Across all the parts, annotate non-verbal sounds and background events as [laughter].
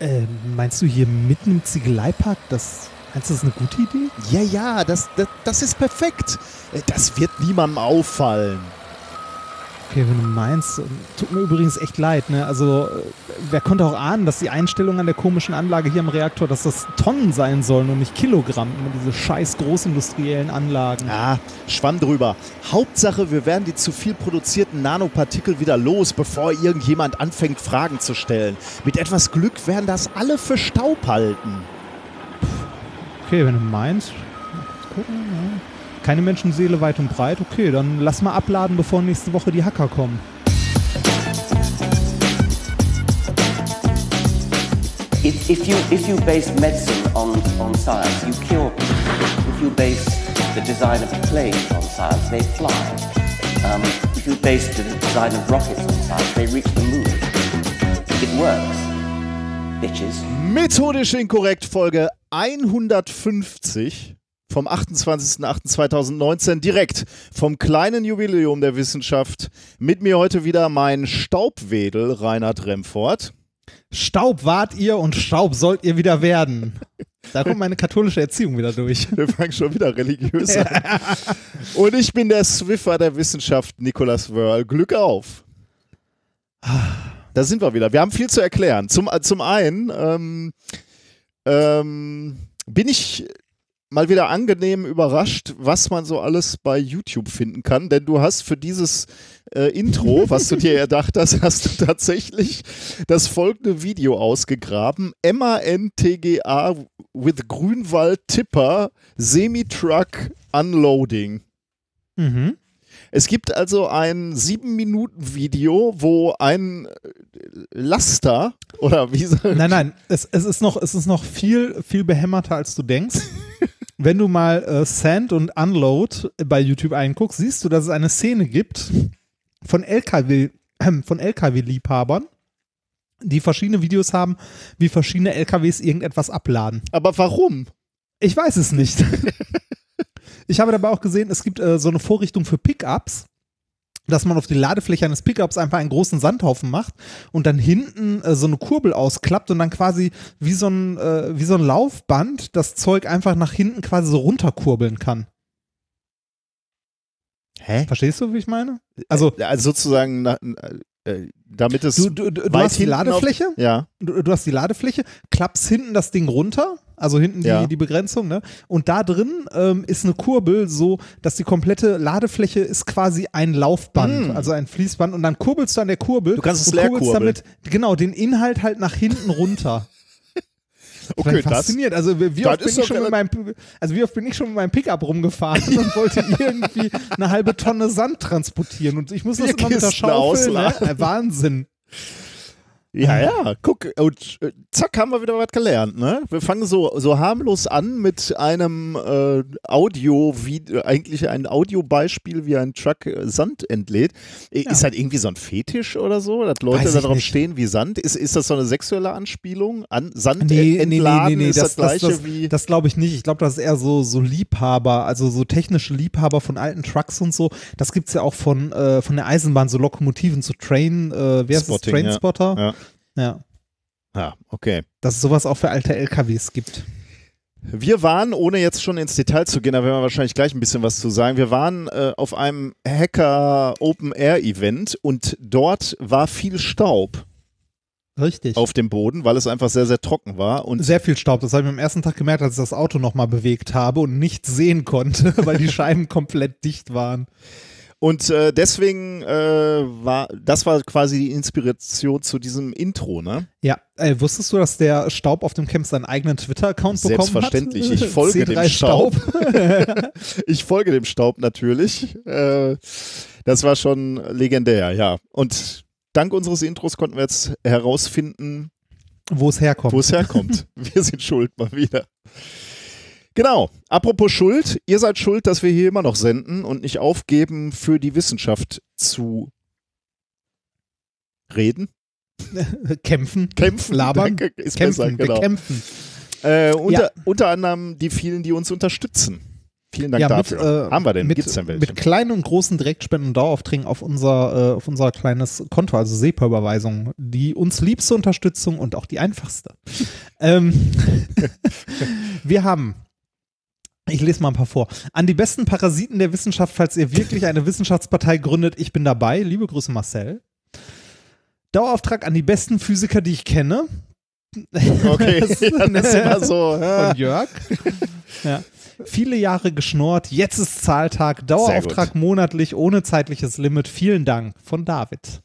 Äh, meinst du hier mitten im Ziegeleipark? Das, meinst du, das ist eine gute Idee? Ja, ja, das, das, das ist perfekt. Äh, Das wird niemandem auffallen. Okay, wenn du meinst, tut mir übrigens echt leid, ne? Also, wer konnte auch ahnen, dass die Einstellung an der komischen Anlage hier im Reaktor, dass das Tonnen sein sollen und nicht Kilogramm, immer diese scheiß großindustriellen Anlagen. Ja, Schwamm drüber. Hauptsache, wir werden die zu viel produzierten Nanopartikel wieder los, bevor irgendjemand anfängt, Fragen zu stellen. Mit etwas Glück werden das alle für Staub halten. Okay, wenn du meinst, mal kurz gucken, ja. Keine Menschenseele weit und breit, okay, dann lass mal abladen, bevor nächste Woche die Hacker kommen. If, if you if you base medicine on, on science, you cure people. If you base the design of planes on science, they fly. Um, if you base the design of rockets on science, they reach the moon. It works, bitches. Methodisch inkorrekt Folge 150 vom 28.08.2019 direkt vom kleinen Jubiläum der Wissenschaft. Mit mir heute wieder mein Staubwedel Reinhard Remfort. Staub wart ihr und Staub sollt ihr wieder werden. Da kommt meine katholische Erziehung wieder durch. Wir fangen schon wieder religiös an. [laughs] Und ich bin der Swiffer der Wissenschaft, Nicolas Wörl. Glück auf. Da sind wir wieder. Wir haben viel zu erklären. Zum, äh, zum einen ähm, ähm, bin ich mal wieder angenehm überrascht, was man so alles bei YouTube finden kann. Denn du hast für dieses äh, Intro, was du dir erdacht hast, [laughs] hast du tatsächlich das folgende Video ausgegraben. MANTGA with Grünwald Tipper Semi-Truck Unloading. Mhm. Es gibt also ein 7-Minuten-Video, wo ein äh, Laster oder wie sagt Nein, nein, es, es, ist noch, es ist noch viel, viel behämmerter, als du denkst. [laughs] Wenn du mal äh, Sand und Unload bei YouTube einguckst, siehst du, dass es eine Szene gibt von LKW, äh, von LKW-Liebhabern, die verschiedene Videos haben, wie verschiedene LKWs irgendetwas abladen. Aber warum? Ich weiß es nicht. [laughs] ich habe dabei auch gesehen, es gibt äh, so eine Vorrichtung für Pickups, dass man auf die Ladefläche eines Pickups einfach einen großen Sandhaufen macht und dann hinten äh, so eine Kurbel ausklappt und dann quasi wie so ein, äh, wie so ein Laufband das Zeug einfach nach hinten quasi so runterkurbeln kann. Hä? Verstehst du, wie ich meine? Also, Also sozusagen, na, äh, damit es. du, du, du, hast die hinten auf- Ladefläche, ja. du, du hast die Ladefläche, klappst hinten das Ding runter, also hinten die, Ja. die Begrenzung, ne? Und da drin ähm, ist eine Kurbel, so dass die komplette Ladefläche ist quasi ein Laufband, Mm. also ein Fließband. Und dann kurbelst du an der Kurbel. Du kannst es leer kurbelst kurbeln. damit genau den Inhalt halt nach hinten runter. Okay, das. fasziniert. Also wie das oft bin ich schon mit meinem, also wie oft bin ich schon mit meinem Pickup rumgefahren [laughs] und wollte irgendwie eine halbe Tonne Sand transportieren und ich muss das immer mit der Schaufel. Ne? Äh, Wahnsinn. Ja, ja, guck, und äh, zack, haben wir wieder was gelernt, ne? Wir fangen so, so harmlos an mit einem äh, Audio, wie eigentlich ein Audiobeispiel, wie ein Truck äh, Sand entlädt. Ja. Ist halt irgendwie so ein Fetisch oder so, dass Leute da drauf nicht. stehen wie Sand? Ist, ist das so eine sexuelle Anspielung? An Sand Nee, nee, nee, entladen nee, nee, ist das, das, das, gleiche das, wie. das glaube ich nicht. Ich glaube, das ist eher so, so Liebhaber, also so technische Liebhaber von alten Trucks und so. Das gibt es ja auch von, äh, von der Eisenbahn, so Lokomotiven zu Train, äh, wer ist das? Spotting, ja. Trainspotter? Ja. Ja. ja, okay. Dass es sowas auch für alte LKWs gibt. Wir waren, ohne jetzt schon ins Detail zu gehen, da werden wir wahrscheinlich gleich ein bisschen was zu sagen, wir waren äh, auf einem Hacker Open Air Event und dort war viel Staub Richtig. auf dem Boden, weil es einfach sehr, sehr trocken war. Und Sehr viel Staub. Das habe ich am ersten Tag gemerkt, als ich das Auto nochmal bewegt habe und nichts sehen konnte, [laughs] weil die Scheiben komplett dicht waren. Und äh, deswegen äh, war, das war quasi die Inspiration zu diesem Intro, ne? Ja, äh, wusstest du, dass der Staub auf dem Camp seinen eigenen Twitter-Account bekommen hat? Selbstverständlich, ich [laughs] folge dem C3 Staub. [laughs] [laughs] ich folge dem Staub natürlich. Äh, das war schon legendär, ja. Und dank unseres Intros konnten wir jetzt herausfinden, Wo es herkommt. wo es herkommt. wir sind schuld mal wieder. Genau. Apropos Schuld, ihr seid schuld, dass wir hier immer noch senden und nicht aufgeben, für die Wissenschaft zu reden. [laughs] Kämpfen. Kämpfen. Labern. Danke, ist Kämpfen. besser, genau. Bekämpfen. Äh, unter, Ja. unter anderem die vielen, die uns unterstützen. Vielen Dank Ja, dafür. mit, äh, Haben wir denn? Mit, Gibt's denn welche? mit kleinen und großen Direktspenden und Daueraufträgen auf unser, äh, auf unser kleines Konto, also SEPA-Überweisung. Die uns liebste Unterstützung und auch die einfachste. [laughs] ähm, [laughs] wir haben ich lese mal ein paar vor. An die besten Parasiten der Wissenschaft, falls ihr wirklich eine Wissenschaftspartei gründet, ich bin dabei. Liebe Grüße, Marcel. Dauerauftrag an die besten Physiker, die ich kenne. Okay, [laughs] Das- ja, [laughs] das ist immer so. [laughs] Ja. Von Jörg. Ja. Viele Jahre geschnort, jetzt ist Zahltag, Dauerauftrag monatlich, ohne zeitliches Limit. Vielen Dank von David.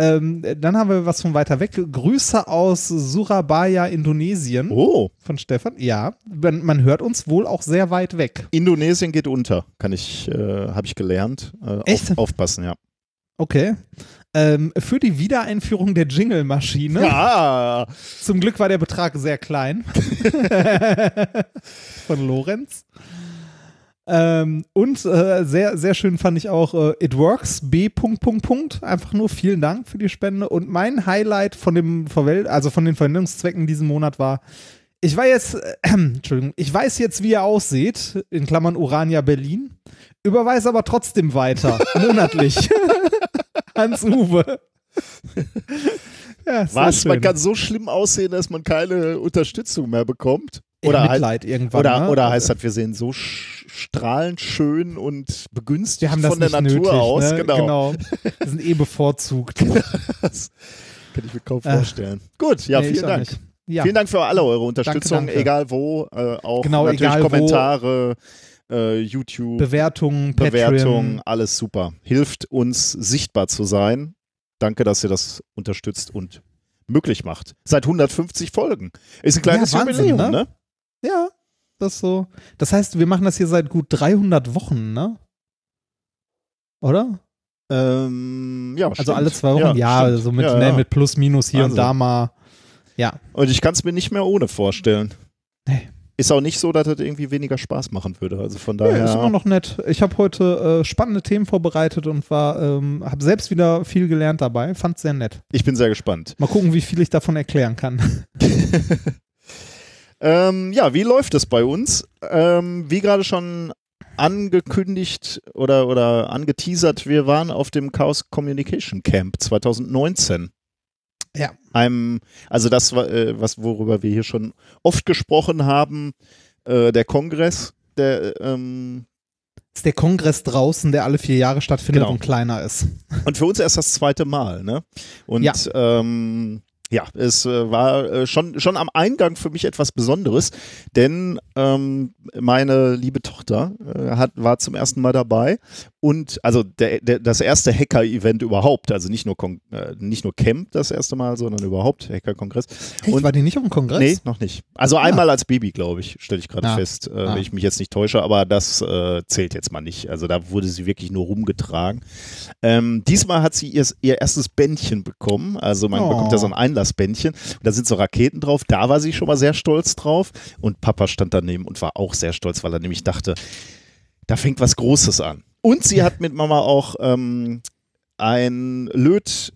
Ähm, dann haben wir was von weiter weg. Grüße aus Surabaya, Indonesien. Oh, Von Stefan. Ja, man, man hört uns wohl auch sehr weit weg. Indonesien geht unter, kann ich, äh, habe ich gelernt. Äh, Echt? Auf, aufpassen, ja. Okay. Ähm, für die Wiedereinführung der Jingle-Maschine. Ja, Zum Glück war der Betrag sehr klein. [laughs] Von Lorenz. Ähm, und äh, sehr, sehr schön fand ich auch äh, It Works, B. Punkt, Punkt, Punkt. Einfach nur vielen Dank für die Spende. Und mein Highlight von dem Verwel also von den Verwendungszwecken diesen Monat war, ich weiß jetzt, äh, [clears throat] Entschuldigung, ich weiß jetzt, wie ihr aussieht, in Klammern Urania Berlin, überweise aber trotzdem weiter, [laughs] monatlich. [laughs] Hans Uwe. ja, was? Man kann so schlimm aussehen, dass man keine Unterstützung mehr bekommt. Ja, Oder, halt, Mitleid irgendwann. oder, ne? oder heißt das, wir sehen so sch strahlend schön und begünstigt das von der Natur nötig, aus. Ne? Genau. Wir sind eh bevorzugt. [laughs] Das kann ich mir kaum Äh, vorstellen. Gut, ja, Nee, vielen Dank. Ja. Vielen Dank für alle eure Unterstützung, danke. egal wo, äh, auch Genau, natürlich. Kommentare, äh, YouTube, Bewertungen, Bewertungen, alles super. Hilft uns sichtbar zu sein. Danke, dass ihr das unterstützt und möglich macht. Seit 150 Folgen. Ist ein kleines Ja, Wahnsinn, Jubiläum, ne? ne? Ja, das so. Das heißt, wir machen das hier seit gut 300 Wochen, ne? Oder? Ähm, ja, Also stimmt. alle zwei Wochen? Ja, stimmt. so mit, Ja, ne, ja. mit plus, minus hier Wahnsinn. und da mal. Ja. Und ich kann es mir nicht mehr ohne vorstellen. Nee. Ist auch nicht so, dass das irgendwie weniger Spaß machen würde. Also von Ja, daher. ist immer noch nett. Ich habe heute äh, spannende Themen vorbereitet und war, ähm, habe selbst wieder viel gelernt dabei. Fand sehr nett. ich bin sehr gespannt. Mal gucken, wie viel ich davon erklären kann. [laughs] Ähm, ja, wie läuft es bei uns? Ähm, wie gerade schon angekündigt oder, oder angeteasert, wir waren auf dem Chaos Communication Camp 2019. Ja. Einem, also das, war, äh, was, worüber wir hier schon oft gesprochen haben, äh, der Kongress, der, ähm, ist der Kongress draußen, der alle vier Jahre stattfindet Genau. und kleiner ist. und für uns erst das zweite Mal, ne? Und Ja. ähm, ja, es äh, war äh, schon, schon am Eingang für mich etwas Besonderes, denn ähm, meine liebe Tochter äh, hat, war zum ersten Mal dabei und also der, der, das erste Hacker-Event überhaupt, also nicht nur, Kon äh, nicht nur Camp das erste Mal, sondern überhaupt Hacker-Kongress. Echt, Und- war die nicht auf dem Kongress? Nee, noch nicht. Also einmal als Baby, glaube ich, stelle ich gerade Ah. fest, äh, Ah. wenn ich mich jetzt nicht täusche, aber das äh, zählt jetzt mal nicht. Also da wurde sie wirklich nur rumgetragen. Ähm, diesmal hat sie ihr, ihr erstes Bändchen bekommen. Also man Oh. bekommt ja so ein Einlassbändchen. Und da sind so Raketen drauf. Da war sie schon mal sehr stolz drauf. Und Papa stand daneben und war auch sehr stolz, weil er nämlich dachte, da fängt was Großes an. Und sie hat mit Mama auch ähm, ein Löt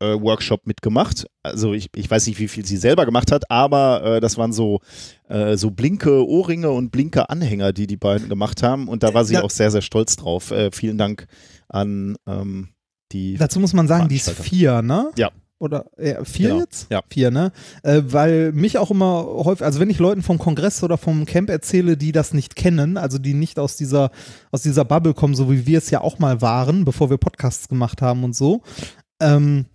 äh, Workshop mitgemacht. Also ich, ich weiß nicht, wie viel sie selber gemacht hat, aber äh, das waren so, äh, so blinke Ohrringe und blinke Anhänger, die die beiden gemacht haben. Und da war sie Ja. auch sehr, sehr stolz drauf. Äh, vielen Dank an ähm, die. Dazu muss man sagen, die ist vier, ne? Ja. Oder äh, vier Genau, jetzt? ja. Vier, ne? Äh, weil mich auch immer häufig, also wenn ich Leuten vom Kongress oder vom Camp erzähle, die das nicht kennen, also die nicht aus dieser, aus dieser Bubble kommen, so wie wir es ja auch mal waren, bevor wir Podcasts gemacht haben und so, ähm,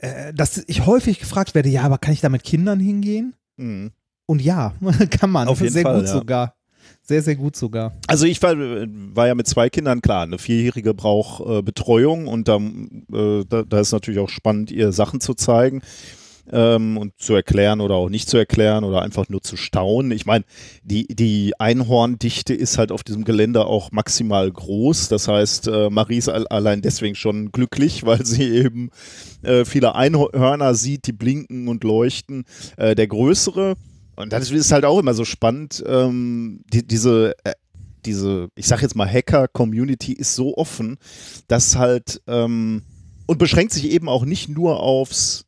äh, dass ich häufig gefragt werde, ja, aber kann ich da mit Kindern hingehen? Mhm. Und ja, [laughs] kann man. Auf jeden sehr Fall, gut ja. sogar. Sehr, sehr gut sogar. Also ich war, war ja mit zwei Kindern klar, eine Vierjährige braucht äh, Betreuung und da, äh, da, da ist natürlich auch spannend, ihr Sachen zu zeigen ähm, und zu erklären oder auch nicht zu erklären oder einfach nur zu staunen. Ich meine, die, die Einhorndichte ist halt auf diesem Gelände auch maximal groß. Das heißt, äh, Marie ist al- allein deswegen schon glücklich, [laughs] weil sie eben äh, viele Einhörner sieht, die blinken und leuchten. Äh, der größere, und das ist halt auch immer so spannend, ähm, die, diese äh, diese, ich sag jetzt mal, Hacker-Community ist so offen, dass halt ähm, und beschränkt sich eben auch nicht nur aufs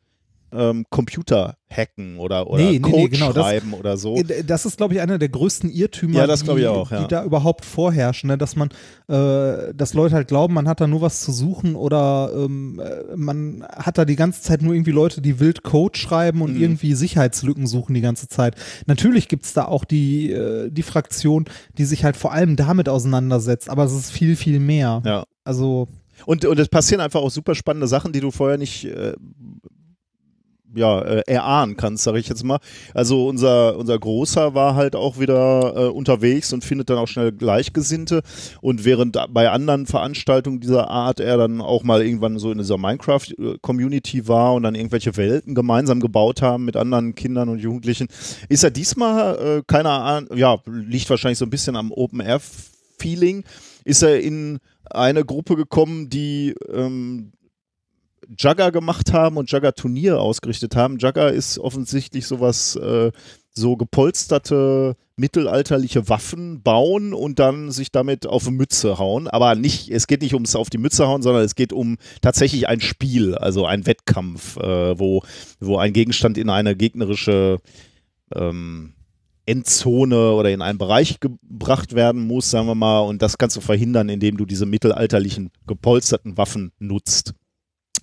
ähm, Computer hacken oder, oder Nee, nee, Code nee, genau, das- schreiben oder so. Äh, Das ist, glaube ich, einer der größten Irrtümer, Ja, das die, ich auch, ja. die da überhaupt vorherrschen, ne? dass man, äh, dass Leute halt glauben, man hat da nur was zu suchen oder ähm, äh, man hat da die ganze Zeit nur irgendwie Leute, die wild Code schreiben und Mhm. irgendwie Sicherheitslücken suchen die ganze Zeit. Natürlich gibt's da auch die, äh, die Fraktion, die sich halt vor allem damit auseinandersetzt, aber es ist viel, viel mehr. Ja. Also, Und, und es passieren einfach auch super spannende Sachen, die du vorher nicht äh, ja, äh, erahnen kannst, sage ich jetzt mal. Also unser, unser Großer war halt auch wieder äh, unterwegs und findet dann auch schnell Gleichgesinnte. Und während bei anderen Veranstaltungen dieser Art er dann auch mal irgendwann so in dieser Minecraft-Community war und dann irgendwelche Welten gemeinsam gebaut haben mit anderen Kindern und Jugendlichen, ist er diesmal, äh, keine Ahnung, ja, liegt wahrscheinlich so ein bisschen am Open-Air-Feeling, ist er in eine Gruppe gekommen, die ähm, Jugger gemacht haben und Jugger-Turnier ausgerichtet haben. Jugger ist offensichtlich sowas, äh, so gepolsterte mittelalterliche Waffen bauen und dann sich damit auf eine Mütze hauen. Aber nicht, es geht nicht ums auf die Mütze hauen, sondern es geht um tatsächlich ein Spiel, also ein Wettkampf, äh, wo, wo ein Gegenstand in eine gegnerische ähm, Endzone oder in einen Bereich gebracht werden muss, sagen wir mal, und das kannst du verhindern, indem du diese mittelalterlichen gepolsterten Waffen nutzt.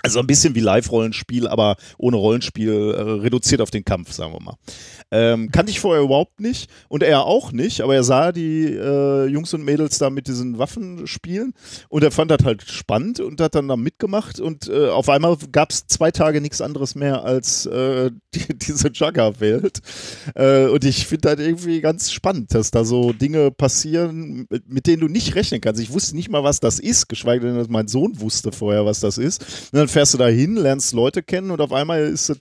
Also ein bisschen wie Live-Rollenspiel, aber ohne Rollenspiel äh, reduziert auf den Kampf, sagen wir mal. Ähm, kannte ich vorher überhaupt nicht und er auch nicht, aber er sah die äh, Jungs und Mädels da mit diesen Waffen spielen und er fand das halt spannend und hat dann da mitgemacht und äh, auf einmal gab es zwei Tage nichts anderes mehr als äh, [laughs] die, diese Jugger-Welt. Äh, und ich finde das irgendwie ganz spannend, dass da so Dinge passieren, mit, mit denen du nicht rechnen kannst. Ich wusste nicht mal, was das ist, geschweige denn, dass mein Sohn wusste vorher, was das ist. Und dann fährst du da hin, lernst Leute kennen und auf einmal ist,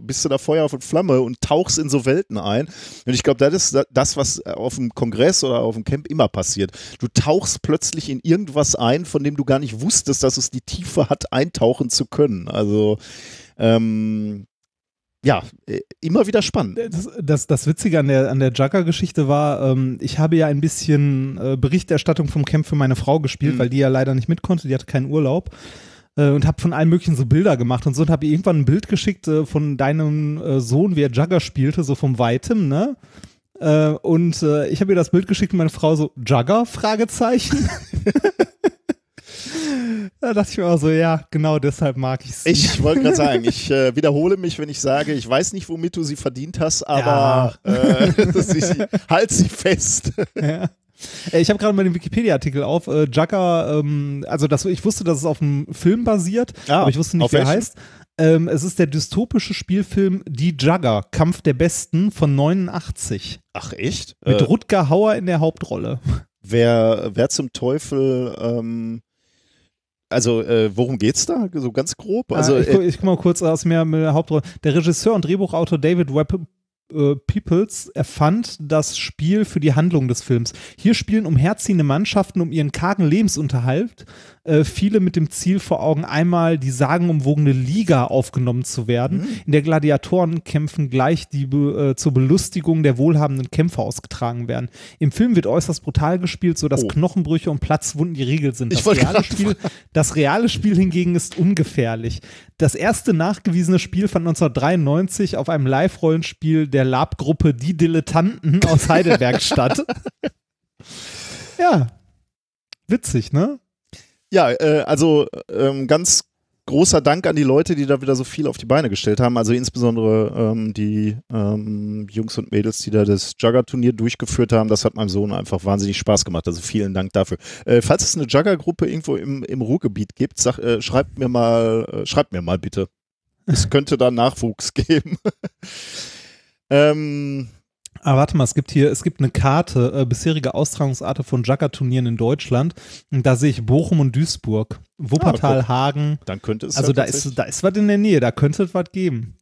bist du da Feuer auf und Flamme und tauchst in so Welten ein. Und ich glaube, das ist das, was auf dem Kongress oder auf dem Camp immer passiert. Du tauchst plötzlich in irgendwas ein, von dem du gar nicht wusstest, dass es die Tiefe hat, eintauchen zu können. Also, ähm, ja, äh, immer wieder spannend. Das, das, das Witzige an der, an der Jugger-Geschichte war, ähm, ich habe ja ein bisschen äh, Berichterstattung vom Camp für meine Frau gespielt, Mhm. weil die ja leider nicht mit konnte, die hatte keinen Urlaub. Äh, und habe von allen möglichen so Bilder gemacht und so und habe ihr irgendwann ein Bild geschickt äh, von deinem äh, Sohn, wie er Jugger spielte, so vom Weitem, ne? Äh, und äh, ich habe ihr das Bild geschickt und meine Frau so, Jugger? Fragezeichen. [laughs] da dachte ich mir auch so, ja, genau deshalb mag ich's. Ich wollte gerade sagen, ich äh, wiederhole mich, wenn ich sage, ich weiß nicht, womit du sie verdient hast, aber äh, [laughs] das ist, halt sie fest. Ja. Äh, Ich habe gerade mal den Wikipedia-Artikel auf. Äh, Jugger, ähm, also das, ich wusste, dass es auf einem Film basiert, Ah, aber ich wusste nicht, wie er welchem? heißt. Ähm, es ist der dystopische Spielfilm Die Jugger, Kampf der Besten von 89. Ach echt? Mit Äh, Rutger Hauer in der Hauptrolle. wer, wer zum Teufel, ähm, also äh, worum geht's da? So ganz grob? Also Ah, ich, gu- äh, ich guck mal kurz aus mir mit der Hauptrolle. Der Regisseur und Drehbuchautor David Webb äh, Peoples erfand das Spiel für die Handlung des Films. Hier spielen umherziehende Mannschaften um ihren kargen Lebensunterhalt, äh, viele mit dem Ziel vor Augen, einmal die sagenumwogene Liga aufgenommen zu werden, Mhm. in der Gladiatorenkämpfen gleich die äh, zur Belustigung der wohlhabenden Kämpfer ausgetragen werden. Im Film wird äußerst brutal gespielt, sodass Oh. Knochenbrüche und Platzwunden die Regel sind. Das reale, Spiel, das reale Spiel hingegen ist ungefährlich. Das erste nachgewiesene Spiel fand 1993 auf einem Live-Rollenspiel der Lab-Gruppe Die Dilettanten aus Heidelberg [laughs] statt. Ja. Witzig, ne? Ja, äh, also ähm, ganz großer Dank an die Leute, die da wieder so viel auf die Beine gestellt haben. Also insbesondere ähm, die ähm, Jungs und Mädels, die da das Jugger-Turnier durchgeführt haben. Das hat meinem Sohn einfach wahnsinnig Spaß gemacht. Also vielen Dank dafür. Äh, falls es eine Jugger-Gruppe irgendwo im, im Ruhrgebiet gibt, sag, äh, schreibt mir mal, äh, schreibt mir mal bitte. Es könnte da Nachwuchs [laughs] geben. [laughs] ähm, Aber warte mal, es gibt hier, es gibt eine Karte, äh, bisherige Austragungsarte von Jugger-Turnieren in Deutschland. Und da sehe ich Bochum und Duisburg. Wuppertal, guck. Hagen. dann könnte es Also ja da ist, da ist was in der Nähe, da könnte es was geben.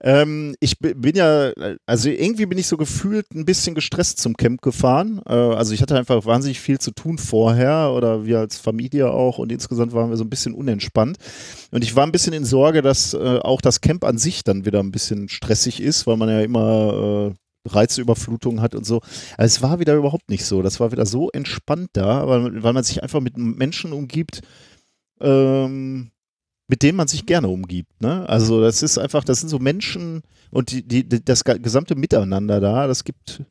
Ähm, ich bi- bin ja, also irgendwie bin ich so gefühlt ein bisschen gestresst zum Camp gefahren. Äh, also ich hatte einfach wahnsinnig viel zu tun vorher oder wir als Familie auch und insgesamt waren wir so ein bisschen unentspannt. Und ich war ein bisschen in Sorge, dass äh, auch das Camp an sich dann wieder ein bisschen stressig ist, weil man ja immer äh, Reizüberflutung hat und so. Aber es war wieder überhaupt nicht so. Das war wieder so entspannt da, weil, weil man sich einfach mit Menschen umgibt, ähm, mit denen man sich gerne umgibt. Ne? Also das ist einfach, das sind so Menschen und die, die, das gesamte Miteinander da, das gibt,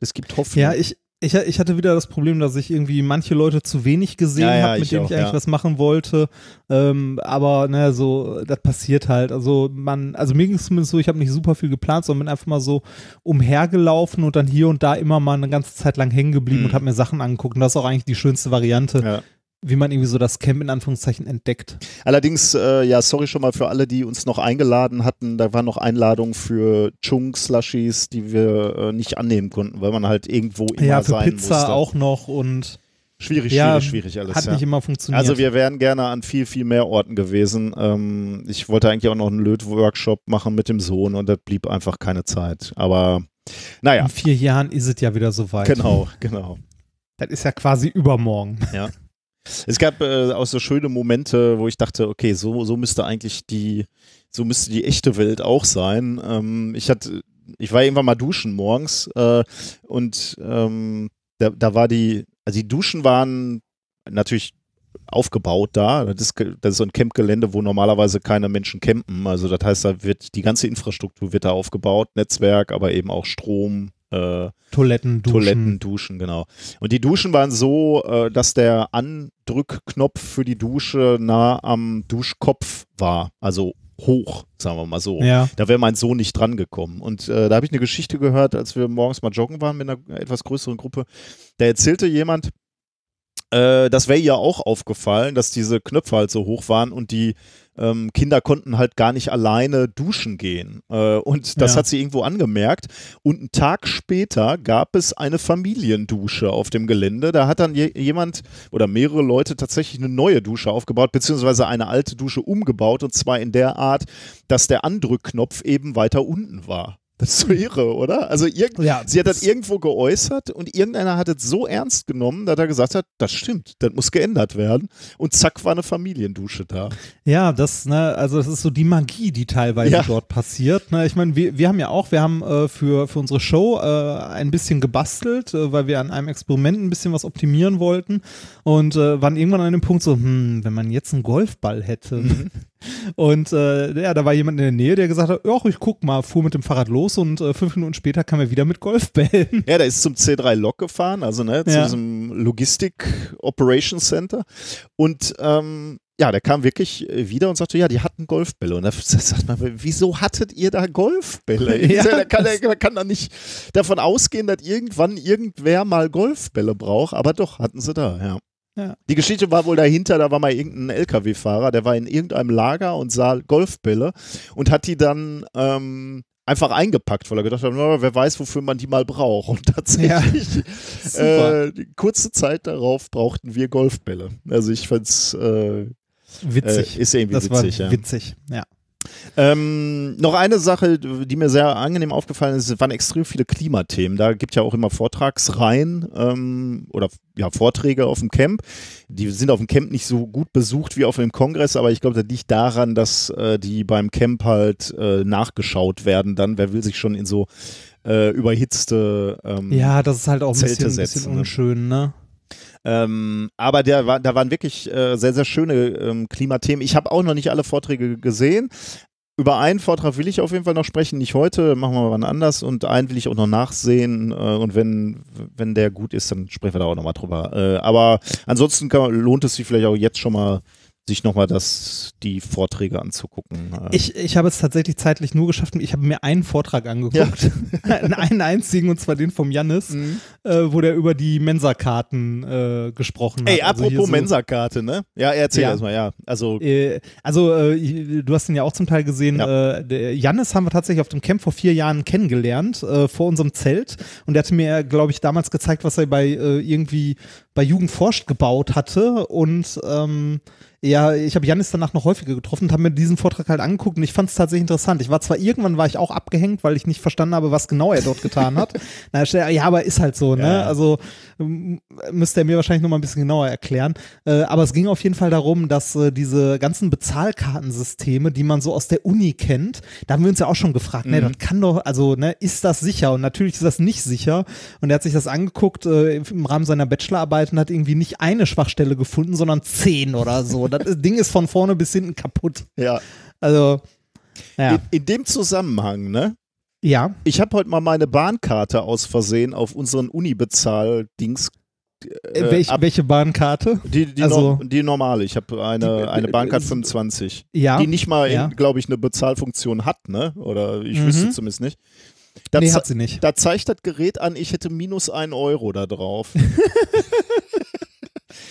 das gibt Hoffnung. Ja, ich, ich, ich hatte wieder das Problem, dass ich irgendwie manche Leute zu wenig gesehen Ja, ja, habe, mit ich denen auch, ich eigentlich ja. was machen wollte. Ähm, aber naja, so, das passiert halt. Also man, also mir ging es zumindest so, ich habe nicht super viel geplant, sondern bin einfach mal so umhergelaufen und dann hier und da immer mal eine ganze Zeit lang hängen geblieben Mhm. und habe mir Sachen angeguckt. Und das ist auch eigentlich die schönste Variante, Ja. Wie man irgendwie so das Camp in Anführungszeichen entdeckt. Allerdings, äh, ja, sorry schon mal für alle, die uns noch eingeladen hatten. Da waren noch Einladungen für Chung-Slushies, die wir äh, nicht annehmen konnten, weil man halt irgendwo immer ja, für sein Pizza musste. auch noch und Schwierig, ja, schwierig, schwierig alles. hat ja. nicht immer funktioniert. Also wir wären gerne an viel, viel mehr Orten gewesen. Ähm, ich wollte eigentlich auch noch einen Löt-Workshop machen mit dem Sohn und das blieb einfach keine Zeit. Aber naja, in vier Jahren ist es ja wieder soweit. genau, genau. Das ist ja quasi übermorgen. [laughs] Es gab äh, auch so schöne Momente, wo ich dachte, okay, so, so müsste eigentlich die, so müsste die echte Welt auch sein. Ähm, ich hatte, ich war irgendwann mal duschen morgens äh, und ähm, da, da war die, also die Duschen waren natürlich aufgebaut da. Das ist, das ist so ein Campgelände, wo normalerweise keine Menschen campen. Also das heißt, da wird die ganze Infrastruktur wird da aufgebaut, Netzwerk, aber eben auch Strom, äh, Toiletten, Duschen. Toiletten, Duschen, genau. Und die Duschen waren so, äh, dass der Andrückknopf für die Dusche nah am Duschkopf war, also hoch, sagen wir mal so. Ja. Da wäre mein Sohn nicht dran gekommen. Und äh, da habe ich eine Geschichte gehört, als wir morgens mal joggen waren mit einer etwas größeren Gruppe. Da erzählte jemand, äh, das wäre ihr auch aufgefallen, dass diese Knöpfe halt so hoch waren und die ähm, Kinder konnten halt gar nicht alleine duschen gehen. Äh, und das Ja. hat sie irgendwo angemerkt. Und einen Tag später gab es eine Familiendusche auf dem Gelände. Da hat dann je jemand oder mehrere Leute tatsächlich eine neue Dusche aufgebaut, beziehungsweise eine alte Dusche umgebaut. Und zwar in der Art, dass der Andrückknopf eben weiter unten war. Das ist so irre, oder? Also irgend Ja, sie hat das irgendwo geäußert und irgendeiner hat es so ernst genommen, dass er gesagt hat, das stimmt, das muss geändert werden. Und zack war eine Familiendusche da. Ja, das, ne, also das ist so die Magie, die teilweise Ja. dort passiert. Ne? Ich meine, wir, wir haben ja auch, wir haben äh, für, für unsere Show äh, ein bisschen gebastelt, äh, weil wir an einem Experiment ein bisschen was optimieren wollten und äh, waren irgendwann an dem Punkt so, hm, wenn man jetzt einen Golfball hätte. Mhm. Und äh, ja, da war jemand in der Nähe, der gesagt hat, ja, ich guck mal, fuhr mit dem Fahrrad los und äh, fünf Minuten später kam er wieder mit Golfbällen. Ja, der ist zum C3 Lok gefahren, also ne, zu Ja. diesem Logistik Operations Center. Und ähm, ja, der kam wirklich wieder und sagte, ja, die hatten Golfbälle. Und da [laughs] sagt man, wieso hattet ihr da Golfbälle? [laughs] Ja, der kann, der kann doch nicht davon ausgehen, dass irgendwann irgendwer mal Golfbälle braucht. Aber doch, hatten sie da, ja. Ja. Die Geschichte war wohl dahinter, da war mal irgendein LKW-Fahrer, der war in irgendeinem Lager und sah Golfbälle und hat die dann ähm, einfach eingepackt, weil er gedacht hat, wer weiß, wofür man die mal braucht. Und tatsächlich, [laughs] Super. äh, kurze Zeit darauf brauchten wir Golfbälle. Also ich fand's äh, Witzig. Äh, ist irgendwie das witzig, war ja. witzig, ja. Ähm, noch eine Sache, die mir sehr angenehm aufgefallen ist, es waren extrem viele Klimathemen. Da gibt ja auch immer Vortragsreihen ähm, oder ja, Vorträge auf dem Camp. Die sind auf dem Camp nicht so gut besucht wie auf dem Kongress, aber ich glaube, das liegt daran, dass äh, die beim Camp halt äh, nachgeschaut werden. Dann, wer will sich schon in so äh, überhitzte ähm, Ja, das ist halt auch ein bisschen, setzen, bisschen ne? unschön, ne? Ähm, aber der war, da waren wirklich äh, sehr, sehr schöne ähm, Klimathemen. Ich habe auch noch nicht alle Vorträge gesehen. Über einen Vortrag will ich auf jeden Fall noch sprechen, nicht heute, machen wir mal wann anders. Und einen will ich auch noch nachsehen. Äh, und wenn, wenn der gut ist, dann sprechen wir da auch nochmal drüber. Äh, aber ansonsten kann, lohnt es sich vielleicht auch jetzt schon mal, sich nochmal das, die Vorträge anzugucken. Äh, Ich, ich habe es tatsächlich zeitlich nur geschafft. Ich habe mir einen Vortrag angeguckt. [laughs] einen einzigen, und zwar den vom Jannis, Mhm. äh, wo der über die Mensa-Karten äh, gesprochen hat. Ey, Also apropos so- Mensa-Karte, ne? Ja, erzähl Ja. erstmal, ja. Also, Äh, also, äh, du hast ihn ja auch zum Teil gesehen. Ja. Äh, der Jannis haben wir tatsächlich auf dem Camp vor vier Jahren kennengelernt, äh, vor unserem Zelt. Und der hatte mir, glaube ich, damals gezeigt, was er bei äh, irgendwie bei Jugend forscht gebaut hatte. Und ähm, ja, ich habe Jannis danach noch häufiger getroffen und habe mir diesen Vortrag halt angeguckt und ich fand es tatsächlich interessant. Ich war zwar irgendwann war ich auch abgehängt, weil ich nicht verstanden habe, was genau er dort getan hat. [laughs] Na, ja, aber ist halt so. ne? Ja. Also m- müsste er mir wahrscheinlich noch mal ein bisschen genauer erklären. Äh, aber es ging auf jeden Fall darum, dass äh, diese ganzen Bezahlkartensysteme, die man so aus der Uni kennt, da haben wir uns ja auch schon gefragt, ne, Mhm. das kann doch, also, ne, ist das sicher? Und natürlich ist das nicht sicher. Und er hat sich das angeguckt äh, im Rahmen seiner Bachelorarbeit und hat irgendwie nicht eine Schwachstelle gefunden, sondern zehn oder so. Das Ding ist von vorne bis hinten kaputt. Ja. Also, ja. In, in dem Zusammenhang, ne? Ja. Ich habe heute mal meine Bahnkarte aus Versehen auf unseren Uni-Bezahl-Dings. Äh, welch, ab- welche Bahnkarte? die, die, also- norm- die normale. Ich habe eine, Die- eine äh, Bahncard äh, 25. Ja. Die nicht mal, ja. glaube ich, eine Bezahlfunktion hat, ne? Oder ich Mhm. wüsste zumindest nicht. Da, nee, hat sie nicht. da zeigt das Gerät an, ich hätte minus ein Euro da drauf. [laughs]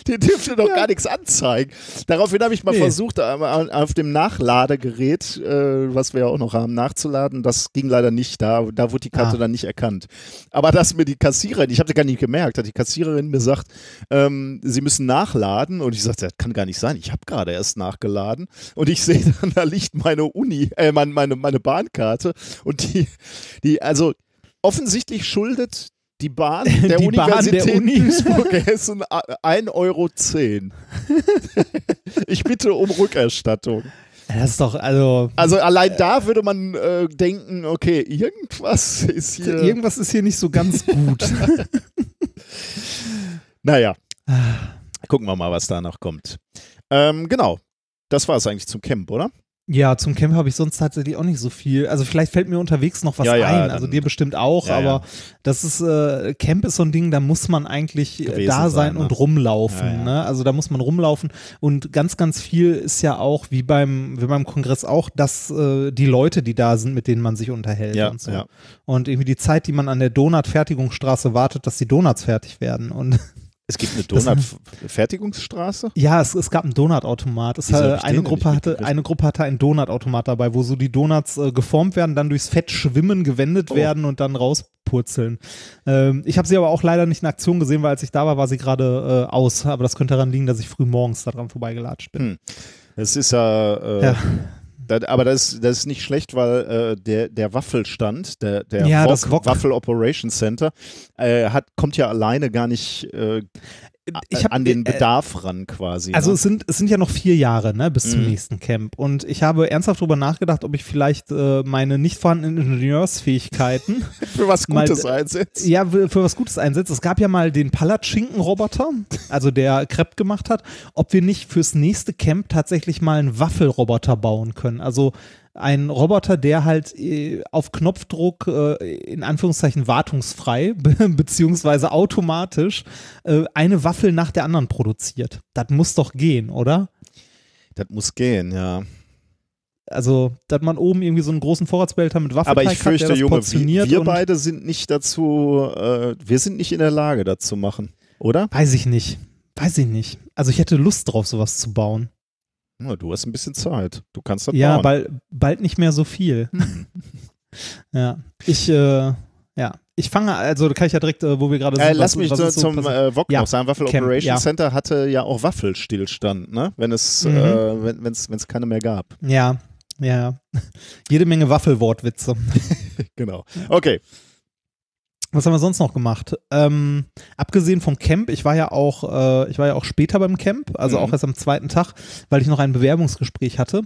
Die dürfte doch gar nichts anzeigen. Daraufhin habe ich mal Nee. versucht, äh, auf dem Nachladegerät, äh, was wir ja auch noch haben, nachzuladen. Das ging leider nicht. Da, da wurde die Karte Ah. dann nicht erkannt. Aber dass mir die Kassiererin, ich habe das gar nicht gemerkt, hat die Kassiererin mir gesagt, ähm, sie müssen nachladen. Und ich sagte, das kann gar nicht sein. Ich habe gerade erst nachgeladen. Und ich sehe dann, da liegt meine Uni, äh, meine, meine, meine Bahnkarte. Und die, die, also offensichtlich schuldet [laughs] die Bahn der Die Bahn Universität der Uni. Duisburg-Hessen 1,10 Euro. [laughs] ich bitte um Rückerstattung. Das ist doch, also, Also allein da würde man äh, denken, okay, irgendwas ist hier. [laughs] irgendwas ist hier nicht so ganz gut. naja, gucken wir mal, was danach kommt. Ähm, genau, das war es eigentlich zum Camp, oder? Ja, zum Camp habe ich sonst tatsächlich auch nicht so viel. Also vielleicht fällt mir unterwegs noch was Ja, ja, ein. Also dir bestimmt auch, Ja, aber das ist, äh, Camp ist so ein Ding, da muss man eigentlich äh, da sein, sein, ne? und rumlaufen. Ne? Also da muss man rumlaufen. Und ganz, ganz viel ist ja auch, wie beim, wie beim Kongress auch, dass äh, die Leute, die da sind, mit denen man sich unterhält Ja, und so. Und irgendwie die Zeit, die man an der Donut-Fertigungsstraße wartet, dass die Donuts fertig werden. Und Es gibt eine Donut-Fertigungsstraße? Ja, es, es gab einen Donutautomat. Es hatte, eine, Gruppe hatte, eine Gruppe hatte einen Donutautomat dabei, wo so die Donuts äh, geformt werden, dann durchs Fett schwimmen, gewendet Oh. werden und dann rauspurzeln. Ähm, ich habe sie aber auch leider nicht in Aktion gesehen, weil als ich da war, war sie gerade äh, aus. Aber das könnte daran liegen, dass ich früh morgens daran vorbeigelatscht bin. Hm. Das ist ja, äh, Ja. Da, aber das, das ist nicht schlecht, weil äh, der, der Waffelstand, der, der Ja, Wok, das Wok. Waffel Operations Center, äh, hat, kommt ja alleine gar nicht äh, hab, an den äh, Bedarf ran quasi. Also ne? es sind, es sind ja noch vier Jahre ne, bis zum Mhm. nächsten Camp. Und ich habe ernsthaft darüber nachgedacht, ob ich vielleicht äh, meine nicht vorhandenen Ingenieursfähigkeiten [laughs] für was Gutes einsetzt. ja, für was Gutes einsetzt. Es gab ja mal den Palatschinken-Roboter, also der Crepe gemacht hat, ob wir nicht fürs nächste Camp tatsächlich mal einen Waffelroboter bauen können. Also ein Roboter, der halt äh, auf Knopfdruck äh, in Anführungszeichen wartungsfrei [laughs] be beziehungsweise automatisch äh, eine Waffel nach der anderen produziert. Das muss doch gehen, oder? Das muss gehen, ja. Also, dass man oben irgendwie so einen großen Vorratsbehälter mit Waffelteig Aber ich hat, fürchte, das Junge, wir, wir beide sind nicht dazu, wir sind nicht in der Lage, das zu machen, oder? Weiß ich nicht. Weiß ich nicht. Also ich hätte Lust drauf, sowas zu bauen. Du hast ein bisschen Zeit. Du kannst das Ja, bauen. bald, bald nicht mehr so viel. [laughs] ja. Ich, äh, ja. Ich fange, also da kann ich ja direkt, äh, wo wir gerade sind. Äh, lass was- mich was so, zum äh, Wok Ja, noch sagen. Waffel Camp, Operations ja. Center hatte ja auch Waffelstillstand, ne? Wenn es, Mhm. äh, wenn es keine mehr gab. Ja, ja. [laughs] Jede Menge Waffelwortwitze. [laughs] Genau. Okay. Was haben wir sonst noch gemacht? Ähm, abgesehen vom Camp, ich war ja auch, äh, ich war ja auch später beim Camp, also Mhm. auch erst am zweiten Tag, weil ich noch ein Bewerbungsgespräch hatte.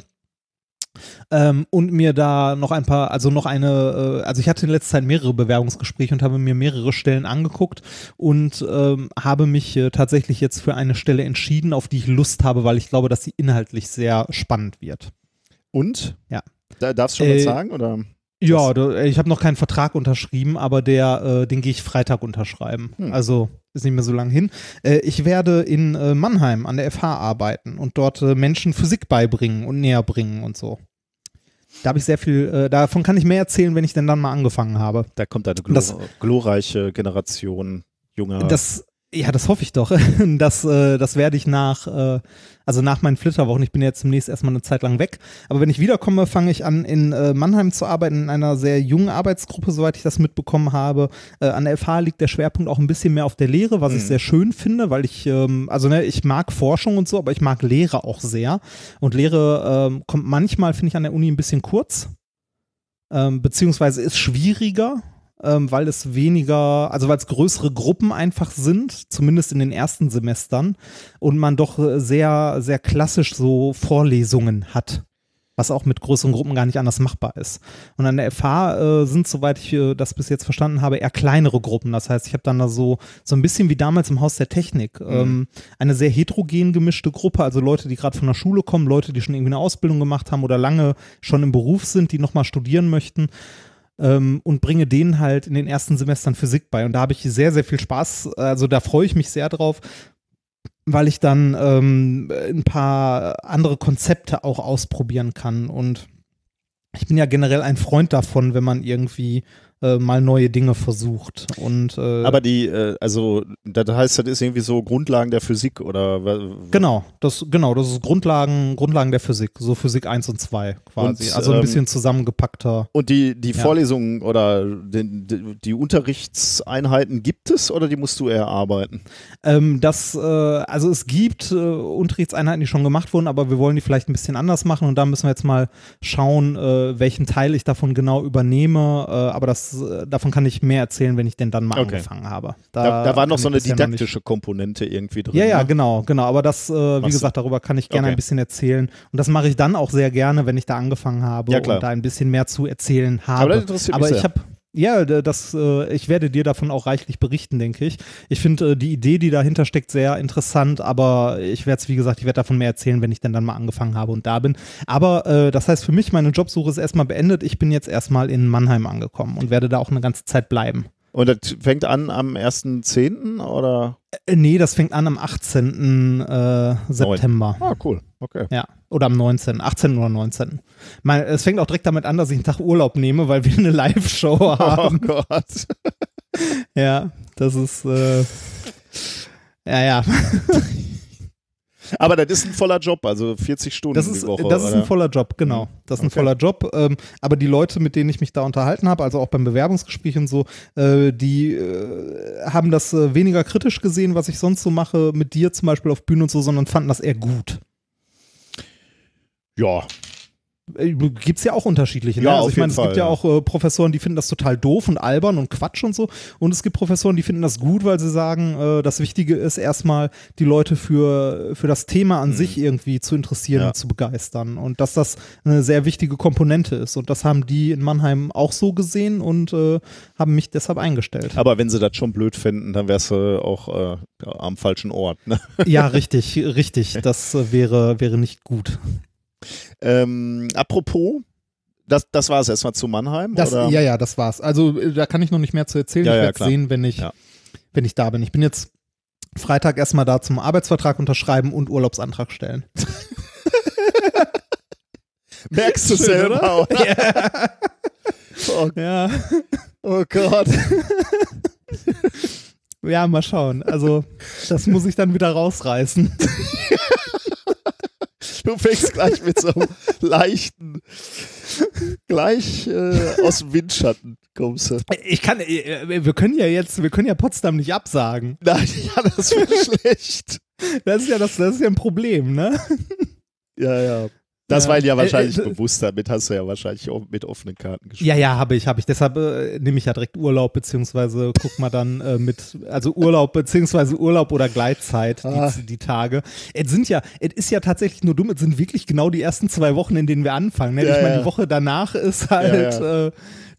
Ähm, und mir da noch ein paar, also noch eine, äh, also ich hatte in letzter Zeit mehrere Bewerbungsgespräche und habe mir mehrere Stellen angeguckt und ähm, habe mich äh, tatsächlich jetzt für eine Stelle entschieden, auf die ich Lust habe, weil ich glaube, dass sie inhaltlich sehr spannend wird. Und? Ja. Da, darfst du schon Äh, was sagen? Oder? Ja, da, ich habe noch keinen Vertrag unterschrieben, aber der, äh, den gehe ich Freitag unterschreiben. Hm. Also ist nicht mehr so lang hin. Äh, ich werde in äh, Mannheim an der FH arbeiten und dort äh, Menschen Physik beibringen und näher bringen und so. Da habe ich sehr viel, äh, davon kann ich mehr erzählen, wenn ich denn dann mal angefangen habe. Da kommt eine das- glor glorreiche Generation junger. Das, ja, das hoffe ich doch. [laughs] Das, äh, das werde ich nach, äh, also nach meinen Flitterwochen, ich bin jetzt demnächst erstmal eine Zeit lang weg, aber wenn ich wiederkomme, fange ich an, in äh, Mannheim zu arbeiten, in einer sehr jungen Arbeitsgruppe, soweit ich das mitbekommen habe. Äh, an der FH liegt der Schwerpunkt auch ein bisschen mehr auf der Lehre, was ich Mhm. sehr schön finde, weil ich, ähm, also ne, ich mag Forschung und so, aber ich mag Lehre auch sehr. Und Lehre ähm, kommt manchmal, finde ich, an der Uni ein bisschen kurz, ähm, beziehungsweise ist schwieriger ähm, weil es weniger, also weil es größere Gruppen einfach sind, zumindest in den ersten Semestern, und man doch äh, sehr, sehr klassisch so Vorlesungen hat was auch mit größeren Gruppen gar nicht anders machbar ist. Und an der FH äh, sind, soweit ich äh, das bis jetzt verstanden habe, eher kleinere Gruppen. Das heißt, ich habe dann da so, so ein bisschen wie damals im Haus der Technik, mhm. ähm, eine sehr heterogen gemischte Gruppe, also Leute, die gerade von der Schule kommen, Leute, die schon irgendwie eine Ausbildung gemacht haben oder lange schon im Beruf sind, die nochmal studieren möchten. Ähm, und bringe denen halt in den ersten Semestern Physik bei. Und da habe ich sehr, sehr viel Spaß. Also da freue ich mich sehr drauf, weil ich dann ähm, ein paar andere Konzepte auch ausprobieren kann. Und ich bin ja generell ein Freund davon, wenn man irgendwie äh, mal neue Dinge versucht. Und, äh, Aber die, äh, also das heißt, das ist irgendwie so Grundlagen der Physik oder Genau, das, genau, das ist Grundlagen, Grundlagen der Physik, so Physik 1 und 2 quasi. Und, also ein ähm, bisschen zusammengepackter. Und die, die ja. Vorlesungen oder die, die, die, Unterrichtseinheiten gibt es oder die musst du erarbeiten? Ähm, das, äh, also es gibt äh, Unterrichtseinheiten, die schon gemacht wurden, aber wir wollen die vielleicht ein bisschen anders machen und da müssen wir jetzt mal schauen, welchen Teil ich davon genau übernehme. aber das äh, davon kann ich mehr erzählen, wenn ich denn dann mal okay. angefangen habe. Da, da, da war noch so eine didaktische Komponente irgendwie drin. Ja, ja, ne? genau, genau. Aber das, äh, wie gesagt, darüber kann ich gerne okay. ein bisschen erzählen. Und das mache ich dann auch sehr gerne, wenn ich da angefangen habe ja, und da ein bisschen mehr zu erzählen habe. Aber, das interessiert Aber ich habe ja, das, äh, ich werde dir davon auch reichlich berichten, denke ich. Ich finde äh, die Idee, die dahinter steckt, sehr interessant, aber ich werde es, wie gesagt, ich werde davon mehr erzählen, wenn ich denn dann mal angefangen habe und da bin. Aber äh, das heißt für mich, meine Jobsuche ist erstmal beendet. Ich bin jetzt erstmal in Mannheim angekommen und werde da auch eine ganze Zeit bleiben. Und das fängt an am 1.10. oder? Äh, nee, das fängt an am 18. Äh, September. Ah, cool. Okay. Ja, oder am 19., 18. oder 19. Mal, es fängt auch direkt damit an, dass ich einen Tag Urlaub nehme, weil wir eine Live-Show [laughs] oh haben. Oh Gott. ja, das ist, äh, ja, ja. [laughs] Aber das ist ein voller Job, also 40 Stunden das ist, die Woche. Das ist oder? ein voller Job, genau. Mhm. Das ist ein voller Job. Ähm, aber die Leute, mit denen ich mich da unterhalten habe, also auch beim Bewerbungsgespräch und so, äh, die äh, haben das äh, weniger kritisch gesehen, was ich sonst so mache, mit dir zum Beispiel auf Bühne und so, sondern fanden das eher gut. Ja, Gibt es ja auch unterschiedliche. Ne? Ja, also ich meine, es Fall, gibt ja, ja, auch äh, Professoren, die finden das total doof und albern und Quatsch und so. Und es gibt Professoren, die finden das gut, weil sie sagen, äh, das Wichtige ist erstmal, die Leute für, für das Thema an mhm. sich irgendwie zu interessieren ja. und zu begeistern. Und dass das eine sehr wichtige Komponente ist. Und das haben die in Mannheim auch so gesehen und äh, haben mich deshalb eingestellt. Aber wenn sie das schon blöd finden, dann wärst du auch äh, am falschen Ort. Ne? Ja, [laughs] richtig, richtig. Das äh, wäre, wäre nicht gut. Ähm, apropos, das, das war es erstmal zu Mannheim? Das, oder? Ja, ja, das war's. Also äh, da kann ich noch nicht mehr zu erzählen. Ja, ich werde ja, sehen, wenn ich, ja. wenn ich da bin. Ich bin jetzt Freitag erstmal da zum Arbeitsvertrag unterschreiben und Urlaubsantrag stellen. [laughs] Merkst du selber, oder? [laughs] Ja. Oh, ja. oh Gott. [laughs] ja, mal schauen. Also, das muss ich dann wieder rausreißen. Du fängst gleich mit so einem [laughs] leichten, gleich äh, aus dem Windschatten kommst du. Ich kann, äh, wir können ja jetzt, wir können ja Potsdam nicht absagen. Nein, [laughs] ja, das wäre [laughs] schlecht. Das ist ja das, das ist ja ein Problem, ne? Ja, ja. Das ja. war ja wahrscheinlich äh, äh, bewusst, damit hast du ja wahrscheinlich auch mit offenen Karten gespielt. Ja, ja, habe ich, habe ich. Deshalb äh, nehme ich ja direkt Urlaub, beziehungsweise guck mal dann äh, mit, also Urlaub, beziehungsweise Urlaub oder Gleitzeit, ah. die, die, Tage. Es sind ja, es ist ja tatsächlich nur dumm, es sind wirklich genau die ersten zwei Wochen, in denen wir anfangen. Ne? Ja, ich meine, ja. die Woche danach ist halt, äh,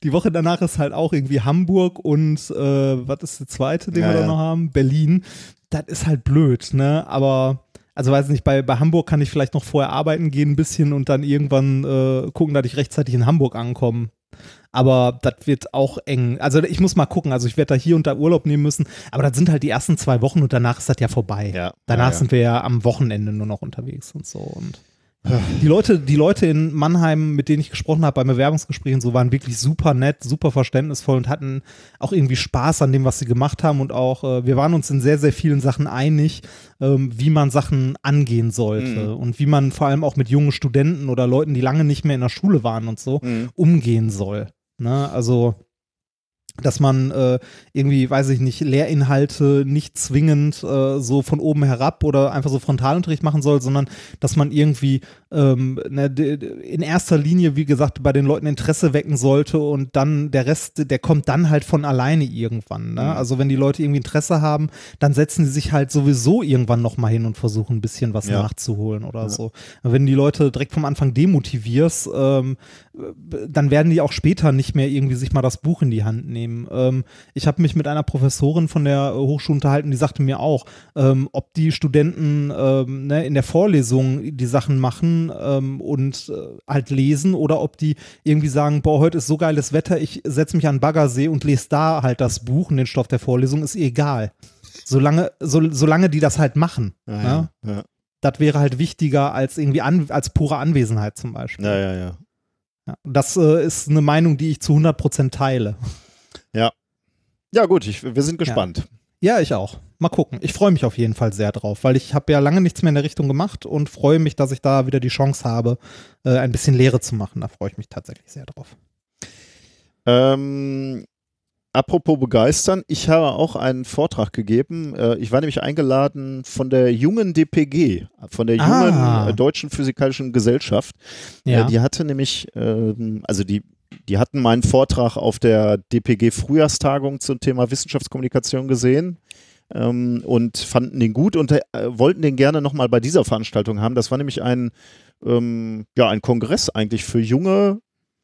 die Woche danach ist halt auch irgendwie Hamburg und äh, was ist der zweite, den wir da noch haben? Berlin. Das ist halt blöd, ne? Aber also weiß nicht, bei, bei Hamburg kann ich vielleicht noch vorher arbeiten gehen ein bisschen und dann irgendwann äh, gucken, dass ich rechtzeitig in Hamburg ankomme. Aber das wird auch eng. Also ich muss mal gucken. Also ich werde da hier und da Urlaub nehmen müssen. Aber das sind halt die ersten zwei Wochen und danach ist das ja vorbei. Ja, danach ja, ja. sind wir ja am Wochenende nur noch unterwegs und so. Und die Leute, die Leute in Mannheim, mit denen ich gesprochen habe beim Bewerbungsgespräch und so, waren wirklich super nett, super verständnisvoll und hatten auch irgendwie Spaß an dem, was sie gemacht haben und auch, äh, wir waren uns in sehr, sehr vielen Sachen einig, ähm, wie man Sachen angehen sollte mhm. und wie man vor allem auch mit jungen Studenten oder Leuten, die lange nicht mehr in der Schule waren und so, mhm. umgehen soll. Ne? Also dass man äh, irgendwie, weiß ich nicht, Lehrinhalte nicht zwingend äh, so von oben herab oder einfach so Frontalunterricht machen soll, sondern dass man irgendwie ähm, ne, in erster Linie, wie gesagt, bei den Leuten Interesse wecken sollte und dann der Rest, der kommt dann halt von alleine irgendwann. Ne? Mhm. Also wenn die Leute irgendwie Interesse haben, dann setzen sie sich halt sowieso irgendwann nochmal hin und versuchen ein bisschen was ja. nachzuholen oder ja. so. Wenn die Leute direkt vom Anfang demotivierst, ähm, dann werden die auch später nicht mehr irgendwie sich mal das Buch in die Hand nehmen. Ähm, ich habe mich mit einer Professorin von der Hochschule unterhalten, die sagte mir auch, ähm, ob die Studenten ähm, ne, in der Vorlesung die Sachen machen ähm, und äh, halt lesen oder ob die irgendwie sagen, boah, heute ist so geiles Wetter, ich setze mich an Baggersee und lese da halt das Buch und den Stoff der Vorlesung, ist egal. Solange, so, solange die das halt machen. Ja, ne? ja, ja. Das wäre halt wichtiger als irgendwie an, als pure Anwesenheit zum Beispiel. Ja, ja, ja. Ja, das äh, ist eine Meinung, die ich zu 100% teile. Ja. Gut, ich, wir sind gespannt. Ja. ja. ich auch. Mal gucken. Ich freue mich auf jeden Fall sehr drauf, weil ich habe ja lange nichts mehr in der Richtung gemacht und freue mich, dass ich da wieder die Chance habe, äh, ein bisschen Lehre zu machen. Da freue ich mich tatsächlich sehr drauf. Ähm, Apropos begeistern, ich habe auch einen Vortrag gegeben. Äh, ich war nämlich eingeladen von der jungen DPG, von der jungen ah. Deutschen Physikalischen Gesellschaft. Äh, ja. Die hatte nämlich, ähm, also die, die hatten meinen Vortrag auf der DPG Frühjahrstagung zum Thema Wissenschaftskommunikation gesehen. Ähm, und fanden den gut und wollten den gerne nochmal bei dieser Veranstaltung haben. Das war nämlich ein, ähm, ja, ein Kongress eigentlich für junge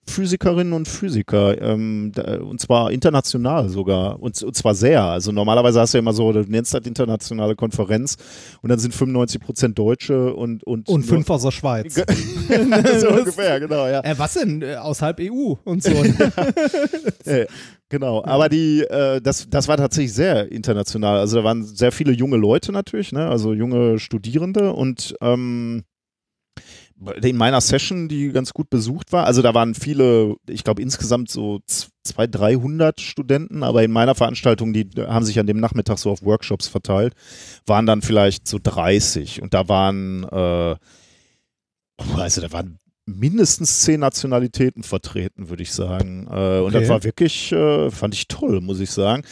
Physikerinnen und Physiker, ähm, und zwar international sogar, und, und, zwar sehr. Also normalerweise hast du ja immer so, du nennst das internationale Konferenz und dann sind 95 Prozent Deutsche und und, und fünf aus der Schweiz. [laughs] so ungefähr, genau, ja. Äh, was denn? Äh, außerhalb EU und so. [laughs] äh, genau, aber die, äh, das, das war tatsächlich sehr international. Also da waren sehr viele junge Leute natürlich, ne? also junge Studierende und ähm, in meiner Session, die ganz gut besucht war, also da waren viele, ich glaube insgesamt so 200, 300 Studenten, aber in meiner Veranstaltung, die haben sich an dem Nachmittag so auf Workshops verteilt, waren dann vielleicht so 30 und da waren, äh, also da waren mindestens zehn Nationalitäten vertreten, würde ich sagen. Äh, und okay. das war wirklich, äh, fand ich toll, muss ich sagen.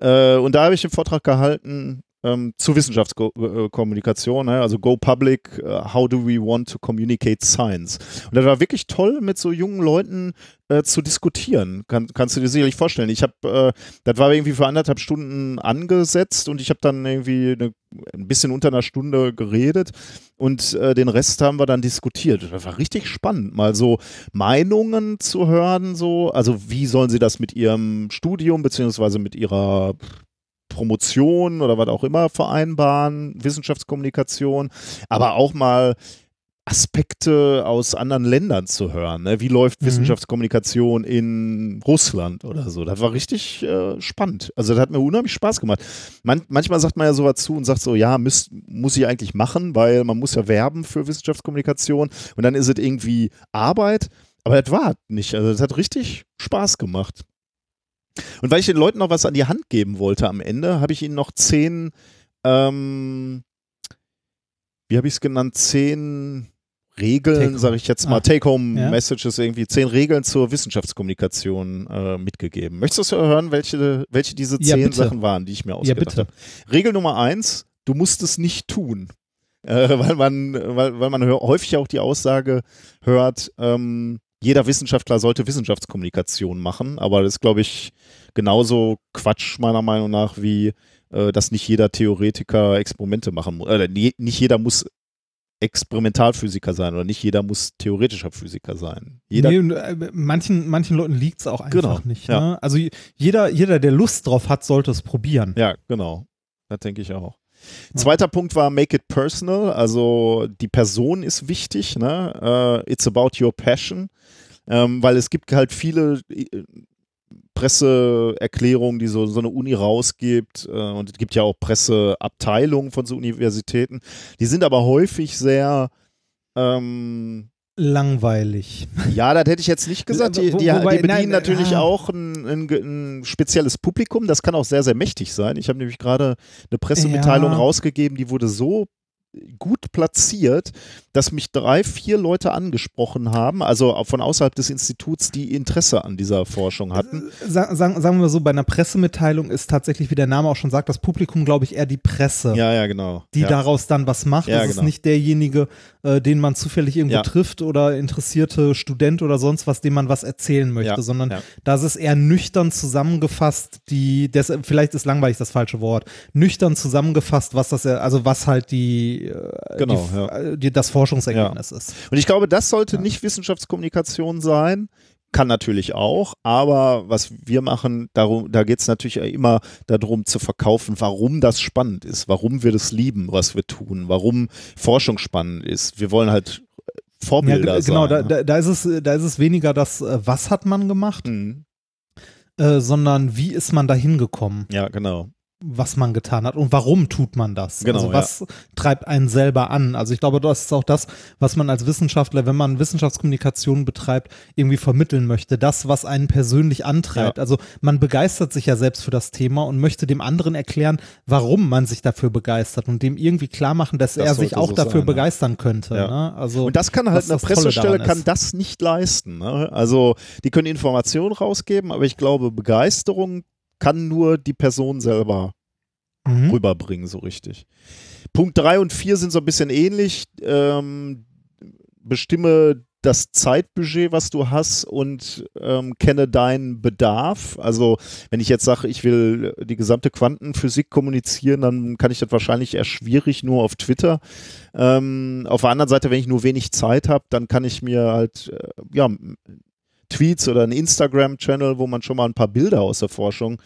Äh, und da habe ich den Vortrag gehalten ähm, zur Wissenschaftskommunikation, ne? also Go Public, uh, How do we want to communicate science? Und das war wirklich toll, mit so jungen Leuten äh, zu diskutieren. Kann, kannst du dir sicherlich vorstellen. Ich habe, äh, das war irgendwie für anderthalb Stunden angesetzt und ich habe dann irgendwie eine, ein bisschen unter einer Stunde geredet und äh, den Rest haben wir dann diskutiert. Das war richtig spannend, mal so Meinungen zu hören, so, also wie sollen sie das mit ihrem Studium beziehungsweise mit ihrer Promotion oder was auch immer vereinbaren, Wissenschaftskommunikation, aber auch mal Aspekte aus anderen Ländern zu hören. Ne? Wie läuft mhm. Wissenschaftskommunikation in Russland oder so? Das war richtig äh, spannend. Also das hat mir unheimlich Spaß gemacht. Man, manchmal sagt man ja sowas zu und sagt so, ja, müß, muss ich eigentlich machen, weil man muss ja werben für Wissenschaftskommunikation und dann ist es irgendwie Arbeit. Aber das war nicht. Also das hat richtig Spaß gemacht. Und weil ich den Leuten noch was an die Hand geben wollte am Ende, habe ich ihnen noch zehn, ähm, wie habe ich es genannt, zehn Regeln, sage ich jetzt mal, ah, Take-Home-Messages, ja. irgendwie zehn Regeln zur Wissenschaftskommunikation äh, mitgegeben. Möchtest du hören, welche, welche diese zehn ja, Sachen waren, die ich mir ausgedacht ja, habe? Regel Nummer eins, du musst es nicht tun. Äh, weil man, weil, weil man häufig auch die Aussage hört, ähm, jeder Wissenschaftler sollte Wissenschaftskommunikation machen, aber das ist, glaube ich, genauso Quatsch meiner Meinung nach, wie äh, dass nicht jeder Theoretiker Experimente machen muss. Äh, nicht jeder muss Experimentalphysiker sein oder nicht jeder muss theoretischer Physiker sein. Jeder nee, äh, manchen, manchen Leuten liegt es auch einfach genau, nicht. Ne? Ja. Also jeder, jeder, der Lust drauf hat, sollte es probieren. Ja, genau. Das denke ich auch. Zweiter Punkt war Make it personal, also die Person ist wichtig, ne? Uh, it's about your passion, ähm, weil es gibt halt viele äh, Presseerklärungen, die so, so eine Uni rausgibt äh, und es gibt ja auch Presseabteilungen von so Universitäten, die sind aber häufig sehr ähm, langweilig. Ja, das hätte ich jetzt nicht gesagt. Die, die, die bedienen nein, natürlich ah. auch ein, ein, ein, spezielles Publikum. Das kann auch sehr, sehr mächtig sein. Ich habe nämlich gerade eine Pressemitteilung ja. rausgegeben, die wurde so gut platziert, dass mich drei, vier Leute angesprochen haben, also von außerhalb des Instituts, die Interesse an dieser Forschung hatten. Sa sagen, sagen wir so, bei einer Pressemitteilung ist tatsächlich, wie der Name auch schon sagt, das Publikum, glaube ich, eher die Presse, Ja, ja, genau. die ja. daraus dann was macht. Ja, das ist genau. nicht derjenige, äh, den man zufällig irgendwo Ja. trifft oder interessierte Student oder sonst was, dem man was erzählen möchte, Ja, sondern das ist eher nüchtern zusammengefasst, die, das, vielleicht ist langweilig das falsche Wort, nüchtern zusammengefasst, was das, also was halt die, äh, Genau, die, äh, die das Forschungsergebnis ist. Und ich glaube, das sollte nicht Wissenschaftskommunikation sein. Kann natürlich auch, aber was wir machen, darum, da geht es natürlich immer darum zu verkaufen, warum das spannend ist, warum wir das lieben, was wir tun, warum Forschung spannend ist. Wir wollen halt Ja, Vorbilder ge- genau, sein. da, ne? da, da, ist es, da ist es weniger das, äh, was hat man gemacht, Mhm. äh, sondern wie ist man da hingekommen, Ja, genau. Was man getan hat und warum tut man das? Genau, also was treibt einen selber an? Also ich glaube, das ist auch das, was man als Wissenschaftler, wenn man Wissenschaftskommunikation betreibt, irgendwie vermitteln möchte. Das, was einen persönlich antreibt. Ja. Also man begeistert sich ja selbst für das Thema und möchte dem anderen erklären, warum man sich dafür begeistert und dem irgendwie klar machen, dass Das er sich auch so dafür sein, ja. begeistern könnte. Ja. Ne? Also Und das kann halt eine Pressestelle kann das nicht leisten. Ne? Also die können Informationen rausgeben, aber ich glaube, Begeisterung kann nur die Person selber Mhm. rüberbringen, so richtig. Punkt 3 und 4 sind so ein bisschen ähnlich. Ähm, bestimme das Zeitbudget, was du hast und ähm, kenne deinen Bedarf. Also wenn ich jetzt sage, ich will die gesamte Quantenphysik kommunizieren, dann kann ich das wahrscheinlich eher schwierig nur auf Twitter. Ähm, auf der anderen Seite, wenn ich nur wenig Zeit habe, dann kann ich mir halt äh, ja, Tweets oder einen Instagram-Channel, wo man schon mal ein paar Bilder aus der Forschung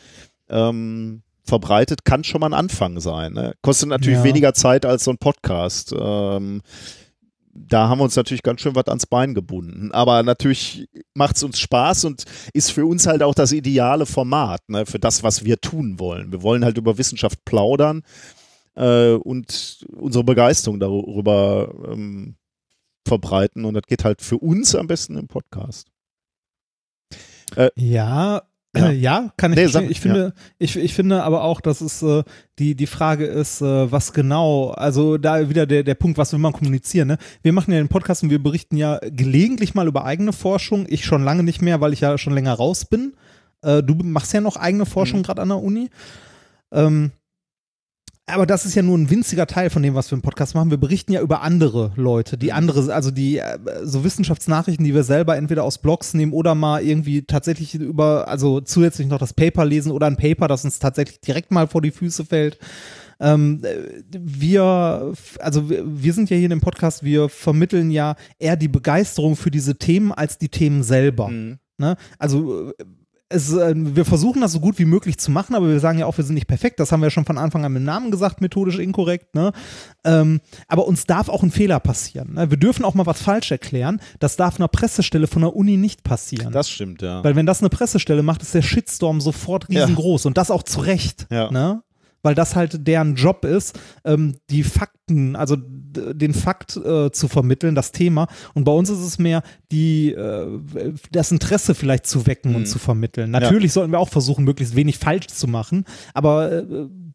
ähm, verbreitet, kann schon mal ein Anfang sein. Ne? Kostet natürlich Ja. weniger Zeit als so ein Podcast. Ähm, da haben wir uns natürlich ganz schön was ans Bein gebunden. Aber natürlich macht es uns Spaß und ist für uns halt auch das ideale Format ne, für das, was wir tun wollen. Wir wollen halt über Wissenschaft plaudern äh, und unsere Begeisterung darüber ähm, verbreiten. Und das geht halt für uns am besten im Podcast. Ja, Ja. ja, ja kann ich Nee, sag- Ich finde, ich, ich finde aber auch, dass es äh, die, die Frage ist, äh, was genau, also da wieder der, der Punkt, was will man kommunizieren, ne? Wir machen ja den Podcast und wir berichten ja gelegentlich mal über eigene Forschung. Ich schon lange nicht mehr, weil ich ja schon länger raus bin. Äh, du machst ja noch eigene Forschung Mhm. gerade an der Uni. Ähm, aber das ist ja nur ein winziger Teil von dem, was wir im Podcast machen. Wir berichten ja über andere Leute, die andere, also die äh, so Wissenschaftsnachrichten, die wir selber entweder aus Blogs nehmen oder mal irgendwie tatsächlich über, also zusätzlich noch das Paper lesen oder ein Paper, das uns tatsächlich direkt mal vor die Füße fällt. Ähm, äh, wir, also wir, wir sind ja hier in dem Podcast, wir vermitteln ja eher die Begeisterung für diese Themen als die Themen selber. Mhm. Ne? Also äh, es, äh, wir versuchen das so gut wie möglich zu machen, aber wir sagen ja auch, wir sind nicht perfekt. Das haben wir ja schon von Anfang an mit Namen gesagt, methodisch inkorrekt. Ne? Ähm, aber uns darf auch ein Fehler passieren. Ne? Wir dürfen auch mal was falsch erklären. Das darf einer Pressestelle von der Uni nicht passieren. Das stimmt, ja. Weil wenn das eine Pressestelle macht, ist der Shitstorm sofort Ja. riesengroß. Und das auch zu Recht. Ja. Ne? Weil das halt deren Job ist, ähm, die Fakten, also den Fakt äh, zu vermitteln, das Thema. Und bei uns ist es mehr, die, äh, das Interesse vielleicht zu wecken Mhm. und zu vermitteln. Natürlich sollten wir auch versuchen, möglichst wenig falsch zu machen. Aber äh,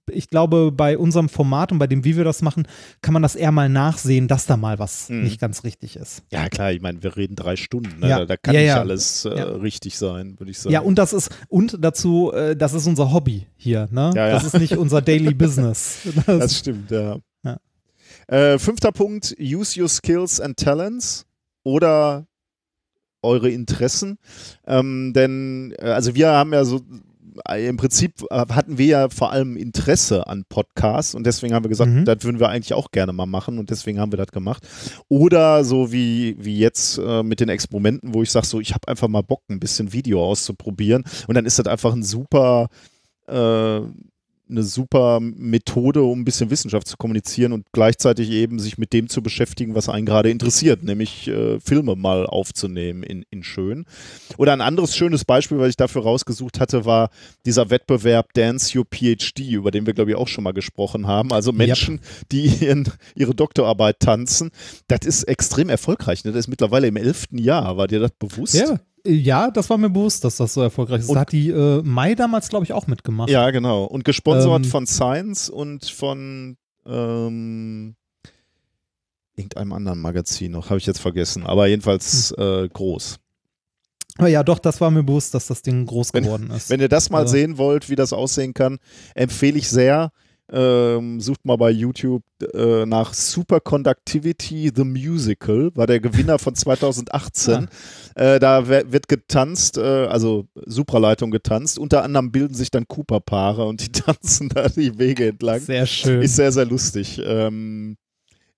ich glaube, bei unserem Format und bei dem, wie wir das machen, kann man das eher mal nachsehen, dass da mal was Mhm. nicht ganz richtig ist. Ja, klar, ich meine, wir reden drei Stunden. Ne? Ja. Da, da kann Ja, nicht ja. alles äh, richtig sein, würde ich sagen. Ja, und das ist, und dazu, äh, das ist unser Hobby hier, ne? Das ist nicht unser Daily Business. [laughs] Das, Das stimmt, ja. Äh, fünfter Punkt, use your skills and talents oder eure Interessen. Ähm, denn, äh, also wir haben ja so, im Prinzip äh, hatten wir ja vor allem Interesse an Podcasts und deswegen haben wir gesagt, Mhm. das würden wir eigentlich auch gerne mal machen und deswegen haben wir das gemacht. Oder so wie, wie jetzt äh, mit den Experimenten, wo ich sage, so, ich habe einfach mal Bock, ein bisschen Video auszuprobieren und dann ist das einfach ein super äh, eine super Methode, um ein bisschen Wissenschaft zu kommunizieren und gleichzeitig eben sich mit dem zu beschäftigen, was einen gerade interessiert, nämlich äh, Filme mal aufzunehmen in, in schön. Oder ein anderes schönes Beispiel, was ich dafür rausgesucht hatte, war dieser Wettbewerb Dance Your PhD, über den wir, glaube ich, auch schon mal gesprochen haben. Also Menschen, die ihren, ihre Doktorarbeit tanzen. Das ist extrem erfolgreich. Ne? Das ist mittlerweile im elften Jahr. War dir das bewusst? ja, ja, das war mir bewusst, dass das so erfolgreich ist. Und- da hat die äh, Mai damals, glaube ich, auch mitgemacht. Ja, genau. Und gesponsert Ähm, von Science und von ähm, irgendeinem anderen Magazin noch, habe ich jetzt vergessen, aber jedenfalls äh, groß. Aber ja, doch, das war mir bewusst, dass das Ding groß Wenn- geworden ist. Wenn ihr das mal Also- sehen wollt, wie das aussehen kann, empfehle ich sehr. Ähm, sucht mal bei YouTube äh, nach Superconductivity The Musical, war der Gewinner von 2018. Äh, da wird getanzt, äh, also Supraleitung getanzt. Unter anderem bilden sich dann Cooper-Paare und die [laughs] tanzen da die Wege entlang. Sehr schön. Ist sehr, sehr lustig. Ähm,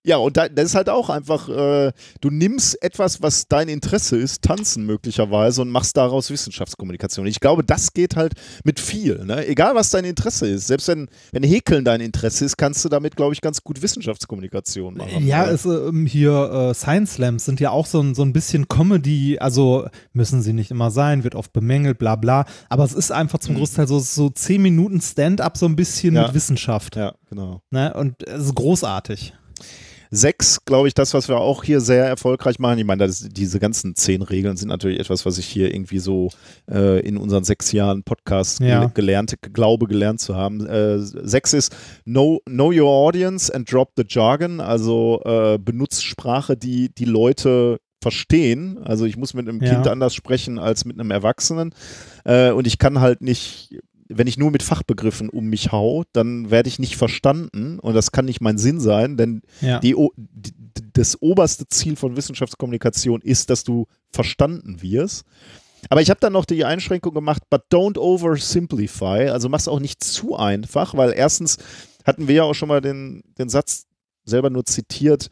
ja, und da, das ist halt auch einfach, äh, du nimmst etwas, was dein Interesse ist, tanzen möglicherweise, und machst daraus Wissenschaftskommunikation. Ich glaube, das geht halt mit viel. Ne? Egal, was dein Interesse ist. Selbst wenn, wenn Häkeln dein Interesse ist, kannst du damit, glaube ich, ganz gut Wissenschaftskommunikation machen. Ja, Äh, es, ähm, hier äh, Science Slams sind ja auch so ein, so ein bisschen Comedy, also müssen sie nicht immer sein, wird oft bemängelt, bla bla. Aber es ist einfach zum Großteil so, so 10 Minuten Stand-up, so ein bisschen Mhm. Ja. mit Wissenschaft. ja, genau. Ne? Und es ist großartig. Sechs, glaube ich, das, was wir auch hier sehr erfolgreich machen. Ich meine, das, diese ganzen zehn Regeln sind natürlich etwas, was ich hier irgendwie so äh, in unseren sechs Jahren Podcast Ja. gel gelernt, glaube gelernt zu haben. Äh, sechs ist know, know your audience and drop the jargon. Also äh, benutzt Sprache, die die Leute verstehen. Also ich muss mit einem Ja. Kind anders sprechen als mit einem Erwachsenen. Äh, und ich kann halt nicht wenn ich nur mit Fachbegriffen um mich hau, dann werde ich nicht verstanden und das kann nicht mein Sinn sein, denn Ja. die, das oberste Ziel von Wissenschaftskommunikation ist, dass du verstanden wirst. Aber ich habe dann noch die Einschränkung gemacht, but don't oversimplify. Also mach's auch nicht zu einfach, weil erstens hatten wir ja auch schon mal den, den Satz selber nur zitiert,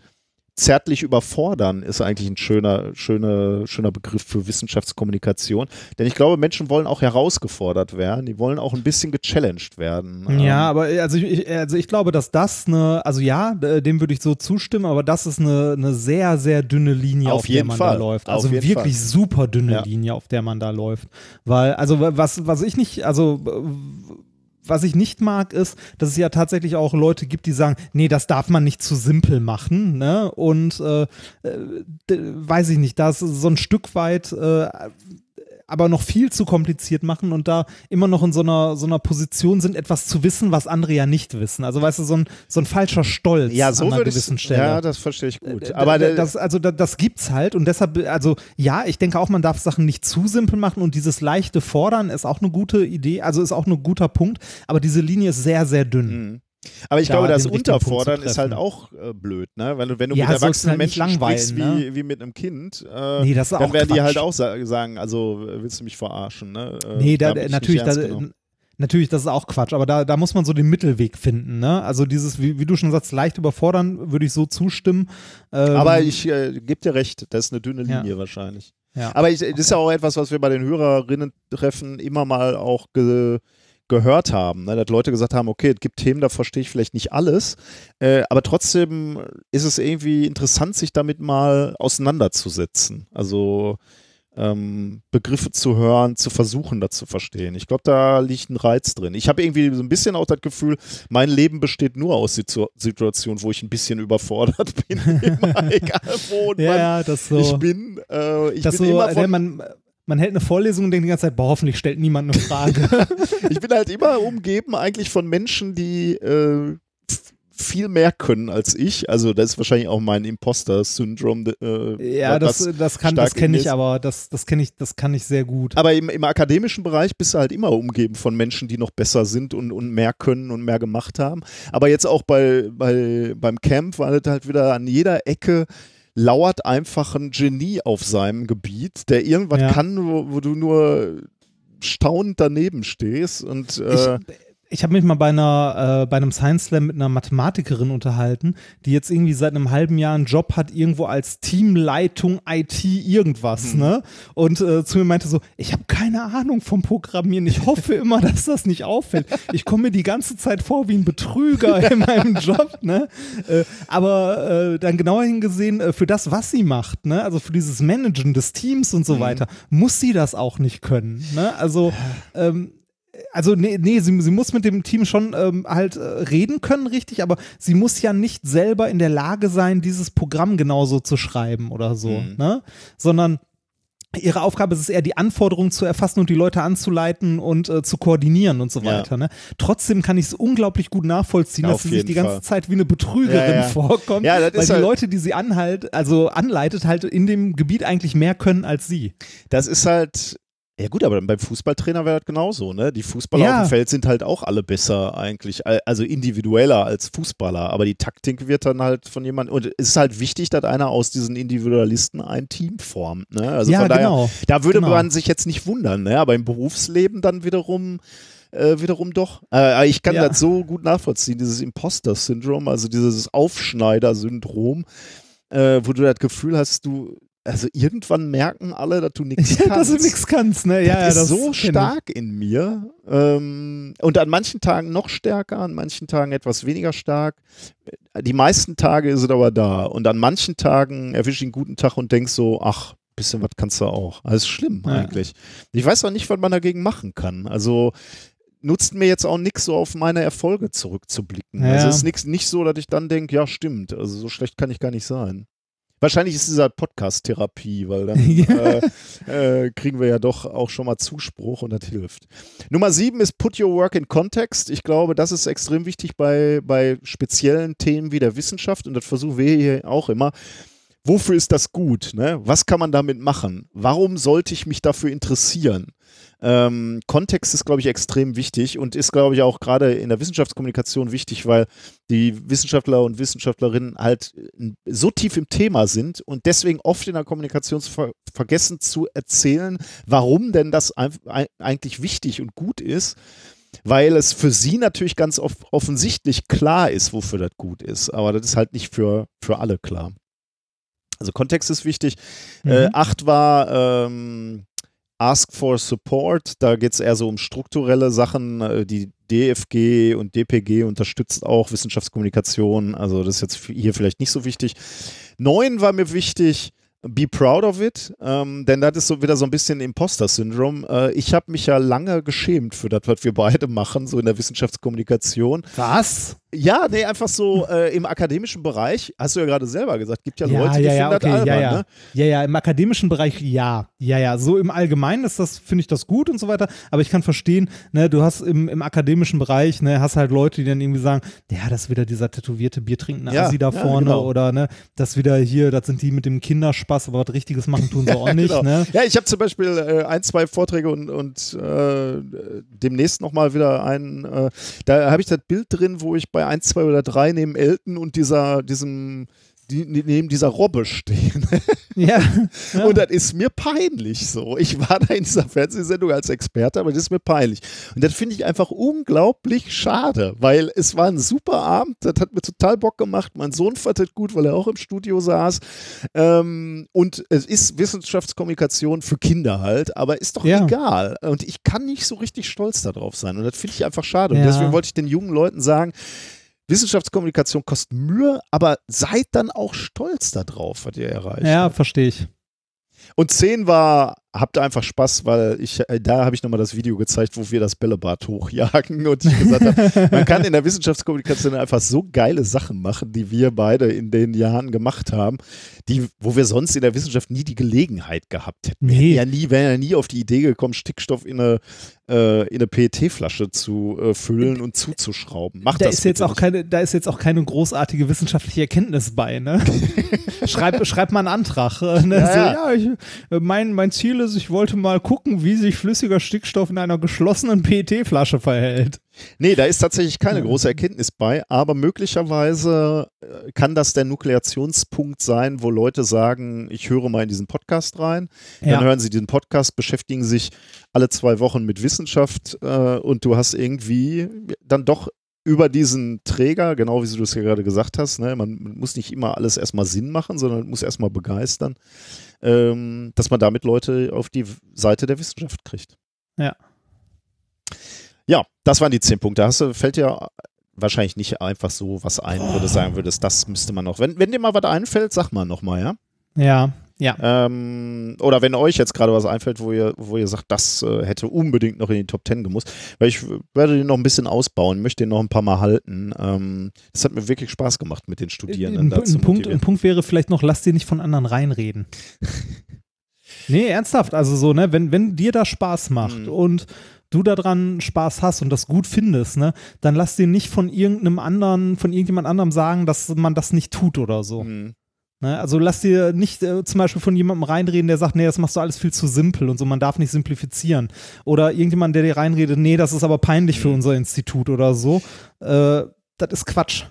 zärtlich überfordern ist eigentlich ein schöner, schöner, schöner Begriff für Wissenschaftskommunikation. Denn ich glaube, Menschen wollen auch herausgefordert werden, die wollen auch ein bisschen gechallenged werden. Ja, Ähm, aber also ich, also ich glaube, dass das eine, also ja, d- dem würde ich so zustimmen, aber das ist eine, eine sehr, sehr dünne Linie, Auf auf, der man Fall. da läuft. Also wirklich super dünne Ja. Linie, auf der man da läuft. Weil, also was, was ich nicht, also äh, was ich nicht mag, ist, dass es ja tatsächlich auch Leute gibt, die sagen, nee, das darf man nicht zu simpel machen, ne? Und äh, äh, weiß ich nicht, das ist so ein Stück weit äh, aber noch viel zu kompliziert machen und da immer noch in so einer, so einer Position sind, etwas zu wissen, was andere ja nicht wissen. Also weißt du, so ein, so ein falscher Stolz ja, so an einer gewissen Stelle. Ja, das verstehe ich gut. D- Aber das, also da- das gibt's halt und deshalb, also ja, ich denke auch, man darf Sachen nicht zu simpel machen und dieses leichte Fordern ist auch eine gute Idee, also ist auch ein guter Punkt, aber diese Linie ist sehr, sehr dünn. Mhm. Aber ich da glaube, das Unterfordern ist halt treffen. auch äh, blöd, ne? Wenn du, wenn du Ja, mit erwachsenen halt Menschen sprichst ne? wie, wie mit einem Kind, äh, Nee, dann werden die Quatsch. halt auch sa sagen, also willst du mich verarschen, ne? Äh, Nee, da, nicht natürlich, da, natürlich, das ist auch Quatsch, aber da, da muss man so den Mittelweg finden, ne? Also dieses, wie, wie du schon sagst, leicht überfordern, würde ich so zustimmen. Ähm, Aber ich äh, gebe dir recht, das ist eine dünne Ja. Linie wahrscheinlich. ja. Aber ich, das ist ja auch etwas, was wir bei den Hörerinnen-Treffen immer mal auch ge gehört haben, ne? dass Leute gesagt haben, okay, es gibt Themen, da verstehe ich vielleicht nicht alles, äh, aber trotzdem ist es irgendwie interessant, sich damit mal auseinanderzusetzen. Also ähm, Begriffe zu hören, zu versuchen, das zu verstehen. Ich glaube, da liegt ein Reiz drin. Ich habe irgendwie so ein bisschen auch das Gefühl, mein Leben besteht nur aus Situ Situationen, wo ich ein bisschen überfordert [laughs] bin. [laughs] Immer, egal wo ja, ja, das so. ich bin. Äh, ich das bin so, immer äh, von, man, man hält eine Vorlesung und denkt die ganze Zeit, boah, hoffentlich stellt niemand eine Frage. [laughs] ich bin halt immer umgeben eigentlich von Menschen, die äh, viel mehr können als ich. Also das ist wahrscheinlich auch mein Imposter-Syndrom. Äh, ja, das, das kann, das kenne ich, aber das, das kenne ich, das kann ich sehr gut. Aber im, im akademischen Bereich bist du halt immer umgeben von Menschen, die noch besser sind und, und mehr können und mehr gemacht haben. Aber jetzt auch bei, bei, beim Camp war das halt wieder an jeder Ecke lauert einfach ein Genie auf seinem Gebiet, der irgendwas Ja. kann, wo, wo du nur staunend daneben stehst und äh, ich ich habe mich mal bei einer äh, bei einem Science Slam mit einer Mathematikerin unterhalten, die jetzt irgendwie seit einem halben Jahr einen Job hat irgendwo als Teamleitung IT irgendwas, ne? Und äh, zu mir meinte so, ich habe keine Ahnung vom Programmieren. Ich hoffe immer, [laughs] dass das nicht auffällt. Ich komme mir die ganze Zeit vor wie ein Betrüger in meinem Job, ne? Äh, aber äh, dann genauer hingesehen, äh, für das, was sie macht, ne? Also für dieses Managen des Teams und so weiter, muss sie das auch nicht können, ne? Also ähm, also nee, nee sie, sie muss mit dem Team schon ähm, halt äh, reden können, richtig, aber sie muss ja nicht selber in der Lage sein, dieses Programm genauso zu schreiben oder so, Mhm. ne? Sondern ihre Aufgabe ist es eher, die Anforderungen zu erfassen und die Leute anzuleiten und äh, zu koordinieren und so Ja. weiter. Ne? Trotzdem kann ich es unglaublich gut nachvollziehen, Ja, dass sie sich die ganze Fall. Zeit wie eine Betrügerin Ja, ja. vorkommt, Ja, weil die halt- Leute, die sie anhalt, also anleitet, halt in dem Gebiet eigentlich mehr können als sie. Das ist halt. Ja gut, aber beim Fußballtrainer wäre das genauso, ne? Die Fußballer Ja. auf dem Feld sind halt auch alle besser eigentlich, al- also individueller als Fußballer, aber die Taktik wird dann halt von jemandem, und es ist halt wichtig, dass einer aus diesen Individualisten ein Team formt, ne? Also ja, von daher, genau. da würde genau. man sich jetzt nicht wundern, ne? Aber im Berufsleben dann wiederum äh, wiederum doch. Äh, ich kann Ja. das so gut nachvollziehen, dieses Imposter-Syndrom, also dieses Aufschneider-Syndrom, äh, wo du das Gefühl hast, du, also irgendwann merken alle, dass du nichts [laughs] Ja, kannst. dass du nichts kannst, ne? Ja, das ja, ist so kenn ich. stark in mir. Ähm, und an manchen Tagen noch stärker, an manchen Tagen etwas weniger stark. Die meisten Tage ist es aber da. Und an manchen Tagen erwische ich einen guten Tag und denk so, ach, bisschen was kannst du auch. Das ist schlimm Ja. eigentlich. Ich weiß auch nicht, was man dagegen machen kann. Also nutzt mir jetzt auch nichts so auf meine Erfolge zurückzublicken. Ja. Also es ist nix, nicht so, dass ich dann denke, ja, stimmt. Also so schlecht kann ich gar nicht sein. Wahrscheinlich ist dieser Podcast-Therapie, weil dann [laughs] Ja. äh, äh, kriegen wir ja doch auch schon mal Zuspruch und das hilft. Nummer sieben ist Put Your Work in Context. Ich glaube, das ist extrem wichtig bei, bei speziellen Themen wie der Wissenschaft und das versuchen wir hier auch immer. Wofür ist das gut? Ne? Was kann man damit machen? Warum sollte ich mich dafür interessieren? Ähm, Kontext ist, glaube ich, extrem wichtig und ist, glaube ich, auch gerade in der Wissenschaftskommunikation wichtig, weil die Wissenschaftler und Wissenschaftlerinnen halt äh, so tief im Thema sind und deswegen oft in der Kommunikation ver vergessen zu erzählen, warum denn das eigentlich wichtig und gut ist, weil es für sie natürlich ganz off offensichtlich klar ist, wofür das gut ist, aber das ist halt nicht für, für alle klar. Also Kontext ist wichtig. Äh, Mhm. acht war ähm, Ask for Support. Da geht es eher so um strukturelle Sachen. Äh, Die DFG und DPG unterstützt auch Wissenschaftskommunikation. Also das ist jetzt hier vielleicht nicht so wichtig. Neun war mir wichtig. Be proud of it, ähm, denn das ist so wieder so ein bisschen Imposter-Syndrom. Äh, ich habe mich ja lange geschämt für das, was wir beide [laughs] machen, so in der Wissenschaftskommunikation. Was? Ja, nee, einfach so äh, im akademischen Bereich, hast du ja gerade selber gesagt, gibt ja, Ja, Leute, die ja, ja, finden das okay, albern, ja, ja. ne? Ja, ja, im akademischen Bereich ja. Ja, ja. So im Allgemeinen ist das, finde ich das gut und so weiter. Aber ich kann verstehen, ne, du hast im, im akademischen Bereich, ne, hast halt Leute, die dann irgendwie sagen, ja, das ist wieder dieser tätowierte Biertrinkende Ja, Assi da ja, vorne genau. oder ne, das wieder hier, das sind die mit dem Kinderspaß, aber was Richtiges machen tun sie [laughs] auch nicht, genau. ne? Ja, ich habe zum Beispiel äh, ein, zwei Vorträge und, und äh, demnächst nochmal wieder einen, äh, da habe ich das Bild drin, wo ich bei 1, 2 oder 3 neben Elton und dieser, diesem, die, neben dieser Robbe stehe. [laughs] Ja. ja. Und das ist mir peinlich so. Ich war da in dieser Fernsehsendung als Experte, aber das ist mir peinlich. Und das finde ich einfach unglaublich schade, weil es war ein super Abend, das hat mir total Bock gemacht. Mein Sohn fand das gut, weil er auch im Studio saß. Ähm, und es ist Wissenschaftskommunikation für Kinder halt, aber ist doch Ja. egal. Und ich kann nicht so richtig stolz darauf sein. Und das finde ich einfach schade. Und Ja. deswegen wollte ich den jungen Leuten sagen, Wissenschaftskommunikation kostet Mühe, aber seid dann auch stolz darauf, was ihr erreicht. ja, habt. verstehe ich. Und 10 war, habt einfach Spaß, weil ich, äh, da habe ich nochmal das Video gezeigt, wo wir das Bällebad hochjagen [laughs] und ich gesagt habe, man kann in der Wissenschaftskommunikation einfach so geile Sachen machen, die wir beide in den Jahren gemacht haben, die, wo wir sonst in der Wissenschaft nie die Gelegenheit gehabt hätten. Wir Nee. hätten ja nie, wären ja nie auf die Idee gekommen, Stickstoff in eine, äh, in eine PET-Flasche zu äh, füllen und zuzuschrauben. Macht Da das ist jetzt auch nicht. keine, da ist jetzt auch keine großartige wissenschaftliche Erkenntnis bei, ne? [laughs] schreib, schreib mal einen Antrag. äh, Ne? Ja, so, ja. ja ich, äh, mein, mein Ziel ist, ich wollte mal gucken, wie sich flüssiger Stickstoff in einer geschlossenen PET-Flasche verhält. Nee, da ist tatsächlich keine große Erkenntnis bei, aber möglicherweise äh, kann das der Nukleationspunkt sein, wo Leute sagen, ich höre mal in diesen Podcast rein. Dann Ja. hören sie diesen Podcast, beschäftigen sich alle zwei Wochen mit Wissenschaft äh, und du hast irgendwie dann doch über diesen Träger, genau wie du es ja gerade gesagt hast, ne, man muss nicht immer alles erstmal Sinn machen, sondern muss erstmal begeistern, ähm, dass man damit Leute auf die Seite der Wissenschaft kriegt. Ja. Ja, das waren die zehn Punkte. Hast du, fällt dir wahrscheinlich nicht einfach so was ein, wo du sagen würdest, das müsste man noch. Wenn, wenn dir mal was einfällt, sag mal nochmal, ja? Ja, ja. Ähm, oder wenn euch jetzt gerade was einfällt, wo ihr, wo ihr sagt, das äh, hätte unbedingt noch in die Top Ten gemusst, weil ich werde den noch ein bisschen ausbauen, möchte den noch ein paar Mal halten. Ähm, das hat mir wirklich Spaß gemacht, mit den Studierenden Ein, da zu ein, Punkt, ein Punkt wäre vielleicht noch, lass dir nicht von anderen reinreden. [laughs] Nee, ernsthaft. Also so, ne, wenn, wenn dir das Spaß macht Mhm. und du daran Spaß hast und das gut findest, ne, dann lass dir nicht von irgendeinem anderen, von irgendjemand anderem sagen, dass man das nicht tut oder so. Mhm. Ne? Also lass dir nicht äh, zum Beispiel von jemandem reinreden, der sagt, nee, das machst du alles viel zu simpel und so, man darf nicht simplifizieren. Oder irgendjemand, der dir reinredet, nee, das ist aber peinlich für Mhm. unser Institut oder so. Äh, das ist Quatsch.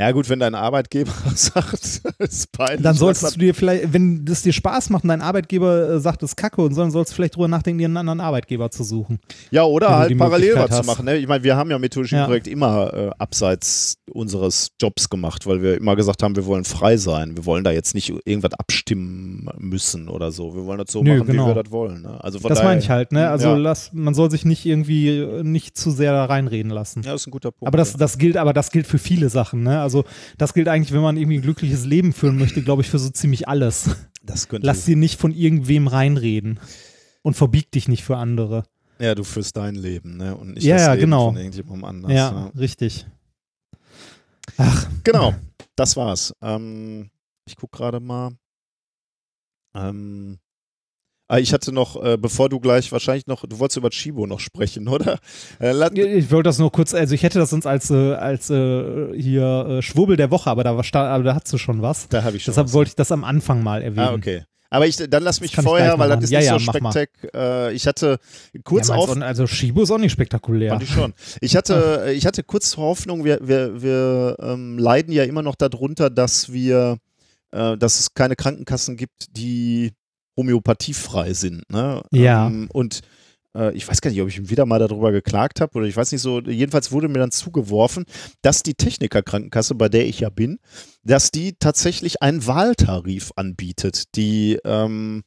Ja, gut, wenn dein Arbeitgeber [laughs] sagt, ist peinlich. Dann solltest du dir vielleicht, wenn das dir Spaß macht und dein Arbeitgeber äh, sagt, das ist kacke und so, dann sollst du vielleicht drüber nachdenken, dir einen anderen Arbeitgeber zu suchen. Ja, oder halt parallel was zu machen. Ne? Ich meine, wir haben ja mit Tuition Ja. Projekt immer äh, abseits unseres Jobs gemacht, weil wir immer gesagt haben, wir wollen frei sein. Wir wollen da jetzt nicht irgendwas abstimmen müssen oder so. Wir wollen das so Nö, machen, genau. wie wir das wollen. Ne? Also Das meine ich halt, ne? Also ja. lass, man soll sich nicht irgendwie äh, nicht zu sehr da reinreden lassen. Ja, das ist ein guter Punkt. Aber das, ja. das gilt, aber das gilt für viele Sachen, ne? Also das gilt eigentlich, wenn man irgendwie ein glückliches Leben führen möchte, glaube ich, für so ziemlich alles. das könnte. Lass dir nicht von irgendwem reinreden. Und verbieg dich nicht für andere. ja, du führst dein Leben, ne? Und nicht Ja, das ja, Leben genau. von irgendjemandem anders. ja, ja. richtig. Ach, Genau, [laughs] das war's. Ähm, ich guck gerade mal. Ähm, ich hatte noch, äh, bevor du gleich wahrscheinlich noch, du wolltest über Chibo noch sprechen, [laughs] oder? Äh, ich wollte das nur kurz, also ich hätte das sonst als, äh, als hier Schwurbel der Woche, aber da, war, aber da hast du schon was. da habe ich schon. Deshalb was. wollte ich das am Anfang mal erwähnen. Ah, okay. Aber ich, dann lass mich vorher, weil das ist machen. nicht Ja, so ja, mach mal. spektak. Äh, ich hatte kurz ja, auf, also Shibo ist auch nicht spektakulär. Fand ich schon. Ich hatte, äh, ich hatte kurz Hoffnung, wir, wir, wir ähm, leiden ja immer noch darunter, dass wir, äh, dass es keine Krankenkassen gibt, die homöopathiefrei sind. Ne? Ja. Ähm, und äh, ich weiß gar nicht, ob ich wieder mal darüber geklagt habe oder ich weiß nicht so, jedenfalls wurde mir dann zugeworfen, dass die Technikerkrankenkasse, bei der ich ja bin, dass die tatsächlich einen Wahltarif anbietet, die ähm,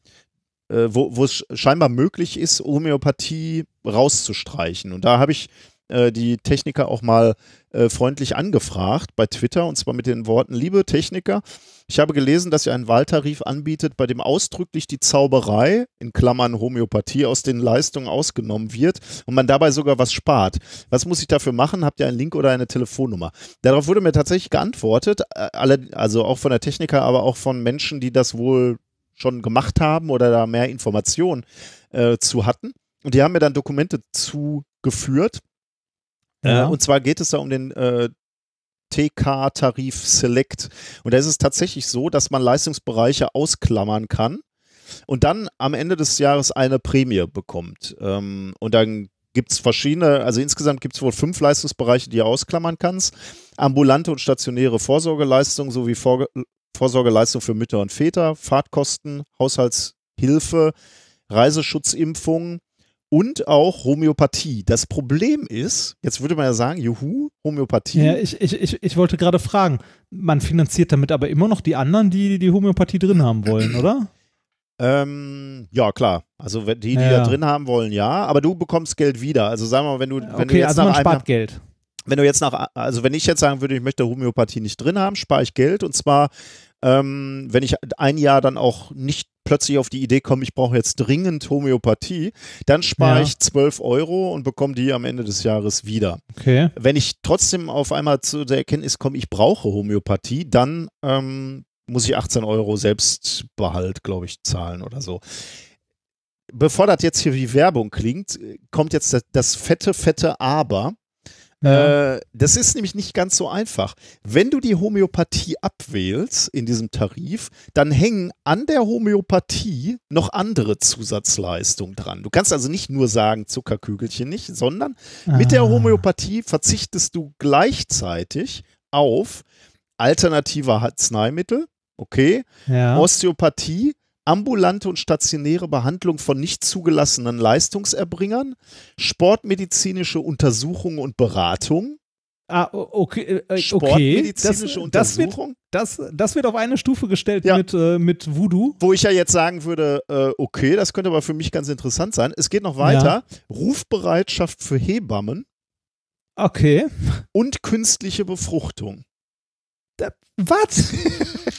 äh, wo, wo es scheinbar möglich ist, Homöopathie rauszustreichen. Und da habe ich äh, die Techniker auch mal äh, freundlich angefragt bei Twitter und zwar mit den Worten: Liebe Techniker, ich habe gelesen, dass ihr einen Wahltarif anbietet, bei dem ausdrücklich die Zauberei, in Klammern Homöopathie, aus den Leistungen ausgenommen wird und man dabei sogar was spart. Was muss ich dafür machen? Habt ihr einen Link oder eine Telefonnummer? Darauf wurde mir tatsächlich geantwortet, äh, alle, also auch von der Techniker, aber auch von Menschen, die das wohl schon gemacht haben oder da mehr Informationen äh, zu hatten. Und die haben mir dann Dokumente zugeführt. Ja. Äh, und zwar geht es da um den äh, TK-Tarif Select. Und da ist es tatsächlich so, dass man Leistungsbereiche ausklammern kann und dann am Ende des Jahres eine Prämie bekommt. Ähm, und dann gibt es verschiedene, also insgesamt gibt es wohl fünf Leistungsbereiche, die du ausklammern kannst. Ambulante und stationäre Vorsorgeleistungen sowie Vor Vorsorgeleistung für Mütter und Väter, Fahrtkosten, Haushaltshilfe, Reiseschutzimpfungen und auch Homöopathie. Das Problem ist, jetzt würde man ja sagen, juhu, Homöopathie. Ja, ich, ich, ich, ich wollte gerade fragen, man finanziert damit aber immer noch die anderen, die die Homöopathie drin haben wollen, [clears throat] oder? Ähm, ja, klar. Also die, die Ja. da drin haben wollen, ja, aber du bekommst Geld wieder. Also sagen wir mal, wenn du, wenn du okay, jetzt also nach man einem spart Geld. wenn du jetzt nach, also wenn ich jetzt sagen würde, ich möchte Homöopathie nicht drin haben, spare ich Geld und zwar, ähm, wenn ich ein Jahr dann auch nicht plötzlich auf die Idee komme, ich brauche jetzt dringend Homöopathie, dann spare Ja. ich 12 Euro und bekomme die am Ende des Jahres wieder. Okay. Wenn ich trotzdem auf einmal zu der Erkenntnis komme, ich brauche Homöopathie, dann ähm, muss ich 18 Euro Selbstbehalt, glaube ich, zahlen oder so. Bevor das jetzt hier wie Werbung klingt, kommt jetzt das, das fette, fette Aber. Ja. Äh, das ist nämlich nicht ganz so einfach. Wenn du die Homöopathie abwählst in diesem Tarif, dann hängen an der Homöopathie noch andere Zusatzleistungen dran. Du kannst also nicht nur sagen Zuckerkügelchen nicht, sondern mit der Ah. Homöopathie verzichtest du gleichzeitig auf alternative Arzneimittel, okay, ja. Osteopathie, ambulante und stationäre Behandlung von nicht zugelassenen Leistungserbringern, sportmedizinische Untersuchungen und Beratung, Ah, okay, äh, äh, okay. Das, sportmedizinische das, wird, Untersuchung, das, das wird auf eine Stufe gestellt Ja. mit, äh, mit Voodoo. wo ich ja jetzt sagen würde, äh, okay, das könnte aber für mich ganz interessant sein. Es geht noch weiter. Rufbereitschaft für Hebammen Okay. und künstliche Befruchtung. Was? [laughs]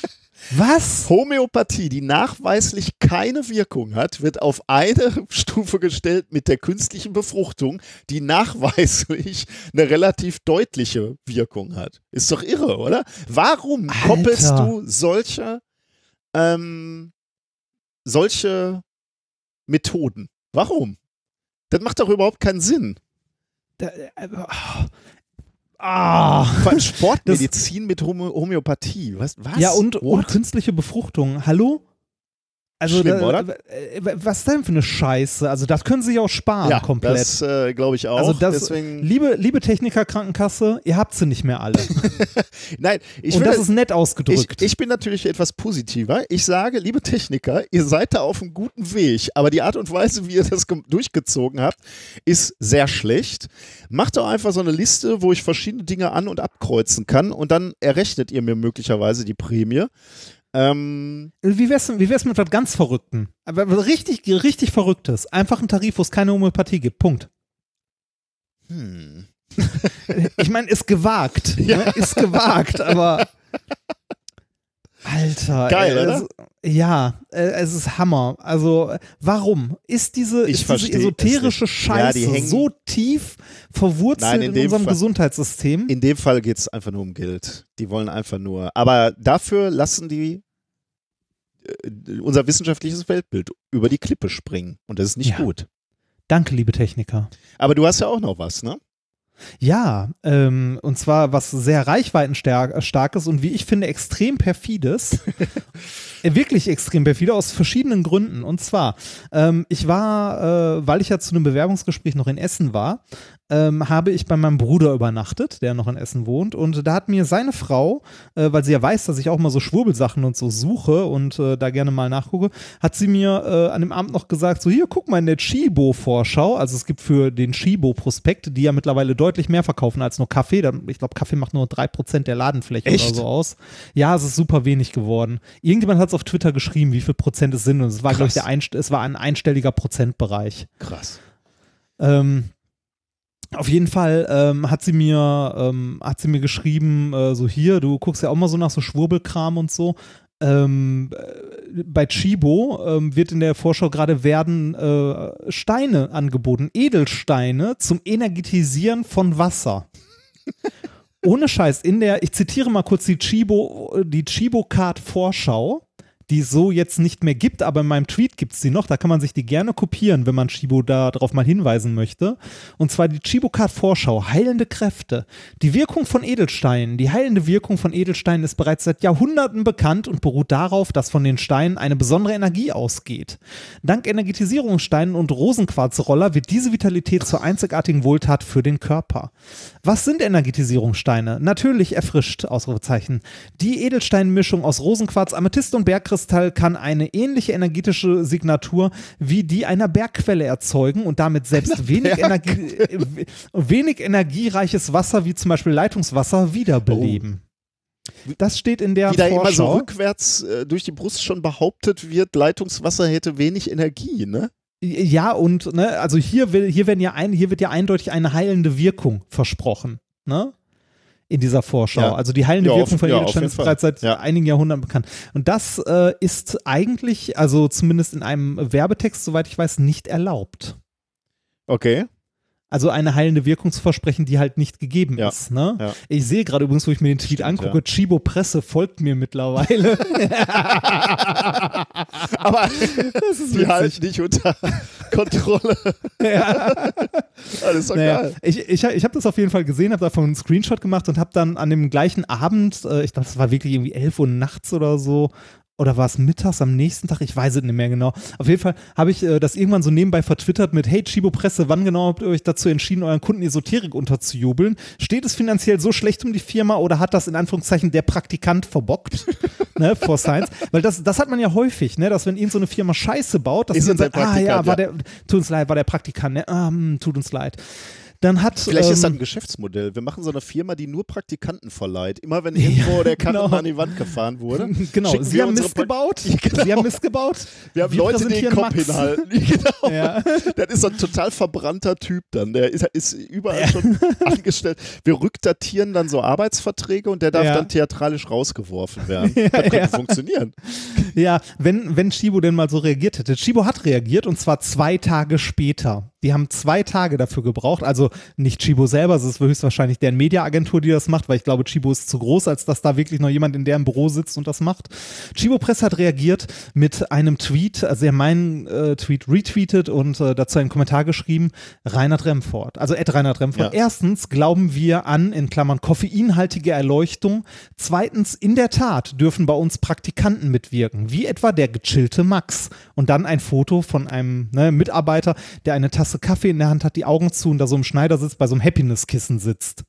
Was? Homöopathie, die nachweislich keine Wirkung hat, wird auf eine [laughs] Stufe gestellt mit der künstlichen Befruchtung, die nachweislich eine relativ deutliche Wirkung hat. Ist doch irre, oder? Warum Alter. koppelst du solche, ähm, solche Methoden. Warum? Das macht doch überhaupt keinen Sinn. Da, äh, oh. Ah. Vor allem Sportmedizin mit Homö Homöopathie. Was? was? Ja, und, und künstliche Befruchtung. Hallo? Also, Schlimm, da, oder? Was denn für eine Scheiße? Also, das können sie ja auch sparen ja, komplett. das äh, glaube ich auch. also, das, Deswegen, liebe, liebe Techniker-Krankenkasse, ihr habt sie nicht mehr alle. [laughs] nein, ich und das ist nett ich, ausgedrückt. ich bin natürlich etwas positiver. Ich sage, liebe Techniker, ihr seid da auf einem guten Weg, aber die Art und Weise, wie ihr das ge- durchgezogen habt, ist sehr schlecht. Macht doch einfach so eine Liste, wo ich verschiedene Dinge an- und abkreuzen kann und dann errechnet ihr mir möglicherweise die Prämie. Ähm, Wie wär's, wie wär's mit was ganz Verrückten? Aber richtig, richtig Verrücktes. Einfach ein Tarif, wo es keine Homöopathie gibt. Punkt. hm. [laughs] Ich meine, ist gewagt. [laughs] Ne? Ist gewagt, aber. [laughs] Alter. Geil, ey, oder? Es, ja, äh, es ist Hammer. Also, warum? Ist diese, Ich ist diese esoterische. Ja, Scheiße hängen- so tief verwurzelt Nein, in in, unserem Fall- Gesundheitssystem? In dem Fall geht es einfach nur um Geld. Die wollen einfach nur. Aber dafür lassen die äh, unser wissenschaftliches Weltbild über die Klippe springen. Und das ist nicht Ja. gut. Danke, liebe Techniker. Aber du hast ja auch noch was, ne? Ja, ähm, und zwar was sehr reichweitenstarkes und wie ich finde extrem perfides. [laughs] Äh, Wirklich extrem perfide aus verschiedenen Gründen. Und zwar, ähm, ich war, äh, weil ich ja zu einem Bewerbungsgespräch noch in Essen war, ähm, habe ich bei meinem Bruder übernachtet, der noch in Essen wohnt. Und da hat mir seine Frau, äh, weil sie ja weiß, dass ich auch mal so Schwurbelsachen und so suche und äh, da gerne mal nachgucke, hat sie mir äh, an dem Abend noch gesagt: So, hier, guck mal in der Chibo-Vorschau. Also, es gibt für den Chibo-Prospekt, die ja mittlerweile deutlich mehr verkaufen als nur Kaffee. Ich glaube, Kaffee macht nur 3% der Ladenfläche Echt? oder so aus. Ja, es ist super wenig geworden. Irgendjemand hat es auf Twitter geschrieben, wie viel Prozent es sind. Und es war, glaube ich, der Einst es war ein einstelliger Prozentbereich. Krass. Ähm, auf jeden Fall ähm, hat sie mir ähm, hat sie mir geschrieben, äh, so hier, du guckst ja auch mal so nach so Schwurbelkram und so. Ähm, äh, bei Chibo ähm, wird in der Vorschau gerade werden äh, Steine angeboten, Edelsteine zum Energetisieren von Wasser. [laughs] Ohne Scheiß, in der, ich zitiere mal kurz die Chibo, die Chibo-Card Vorschau, die es so jetzt nicht mehr gibt, aber in meinem Tweet gibt es die noch. Da kann man sich die gerne kopieren, wenn man Chibo darauf mal hinweisen möchte. Und zwar die Chibo-Card Vorschau, heilende Kräfte. Die Wirkung von Edelsteinen. Die heilende Wirkung von Edelsteinen ist bereits seit Jahrhunderten bekannt und beruht darauf, dass von den Steinen eine besondere Energie ausgeht. Dank Energetisierungssteinen und Rosenquarzroller wird diese Vitalität zur einzigartigen Wohltat für den Körper. Was sind Energetisierungssteine? Natürlich erfrischt, Ausrufezeichen. Die Edelsteinmischung aus Rosenquarz, Amethyst und Bergkristall kann eine ähnliche energetische Signatur wie die einer Bergquelle erzeugen und damit selbst wenig, Energie, äh, wenig energiereiches Wasser, wie zum Beispiel Leitungswasser, wiederbeleben. Das steht in der Wie da immer so rückwärts äh, durch die Brust schon behauptet wird, Leitungswasser hätte wenig Energie, ne? Ja, und ne, also hier, will, hier, werden ja ein, hier wird ja eindeutig eine heilende Wirkung versprochen, ne? In dieser Vorschau. Ja. Also die heilende Ja, Wirkung auf- von ja, Edelstein ist bereits seit Ja. einigen Jahrhunderten bekannt. Und das äh, ist eigentlich, also zumindest in einem Werbetext, soweit ich weiß, nicht erlaubt. Okay. Also eine heilende Wirkung zu versprechen, die halt nicht gegeben Ja. ist. Ne? Ja. Ich sehe gerade übrigens, wo ich mir den Tweet Stimmt, angucke, ja. Chibo Presse folgt mir mittlerweile. [laughs] Aber das ist die halten dich unter Kontrolle. [laughs] Ja. Alles doch Naja, geil. ich, ich, ich habe das auf jeden Fall gesehen, habe davon einen Screenshot gemacht und habe dann an dem gleichen Abend, äh, ich glaube, es war wirklich irgendwie 11 Uhr nachts oder so, oder war es mittags am nächsten Tag? Ich weiß es nicht mehr genau. Auf jeden Fall habe ich äh, das irgendwann so nebenbei vertwittert mit, hey Chibo Presse, wann genau habt ihr euch dazu entschieden, euren Kunden Esoterik unterzujubeln? Steht es finanziell so schlecht um die Firma oder hat das in Anführungszeichen der Praktikant verbockt? [laughs] ne, for Science. Weil das, das hat man ja häufig, ne, dass wenn irgend so eine Firma Scheiße baut, dass Ist die dann sagt, ah ja, war der, tut uns leid, war der Praktikant, ne? ah, hm, tut uns leid. Dann hat Vielleicht ist das ähm, ein Geschäftsmodell. Wir machen so eine Firma, die nur Praktikanten verleiht. Immer wenn [laughs] irgendwo der Karren genau. an die Wand gefahren wurde. [laughs] Genau, sie wir haben unsere Mist Pra- gebaut. [laughs] Ja, genau. Sie haben Mist gebaut. Wir haben Leute, die den Kopf Max. hinhalten. genau. Ja. Das ist so ein total verbrannter Typ dann. Der ist, ist überall schon angestellt. Wir rückdatieren dann so Arbeitsverträge und der darf Ja. dann theatralisch rausgeworfen werden. das könnte ja. funktionieren. Ja, wenn, wenn Chibo denn mal so reagiert hätte. Chibo hat reagiert und zwar zwei Tage später. Die haben zwei Tage dafür gebraucht. Also nicht Chibo selber, es ist höchstwahrscheinlich deren Mediaagentur, die das macht, weil ich glaube, Chibo ist zu groß, als dass da wirklich noch jemand in deren Büro sitzt und das macht. Chibo Press hat reagiert mit einem Tweet, also er meinen äh, Tweet retweetet und äh, dazu einen Kommentar geschrieben, Reinhard Remford. Also Ed Reinhard Remford. Ja. Erstens glauben wir an, in Klammern, koffeinhaltige Erleuchtung. Zweitens, in der Tat dürfen bei uns Praktikanten mitwirken, wie etwa der gechillte Max. Und dann ein Foto von einem ne, Mitarbeiter, der eine Tasse Kaffee in der Hand hat, die Augen zu und da so im Schneider sitzt, bei so einem Happiness-Kissen sitzt.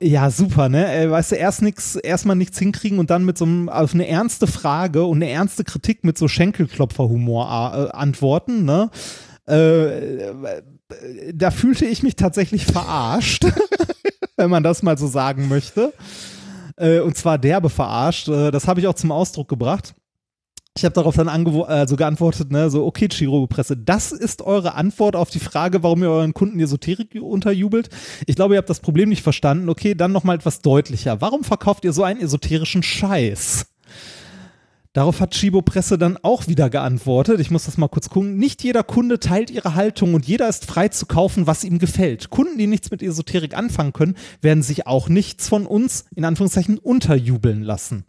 Ja, super, ne? Äh, weißt du, erst nix, erstmal nichts hinkriegen und dann mit so einem, auf eine ernste Frage und eine ernste Kritik mit so Schenkelklopferhumor äh, antworten, ne? Äh, äh, da fühlte ich mich tatsächlich verarscht, [laughs] wenn man das mal so sagen möchte. Äh, und zwar derbe verarscht. Äh, das habe ich auch zum Ausdruck gebracht. Ich habe darauf dann angewo- also geantwortet, ne, so, okay, Chiro-Presse, das ist eure Antwort auf die Frage, warum ihr euren Kunden Esoterik unterjubelt. Ich glaube, ihr habt das Problem nicht verstanden. Okay, dann nochmal etwas deutlicher. Warum verkauft ihr so einen esoterischen Scheiß? Darauf hat Chibo Presse dann auch wieder geantwortet. Ich muss das mal kurz gucken. Nicht jeder Kunde teilt ihre Haltung und jeder ist frei zu kaufen, was ihm gefällt. Kunden, die nichts mit Esoterik anfangen können, werden sich auch nichts von uns, in Anführungszeichen, unterjubeln lassen.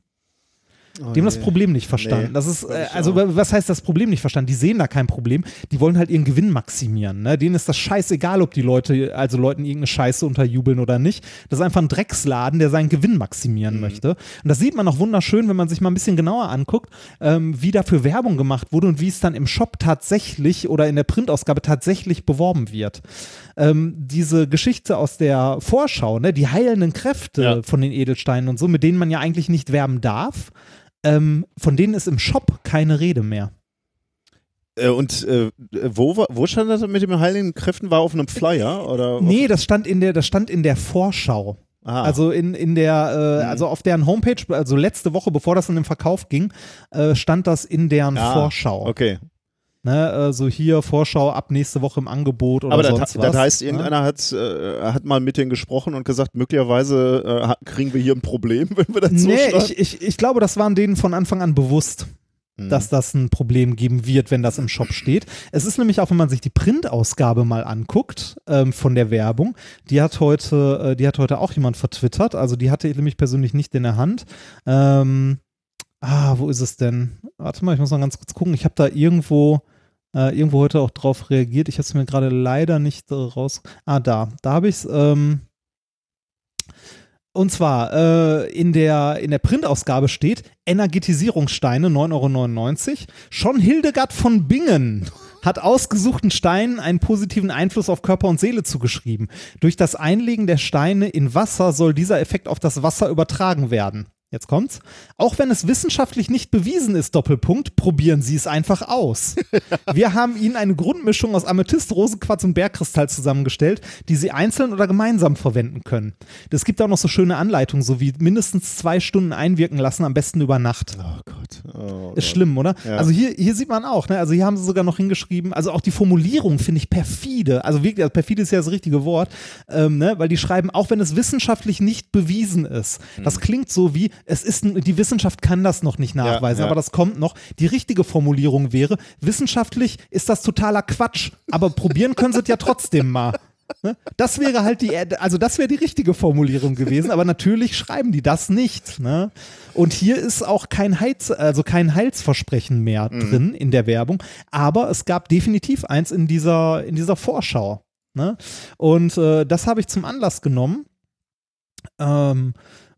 Die haben das Problem nicht verstanden. Nee, das ist, äh, also was heißt das Problem nicht verstanden? Die sehen da kein Problem. Die wollen halt ihren Gewinn maximieren. Ne? Denen ist das scheißegal, ob die Leute, also Leuten irgendeine Scheiße unterjubeln oder nicht. Das ist einfach ein Drecksladen, der seinen Gewinn maximieren möchte. Und das sieht man auch wunderschön, wenn man sich mal ein bisschen genauer anguckt, ähm, wie dafür Werbung gemacht wurde und wie es dann im Shop tatsächlich oder in der Printausgabe tatsächlich beworben wird. Ähm, diese Geschichte aus der Vorschau, ne, die heilenden Kräfte Ja. von den Edelsteinen und so, mit denen man ja eigentlich nicht werben darf, ähm, von denen ist im Shop keine Rede mehr. Äh, und äh, wo, wo stand das mit den heiligen Kräften? War auf einem Flyer? Oder Nee, das stand in der, das stand in der Vorschau. Ah. Also in, in der, äh, Mhm. also auf deren Homepage, also letzte Woche, bevor das in den Verkauf ging, äh, stand das in deren Ah, Vorschau. Okay. Ne, äh, so hier Vorschau ab nächste Woche im Angebot oder Aber das, sonst was. das heißt, ne? irgendeiner hat, äh, hat mal mit denen gesprochen und gesagt, möglicherweise äh, kriegen wir hier ein Problem, [laughs] wenn wir das so Nee, ich, ich, ich glaube, das waren denen von Anfang an bewusst, Mhm. dass das ein Problem geben wird, wenn das im Shop steht. Es ist nämlich auch, wenn man sich die Printausgabe mal anguckt ähm, von der Werbung, die hat heute, äh, die hat heute auch jemand vertwittert, also die hatte ich nämlich persönlich nicht in der Hand. Ähm, ah, wo ist es denn? Warte mal, ich muss mal ganz kurz gucken. Ich habe da irgendwo äh, irgendwo heute auch drauf reagiert. Ich habe es mir gerade leider nicht äh, raus. Ah, da. Da habe ich es. Ähm, und zwar äh, in, der, in der Printausgabe steht Energetisierungssteine 9,99 Euro. Schon Hildegard von Bingen [laughs] hat ausgesuchten Steinen einen positiven Einfluss auf Körper und Seele zugeschrieben. Durch das Einlegen der Steine in Wasser soll dieser Effekt auf das Wasser übertragen werden. Jetzt kommt's. Auch wenn es wissenschaftlich nicht bewiesen ist, Doppelpunkt, probieren Sie es einfach aus. [laughs] Wir haben Ihnen eine Grundmischung aus Amethyst, Rosenquarz und Bergkristall zusammengestellt, die Sie einzeln oder gemeinsam verwenden können. Es gibt auch noch so schöne Anleitungen, so wie mindestens zwei Stunden einwirken lassen, am besten über Nacht. Oh Gott. Oh Ist Gott. schlimm, oder? Ja. Also hier, hier sieht man auch, ne? Also hier haben sie sogar noch hingeschrieben, also auch die Formulierung finde ich perfide. Also wirklich, also perfide ist ja das richtige Wort, ähm, ne? Weil die schreiben, auch wenn es wissenschaftlich nicht bewiesen ist. Das klingt so wie, es ist, die Wissenschaft kann das noch nicht nachweisen, ja. aber das kommt noch. Die richtige Formulierung wäre, wissenschaftlich ist das totaler Quatsch, aber probieren können sie es ja trotzdem mal. Ne? Das wäre halt die, also das wäre die richtige Formulierung gewesen, aber natürlich schreiben die das nicht. Ne? Und hier ist auch kein Heiz, also kein Heilsversprechen mehr drin in der Werbung, aber es gab definitiv eins in dieser, in dieser Vorschau. Ne? Und äh, das habe ich zum Anlass genommen. Ähm,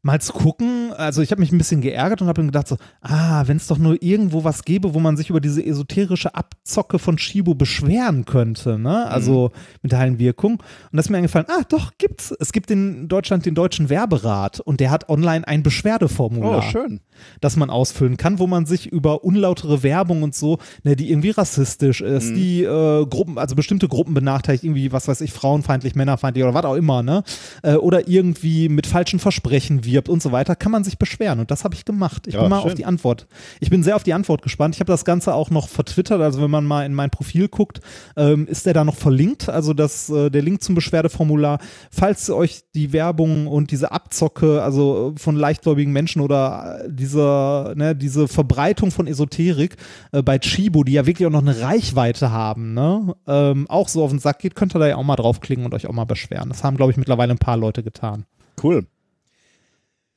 mal zu gucken, also ich habe mich ein bisschen geärgert und habe dann gedacht so, ah, wenn es doch nur irgendwo was gäbe, wo man sich über diese esoterische Abzocke von Shibo beschweren könnte, ne? Also mit der heilen Wirkung. Und das ist mir eingefallen, ah, doch, gibt's. Es gibt in Deutschland den Deutschen Werberat und der hat online ein Beschwerdeformular Oh, schön. das man ausfüllen kann, wo man sich über unlautere Werbung und so, ne, die irgendwie rassistisch ist, Mhm. die äh, Gruppen, also bestimmte Gruppen benachteiligt, irgendwie, was weiß ich, frauenfeindlich, männerfeindlich oder was auch immer, ne? Äh, oder irgendwie mit falschen Versprechen wirbt bewirbt und so weiter, kann man sich beschweren. Und das habe ich gemacht. Ich Ja, bin mal schön. auf die Antwort. Ich bin sehr auf die Antwort gespannt. Ich habe das Ganze auch noch vertwittert. Also wenn man mal in mein Profil guckt, ähm, ist der da noch verlinkt. Also das, äh, der Link zum Beschwerdeformular. Falls euch die Werbung und diese Abzocke, also von leichtgläubigen Menschen oder äh, diese, ne, diese Verbreitung von Esoterik äh, bei Chibo, die ja wirklich auch noch eine Reichweite haben, ne, ähm, auch so auf den Sack geht, könnt ihr da ja auch mal draufklicken und euch auch mal beschweren. Das haben, glaube ich, mittlerweile ein paar Leute getan. Cool.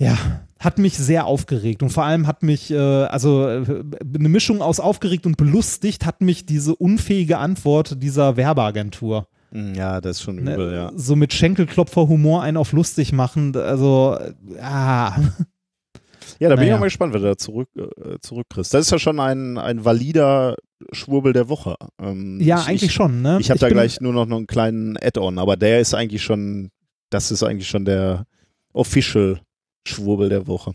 Ja, hat mich sehr aufgeregt und vor allem hat mich, äh, also äh, eine Mischung aus aufgeregt und belustigt hat mich diese unfähige Antwort dieser Werbeagentur. Hm, Ja, das ist schon Ne? übel, ja. So mit Schenkelklopfer-Humor einen auf lustig machen, also, ah, Ja, da bin ich Naja. auch mal gespannt, wer du da zurück, äh, zurückkriegst. Das ist ja schon ein, ein valider Schwurbel der Woche. Ähm, ja, ich, eigentlich ich, schon, ne? Ich habe da gleich nur noch einen kleinen Add-on, aber der ist eigentlich schon, das ist eigentlich schon der Official Schwurbel der Woche.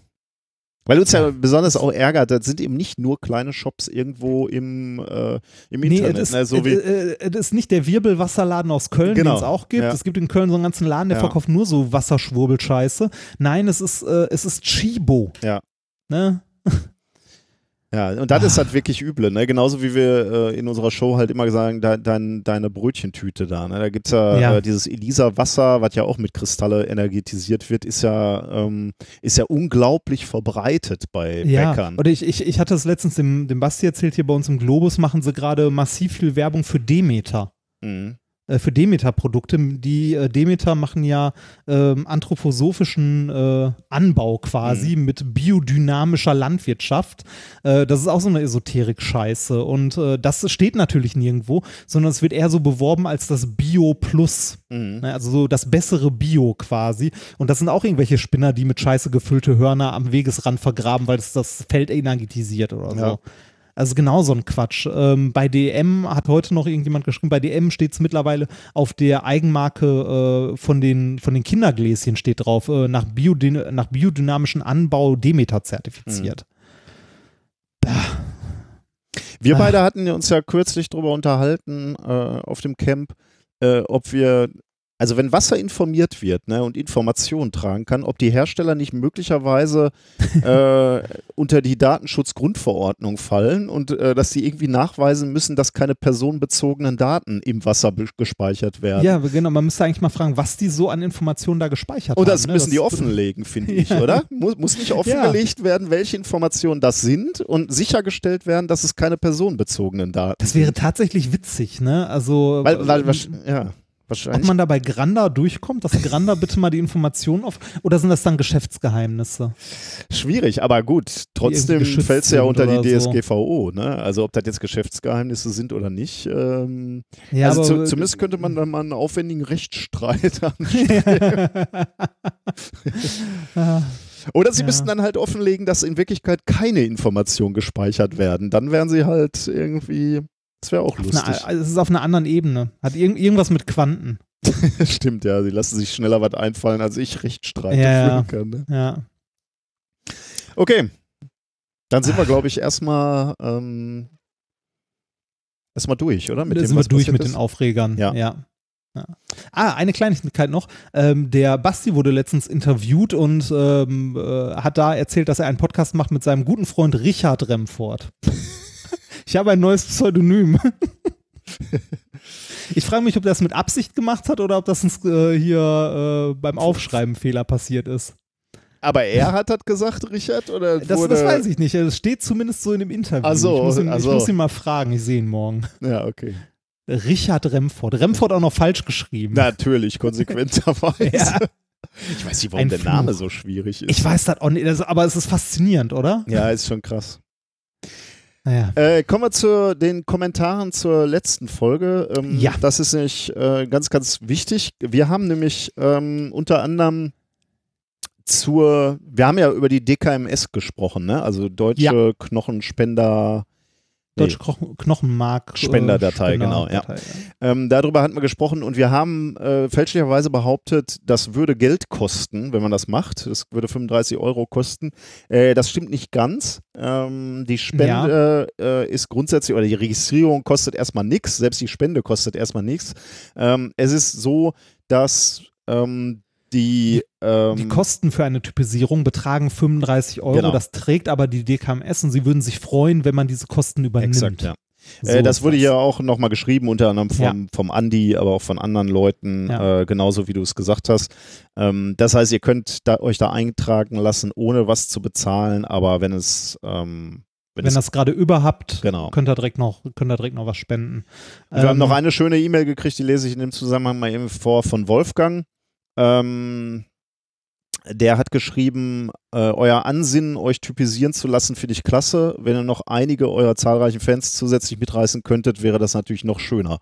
Weil uns ja, Ja. besonders auch ärgert, das sind eben nicht nur kleine Shops irgendwo im, äh, im Nee, Internet. es ist, ne, so es, äh, es ist nicht der Wirbelwasserladen aus Köln, Genau, den es auch gibt. ja. Es gibt in Köln so einen ganzen Laden, der Ja. verkauft nur so Wasserschwurbelscheiße. Nein, es ist, äh, es ist Chibo. Ja. Ne? [laughs] Ja, und das Ah. ist halt wirklich üble, ne? Genauso wie wir äh, in unserer Show halt immer sagen, de, dein, deine Brötchentüte da, ne? Da gibt's ja, Ja. Äh, dieses Elisa-Wasser, was ja auch mit Kristalle energetisiert wird, ist ja, ähm, ist ja unglaublich verbreitet bei Ja, Bäckern. oder ich, ich, ich hatte es letztens dem, dem Basti erzählt, hier bei uns im Globus machen sie gerade massiv viel Werbung für Demeter. Mhm. Äh, Für Demeter-Produkte. Die äh, Demeter machen ja ähm, anthroposophischen äh, Anbau quasi Mhm. mit biodynamischer Landwirtschaft. Äh, das ist auch so eine Esoterik-Scheiße. Und äh, das steht natürlich nirgendwo, sondern es wird eher so beworben als das Bio Plus. Mhm. Ne, Also so das bessere Bio quasi. Und das sind auch irgendwelche Spinner, die mit Scheiße gefüllte Hörner am Wegesrand vergraben, weil es das Feld energetisiert oder so. Ja. Also genau so ein Quatsch. Ähm, bei DM hat heute noch irgendjemand geschrieben, bei DM steht es mittlerweile auf der Eigenmarke äh, von, den, von den Kindergläschen steht drauf, äh, nach, Biodyn nach biodynamischen Anbau Demeter zertifiziert. Wir Ah. beide hatten uns ja kürzlich darüber unterhalten äh, auf dem Camp, äh, ob wir, also wenn Wasser informiert wird ne, und Informationen tragen kann, ob die Hersteller nicht möglicherweise [laughs] äh, unter die Datenschutzgrundverordnung fallen und äh, dass sie irgendwie nachweisen müssen, dass keine personenbezogenen Daten im Wasser gespeichert werden. Ja, genau. Man müsste eigentlich mal fragen, was die so an Informationen da gespeichert Und haben. das ne? müssen die offenlegen, finde [laughs] ich, Ja. oder? Muss, muss nicht offengelegt werden, welche Informationen das sind und sichergestellt werden, dass es keine personenbezogenen Daten Das wäre sind. tatsächlich witzig, ne? Also, Weil, weil, ähm, ja, ob wahrscheinlich. man da bei Granda durchkommt, dass Granda bitte mal die Informationen auf. Oder sind das dann Geschäftsgeheimnisse? Schwierig, aber gut, trotzdem fällt es ja unter die so. DSGVO, ne? Also ob das jetzt Geschäftsgeheimnisse sind oder nicht. Ähm, Ja, also zu, zumindest könnte man dann mal einen aufwendigen Rechtsstreit [laughs] anstellen. [laughs] Oder sie Ja. müssten dann halt offenlegen, dass in Wirklichkeit keine Informationen gespeichert werden. Dann wären sie halt irgendwie, das wäre auch auf lustig. einer- es ist auf einer anderen Ebene. Hat irg irgendwas mit Quanten. [laughs] Stimmt, ja, sie lassen sich schneller was einfallen, als ich Rechtsstreite Ja, ja. kann. Ne? Ja. Okay. Dann sind wir, glaube ich, erstmal ähm, erstmal durch, oder? da dem, sind wir durch mit ist? den Aufregern. Ja. ja. Ja. Ah, eine Kleinigkeit noch. Ähm, der Basti wurde letztens interviewt und ähm, äh, hat da erzählt, dass er einen Podcast macht mit seinem guten Freund Richard Remford. [laughs] ich habe ein neues Pseudonym. [laughs] ich frage mich, ob er das mit Absicht gemacht hat oder ob das uns, äh, hier äh, beim Aufschreiben Fehler passiert ist. Aber er hat das gesagt, Richard? Oder Das, das weiß ich nicht. Es steht zumindest so in dem Interview. Ach so, ich, muss ihn, ach ich muss ihn mal fragen. Ich sehe ihn morgen. Ja, okay. Richard Remford. Remford auch noch falsch geschrieben. Natürlich, konsequenterweise. [laughs] Ja. Ich weiß nicht, warum Ein der Fluch. Name so schwierig ist. Ich weiß das auch nicht, das, aber es ist faszinierend, oder? ja, ist schon krass. Naja. Äh, kommen wir zu den Kommentaren zur letzten Folge. Ähm, Ja. Das ist nämlich äh, ganz, ganz wichtig. Wir haben nämlich ähm, unter anderem zur, wir haben ja über die DKMS gesprochen, ne? Also Deutsche Ja. Knochenspender. Deutsche Kno- Knochenmark. äh, Spenderdatei, genau, ja. Spenderdatei, Ähm, darüber hatten wir gesprochen und wir haben äh, fälschlicherweise behauptet, das würde Geld kosten, wenn man das macht. Das würde 35 Euro kosten. Äh, das stimmt nicht ganz. Ähm, die Spende äh, ist grundsätzlich, oder die Registrierung kostet erstmal nichts. Selbst die Spende kostet erstmal nichts. Ähm, es ist so, dass ähm, die, ähm, Die Kosten für eine Typisierung betragen 35 Euro. Genau. Das trägt aber die DKMS und sie würden sich freuen, wenn man diese Kosten übernimmt. Exakt, ja. So äh, das wurde hier auch nochmal geschrieben, unter anderem vom, Ja. vom Andi, aber auch von anderen Leuten, Ja. äh, genauso wie du es gesagt hast. Ähm, das heißt, ihr könnt da, euch da eintragen lassen, ohne was zu bezahlen, aber wenn es, ähm, wenn Wenn es das gerade überhaupt, Genau. könnt ihr direkt noch, könnt ihr direkt noch was spenden. Wir haben Ähm, noch eine schöne E-Mail gekriegt, die lese ich in dem Zusammenhang mal eben vor von Wolfgang. Ähm, der hat geschrieben, äh, euer Ansinnen, euch typisieren zu lassen, finde ich klasse. Wenn ihr noch einige eurer zahlreichen Fans zusätzlich mitreißen könntet, wäre das natürlich noch schöner.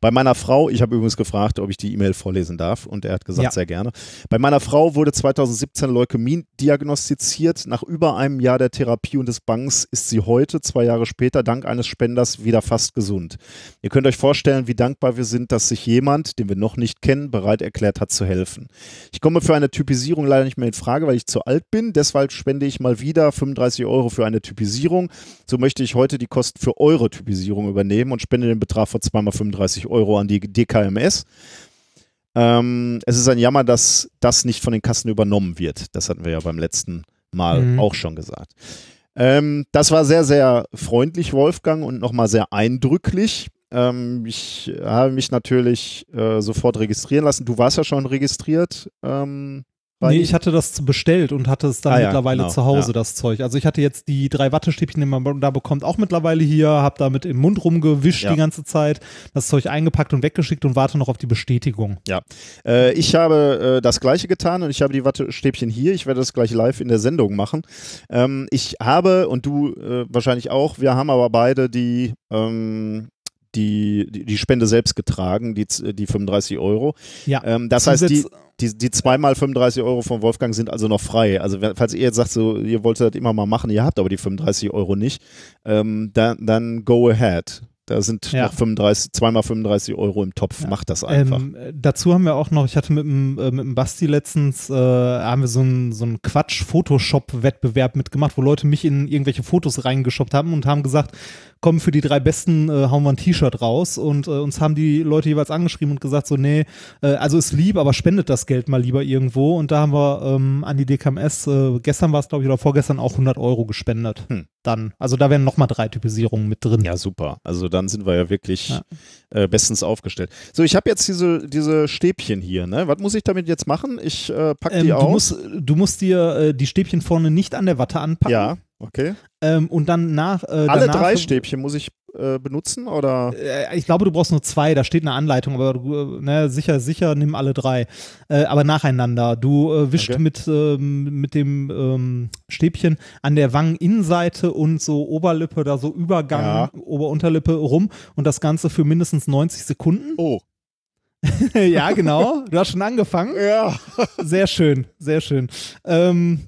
Bei meiner Frau, ich habe übrigens gefragt, ob ich die E-Mail vorlesen darf und er hat gesagt, Ja. sehr gerne. Bei meiner Frau wurde 2017 Leukämie diagnostiziert. Nach über einem Jahr der Therapie und des Bangs ist sie heute, zwei Jahre später, dank eines Spenders wieder fast gesund. Ihr könnt euch vorstellen, wie dankbar wir sind, dass sich jemand, den wir noch nicht kennen, bereit erklärt hat zu helfen. Ich komme für eine Typisierung leider nicht mehr in Frage, weil ich zu alt bin. Deshalb spende ich mal wieder 35 Euro für eine Typisierung. So möchte ich heute die Kosten für eure Typisierung übernehmen und spende den Betrag von zweimal 35 Euro an die DKMS. Ähm, es ist ein Jammer, dass das nicht von den Kassen übernommen wird. Das hatten wir ja beim letzten Mal Mhm. auch schon gesagt. Ähm, das war sehr, sehr freundlich, Wolfgang, und nochmal sehr eindrücklich. Ähm, ich habe mich natürlich äh, sofort registrieren lassen. Du warst ja schon registriert. Ähm, Nee, ich hatte das bestellt und hatte es dann Ah ja, mittlerweile genau, zu Hause, ja. das Zeug. Also ich hatte jetzt die drei Wattestäbchen, die man da bekommt, auch mittlerweile hier, habe damit im Mund rumgewischt Ja. die ganze Zeit, das Zeug eingepackt und weggeschickt und warte noch auf die Bestätigung. Äh, ich habe äh, das gleiche getan und ich habe die Wattestäbchen hier. Ich werde das gleich live in der Sendung machen. Ähm, ich habe, und du äh, wahrscheinlich auch, wir haben aber beide die, ähm, die, die, die Spende selbst getragen, die, die 35 Euro. Ja. Ähm, das heißt, die, die, die zweimal 35 Euro von Wolfgang sind also noch frei. Also falls ihr jetzt sagt, so, ihr wolltet das immer mal machen, ihr habt aber die 35 Euro nicht, ähm, dann, dann go ahead. Da sind Ja. noch 35, zweimal 35 Euro im Topf. Ja. Macht das einfach. Ähm, äh, dazu haben wir auch noch, ich hatte mit dem, äh, mit dem Basti letztens, äh, haben wir so einen so einen Quatsch-Photoshop-Wettbewerb mitgemacht, wo Leute mich in irgendwelche Fotos reingeshoppt haben und haben gesagt, komm, für die drei Besten äh, hauen wir ein T-Shirt raus. Und äh, uns haben die Leute jeweils angeschrieben und gesagt, so, nee, äh, also ist lieb, aber spendet das Geld mal lieber irgendwo. Und da haben wir ähm, an die DKMS, äh, gestern war es, glaube ich, oder vorgestern auch 100 Euro gespendet. Hm. Dann, also da wären nochmal drei Typisierungen mit drin. Ja, super. Also dann sind wir ja wirklich Ja. Äh, bestens aufgestellt. So, ich habe jetzt diese, diese Stäbchen hier. Ne? Was muss ich damit jetzt machen? Ich äh, packe Ähm, die aus. musst, du musst dir äh, die Stäbchen vorne nicht an der Watte anpacken. ja, okay. Ähm, und dann nach. Äh, Alle danach, drei Stäbchen muss ich äh, benutzen oder? Äh, ich glaube, du brauchst nur zwei, da steht eine Anleitung, aber du, äh, ne, sicher, sicher, nimm alle drei. Äh, aber nacheinander. Du äh, wischst Okay. mit, ähm, mit dem ähm, Stäbchen an der Wangeninnenseite und so Oberlippe, da so Übergang, Ja. Ober-Unterlippe rum und das Ganze für mindestens 90 Sekunden. Oh. [laughs] ja, genau. Du hast schon angefangen. Ja. Sehr schön, sehr schön. Ähm,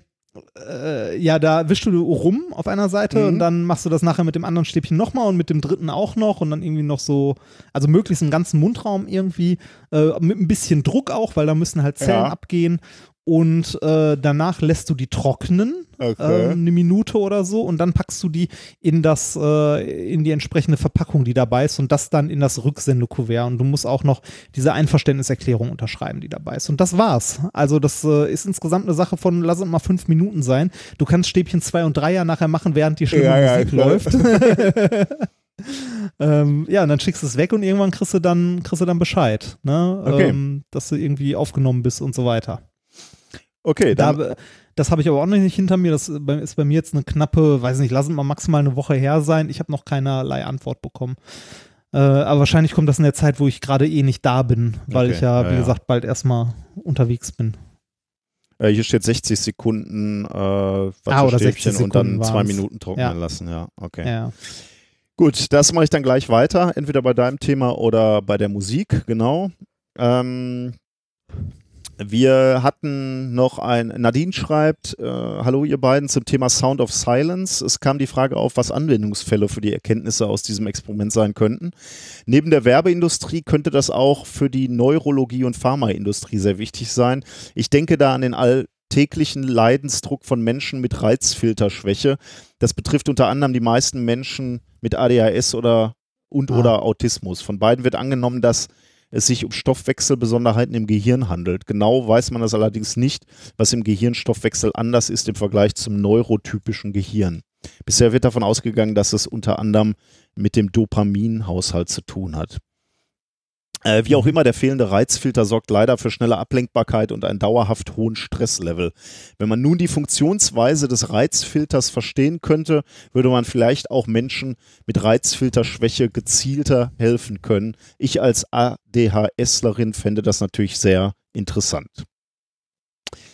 äh, ja, da wischst du rum auf einer Seite Mhm. und dann machst du das nachher mit dem anderen Stäbchen nochmal und mit dem dritten auch noch und dann irgendwie noch so, also möglichst im ganzen Mundraum irgendwie, äh, mit ein bisschen Druck auch, weil da müssen halt Zellen Ja. abgehen. Und äh, danach lässt du die trocknen, Okay. ähm, eine Minute oder so, und dann packst du die in das, äh, in die entsprechende Verpackung, die dabei ist, und das dann in das Rücksendekuvert. Und du musst auch noch diese Einverständniserklärung unterschreiben, die dabei ist. Und das war's. Also, das äh, ist insgesamt eine Sache von, lass es mal fünf Minuten sein. Du kannst Stäbchen zwei und drei ja nachher machen, während die schöne Ja, ja, Musik klar. läuft. [laughs] ähm, ja, und dann schickst du es weg und irgendwann kriegst du dann, kriegst du dann Bescheid, ne? Okay. ähm, dass du irgendwie aufgenommen bist und so weiter. Okay, dann, Da, das habe ich aber auch noch nicht hinter mir. Das ist bei mir jetzt eine knappe, weiß nicht, lass es mal maximal eine Woche her sein. Ich habe noch keinerlei Antwort bekommen. Äh, aber wahrscheinlich kommt das in der Zeit, wo ich gerade eh nicht da bin, weil Okay, ich ja, ja, wie ja. gesagt, bald erstmal unterwegs bin. äh, hier steht 60 Sekunden äh, Ah, oder 60 Wattestäbchen und dann Sekunden zwei waren's. Minuten trocknen Ja. lassen. Ja, okay. Ja. Gut, das mache ich dann gleich weiter, entweder bei deinem Thema oder bei der Musik, genau. Ähm, wir hatten noch ein, Nadine schreibt, äh, hallo ihr beiden zum Thema Sound of Silence. Es kam die Frage auf, was Anwendungsfälle für die Erkenntnisse aus diesem Experiment sein könnten. Neben der Werbeindustrie könnte das auch für die Neurologie und Pharmaindustrie sehr wichtig sein. Ich denke da an den alltäglichen Leidensdruck von Menschen mit Reizfilterschwäche. Das betrifft unter anderem die meisten Menschen mit ADHS oder und Ah. oder Autismus. Von beiden wird angenommen, dass es sich um Stoffwechselbesonderheiten im Gehirn handelt. Genau weiß man das allerdings nicht, was im Gehirnstoffwechsel anders ist im Vergleich zum neurotypischen Gehirn. Bisher wird davon ausgegangen, dass es unter anderem mit dem Dopaminhaushalt zu tun hat. Äh, wie auch immer, der fehlende Reizfilter sorgt leider für schnelle Ablenkbarkeit und einen dauerhaft hohen Stresslevel. Wenn man nun die Funktionsweise des Reizfilters verstehen könnte, würde man vielleicht auch Menschen mit Reizfilterschwäche gezielter helfen können. Ich als ADHSlerin fände das natürlich sehr interessant.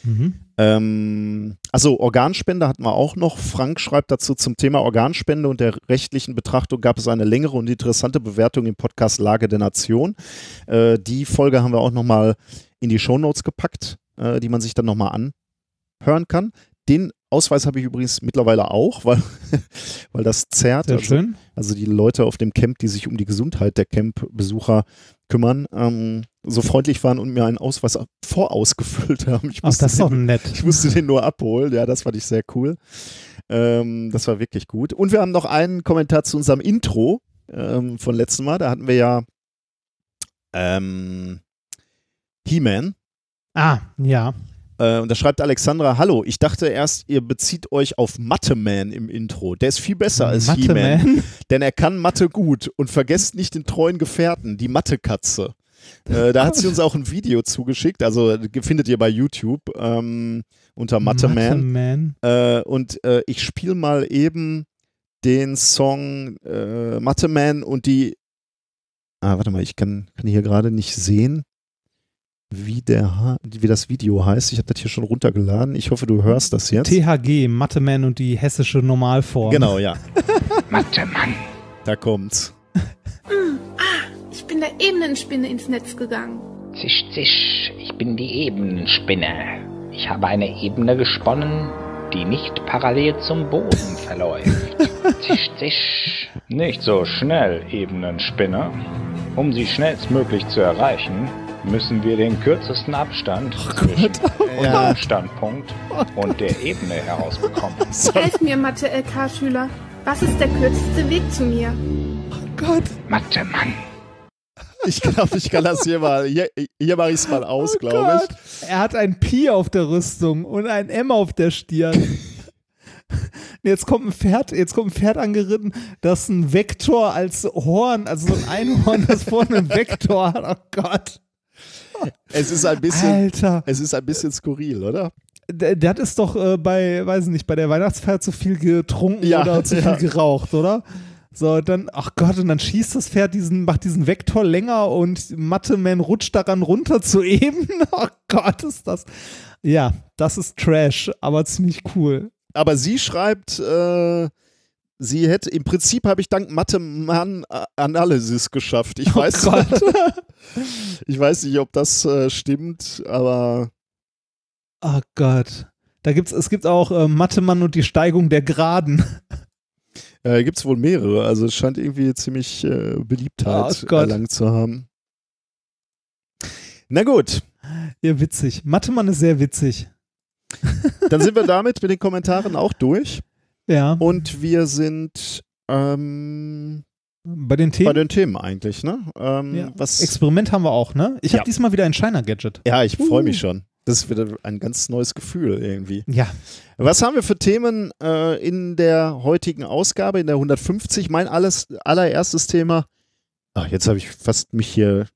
Mhm. Ähm, also Organspende hatten wir auch noch. Frank schreibt dazu zum Thema Organspende und der rechtlichen Betrachtung gab es eine längere und interessante Bewertung im Podcast Lage der Nation. Äh, die Folge haben wir auch nochmal in die Shownotes gepackt, äh, die man sich dann nochmal anhören kann. Den Ausweis habe ich übrigens mittlerweile auch, [laughs] weil, weil das zerrt. Sehr also, schön. also die Leute auf dem Camp, die sich um die Gesundheit der Campbesucher kümmern, ähm, so freundlich waren und mir einen Ausweis vorausgefüllt haben. Ich Ach, musste, das ist doch den, nett. ich musste den nur abholen. Ja, das fand ich sehr cool. Ähm, das war wirklich gut. Und wir haben noch einen Kommentar zu unserem Intro ähm, von letztem Mal. Da hatten wir ja ähm, He-Man. Ah, ja. Äh, und da schreibt Alexandra, hallo, ich dachte erst, ihr bezieht euch auf Mathe-Man im Intro. Der ist viel besser als Mathe He-Man, Man. denn er kann Mathe gut und vergesst nicht den treuen Gefährten, die Mathe-Katze. Äh, da hat sie uns auch ein Video zugeschickt, also findet ihr bei YouTube ähm, unter Mathe-Man. Man. Äh, und äh, ich spiele mal eben den Song äh, Mathe-Man und die. Ah, warte mal, ich kann, kann hier gerade nicht sehen, wie, der, ha- wie das Video heißt. Ich habe das hier schon runtergeladen. Ich hoffe, du hörst das jetzt. THG, Mathe Man und die hessische Normalform. Genau, ja. [laughs] Mathe, Mann. Da kommt's. Ich bin der Ebenenspinne ins Netz gegangen. Zisch, zisch, ich bin die Ebenenspinne. Ich habe eine Ebene gesponnen, die nicht parallel zum Boden [laughs] verläuft. zisch, zisch. Nicht so schnell, Ebenenspinne. Um sie schnellstmöglich zu erreichen, müssen wir den kürzesten Abstand zwischen unserem Standpunkt und der Ebene herausbekommen. [laughs] Helft mir, Mathe-LK-Schüler. Was ist der kürzeste Weg zu mir? Mathe, Mann. Ich glaube, ich kann das hier mal. Hier, hier mache ich es mal aus, Oh glaube Gott. ich. Er hat ein Pi auf der Rüstung und ein M auf der Stirn. [laughs] Jetzt kommt ein Pferd, jetzt kommt ein Pferd angeritten, das ein Vektor als Horn, also so ein Einhorn, das vorne einen Vektor hat. Oh Gott. Es ist ein bisschen. Alter. Es ist ein bisschen skurril, oder? Der, hat es doch äh, bei, weiß ich nicht, bei der Weihnachtsfeier zu viel getrunken Ja, oder zu ja. viel geraucht, oder? So, dann, ach Gott, und dann schießt das Pferd diesen, macht diesen Vektor länger und Mathe-Man rutscht daran runter zu eben. [laughs] Oh Gott, ist das. Ja, das ist Trash, aber ziemlich cool. Aber sie schreibt, äh, sie hätte, im Prinzip habe ich dank Mathe-Mann-Analysis geschafft. Ich weiß, Oh [laughs] ich weiß nicht, ob das äh, stimmt, aber Oh Gott. Da gibt's, es gibt auch äh, Mathe-Mann und die Steigung der Geraden. [laughs] äh, gibt es wohl mehrere. Also es scheint irgendwie ziemlich äh, Beliebtheit Oh erlangt zu haben. Na gut, Ja, witzig. Mathe-Mann ist sehr witzig. dann sind wir [laughs] damit mit den Kommentaren auch durch. Ja. Und wir sind ähm, Bei den Themen. bei den Themen eigentlich, ne? Ähm, ja. was, Experiment haben wir auch, ne? Ich habe Ja. diesmal wieder ein Shiner-Gadget. ja, ich freue Uh. mich schon. Das ist wieder ein ganz neues Gefühl irgendwie. Ja. Was haben wir für Themen äh, in der heutigen Ausgabe, in der 150? Mein alles, allererstes Thema. Ach, jetzt habe ich fast mich hier.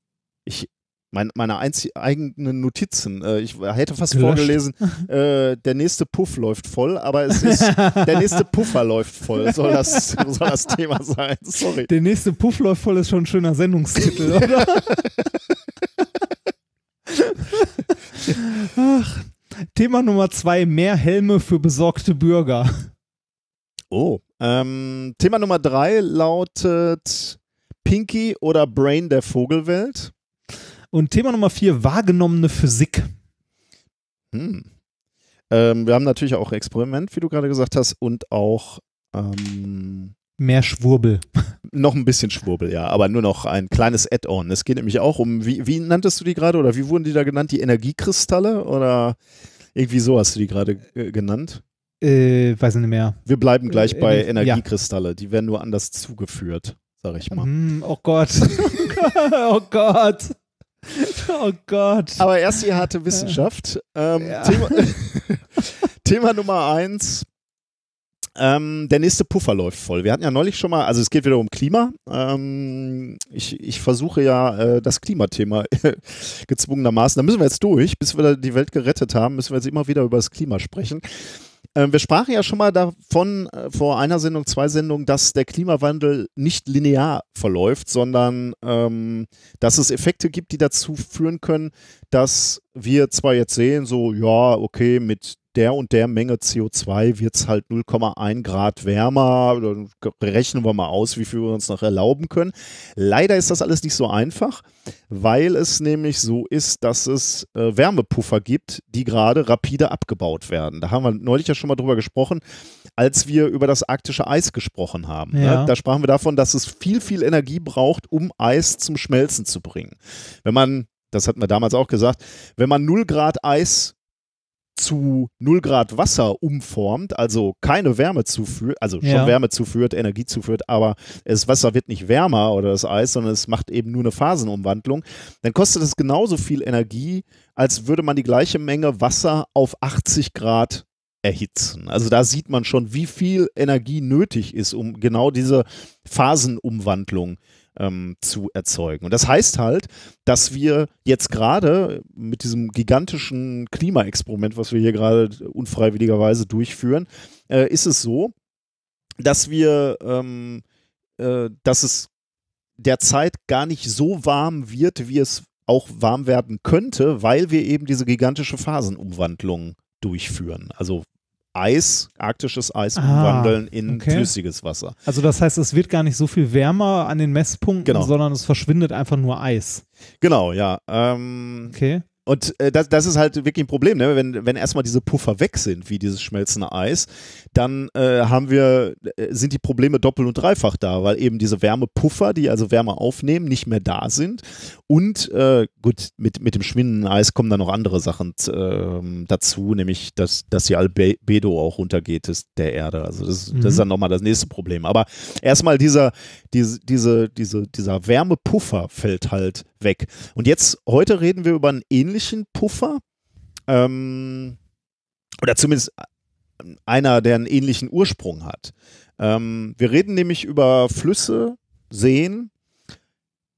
Ich, mein, meine eigenen Notizen. Äh, ich hätte fast Gelöscht. vorgelesen, äh, der nächste Puff läuft voll, aber es ist, [laughs] der nächste Puffer läuft voll, soll das, soll das Thema sein. [laughs] Sorry. Der nächste Puff läuft voll ist schon ein schöner Sendungstitel, oder? [laughs] Ach. Thema Nummer zwei: Mehr Helme für besorgte Bürger. Oh. Ähm, Thema Nummer drei lautet Pinky oder Brain der Vogelwelt. Und Thema Nummer vier: Wahrgenommene Physik. Hm. Ähm, wir haben natürlich auch Experiment, wie du gerade gesagt hast, und auch ähm, Mehr Schwurbel. [laughs] noch ein bisschen Schwurbel, ja, aber nur noch ein kleines Add-on. Es geht nämlich auch um, wie, wie nanntest du die gerade oder wie wurden die da genannt? Die Energiekristalle oder irgendwie so hast du die gerade äh, genannt? Äh, weiß ich nicht mehr. Wir bleiben gleich Äh, bei ja. Energiekristalle. Die werden nur anders zugeführt, sag ich mal. Hm, oh Gott. [laughs] oh Gott. Oh Gott. Aber erst die harte Wissenschaft. Ähm, Ja. Thema, [laughs] Thema Nummer eins. Ähm, der nächste Puffer läuft voll. Wir hatten ja neulich schon mal, also es geht wieder um Klima. Ähm, ich, ich versuche ja äh, das Klimathema [laughs] gezwungenermaßen. Da müssen wir jetzt durch, bis wir die Welt gerettet haben, müssen wir jetzt immer wieder über das Klima sprechen. Ähm, wir sprachen ja schon mal davon äh, vor einer Sendung, zwei Sendungen, dass der Klimawandel nicht linear verläuft, sondern ähm, dass es Effekte gibt, die dazu führen können, dass wir zwar jetzt sehen, so, ja, okay, mit der und der Menge CO2 wird es halt 0,1 Grad wärmer, dann rechnen wir mal aus, wie viel wir uns noch erlauben können. Leider ist das alles nicht so einfach, weil es nämlich so ist, dass es äh, Wärmepuffer gibt, die gerade rapide abgebaut werden. Da haben wir neulich ja schon mal drüber gesprochen, als wir über das arktische Eis gesprochen haben. Ja. Ne? Da sprachen wir davon, dass es viel, viel Energie braucht, um Eis zum Schmelzen zu bringen. Wenn man, das hatten wir damals auch gesagt, wenn man 0 Grad Eis zu 0 Grad Wasser umformt, also keine Wärme zuführt, also schon Ja. Wärme zuführt, Energie zuführt, aber das Wasser wird nicht wärmer oder das Eis, sondern es macht eben nur eine Phasenumwandlung, dann kostet es genauso viel Energie, als würde man die gleiche Menge Wasser auf 80 Grad erhitzen. Also da sieht man schon, wie viel Energie nötig ist, um genau diese Phasenumwandlung ähm, zu erzeugen. Und das heißt halt, dass wir jetzt gerade mit diesem gigantischen Klimaexperiment, was wir hier gerade unfreiwilligerweise durchführen, äh, ist es so, dass wir, ähm, äh, dass es derzeit gar nicht so warm wird, wie es auch warm werden könnte, weil wir eben diese gigantische Phasenumwandlung durchführen. Also Eis, arktisches Eis Ah, umwandeln in okay. flüssiges Wasser. Also das heißt, es wird gar nicht so viel wärmer an den Messpunkten, Genau. sondern es verschwindet einfach nur Eis. Genau, ja. Ähm, Okay. Und äh, das, das ist halt wirklich ein Problem, ne? wenn, wenn erstmal diese Puffer weg sind, wie dieses schmelzende Eis, dann äh, haben wir, äh, sind die Probleme doppelt und dreifach da, weil eben diese Wärmepuffer, die also Wärme aufnehmen, nicht mehr da sind. Und äh, gut, mit, mit dem schwindenden Eis kommen dann noch andere Sachen ähm, dazu, nämlich dass, dass die Albedo auch runtergeht des, der Erde. Also das, Mhm. das ist dann nochmal das nächste Problem. Aber erstmal dieser, diese, diese, diese, dieser Wärmepuffer fällt halt weg. Und jetzt, heute reden wir über einen ähnlichen Puffer. Ähm, oder zumindest einer, der einen ähnlichen Ursprung hat. Ähm, wir reden nämlich über Flüsse, Seen,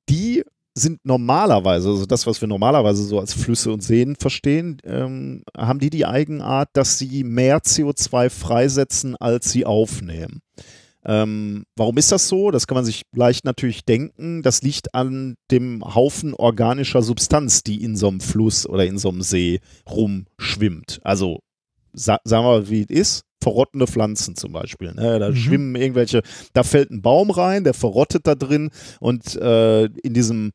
die sind normalerweise, also das, was wir normalerweise so als Flüsse und Seen verstehen, ähm, haben die die Eigenart, dass sie mehr CO2 freisetzen, als sie aufnehmen. Ähm, warum ist das so? Das kann man sich leicht natürlich denken. Das liegt an dem Haufen organischer Substanz, die in so einem Fluss oder in so einem See rumschwimmt. Also sa sagen wir mal, wie es ist. Verrottende Pflanzen zum Beispiel. Ne? Da Mhm. schwimmen irgendwelche, da fällt ein Baum rein, der verrottet da drin und äh, in diesem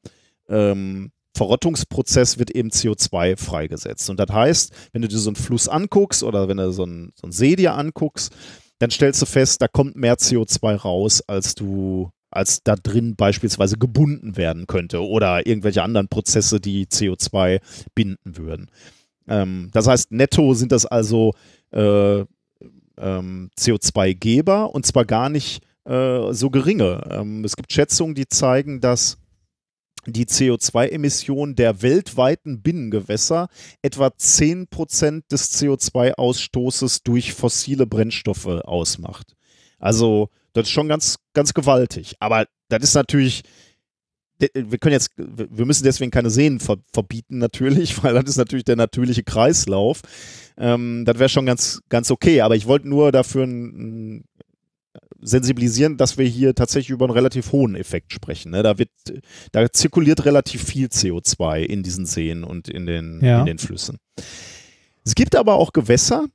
ähm, Verrottungsprozess wird eben CO2 freigesetzt. Und das heißt, wenn du dir so einen Fluss anguckst oder wenn du so einen, so einen See dir anguckst, dann stellst du fest, da kommt mehr CO2 raus, als du, als da drin beispielsweise gebunden werden könnte oder irgendwelche anderen Prozesse, die CO2 binden würden. Ähm, das heißt, netto sind das also äh, ähm, CO2-Geber und zwar gar nicht äh, so geringe. Ähm, es gibt Schätzungen, die zeigen, dass die CO2-Emission der weltweiten Binnengewässer etwa 10% des CO2-Ausstoßes durch fossile Brennstoffe ausmacht. Also, das ist schon ganz, ganz gewaltig. Aber das ist natürlich, wir können jetzt, wir müssen deswegen keine Seen ver verbieten, natürlich, [laughs] weil das ist natürlich der natürliche Kreislauf. Ähm, das wäre schon ganz, ganz okay. Aber ich wollte nur dafür ein sensibilisieren, dass wir hier tatsächlich über einen relativ hohen Effekt sprechen. Ne? Da, wird, da zirkuliert relativ viel CO2 in diesen Seen und in den, Ja. in den Flüssen. Es gibt aber auch Gewässer,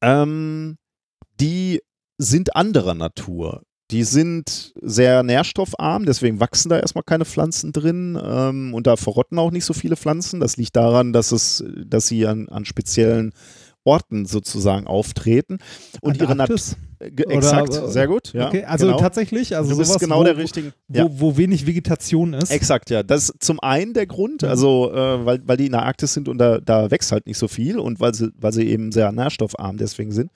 ähm, die sind anderer Natur. Die sind sehr nährstoffarm, deswegen wachsen da erstmal keine Pflanzen drin ähm, und da verrotten auch nicht so viele Pflanzen. Das liegt daran, dass, es, dass sie an, an speziellen Orten sozusagen auftreten und ihre Natur. Exakt, Oder, äh, sehr gut. Ja, okay, also genau. tatsächlich, also du bist sowas, genau wo, der richtige. wo, Ja. wo wenig Vegetation ist. Exakt, ja. Das ist zum einen der Grund, Mhm. also äh, weil, weil die in der Arktis sind und da, da wächst halt nicht so viel und weil sie, weil sie eben sehr nährstoffarm deswegen sind.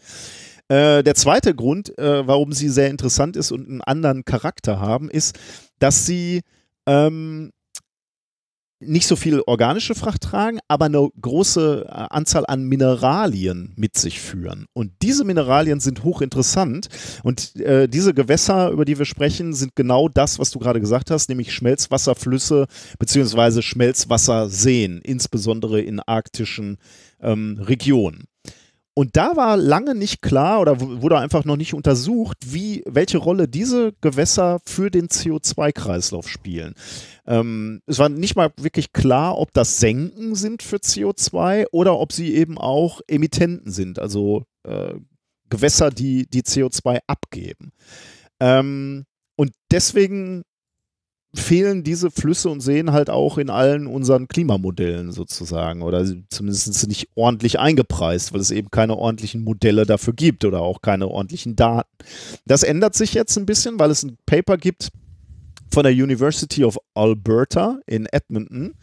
Äh, der zweite Grund, äh, warum sie sehr interessant ist und einen anderen Charakter haben, ist, dass sie ähm, nicht so viel organische Fracht tragen, aber eine große äh, Anzahl an Mineralien mit sich führen. Und diese Mineralien sind hochinteressant. Und äh, diese Gewässer, über die wir sprechen, sind genau das, was du gerade gesagt hast, nämlich Schmelzwasserflüsse bzw. Schmelzwasserseen, insbesondere in arktischen ähm, Regionen. Und da war lange nicht klar oder wurde einfach noch nicht untersucht, wie, welche Rolle diese Gewässer für den CO2-Kreislauf spielen. Ähm, es war nicht mal wirklich klar, ob das Senken sind für CO2 oder ob sie eben auch Emittenten sind, also äh, Gewässer, die, die CO2 abgeben. Ähm, und deswegen fehlen diese Flüsse und Seen halt auch in allen unseren Klimamodellen sozusagen oder zumindest nicht ordentlich eingepreist, weil es eben keine ordentlichen Modelle dafür gibt oder auch keine ordentlichen Daten. Das ändert sich jetzt ein bisschen, weil es ein Paper gibt von der University of Alberta in Edmonton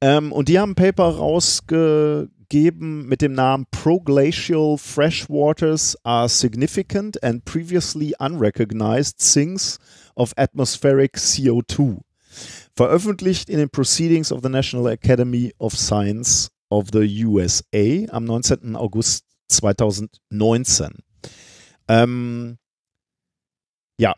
ähm, und die haben ein Paper rausgegeben mit dem Namen Proglacial Freshwaters are significant and previously unrecognized sinks of Atmospheric CO2, veröffentlicht in den Proceedings of the National Academy of Science of the USA am 19. August 2019. Ähm, ja,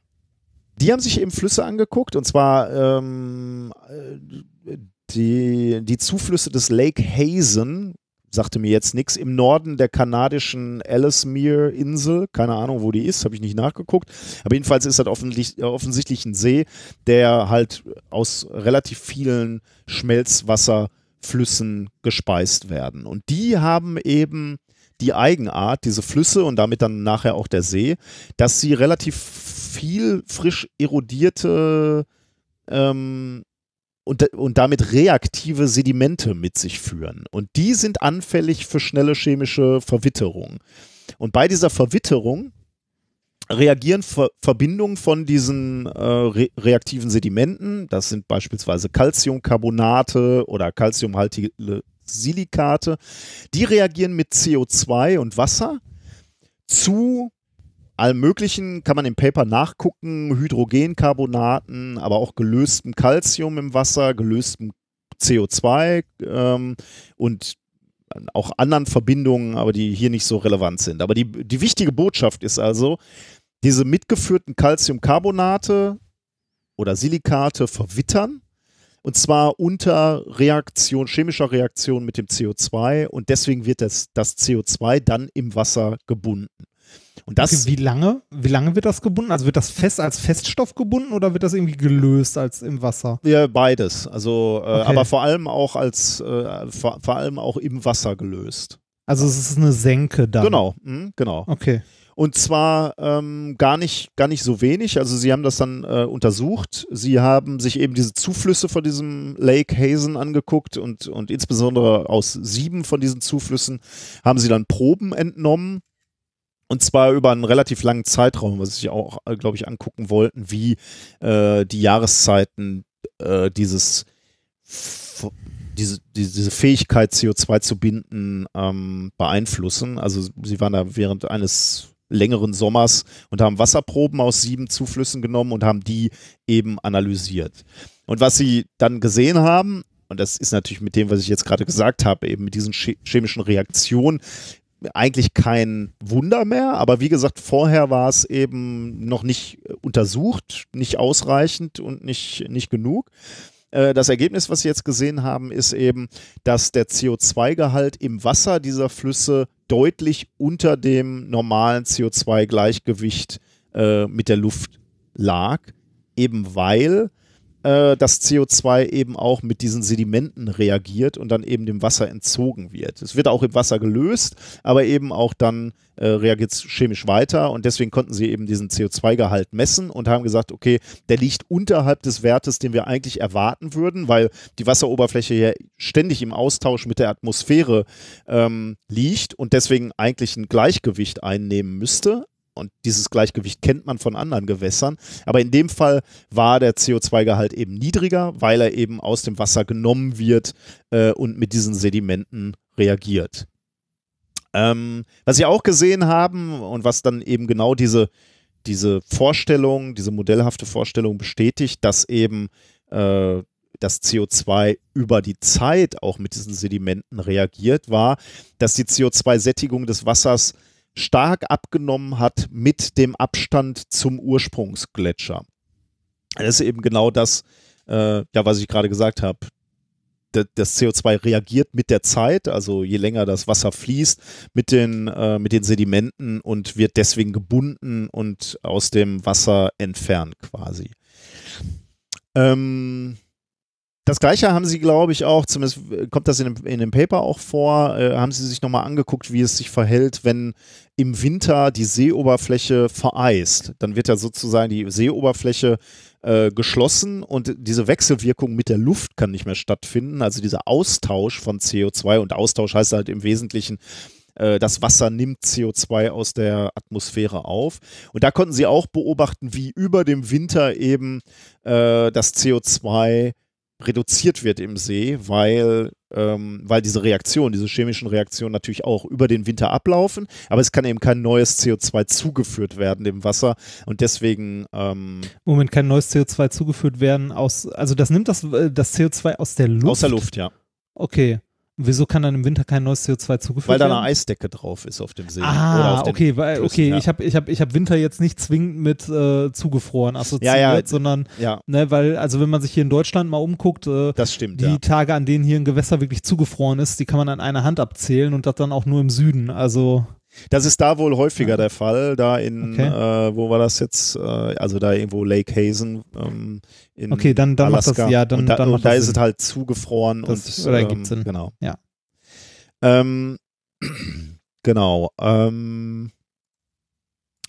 die haben sich eben Flüsse angeguckt und zwar ähm, äh, die, die Zuflüsse des Lake Hazen sagte mir jetzt nichts. Im Norden der kanadischen Ellesmere-Insel, keine Ahnung, wo die ist, habe ich nicht nachgeguckt. Aber jedenfalls ist das offensichtlich, ein See, der halt aus relativ vielen Schmelzwasserflüssen gespeist werden. Und die haben eben die Eigenart, diese Flüsse und damit dann nachher auch der See, dass sie relativ viel frisch erodierte ähm, und, und damit reaktive Sedimente mit sich führen. Und die sind anfällig für schnelle chemische Verwitterung. Und bei dieser Verwitterung reagieren Ver Verbindungen von diesen äh, re reaktiven Sedimenten, das sind beispielsweise Calciumcarbonate oder calciumhaltige Silikate, die reagieren mit CO2 und Wasser zu allem Möglichen kann man im Paper nachgucken, Hydrogencarbonaten, aber auch gelöstem Calcium im Wasser, gelöstem CO2 ähm, und auch anderen Verbindungen, aber die hier nicht so relevant sind. Aber die, die wichtige Botschaft ist also, diese mitgeführten Calciumcarbonate oder Silikate verwittern und zwar unter Reaktion, chemischer Reaktion mit dem CO2 und deswegen wird das, das CO2 dann im Wasser gebunden. Und das, okay, wie lange? Wie lange wird das gebunden? Also wird das fest als Feststoff gebunden oder wird das irgendwie gelöst als im Wasser? Ja, beides. Also, äh, okay. aber vor allem auch als äh, vor, vor, allem auch im Wasser gelöst. Also es ist eine Senke dann. Genau, mhm, genau. Okay. Und zwar ähm, gar nicht, gar nicht so wenig. Also sie haben das dann äh, untersucht. Sie haben sich eben diese Zuflüsse von diesem Lake Hazen angeguckt und, und insbesondere aus sieben von diesen Zuflüssen haben sie dann Proben entnommen und zwar über einen relativ langen Zeitraum, was sie auch, äh, glaube ich, angucken wollten, wie äh, die Jahreszeiten äh, dieses diese, diese Fähigkeit, CO2 zu binden, ähm, beeinflussen. Also sie waren da während eines längeren Sommers und haben Wasserproben aus sieben Zuflüssen genommen und haben die eben analysiert. Und was sie dann gesehen haben, und das ist natürlich mit dem, was ich jetzt gerade gesagt habe, eben mit diesen chemischen Reaktionen, eigentlich kein Wunder mehr, aber wie gesagt, vorher war es eben noch nicht untersucht, nicht ausreichend und nicht, nicht genug. Äh, das Ergebnis, was Sie jetzt gesehen haben, ist eben, dass der CO2-Gehalt im Wasser dieser Flüsse deutlich unter dem normalen CO2-Gleichgewicht äh, mit der Luft lag, eben weil äh, das CO2 eben auch mit diesen Sedimenten reagiert und dann eben dem Wasser entzogen wird. Es wird auch im Wasser gelöst, aber eben auch dann äh, reagiert es chemisch weiter und deswegen konnten sie eben diesen CO2-Gehalt messen und haben gesagt, okay, der liegt unterhalb des Wertes, den wir eigentlich erwarten würden, weil die Wasseroberfläche ja ständig im Austausch mit der Atmosphäre ähm, liegt und deswegen eigentlich ein Gleichgewicht einnehmen müsste. Und dieses Gleichgewicht kennt man von anderen Gewässern. Aber in dem Fall war der CO2-Gehalt eben niedriger, weil er eben aus dem Wasser genommen wird äh, und mit diesen Sedimenten reagiert. Ähm, was Sie auch gesehen haben und was dann eben genau diese, diese Vorstellung, diese modellhafte Vorstellung bestätigt, dass eben äh, das CO2 über die Zeit auch mit diesen Sedimenten reagiert, war, dass die CO2-Sättigung des Wassers stark abgenommen hat mit dem Abstand zum Ursprungsgletscher. Das ist eben genau das, äh, ja, was ich gerade gesagt habe. Das CO2 reagiert mit der Zeit, also je länger das Wasser fließt, mit den, äh, mit den Sedimenten und wird deswegen gebunden und aus dem Wasser entfernt quasi. Ähm, das gleiche haben sie, glaube ich, auch, zumindest kommt das in dem, in dem Paper auch vor, äh, haben sie sich nochmal angeguckt, wie es sich verhält, wenn im Winter die Seeoberfläche vereist. Dann wird ja sozusagen die Seeoberfläche äh, geschlossen und diese Wechselwirkung mit der Luft kann nicht mehr stattfinden. Also dieser Austausch von CO2 und Austausch heißt halt im Wesentlichen, äh, das Wasser nimmt CO2 aus der Atmosphäre auf. Und da konnten sie auch beobachten, wie über dem Winter eben äh, das CO2 reduziert wird im See, weil, ähm, weil diese Reaktionen, diese chemischen Reaktionen natürlich auch über den Winter ablaufen, aber es kann eben kein neues CO2 zugeführt werden dem Wasser und deswegen ähm, Moment, kein neues CO2 zugeführt werden aus, also das nimmt das, äh, das CO2 aus der Luft? aus der Luft, ja. Okay. Wieso kann dann im Winter kein neues CO2 zugeführt Weil da werden? eine Eisdecke drauf ist auf dem See. Ah, auf okay, weil, Flüssen, okay, ja. ich habe ich hab, ich hab Winter jetzt nicht zwingend mit äh, zugefroren assoziiert, Ja, ja. sondern, ne, weil, also wenn man sich hier in Deutschland mal umguckt, äh, das stimmt, die. Tage, an denen hier ein Gewässer wirklich zugefroren ist, die kann man an einer Hand abzählen und das dann auch nur im Süden. Also, Das ist da wohl häufiger der Fall, da in, Okay. äh, wo war das jetzt, äh, also da irgendwo Lake Hazen ähm, in Okay, dann- dann macht das- Alaska. ja, dann- und da, dann und da ist Sinn. es halt zugefroren Das- und oder ähm, gibt's Sinn. Genau. Ja. Ähm, genau. Ähm,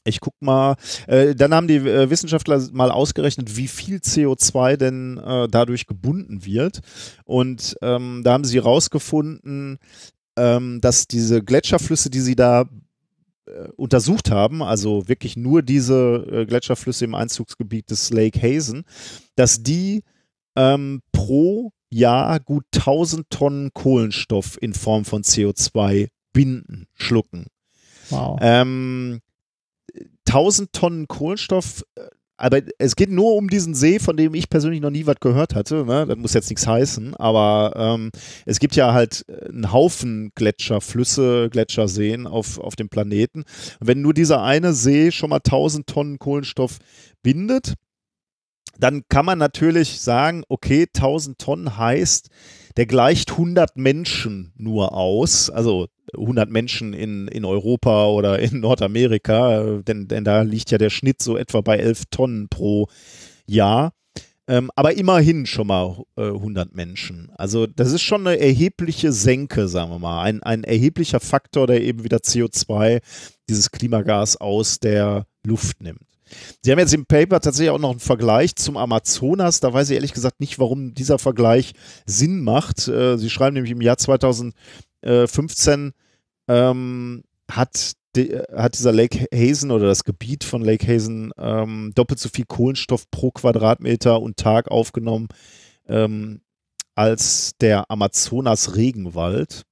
ich guck mal. Äh, dann haben die äh, Wissenschaftler mal ausgerechnet, wie viel CO2 denn äh, dadurch gebunden wird. Und ähm, da haben sie rausgefunden, ähm, dass diese Gletscherflüsse, die sie da äh, untersucht haben, also wirklich nur diese äh, Gletscherflüsse im Einzugsgebiet des Lake Hazen, dass die ähm, pro Jahr gut 1000 Tonnen Kohlenstoff in Form von CO2 binden, schlucken. wow. Ähm, 1000 Tonnen Kohlenstoff, äh, aber es geht nur um diesen See, von dem ich persönlich noch nie was gehört hatte. Ne? Das muss jetzt nichts heißen, aber ähm, es gibt ja halt äh, einen Haufen Gletscher, Flüsse, Gletscherseen auf, auf dem Planeten. Und wenn nur dieser eine See schon mal 1000 Tonnen Kohlenstoff bindet, dann kann man natürlich sagen, okay, 1000 Tonnen heißt, der gleicht 100 Menschen nur aus, also 100 Menschen in, in Europa oder in Nordamerika, denn, denn da liegt ja der Schnitt so etwa bei 11 Tonnen pro Jahr. Ähm, aber immerhin schon mal äh, 100 Menschen. Also das ist schon eine erhebliche Senke, sagen wir mal. Ein, ein erheblicher Faktor, der eben wieder CO2, dieses Klimagas aus der Luft nimmt. Sie haben jetzt im Paper tatsächlich auch noch einen Vergleich zum Amazonas. Da weiß ich ehrlich gesagt nicht, warum dieser Vergleich Sinn macht. Äh, Sie schreiben nämlich im Jahr 2015 ähm, hat, die, hat dieser Lake Hazen oder das Gebiet von Lake Hazen ähm, doppelt so viel Kohlenstoff pro Quadratmeter und Tag aufgenommen ähm, als der Amazonas-Regenwald.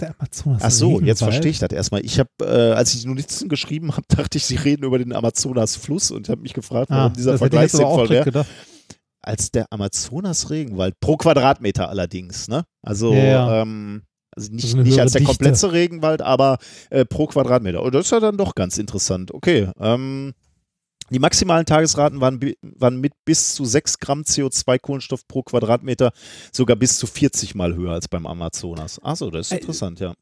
Der Amazonas Ach so, jetzt verstehe ich das erstmal. Ich habe, äh, als ich die Notizen geschrieben habe, [laughs] dachte ich, sie reden über den Amazonas-Fluss und habe mich gefragt, warum Ah, dieser Vergleich sinnvoll wäre. Als der Amazonas-Regenwald pro Quadratmeter allerdings, ne? Also, Ja, ja. Ähm, also nicht, Also nicht als der Dichte. komplette Regenwald, aber äh, pro Quadratmeter. Und das ist ja dann doch ganz interessant. Okay. Ähm, die maximalen Tagesraten waren, waren mit bis zu 6 Gramm CO2 Kohlenstoff pro Quadratmeter sogar bis zu 40 Mal höher als beim Amazonas. Achso, das ist Äh, interessant, ja.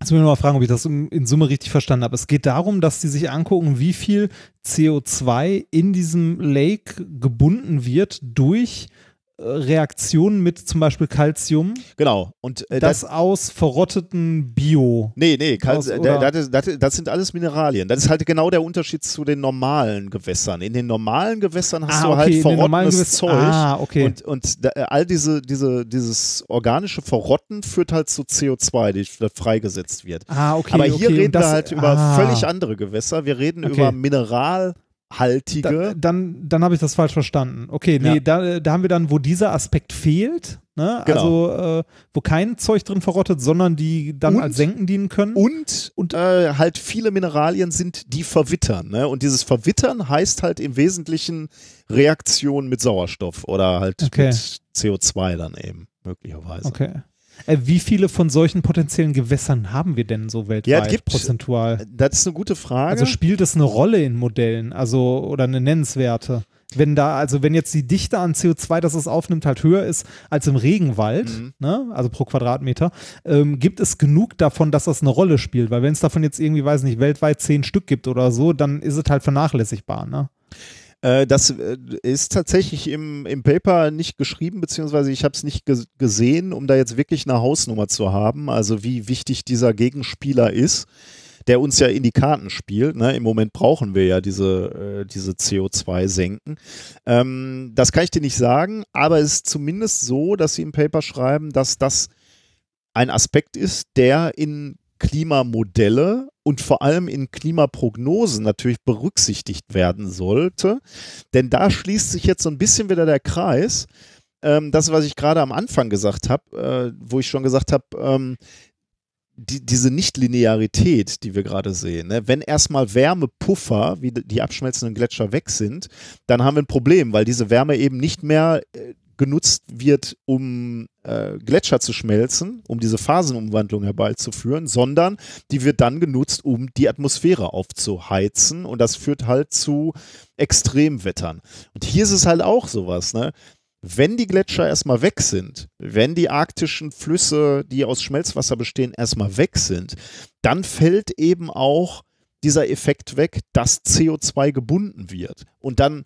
Jetzt will ich mal fragen, ob ich das in, in Summe richtig verstanden habe. Es geht darum, dass die sich angucken, wie viel CO2 in diesem Lake gebunden wird durch äh, Reaktionen mit zum Beispiel Calcium, Genau. Und äh, das aus verrotteten Bio. Nee, nee, Aus- äh, das, das, das sind alles Mineralien. Das ist halt genau der Unterschied zu den normalen Gewässern. In den normalen Gewässern hast Ah, du halt okay, normalen verrottenes Zeug. Ah, okay. Und, und da, äh, all diese, diese, dieses organische Verrotten führt halt zu CO2, die das freigesetzt wird. ah, okay. Aber hier okay. reden das, wir halt über ah, völlig andere Gewässer. Wir reden Okay. über Mineral haltige. dann dann habe ich das falsch verstanden. Okay, nee, Ja. da, da haben wir dann, wo dieser Aspekt fehlt, ne? Genau. also äh, wo kein Zeug drin verrottet, sondern die dann Und- als Senken dienen können. und Und- äh, halt viele Mineralien sind, die verwittern. Ne? Und dieses Verwittern heißt halt im Wesentlichen Reaktion mit Sauerstoff oder halt Okay. mit CO2 dann eben, möglicherweise. Okay. Äh, wie viele von solchen potenziellen Gewässern haben wir denn so weltweit Ja, gibt- prozentual? Das ist eine gute Frage. Also spielt es eine Rolle in Modellen, also oder eine nennenswerte? Wenn da, also wenn jetzt die Dichte an CO2, das es aufnimmt, halt höher ist als im Regenwald, Mhm. ne, also pro Quadratmeter, ähm, gibt es genug davon, dass das eine Rolle spielt? Weil wenn es davon jetzt irgendwie, weiß nicht, weltweit zehn Stück gibt oder so, dann ist es halt vernachlässigbar, ne? Äh, das äh, ist tatsächlich im, im Paper nicht geschrieben, beziehungsweise ich habe es nicht ge gesehen, um da jetzt wirklich eine Hausnummer zu haben, also wie wichtig dieser Gegenspieler ist, der uns ja in die Karten spielt. Ne? Im Moment brauchen wir ja diese, äh, diese CO2-Senken. Ähm, das kann ich dir nicht sagen, aber es ist zumindest so, dass sie im Paper schreiben, dass das ein Aspekt ist, der in Klimamodelle und vor allem in Klimaprognosen natürlich berücksichtigt werden sollte. Denn da schließt sich jetzt so ein bisschen wieder der Kreis. Ähm, das, was ich gerade am Anfang gesagt habe, äh, wo ich schon gesagt habe, ähm, die, diese Nichtlinearität, die wir gerade sehen, ne? wenn erstmal Wärmepuffer, wie die abschmelzenden Gletscher weg sind, dann haben wir ein Problem, weil diese Wärme eben nicht mehr äh, genutzt wird, um äh, Gletscher zu schmelzen, um diese Phasenumwandlung herbeizuführen, sondern die wird dann genutzt, um die Atmosphäre aufzuheizen und das führt halt zu Extremwettern. Und hier ist es halt auch sowas, ne? Wenn die Gletscher erstmal weg sind, wenn die arktischen Flüsse, die aus Schmelzwasser bestehen, erstmal weg sind, dann fällt eben auch dieser Effekt weg, dass CO2 gebunden wird. Und dann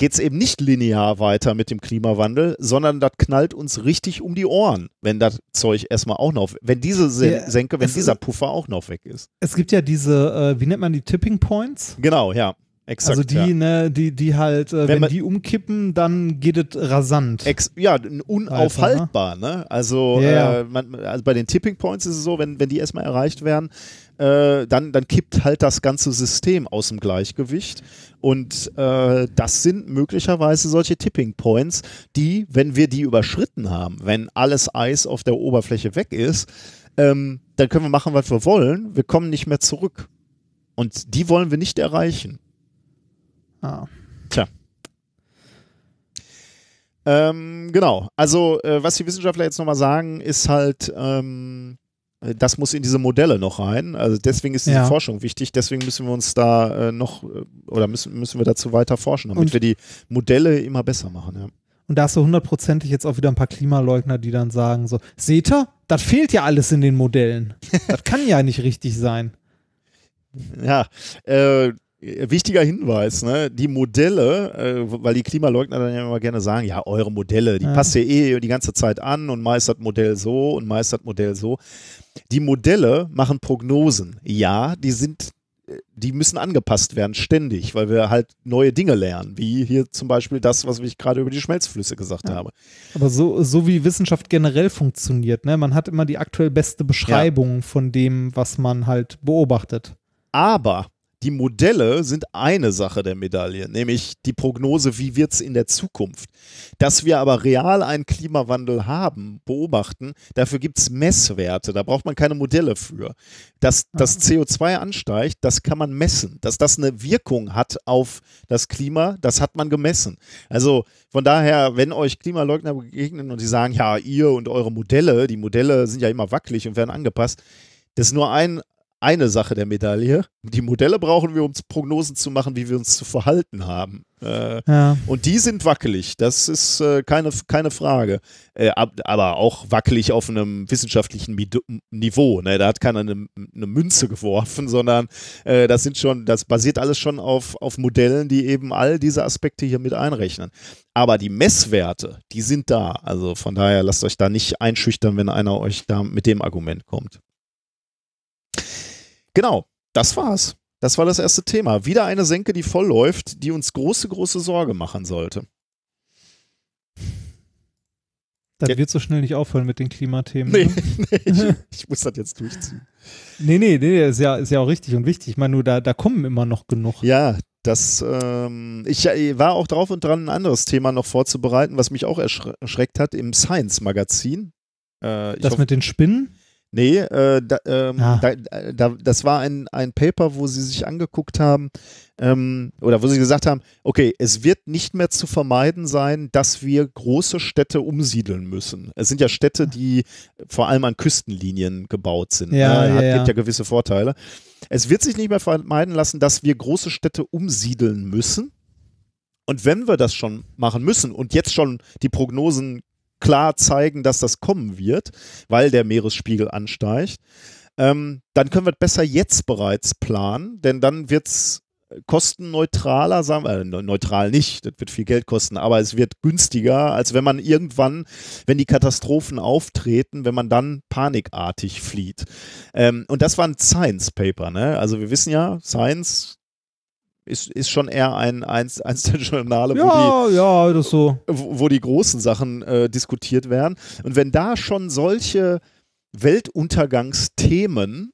geht es eben nicht linear weiter mit dem Klimawandel, sondern das knallt uns richtig um die Ohren, wenn das Zeug erstmal auch noch, wenn diese Sen Ja, Senke, wenn es- dieser Puffer auch noch weg ist. Es gibt ja diese, äh, wie nennt man die Tipping Points? Genau, ja. Exakt. also die, ja. ne, die, die halt, äh, Wenn wenn, man- die umkippen, dann geht es rasant. Ex ja, unaufhaltbar, ne? Also, Ja. äh, man, also bei den Tipping Points ist es so, wenn, wenn die erstmal erreicht werden, äh, dann, dann kippt halt das ganze System aus dem Gleichgewicht. Und äh, das sind möglicherweise solche Tipping Points, die, wenn wir die überschritten haben, wenn alles Eis auf der Oberfläche weg ist, ähm, dann können wir machen, was wir wollen. Wir kommen nicht mehr zurück. Und die wollen wir nicht erreichen. Ah. Ähm, genau. Also, äh, was die Wissenschaftler jetzt nochmal sagen, ist halt, ähm, äh, das muss in diese Modelle noch rein. Also deswegen ist diese Ja. Forschung wichtig. Deswegen müssen wir uns da äh, noch äh, oder müssen, müssen wir dazu weiter forschen, damit Und- wir die Modelle immer besser machen. Ja. Und da hast du hundertprozentig jetzt auch wieder ein paar Klimaleugner, die dann sagen so, seht ihr, das fehlt ja alles in den Modellen. das kann ja nicht richtig sein. [laughs] Ja, äh, wichtiger Hinweis, ne? Die Modelle, äh, weil die Klimaleugner dann ja immer gerne sagen, ja, eure Modelle, die Ja. passt ihr eh die ganze Zeit an und meistert Modell so und meistert Modell so. Die Modelle machen Prognosen. Ja, die sind, äh, die müssen angepasst werden, ständig, weil wir halt neue Dinge lernen, wie hier zum Beispiel das, was ich gerade über die Schmelzflüsse gesagt habe. Aber so, so wie Wissenschaft generell funktioniert, ne? Man hat immer die aktuell beste Beschreibung von dem, was man halt beobachtet. Aber die Modelle sind eine Sache der Medaille, nämlich die Prognose, wie wird es in der Zukunft. Dass wir aber real einen Klimawandel haben, beobachten, dafür gibt es Messwerte, da braucht man keine Modelle für. Dass das CO2 ansteigt, das kann man messen. Dass das eine Wirkung hat auf das Klima, das hat man gemessen. Also von daher, wenn euch Klimaleugner begegnen und die sagen, ja, ihr und eure Modelle, die Modelle sind ja immer wackelig und werden angepasst, das ist nur ein, eine Sache der Medaille. Die Modelle brauchen wir, um Prognosen zu machen, wie wir uns zu verhalten haben. Äh, Ja. und die sind wackelig, das ist äh, keine, keine Frage. Äh, ab, aber auch wackelig auf einem wissenschaftlichen Niveau. Ne? Da hat keiner eine, eine Münze geworfen, sondern äh, das sind schon, das basiert alles schon auf, auf Modellen, die eben all diese Aspekte hier mit einrechnen. Aber die Messwerte, die sind da. Also von daher lasst euch da nicht einschüchtern, wenn einer euch da mit dem Argument kommt. Genau, das war's. Das war das erste Thema. Wieder eine Senke, die voll läuft, die uns große, große Sorge machen sollte. Das Ja. wird so schnell nicht aufhören mit den Klimathemen. Nee, Ne? [laughs] nee ich, [laughs] ich muss das jetzt durchziehen. nee, nee, nee, ist ja, ist ja auch richtig und wichtig. Ich meine, nur da, da kommen immer noch genug. Ja, Das, ähm, ich, ich war auch drauf und dran, ein anderes Thema noch vorzubereiten, was mich auch erschre erschreckt hat im Science-Magazin. Äh, Das hoffe- mit den Spinnen? Nee, äh, da, ähm, Ah. da, da, das war ein, ein Paper, wo sie sich angeguckt haben ähm, oder wo sie gesagt haben, okay, es wird nicht mehr zu vermeiden sein, dass wir große Städte umsiedeln müssen. Es sind ja Städte, die vor allem an Küstenlinien gebaut sind. Ja, ne? ja, Hat, ja. Gibt ja gewisse Vorteile. Es wird sich nicht mehr vermeiden lassen, dass wir große Städte umsiedeln müssen. Und wenn wir das schon machen müssen und jetzt schon die Prognosen klar zeigen, dass das kommen wird, weil der Meeresspiegel ansteigt, ähm, dann können wir besser jetzt bereits planen, denn dann wird es kostenneutraler, wir, äh, ne- neutral nicht, das wird viel Geld kosten, aber es wird günstiger, als wenn man irgendwann, wenn die Katastrophen auftreten, wenn man dann panikartig flieht. Ähm, und das war ein Science-Paper, ne? Also wir wissen ja, Science ist, ist schon eher ein, eins, [laughs] eins der Journale, wo die Ja, ja, das so. wo wo die großen Sachen äh, diskutiert werden. Und wenn da schon solche Weltuntergangsthemen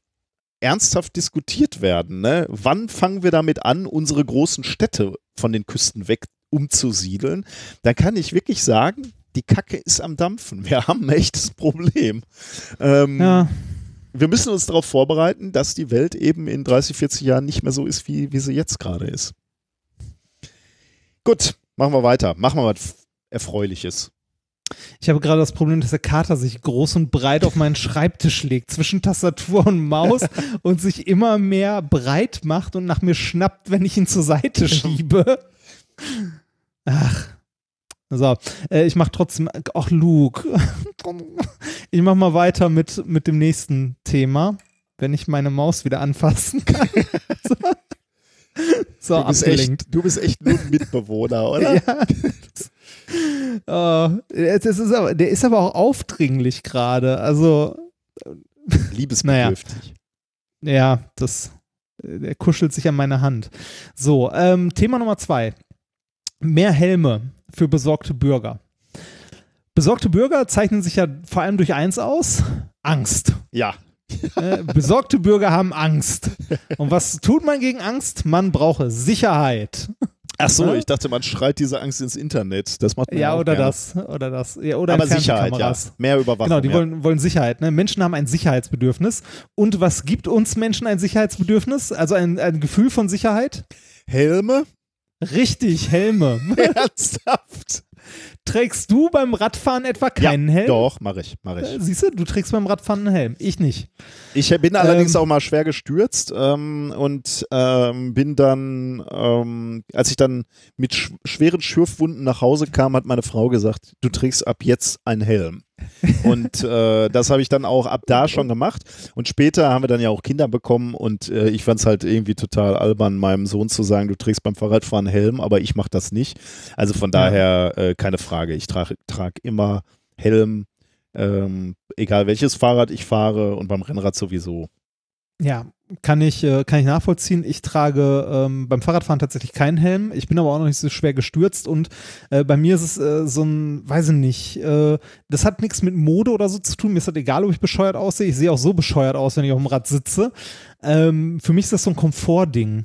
ernsthaft diskutiert werden, ne? wann fangen wir damit an, unsere großen Städte von den Küsten weg umzusiedeln, dann kann ich wirklich sagen, die Kacke ist am Dampfen. Wir haben ein echtes Problem. Ähm, Ja. Wir müssen uns darauf vorbereiten, dass die Welt eben in 30, 40 Jahren nicht mehr so ist, wie, wie sie jetzt gerade ist. Gut, machen wir weiter. Machen wir was Erfreuliches. Ich habe gerade das Problem, dass der Kater sich groß und breit auf meinen Schreibtisch legt, zwischen Tastatur und Maus [laughs] und sich immer mehr breit macht und nach mir schnappt, wenn ich ihn zur Seite schiebe. Ach. So, äh, ich mache trotzdem, ach Luke, [laughs] ich mache mal weiter mit, mit dem nächsten Thema, wenn ich meine Maus wieder anfassen kann. [laughs] so, so Du bist, abgelenkt. echt, du bist echt nur ein Mitbewohner, [laughs] oder? Ja. Oh, es ist aber, der ist aber auch aufdringlich gerade. Also, Liebesbedürftig. ja, das, der kuschelt sich an meine Hand. So, ähm, Thema Nummer zwei. Mehr Helme für besorgte Bürger. Besorgte Bürger zeichnen sich ja vor allem durch eins aus: Angst. Ja. Äh, besorgte Bürger haben Angst. Und was tut man gegen Angst? Man brauche Sicherheit. Ach so, Ne? ich dachte, man schreit diese Angst ins Internet. Das macht man Ja, auch oder gerne. das. Oder das. Ja, oder Aber Sicherheit, ja. Mehr Überwachung. Genau, die ja. wollen, wollen Sicherheit. Ne? Menschen haben ein Sicherheitsbedürfnis. Und was gibt uns Menschen ein Sicherheitsbedürfnis? Also ein, ein Gefühl von Sicherheit? Helme? Richtig, Helme. [laughs] [laughs] Ernsthaft? Trägst du beim Radfahren etwa keinen ja, Helm? Doch, mache ich, mache ich. Äh, Siehst du, du trägst beim Radfahren einen Helm. Ich nicht. Ich bin allerdings Ähm. auch mal schwer gestürzt ähm, und ähm, bin dann, ähm, als ich dann mit sch schweren Schürfwunden nach Hause kam, hat meine Frau gesagt, du trägst ab jetzt einen Helm. [laughs] und äh, das habe ich dann auch ab da schon gemacht. Und später haben wir dann ja auch Kinder bekommen und äh, ich fand es halt irgendwie total albern, meinem Sohn zu sagen, du trägst beim Fahrradfahren Helm, aber ich mache das nicht. Also von daher äh, keine Frage. Ich trage trag immer Helm, ähm, egal welches Fahrrad ich fahre und beim Rennrad sowieso. Ja, kann ich, äh, kann ich nachvollziehen. Ich trage ähm, beim Fahrradfahren tatsächlich keinen Helm. Ich bin aber auch noch nicht so schwer gestürzt und äh, bei mir ist es äh, so ein, weiß ich nicht, äh, das hat nichts mit Mode oder so zu tun. Mir ist das egal, ob ich bescheuert aussehe. Ich sehe auch so bescheuert aus, wenn ich auf dem Rad sitze. Ähm, für mich ist das so ein Komfortding.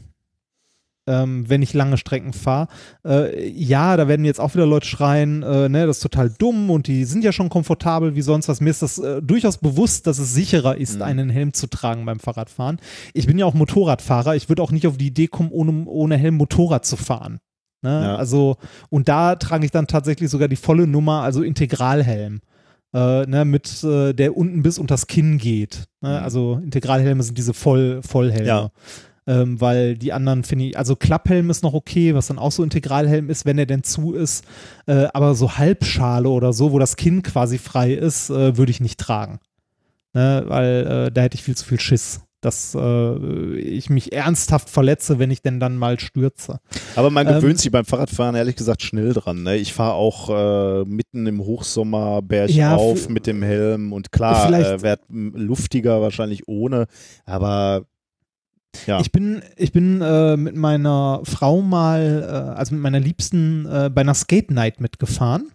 Ähm, wenn ich lange Strecken fahre. Äh, ja, da werden jetzt auch wieder Leute schreien, äh, ne, das ist total dumm und die sind ja schon komfortabel wie sonst was. Mir ist das äh, durchaus bewusst, dass es sicherer ist, Mhm. einen Helm zu tragen beim Fahrradfahren. Ich bin ja auch Motorradfahrer. Ich würde auch nicht auf die Idee kommen, ohne, ohne Helm Motorrad zu fahren. Ne? Ja. Also, und da trage ich dann tatsächlich sogar die volle Nummer, also Integralhelm. Äh, ne, mit äh, der unten bis unters Kinn geht. Ne? Mhm. Also Integralhelme sind diese Voll, Vollhelme. Ja. Ähm, weil die anderen finde ich, also Klapphelm ist noch okay, was dann auch so Integralhelm ist, wenn er denn zu ist. Äh, aber so Halbschale oder so, wo das Kinn quasi frei ist, äh, würde ich nicht tragen. Ne? Weil äh, da hätte ich viel zu viel Schiss, dass äh, ich mich ernsthaft verletze, wenn ich denn dann mal stürze. Aber man Ähm, gewöhnt sich beim Fahrradfahren ehrlich gesagt schnell dran. Ne? Ich fahre auch äh, mitten im Hochsommer berg Ja, mit dem Helm und klar, äh, wird luftiger wahrscheinlich ohne, aber ja. Ich bin, ich bin äh, mit meiner Frau mal, äh, also mit meiner Liebsten, äh, bei einer Skate Night mitgefahren.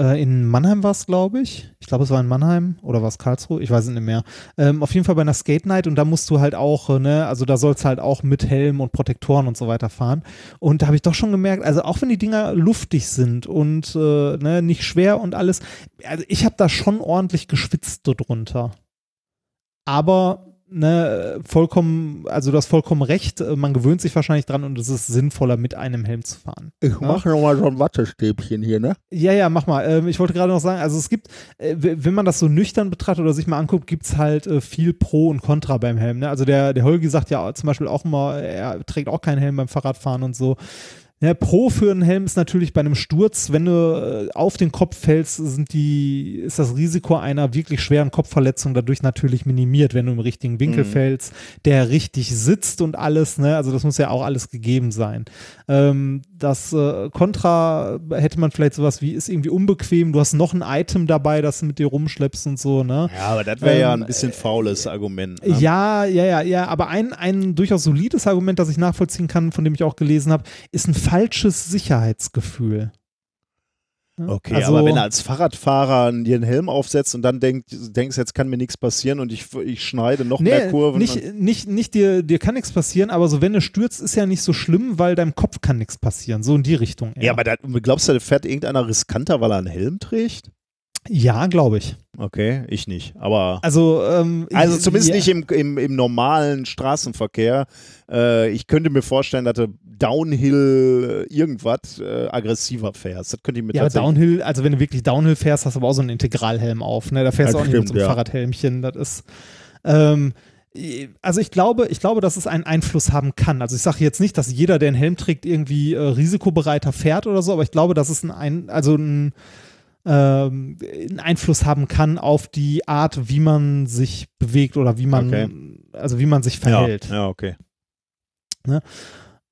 Äh, in Mannheim war es, glaube ich. Ich glaube, es war in Mannheim oder war es Karlsruhe? Ich weiß es nicht mehr. Ähm, auf jeden Fall bei einer Skate Night und da musst du halt auch, äh, ne, also da sollst halt auch mit Helm und Protektoren und so weiter fahren. Und da habe ich doch schon gemerkt, also auch wenn die Dinger luftig sind und äh, ne, nicht schwer und alles, also ich habe da schon ordentlich geschwitzt drunter. Aber ne, vollkommen, also du hast vollkommen recht, äh, man gewöhnt sich wahrscheinlich dran und es ist sinnvoller, mit einem Helm zu fahren. Ich ja? mache nochmal so ein Wattestäbchen hier, ne? Ja, ja, mach mal. Ähm, ich wollte gerade noch sagen, also es gibt, äh, wenn man das so nüchtern betrachtet oder sich mal anguckt, gibt es halt äh, viel Pro und Contra beim Helm. Ne? Also der, der Holgi sagt ja zum Beispiel auch immer, er trägt auch keinen Helm beim Fahrradfahren und so. Ja, Pro für einen Helm ist natürlich bei einem Sturz, wenn du äh, auf den Kopf fällst, sind die, ist das Risiko einer wirklich schweren Kopfverletzung dadurch natürlich minimiert, wenn du im richtigen Winkel mhm. fällst, der richtig sitzt und alles, ne? Also das muss ja auch alles gegeben sein. Ähm, das äh, Contra hätte man vielleicht sowas wie, ist irgendwie unbequem, du hast noch ein Item dabei, das du mit dir rumschleppst und so, ne? Ja, aber das wäre ähm, ja ein bisschen faules Argument. Ne? Ja, ja, ja, ja, aber ein, ein durchaus solides Argument, das ich nachvollziehen kann, von dem ich auch gelesen habe, ist ein falsches Sicherheitsgefühl. Okay, also, aber wenn du als Fahrradfahrer dir einen Helm aufsetzt und dann denk, denkst, jetzt kann mir nichts passieren und ich, ich schneide noch nee, mehr Kurven. Nicht, nicht, nicht dir, dir kann nichts passieren, aber so wenn du stürzt, ist ja nicht so schlimm, weil deinem Kopf kann nichts passieren. So in die Richtung. Eher. Ja, aber da, glaubst du, da fährt irgendeiner riskanter, weil er einen Helm trägt? Ja, glaube ich. Okay, ich nicht. Aber also, ähm, also zumindest ja. nicht im, im, im normalen Straßenverkehr. Äh, ich könnte mir vorstellen, dass du Downhill äh, irgendwas äh, aggressiver fährst. Das könnte ich mir ja, Downhill, also wenn du wirklich Downhill fährst, hast du aber auch so einen Integralhelm auf. Ne? Da fährst das du auch stimmt, nicht mit so einem ja. Fahrradhelmchen. Das ist ähm, also ich glaube, ich glaube, dass es einen Einfluss haben kann. Also ich sage jetzt nicht, dass jeder, der einen Helm trägt, irgendwie äh, risikobereiter fährt oder so, aber ich glaube, dass es ein, also ein ähm, Einfluss haben kann auf die Art, wie man sich bewegt oder wie man, okay. also wie man sich verhält. Ja, ja okay. Ne?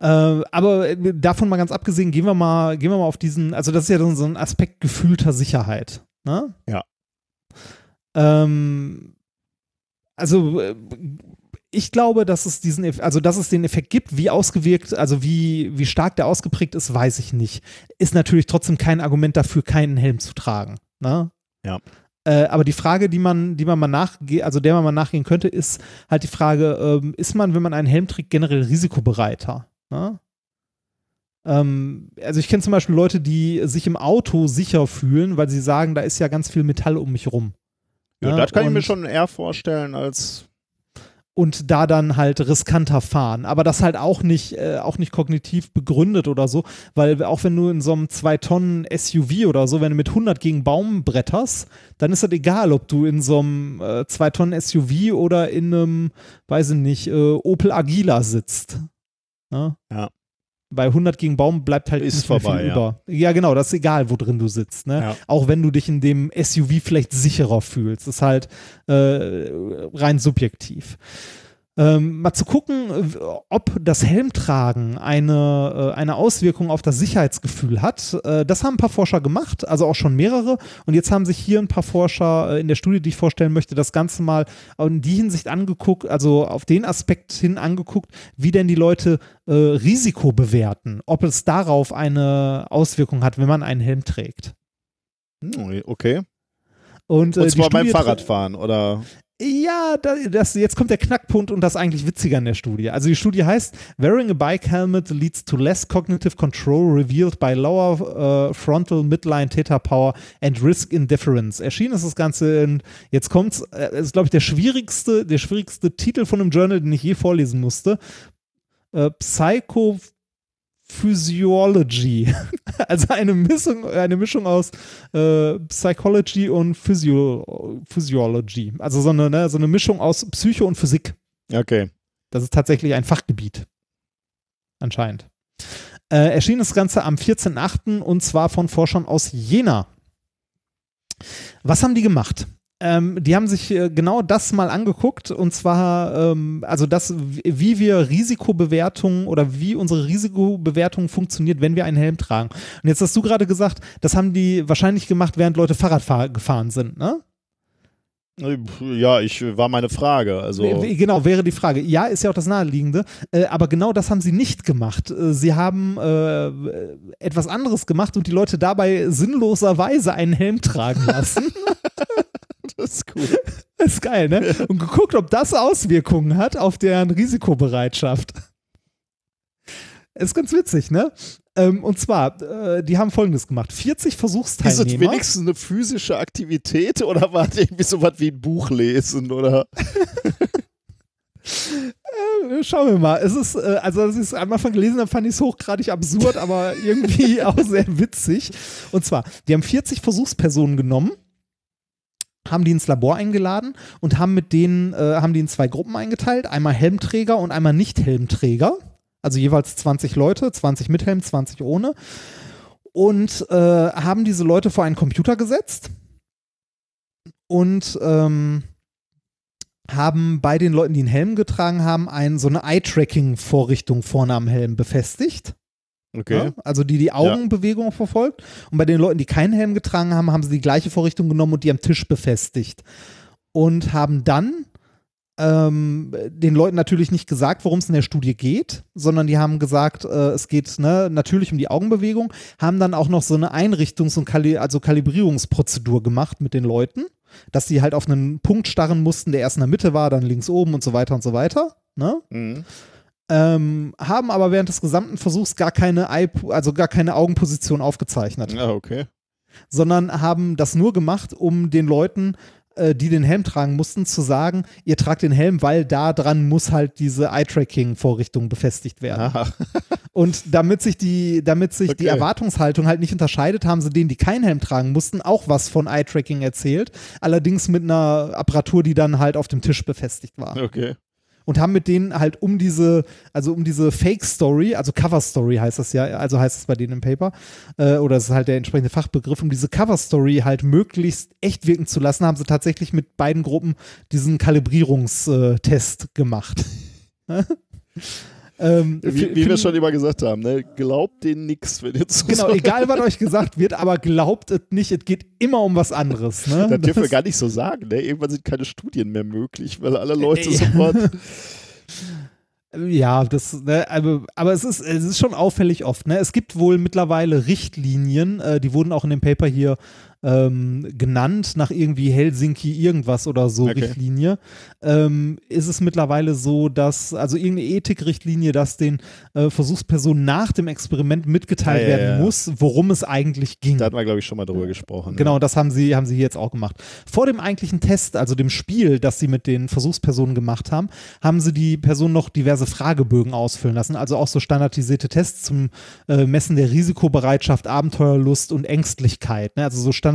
Äh, aber davon mal ganz abgesehen, gehen wir mal, gehen wir mal auf diesen, also das ist ja so ein Aspekt gefühlter Sicherheit. Ne? Ja. Ähm, also ich glaube, dass es diesen, also dass es den Effekt gibt, wie ausgewirkt, also wie, wie stark der ausgeprägt ist, weiß ich nicht. Ist natürlich trotzdem kein Argument dafür, keinen Helm zu tragen. Ne? Ja. Äh, aber die Frage, die man, die man mal nachgeht, also der man mal nachgehen könnte, ist halt die Frage, ähm, ist man, wenn man einen Helm trägt, generell risikobereiter? Ne? Ähm, also ich kenne zum Beispiel Leute, die sich im Auto sicher fühlen, weil sie sagen, da ist ja ganz viel Metall um mich rum. Ja, ne? das kann Und, ich mir schon eher vorstellen als und da dann halt riskanter fahren. Aber das halt auch nicht, äh, auch nicht kognitiv begründet oder so, weil auch wenn du in so einem 2 Tonnen SUV oder so, wenn du mit 100 gegen Baum bretterst, dann ist das egal, ob du in so einem äh, 2 Tonnen SUV oder in einem, weiß ich nicht, äh, Opel Agila sitzt. Ja. ja bei 100 gegen Baum bleibt halt ist vorbei, viel ja. über. Ja, genau, das ist egal, wo drin du sitzt. Ne? Ja. Auch wenn du dich in dem SUV vielleicht sicherer fühlst. Das ist halt äh, rein subjektiv ähm, mal zu gucken, ob das Helmtragen eine, äh, eine Auswirkung auf das Sicherheitsgefühl hat. Äh, das haben ein paar Forscher gemacht, also auch schon mehrere. Und jetzt haben sich hier ein paar Forscher äh, in der Studie, die ich vorstellen möchte, das Ganze mal in die Hinsicht angeguckt, also auf den Aspekt hin angeguckt, wie denn die Leute äh, Risiko bewerten, ob es darauf eine Auswirkung hat, wenn man einen Helm trägt. Okay. Und, äh, und zwar beim Fahrradfahren, oder? Ja, das, jetzt kommt der Knackpunkt und das eigentlich witziger in der Studie. Also die Studie heißt Wearing a bike helmet leads to less cognitive control revealed by lower uh, frontal midline theta power and risk indifference. Erschienen ist das Ganze in, jetzt kommt's, äh, ist glaube ich der schwierigste, der schwierigste Titel von einem Journal, den ich je vorlesen musste. Äh, Psycho Physiology. [laughs] Also eine Mischung, eine Mischung aus äh, Psychology und Physio Physiology. Also so eine, ne, so eine Mischung aus Psycho und Physik. Okay. Das ist tatsächlich ein Fachgebiet. Anscheinend. Äh, erschien das Ganze am 14.8. und zwar von Forschern aus Jena. Was haben die gemacht? Ähm, die haben sich äh, genau das mal angeguckt und zwar, ähm, also das, wie wir Risikobewertungen oder wie unsere Risikobewertung funktioniert, wenn wir einen Helm tragen. Und jetzt hast du gerade gesagt, das haben die wahrscheinlich gemacht, während Leute Fahrrad gefahren sind, ne? Ja, ich war meine Frage. Also Genau, wäre die Frage. Ja, ist ja auch das Naheliegende. Äh, aber genau das haben sie nicht gemacht. Äh, sie haben äh, etwas anderes gemacht und die Leute dabei sinnloserweise einen Helm tragen lassen. [laughs] [laughs] [laughs] das ist cool. das ist geil, ne? Und geguckt, ob das Auswirkungen hat auf deren Risikobereitschaft. Ist ganz witzig, ne? Ähm, und zwar, äh, die haben folgendes gemacht: 40 Ist das Versuchsteilnehmer. wenigstens eine physische Aktivität oder war das irgendwie so was wie ein Buch lesen oder? Äh, Schauen wir mal. Es ist, äh, also als ich es am Anfang gelesen habe, fand ich es hochgradig absurd, aber irgendwie [laughs] auch sehr witzig. Und zwar, die haben 40 Versuchspersonen genommen, haben die ins Labor eingeladen und haben mit denen, äh, haben die in zwei Gruppen eingeteilt, einmal Helmträger und einmal Nicht-Helmträger. Also jeweils 20 Leute, 20 mit Helm, 20 ohne. Und äh, haben diese Leute vor einen Computer gesetzt und ähm, haben bei den Leuten, die einen Helm getragen haben, ein, so eine Eye-Tracking-Vorrichtung vorne am Helm befestigt. Okay. Ja? Also die die Augenbewegung verfolgt. Und bei den Leuten, die keinen Helm getragen haben, haben sie die gleiche Vorrichtung genommen und die am Tisch befestigt. Und haben dann ähm, den Leuten natürlich nicht gesagt, worum es in der Studie geht, sondern die haben gesagt, äh, es geht ne, natürlich um die Augenbewegung, haben dann auch noch so eine Einrichtungs- und Kali also Kalibrierungsprozedur gemacht mit den Leuten, dass sie halt auf einen Punkt starren mussten, der erst in der Mitte war, dann links oben und so weiter und so weiter. Ne? Mhm. Ähm, haben aber während des gesamten Versuchs gar keine, Eye, also gar keine Augenposition aufgezeichnet, Ah, okay. sondern haben das nur gemacht, um den Leuten, äh, die den Helm tragen mussten, zu sagen, ihr tragt den Helm, weil da dran muss halt diese Eye-Tracking-Vorrichtung befestigt werden. Aha. [laughs] Und damit sich die, damit sich die Okay. Erwartungshaltung halt nicht unterscheidet, haben sie denen, die keinen Helm tragen mussten, auch was von Eye-Tracking erzählt. Allerdings mit einer Apparatur, die dann halt auf dem Tisch befestigt war Okay. Und haben mit denen halt um diese, also um diese Fake-Story, also Cover-Story heißt das ja, also heißt es bei denen im Paper, äh, oder das ist halt der entsprechende Fachbegriff, um diese Cover-Story halt möglichst echt wirken zu lassen, haben sie tatsächlich mit beiden Gruppen diesen Kalibrierungstest gemacht. [laughs] ähm, Wie, wie wir schon immer gesagt haben, ne? glaubt denen nix, wenn ihr zu Genau, egal was euch gesagt wird, aber glaubt es nicht, es geht immer um was anderes. Ne? Das dürfen wir gar nicht so sagen. Ne? Irgendwann sind keine Studien mehr möglich, weil alle Leute Ja. sofort. Ja, das, ne, aber, aber es ist, es ist schon auffällig oft. Ne? Es gibt wohl mittlerweile Richtlinien, äh, die wurden auch in dem Paper hier ähm, genannt, nach irgendwie Helsinki irgendwas oder so Okay. Richtlinie. Ähm, ist es mittlerweile so, dass, also irgendeine Ethikrichtlinie, dass den äh, Versuchspersonen nach dem Experiment mitgeteilt Ja, ja, werden ja. muss, worum es eigentlich ging. Da hatten wir, glaube ich, schon mal drüber gesprochen. Genau, das haben sie, haben sie hier jetzt auch gemacht. Vor dem eigentlichen Test, also dem Spiel, das sie mit den Versuchspersonen gemacht haben, haben sie die Personen noch diverse Fragebögen ausfüllen lassen, also auch so standardisierte Tests zum äh, Messen der Risikobereitschaft, Abenteuerlust und Ängstlichkeit. Ne? Also so standardisierte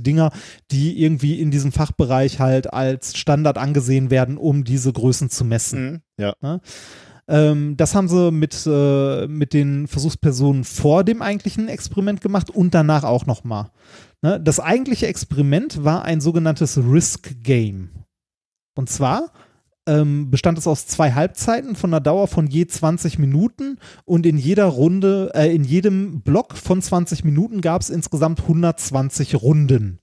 Dinger, die irgendwie in diesem Fachbereich halt als Standard angesehen werden, um diese Größen zu messen. Mhm. Ja. Ähm, das haben sie mit, äh, mit den Versuchspersonen vor dem eigentlichen Experiment gemacht und danach auch nochmal. Ne? Das eigentliche Experiment war ein sogenanntes Risk Game. Und zwar ähm, bestand es aus zwei Halbzeiten von einer Dauer von je 20 Minuten und in jeder Runde, äh, in jedem Block von 20 Minuten gab es insgesamt 120 Runden.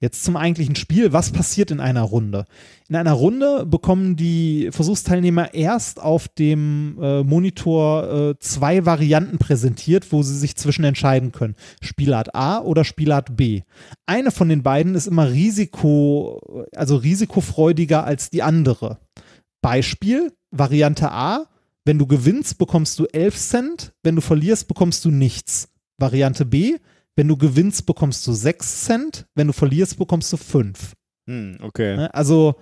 Jetzt zum eigentlichen Spiel. Was passiert in einer Runde? In einer Runde bekommen die Versuchsteilnehmer erst auf dem äh, Monitor äh, zwei Varianten präsentiert, wo sie sich zwischen entscheiden können. Spielart A oder Spielart B. Eine von den beiden ist immer Risiko, also risikofreudiger als die andere. Beispiel, Variante A, wenn du gewinnst, bekommst du 11 Cent, wenn du verlierst, bekommst du nichts. Variante B, wenn du gewinnst, bekommst du 6 Cent, wenn du verlierst, bekommst du 5. Hm, okay. Ne? Also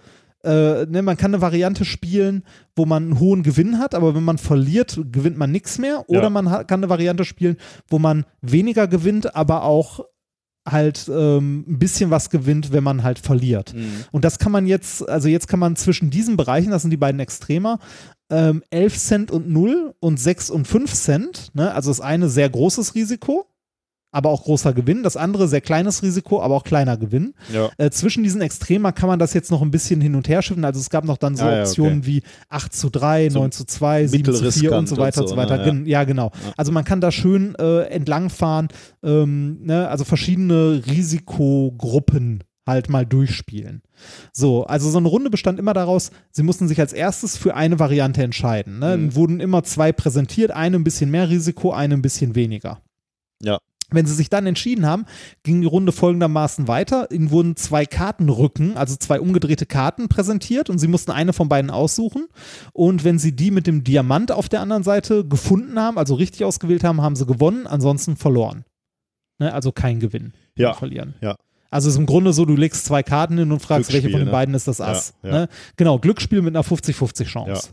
äh, ne, man kann eine Variante spielen, wo man einen hohen Gewinn hat, aber wenn man verliert, gewinnt man nichts mehr. Oder Ja. man ha- kann eine Variante spielen, wo man weniger gewinnt, aber auch halt ähm, ein bisschen was gewinnt, wenn man halt verliert. Mhm. Und das kann man jetzt, also jetzt kann man zwischen diesen Bereichen, das sind die beiden Extremer, ähm, 11 Cent und 0 und 6 und 5 Cent, ne? also das eine sehr großes Risiko, aber auch großer Gewinn, das andere sehr kleines Risiko, aber auch kleiner Gewinn. Ja. Äh, zwischen diesen Extremer kann man das jetzt noch ein bisschen hin und her schiffen. Also es gab noch dann so Ah, ja, Optionen wie 8 zu 3, So 9 zu 2, 7 zu 4 und so weiter und und so so, weiter. ne? Gen- Ja, genau. Also man kann da schön äh, entlangfahren, ähm, ne? also verschiedene Risikogruppen halt mal durchspielen. So, also so eine Runde bestand immer daraus, sie mussten sich als erstes für eine Variante entscheiden. Ne? Mhm. Wurden immer zwei präsentiert, eine ein bisschen mehr Risiko, eine ein bisschen weniger. Ja. Wenn sie sich dann entschieden haben, ging die Runde folgendermaßen weiter. Ihnen wurden zwei Kartenrücken, also zwei umgedrehte Karten präsentiert und sie mussten eine von beiden aussuchen. Und wenn sie die mit dem Diamant auf der anderen Seite gefunden haben, also richtig ausgewählt haben, haben sie gewonnen, ansonsten verloren. Ne? Also kein Gewinn. Ja. Verlieren. Ja. Also es ist im Grunde so, du legst zwei Karten hin und fragst, welche von den ne? beiden ist das Ass. Ja, ja. Ne? Genau, Glücksspiel mit einer 50-50 Chance.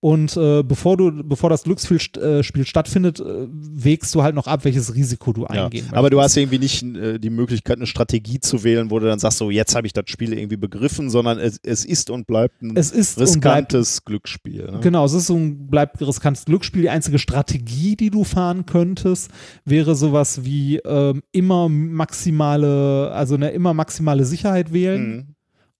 Und äh, bevor du, bevor das Glücksspiel äh, stattfindet, äh, wägst du halt noch ab, welches Risiko du Ja. eingehen Aber du möchtest. hast irgendwie nicht äh, die Möglichkeit, eine Strategie zu wählen, wo du dann sagst, so jetzt habe ich das Spiel irgendwie begriffen, sondern es, es ist und bleibt ein es ist und bleibt riskantes Glücksspiel. Ne? Genau, es ist so ein bleibt riskantes Glücksspiel. Die einzige Strategie, die du fahren könntest, wäre sowas wie ähm, immer maximale, also eine immer maximale Sicherheit wählen Mhm.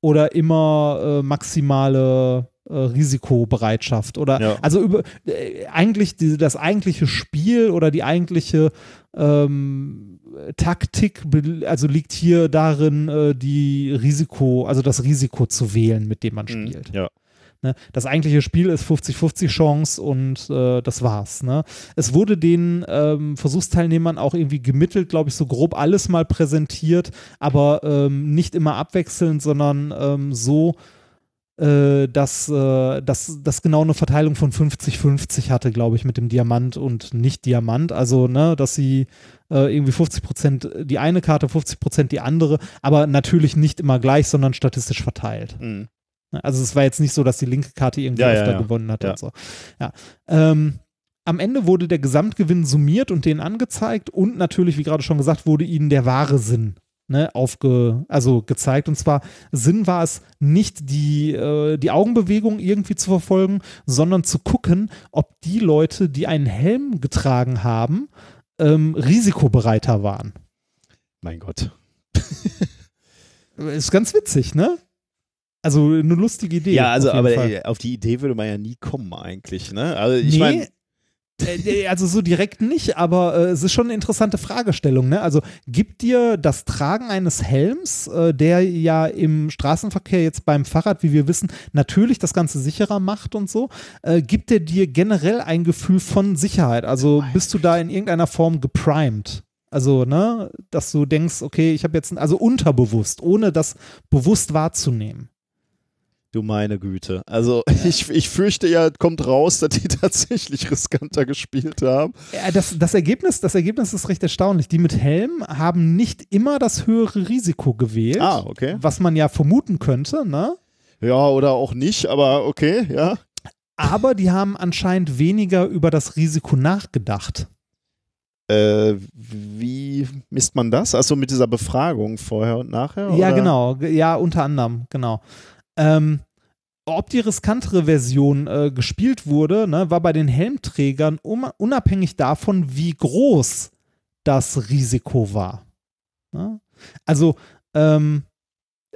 oder immer äh, maximale Risikobereitschaft oder Ja. also über äh, eigentlich die, das eigentliche Spiel oder die eigentliche ähm, Taktik also liegt hier darin äh, die Risiko also das Risiko zu wählen mit dem man Mhm. spielt Ja. Ne? Das eigentliche Spiel ist 50-50 Chance und äh, das war's. Ne? Es wurde den ähm, Versuchsteilnehmern auch irgendwie gemittelt, glaube ich, so grob alles mal präsentiert, aber ähm, nicht immer abwechselnd, sondern ähm, so, äh, dass, äh, dass das genau eine Verteilung von 50-50 hatte, glaube ich, mit dem Diamant und nicht Diamant. Also, ne, dass sie äh, irgendwie 50 Prozent die eine Karte, 50 Prozent die andere, aber natürlich nicht immer gleich, sondern statistisch verteilt. Mhm. Ne, Also es war jetzt nicht so, dass die linke Karte irgendwie Ja, ja, öfter ja. gewonnen hat Ja. und so. Ja. Ähm, am Ende wurde der Gesamtgewinn summiert und denen angezeigt und natürlich, wie gerade schon gesagt, wurde ihnen der wahre Sinn ne, aufge, also gezeigt. Und zwar Sinn war es nicht die, äh, die Augenbewegung irgendwie zu verfolgen, sondern zu gucken, ob die Leute, die einen Helm getragen haben, ähm, risikobereiter waren. Mein Gott. [laughs] Ist ganz witzig, ne? Also eine lustige Idee. Ja, also auf aber Fall. äh, auf die Idee würde man ja nie kommen eigentlich. Ne? Also ich nee, meine, äh, also so direkt nicht, aber äh, es ist schon eine interessante Fragestellung. Ne? Also gibt dir das Tragen eines Helms, äh, der ja im Straßenverkehr jetzt beim Fahrrad, wie wir wissen, natürlich das Ganze sicherer macht und so, äh, gibt der dir generell ein Gefühl von Sicherheit? Also bist du da in irgendeiner Form geprimed? Also, ne, dass du denkst, okay, ich habe jetzt, ein, also unterbewusst, ohne das bewusst wahrzunehmen. Du meine Güte. Also [laughs] ich, ich fürchte ja, kommt raus, dass die [laughs] tatsächlich riskanter gespielt haben. Ja, das, das, Ergebnis, das Ergebnis ist recht erstaunlich. Die mit Helm haben nicht immer das höhere Risiko gewählt, Ah, okay. was man ja vermuten könnte, ne? Ja, oder auch nicht, aber okay, ja. Aber die haben anscheinend weniger über das Risiko nachgedacht. Äh, wie misst man das? Also mit dieser Befragung vorher und nachher? Ja, oder? genau. Ge- Ja, unter anderem, genau. Ähm, ob die riskantere Version äh, gespielt wurde, ne, war bei den Helmträgern um, unabhängig davon, wie groß das Risiko war. Ne? Also, ähm,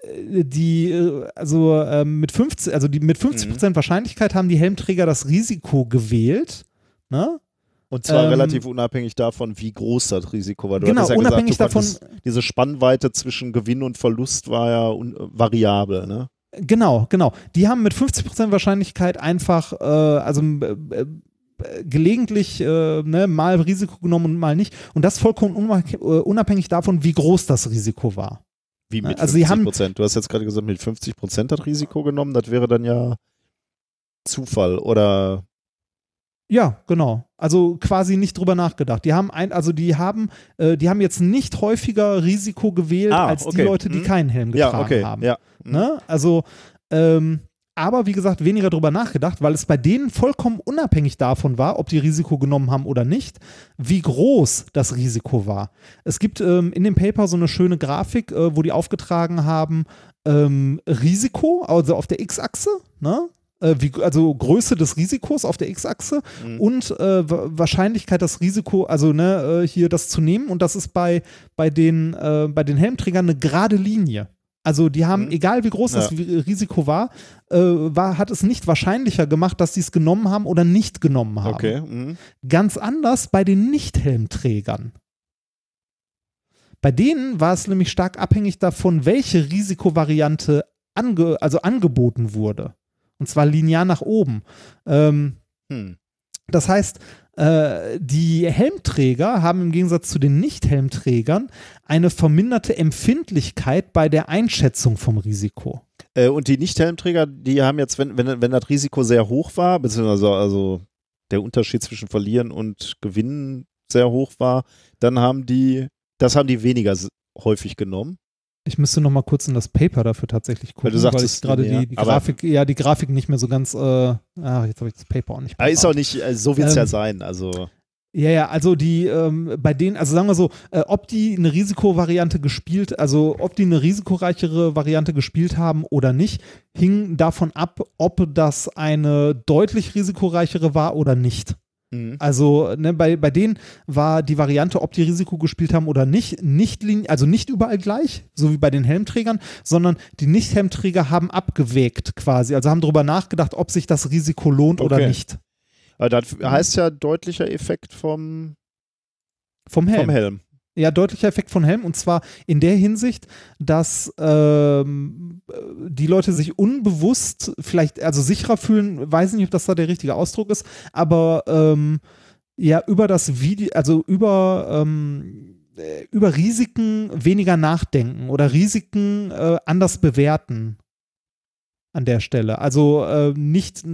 äh, die, äh, also ähm, mit 50, also die mit 50% Wahrscheinlichkeit haben die Helmträger das Risiko gewählt. Ne? Und zwar Ähm, relativ unabhängig davon, wie groß das Risiko war. Du Genau, ja unabhängig gesagt, davon- konntest- Diese Spannweite zwischen Gewinn und Verlust war ja un variabel, ne? Genau, genau. Die haben mit 50% Wahrscheinlichkeit einfach, äh, also äh, äh, gelegentlich äh, ne, mal Risiko genommen und mal nicht. Und das vollkommen unabhängig, äh, unabhängig davon, wie groß das Risiko war. Wie mit Also 50 sie haben- Prozent. Du hast jetzt gerade gesagt, mit 50 Prozent das Risiko genommen. Das wäre dann ja Zufall oder Ja, genau. Also quasi nicht drüber nachgedacht. Die haben ein, also die haben, äh, die haben jetzt nicht häufiger Risiko gewählt Ah, als die okay. Leute, die Mhm. keinen Helm getragen ja, okay, haben. ja. Mhm. Ne? Also, ähm, aber wie gesagt, weniger drüber nachgedacht, weil es bei denen vollkommen unabhängig davon war, ob die Risiko genommen haben oder nicht, wie groß das Risiko war. Es gibt ähm, in dem Paper so eine schöne Grafik, äh, wo die aufgetragen haben, ähm, Risiko, also auf der X-Achse, ne? Äh, wie, also Größe des Risikos auf der X-Achse Mhm. und äh, Wa- Wahrscheinlichkeit, das Risiko, also ne, äh, hier das zu nehmen. Und das ist bei, bei, den, äh, bei den Helmträgern eine gerade Linie. Also die haben, Mhm. egal wie groß das Ja. Vi- Risiko war, äh, war, hat es nicht wahrscheinlicher gemacht, dass sie es genommen haben oder nicht genommen haben. Okay. Mhm. Ganz anders bei den Nicht-Helmträgern. Bei denen war es nämlich stark abhängig davon, welche Risikovariante ange also angeboten wurde. Und zwar linear nach oben. Ähm, Hm. das heißt, äh, die Helmträger haben im Gegensatz zu den Nicht-Helmträgern eine verminderte Empfindlichkeit bei der Einschätzung vom Risiko. Äh, und die Nicht-Helmträger, die haben jetzt, wenn, wenn, wenn das Risiko sehr hoch war, beziehungsweise also der Unterschied zwischen Verlieren und Gewinnen sehr hoch war, dann haben die, das haben die weniger häufig genommen. Ich müsste noch mal kurz in das Paper dafür tatsächlich gucken, Weil du sagtest, ich gerade die, die Grafik, ja, die Grafik nicht mehr so ganz, äh, ach, jetzt habe ich das Paper auch nicht Aber ist auch nicht, äh, so wird es ja Ähm, sein. Also, Ja, ja, also die, ähm, bei denen, also sagen wir so, äh, ob die eine Risikovariante gespielt, also ob die eine risikoreichere Variante gespielt haben oder nicht, hing davon ab, ob das eine deutlich risikoreichere war oder nicht. Mhm. Also ne, bei, bei denen war die Variante, ob die Risiko gespielt haben oder nicht, nicht also nicht überall gleich, so wie bei den Helmträgern, sondern die Nicht-Helmträger haben abgewägt quasi, also haben darüber nachgedacht, ob sich das Risiko lohnt oder Okay. nicht. aber das heißt ja deutlicher Effekt vom, Vom Helm. vom Helm. Ja, deutlicher Effekt von Helm und zwar in der Hinsicht, dass ähm, die Leute sich unbewusst vielleicht, also sicherer fühlen, weiß nicht, ob das da der richtige Ausdruck ist, aber ähm, ja, über das Video, also über, ähm, äh, über Risiken weniger nachdenken oder Risiken äh, anders bewerten an der Stelle. Also äh, nicht,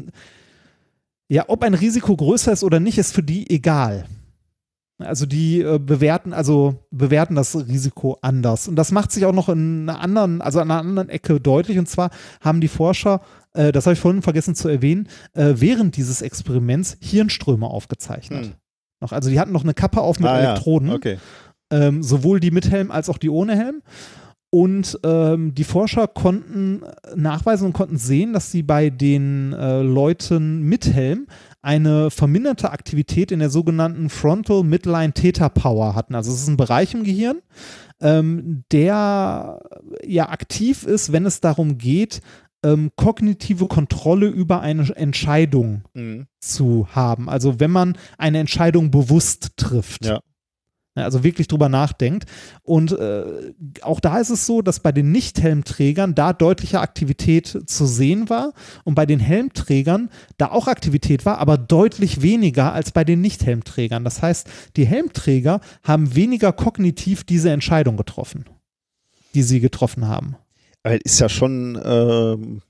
ja, ob ein Risiko größer ist oder nicht, ist für die egal. Also die äh, bewerten, also bewerten das Risiko anders. Und das macht sich auch noch in einer anderen, also an einer anderen Ecke deutlich. Und zwar haben die Forscher, äh, das habe ich vorhin vergessen zu erwähnen, äh, während dieses Experiments Hirnströme aufgezeichnet. Hm. Noch, also die hatten noch eine Kappe auf mit Ah, ja. Elektroden, Okay. ähm, sowohl die mit Helm als auch die ohne Helm. Und ähm, die Forscher konnten nachweisen und konnten sehen, dass sie bei den äh, Leuten mit Helm eine verminderte Aktivität in der sogenannten Frontal Midline Theta Power hatten. Also es ist ein Bereich im Gehirn, ähm, der ja aktiv ist, wenn es darum geht, ähm, kognitive Kontrolle über eine Entscheidung Mhm. zu haben. Also wenn man eine Entscheidung bewusst trifft. Ja. Ja, Also wirklich drüber nachdenkt. Und äh, auch da ist es so, dass bei den Nicht-Helmträgern da deutliche Aktivität zu sehen war und bei den Helmträgern da auch Aktivität war, aber deutlich weniger als bei den Nicht-Helmträgern. Das heißt, die Helmträger haben weniger kognitiv diese Entscheidung getroffen, die sie getroffen haben. Aber ist ja schon, ähm,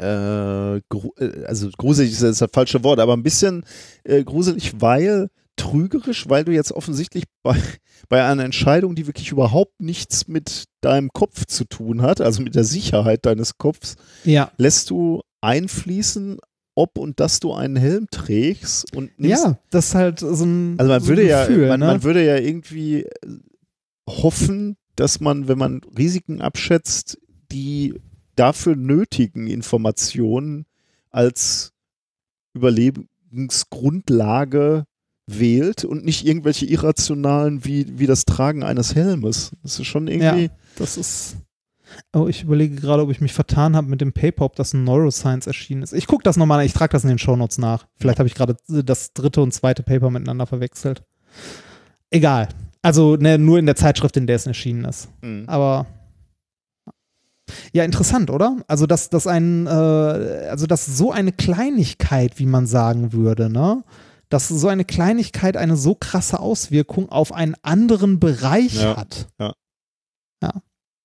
äh, äh, also gruselig ist das falsche Wort, aber ein bisschen äh, gruselig, weil trügerisch, weil du jetzt offensichtlich bei, [laughs] bei einer Entscheidung, die wirklich überhaupt nichts mit deinem Kopf zu tun hat, also mit der Sicherheit deines Kopfs, Ja. lässt du einfließen, ob und dass du einen Helm trägst und nimmst Ja, das ist halt so ein, Also man so ein würde ja, Gefühl, man, ne? man würde ja irgendwie äh, hoffen, dass man, wenn man Risiken abschätzt, die dafür nötigen Informationen als Überlebensgrundlage wählt und nicht irgendwelche irrationalen wie, wie das Tragen eines Helmes. Das ist schon irgendwie. Ja, das ist. Oh, ich überlege gerade, ob ich mich vertan habe mit dem Paper, ob das in Neuroscience erschienen ist. Ich gucke das nochmal, ich trage das in den Shownotes nach. Vielleicht habe ich gerade das dritte und zweite Paper miteinander verwechselt. Egal. Also ne, nur in der Zeitschrift, in der es erschienen ist. Mhm. Aber ja, interessant, oder? Also, dass, dass ein, äh, also dass so eine Kleinigkeit, wie man sagen würde, ne? Dass so eine Kleinigkeit eine so krasse Auswirkung auf einen anderen Bereich Ja, hat. ja. Ja.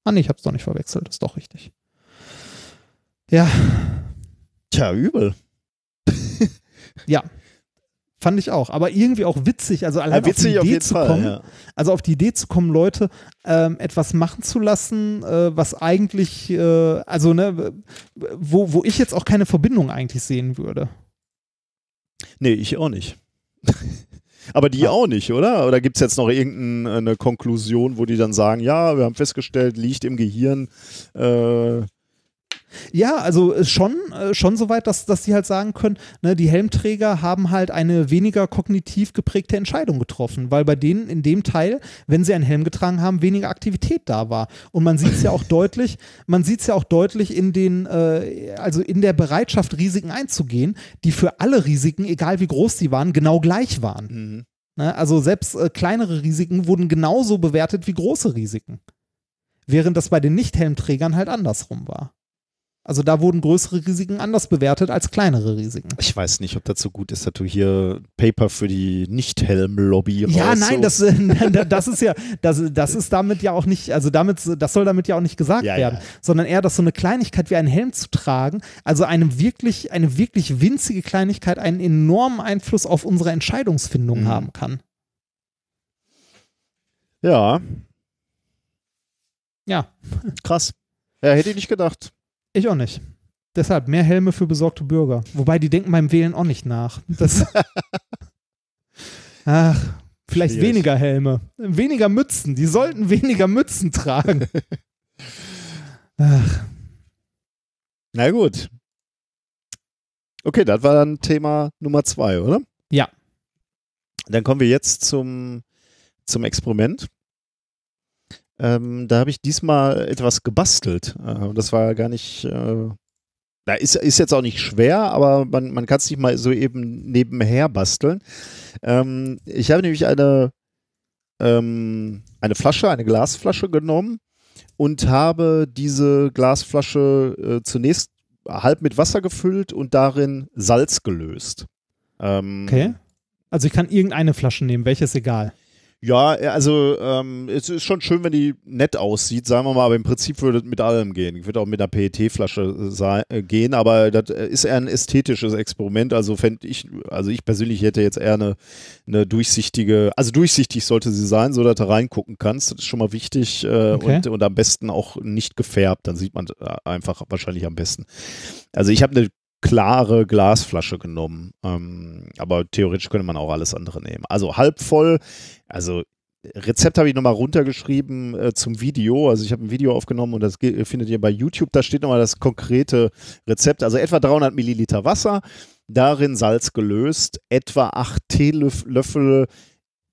Ah, nee, ich hab's doch nicht verwechselt, ist doch richtig. Ja, Tja, übel. [laughs] ja. Fand ich auch. Aber irgendwie auch witzig. Also allein Ja, witzig auf auf die Idee jeden zu Fall. kommen, Ja. also auf die Idee zu kommen, Leute ähm, etwas machen zu lassen, äh, was eigentlich, äh, also ne, wo, wo ich jetzt auch keine Verbindung eigentlich sehen würde. Nee, ich auch nicht. [laughs] Aber die auch nicht, oder? Oder gibt es jetzt noch irgendeine Konklusion, wo die dann sagen, ja, wir haben festgestellt, liegt im Gehirn. Äh, Ja, also äh, schon, äh, schon so weit, dass, dass sie halt sagen können, ne, die Helmträger haben halt eine weniger kognitiv geprägte Entscheidung getroffen, weil bei denen in dem Teil, wenn sie einen Helm getragen haben, weniger Aktivität da war. Und man sieht es ja auch [laughs] deutlich, man sieht es ja auch deutlich in den, äh, also in der Bereitschaft, Risiken einzugehen, die für alle Risiken, egal wie groß sie waren, genau gleich waren. mhm. Ne? Also selbst äh, kleinere Risiken wurden genauso bewertet wie große Risiken. Während das bei den Nicht-Helmträgern halt andersrum war. Also da wurden größere Risiken anders bewertet als kleinere Risiken. Ich weiß nicht, ob das so gut ist, dass du hier Paper für die Nicht-Helm-Lobby Ja, nein, das, äh, [laughs] das ist ja, das, das ist damit ja auch nicht, also damit, das soll damit ja auch nicht gesagt Ja, werden, ja. sondern eher, dass so eine Kleinigkeit wie einen Helm zu tragen, also eine wirklich, eine wirklich winzige Kleinigkeit einen enormen Einfluss auf unsere Entscheidungsfindung Mhm. haben kann. Ja, Ja, krass. Ja, hätte ich nicht gedacht. Ich auch nicht. Deshalb mehr Helme für besorgte Bürger. Wobei die denken beim Wählen auch nicht nach. Das [laughs] Ach, vielleicht Schwierig. weniger Helme, weniger Mützen. Die sollten weniger Mützen tragen. [laughs] Ach, Na gut. Okay, das war dann Thema Nummer zwei, oder? Ja. Dann kommen wir jetzt zum, zum Experiment. Ähm, da habe ich diesmal etwas gebastelt. Äh, das war gar nicht. Äh, da ist, ist jetzt auch nicht schwer, aber man, man kann es nicht mal so eben nebenher basteln. Ähm, ich habe nämlich eine, ähm, eine Flasche, eine Glasflasche genommen und habe diese Glasflasche äh, zunächst halb mit Wasser gefüllt und darin Salz gelöst. Ähm, okay. Also ich kann irgendeine Flasche nehmen, welches egal. Ja, also ähm, es ist schon schön, wenn die nett aussieht, sagen wir mal, aber im Prinzip würde es mit allem gehen. Ich würde auch mit einer PET-Flasche äh, gehen, aber das äh, ist eher ein ästhetisches Experiment. Also fände ich, also ich persönlich hätte jetzt eher eine, eine durchsichtige, also durchsichtig sollte sie sein, so dass du reingucken kannst. Das ist schon mal wichtig äh, Okay. und, und am besten auch nicht gefärbt, dann sieht man äh, einfach wahrscheinlich am besten. Also ich habe eine klare Glasflasche genommen, ähm, aber theoretisch könnte man auch alles andere nehmen. Also halb voll, also Rezept habe ich nochmal runtergeschrieben äh, zum Video. Also ich habe ein Video aufgenommen und das findet ihr bei YouTube. Da steht nochmal das konkrete Rezept. Also etwa 300 Milliliter Wasser, darin Salz gelöst, etwa 8 Teelöffel,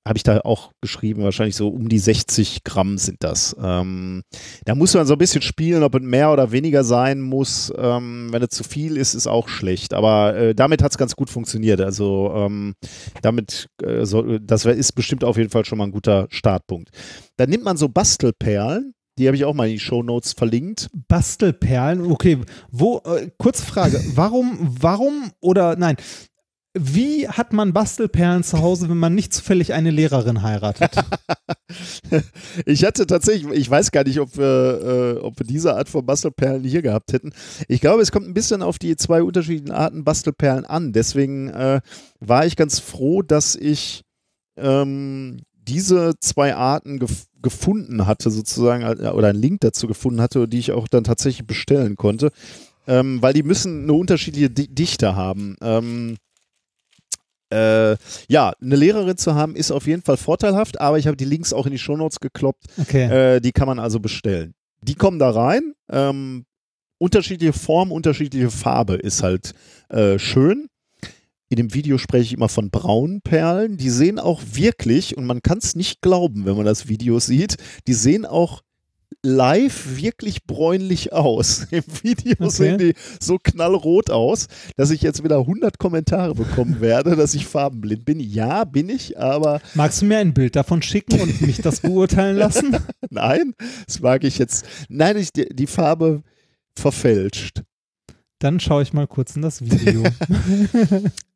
habe ich da auch geschrieben, wahrscheinlich so um die 60 Gramm sind das. Ähm, da muss man so ein bisschen spielen, ob es mehr oder weniger sein muss. Ähm, wenn es zu viel ist, ist auch schlecht. Aber äh, damit hat es ganz gut funktioniert. Also ähm, damit, äh, so, das ist bestimmt auf jeden Fall schon mal ein guter Startpunkt. Dann nimmt man so Bastelperlen, die habe ich auch mal in die Show Notes verlinkt. Bastelperlen, okay. Wo, äh, kurze Frage, warum, warum oder nein, wie hat man Bastelperlen zu Hause, wenn man nicht zufällig eine Lehrerin heiratet? [laughs] Ich hatte tatsächlich, ich weiß gar nicht, ob wir, äh, ob wir diese Art von Bastelperlen hier gehabt hätten. Ich glaube, es kommt ein bisschen auf die zwei unterschiedlichen Arten Bastelperlen an. Deswegen äh, war ich ganz froh, dass ich ähm, diese zwei Arten gef gefunden hatte, sozusagen, oder einen Link dazu gefunden hatte, die ich auch dann tatsächlich bestellen konnte. Ähm, weil die müssen eine unterschiedliche Di Dichte haben. Ähm, äh, ja, eine Lehrerin zu haben ist auf jeden Fall vorteilhaft, aber ich habe die Links auch in die Shownotes gekloppt. Okay. Äh, die kann man also bestellen. Die kommen da rein. Ähm, unterschiedliche Form, unterschiedliche Farbe ist halt äh, schön. In dem Video spreche ich immer von braunen Perlen. Die sehen auch wirklich, und man kann es nicht glauben, wenn man das Video sieht, die sehen auch live wirklich bräunlich aus. [laughs] Im Video Okay. sehen die so knallrot aus, dass ich jetzt wieder 100 Kommentare bekommen werde, dass ich farbenblind bin. Ja, bin ich, aber Magst du mir ein Bild davon schicken und mich das beurteilen lassen? [laughs] Nein, das mag ich jetzt. Nein, ich, die, die Farbe verfälscht. Dann schaue ich mal kurz in das Video. [laughs]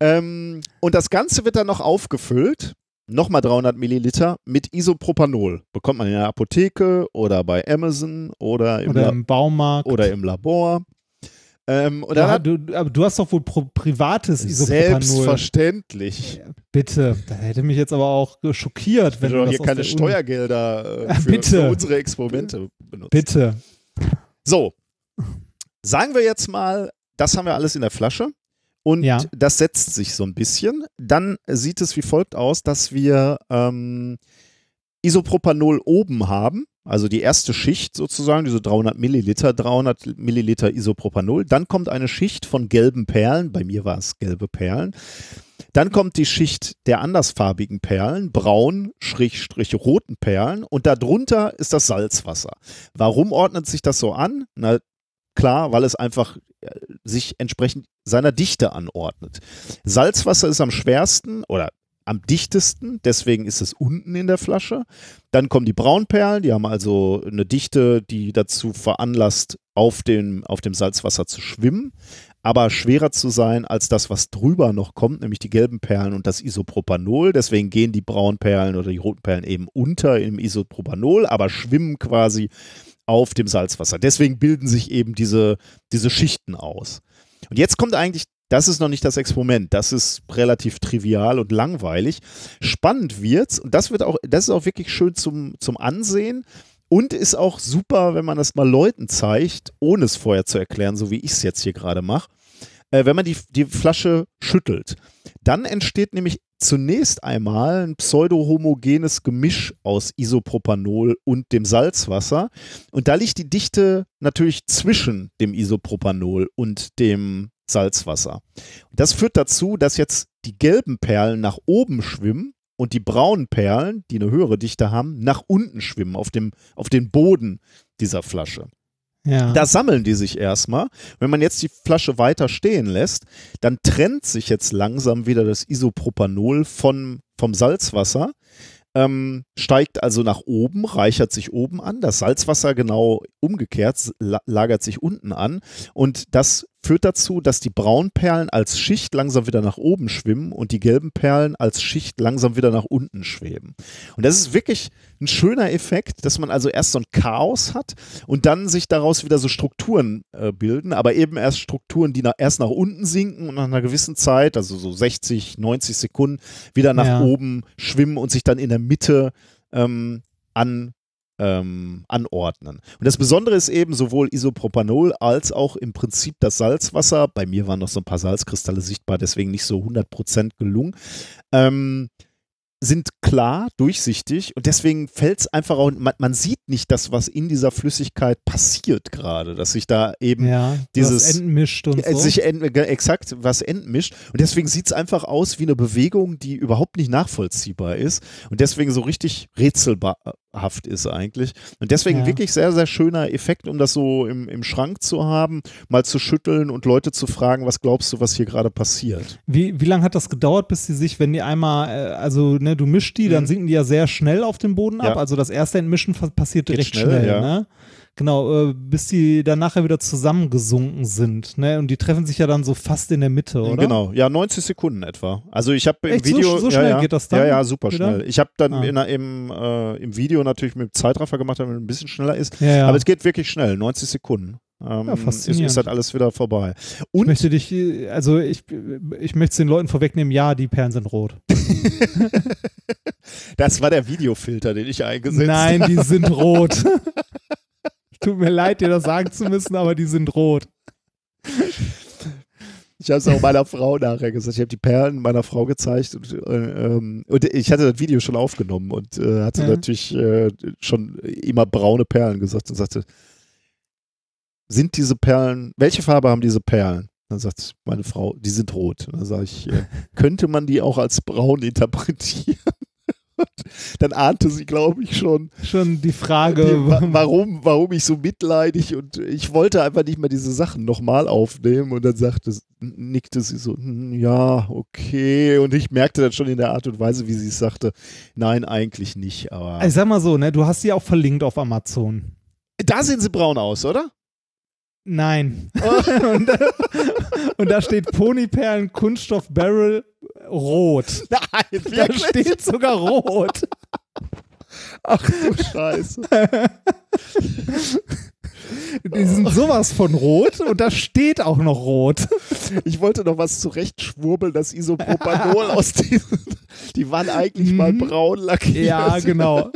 Ähm, und das Ganze wird dann noch aufgefüllt, nochmal 300 Milliliter, mit Isopropanol. Bekommt man in der Apotheke oder bei Amazon oder im, Oder La im Baumarkt. oder im Labor. Ähm, und Ja, du, aber du hast doch wohl privates Isopropanol. selbstverständlich. Bitte, das hätte mich jetzt aber auch schockiert, wenn du das hier keine Steuergelder äh, für, für unsere Experimente benutzt. Bitte. So, sagen wir jetzt mal, das haben wir alles in der Flasche und Ja. das setzt sich so ein bisschen. Dann sieht es wie folgt aus, dass wir ähm, Isopropanol oben haben, also die erste Schicht sozusagen, diese 300 Milliliter, 300 Milliliter Isopropanol. Dann kommt eine Schicht von gelben Perlen, bei mir war es gelbe Perlen. Dann kommt die Schicht der andersfarbigen Perlen, braun, Schrägstrich roten Perlen und darunter ist das Salzwasser. Warum ordnet sich das so an? Na klar, weil es einfach äh, sich entsprechend seiner Dichte anordnet. Salzwasser ist am schwersten oder am dichtesten, deswegen ist es unten in der Flasche. Dann kommen die Braunperlen, die haben also eine Dichte, die dazu veranlasst, auf dem, auf dem Salzwasser zu schwimmen, aber schwerer zu sein als das, was drüber noch kommt, nämlich die gelben Perlen und das Isopropanol. Deswegen gehen die braunen Perlen oder die roten Perlen eben unter im Isopropanol, aber schwimmen quasi auf dem Salzwasser. Deswegen bilden sich eben diese, diese Schichten aus. Und jetzt kommt eigentlich, das ist noch nicht das Experiment, das ist relativ trivial und langweilig. Spannend wird's und das wird auch, das ist auch wirklich schön zum, zum Ansehen. Und ist auch super, wenn man das mal Leuten zeigt, ohne es vorher zu erklären, so wie ich es jetzt hier gerade mache. Äh, wenn man die, die Flasche schüttelt, dann entsteht nämlich zunächst einmal ein pseudohomogenes Gemisch aus Isopropanol und dem Salzwasser. Und da liegt die Dichte natürlich zwischen dem Isopropanol und dem Salzwasser. Und das führt dazu, dass jetzt die gelben Perlen nach oben schwimmen und die braunen Perlen, die eine höhere Dichte haben, nach unten schwimmen auf dem, auf den Boden dieser Flasche. Ja. Da sammeln die sich erstmal. Wenn man jetzt die Flasche weiter stehen lässt, dann trennt sich jetzt langsam wieder das Isopropanol von, vom Salzwasser, ähm, steigt also nach oben, reichert sich oben an. Das Salzwasser genau umgekehrt la lagert sich unten an. Und das führt dazu, dass die braunen Perlen als Schicht langsam wieder nach oben schwimmen und die gelben Perlen als Schicht langsam wieder nach unten schweben. Und das ist wirklich ein schöner Effekt, dass man also erst so ein Chaos hat und dann sich daraus wieder so Strukturen äh, bilden, aber eben erst Strukturen, die nach, erst nach unten sinken und nach einer gewissen Zeit, also so 60, 90 Sekunden, wieder nach Ja. oben schwimmen und sich dann in der Mitte ähm, an ähm, anordnen. Und das Besondere ist eben sowohl Isopropanol als auch im Prinzip das Salzwasser. Bei mir waren noch so ein paar Salzkristalle sichtbar, deswegen nicht so 100% gelungen. Ähm, sind klar, durchsichtig und deswegen fällt es einfach auch, man, man sieht nicht das, was in dieser Flüssigkeit passiert gerade, dass sich da eben ja, dieses- entmischt und äh, so. sich ent, exakt was entmischt und deswegen sieht es einfach aus wie eine Bewegung, die überhaupt nicht nachvollziehbar ist und deswegen so richtig rätselhaft ist eigentlich und deswegen Ja. wirklich sehr, sehr schöner Effekt, um das so im, im Schrank zu haben, mal zu schütteln und Leute zu fragen, was glaubst du, was hier gerade passiert? Wie, wie lange hat das gedauert, bis die sich, wenn die einmal, äh, also ne, du mischst die, dann Mhm. sinken die ja sehr schnell auf dem Boden ab. Ja. Also das erste Entmischen passiert Geht direkt schnell, schnell, ja. ne? Genau, äh, bis die dann nachher wieder zusammengesunken sind, ne? Und die treffen sich ja dann so fast in der Mitte, oder? Genau, ja, 90 Sekunden etwa. Also ich habe im Echt? So- Video. so ja, schnell ja, geht das dann Ja, ja, super wieder? schnell. Ich habe dann Ah. in, im, äh, im Video natürlich mit Zeitraffer gemacht, damit es ein bisschen schneller ist. Ja, ja. Aber es geht wirklich schnell, 90 Sekunden. Ähm, Ja, ist, faszinierend. ist halt alles wieder vorbei. ich Und möchte dich, äh, also ich, ich möchte es den Leuten vorwegnehmen, ja, die Perlen sind rot. [laughs] das war der Videofilter, den ich eingesetzt Nein, die sind rot. [laughs] Tut mir leid, dir das sagen zu müssen, aber die sind rot. Ich habe es auch meiner Frau nachher gesagt. Ich habe die Perlen meiner Frau gezeigt und, äh, ähm, und ich hatte das Video schon aufgenommen und äh, hatte Ja. natürlich äh, schon immer braune Perlen gesagt und sagte, sind diese Perlen, welche Farbe haben diese Perlen? Dann sagt meine Frau, die sind rot. Dann sage ich, äh, könnte man die auch als braun interpretieren? [laughs] Dann ahnte sie, glaube ich, schon, Schon die Frage, die, wa- warum, warum ich so mitleidig und ich wollte einfach nicht mehr diese Sachen nochmal aufnehmen und dann sagte, nickte sie so, "Hm, ja, okay. Und ich merkte dann schon in der Art und Weise, wie sie es sagte, nein, eigentlich nicht, aber ich sag mal so, ne, du hast sie auch verlinkt auf Amazon. da sehen sie braun aus, oder? Nein. [laughs] und, da, und da steht Ponyperlen Kunststoff Barrel rot. [laughs] Nein, Da steht sogar rot. Ach du Scheiße. [laughs] Die sind sowas von rot und da steht auch noch rot. Ich wollte noch was zurechtschwurbeln, das Isopropanol [laughs] aus diesen, die waren eigentlich mal Mhm. braun lackiert. Ja, genau.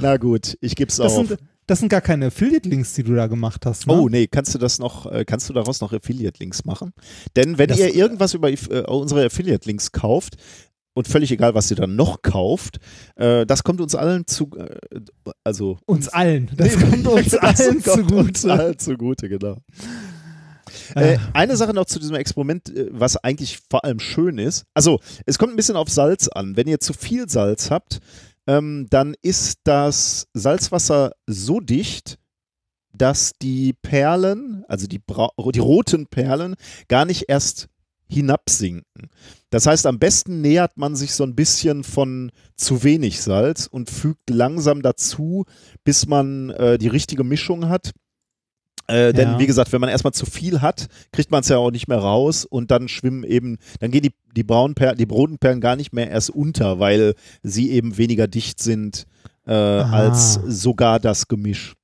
Na gut, ich geb's Das auf. sind, das sind gar keine Affiliate-Links, die du da gemacht hast. Ne? Oh, nee, kannst du das noch, äh, kannst du daraus noch Affiliate-Links machen? Denn wenn Das- ihr irgendwas über äh, unsere Affiliate-Links kauft, und völlig egal, was ihr dann noch kauft, äh, das kommt uns allen zu, äh, also Uns allen. Das Nee, kommt uns [laughs] das allen kommt uns zugute. allen zugute, genau. Äh, Ah. eine Sache noch zu diesem Experiment, äh, was eigentlich vor allem schön ist. Also, es kommt ein bisschen auf Salz an. Wenn ihr zu viel Salz habt, ähm, dann ist das Salzwasser so dicht, dass die Perlen, also die, die roten Perlen, gar nicht erst hinabsinken. Das heißt, am besten nähert man sich so ein bisschen von zu wenig Salz und fügt langsam dazu, bis man äh, die richtige Mischung hat. Äh, denn Ja. wie gesagt, wenn man erstmal zu viel hat, kriegt man es ja auch nicht mehr raus und dann schwimmen eben, dann gehen die, die braunen Perlen, die roten Perlen gar nicht mehr erst unter, weil sie eben weniger dicht sind äh, als sogar das Gemisch.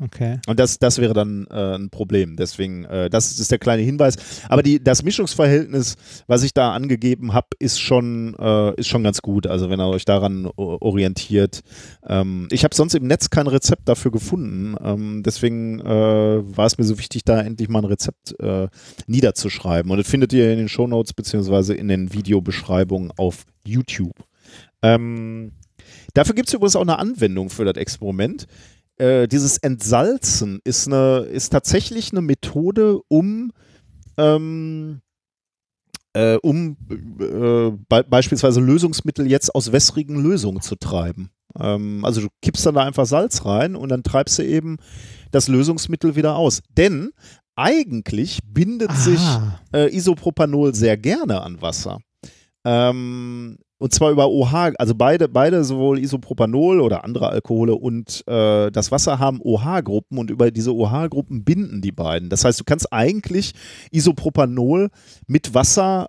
Okay. Und das, das wäre dann äh, ein Problem. Deswegen, äh, das ist der kleine Hinweis. Aber die, das Mischungsverhältnis, was ich da angegeben habe, ist schon, äh, ist schon ganz gut. Also wenn ihr euch daran orientiert. Ähm, ich habe sonst im Netz kein Rezept dafür gefunden. Ähm, deswegen äh, war es mir so wichtig, da endlich mal ein Rezept äh, niederzuschreiben. Und das findet ihr in den Shownotes beziehungsweise in den Videobeschreibungen auf YouTube. Ähm, dafür gibt es übrigens auch eine Anwendung für das Experiment äh, dieses Entsalzen ist, eine, ist tatsächlich eine Methode, um, ähm, äh, um äh, be beispielsweise Lösungsmittel jetzt aus wässrigen Lösungen zu treiben. Ähm, also du kippst dann da einfach Salz rein und dann treibst du eben das Lösungsmittel wieder aus. Denn eigentlich bindet sich Ah. äh, Isopropanol sehr gerne an Wasser. Ähm, und zwar über OH, also beide, beide sowohl Isopropanol oder andere Alkohole und äh, das Wasser haben OH-Gruppen und über diese OH-Gruppen binden die beiden. Das heißt, du kannst eigentlich Isopropanol mit Wasser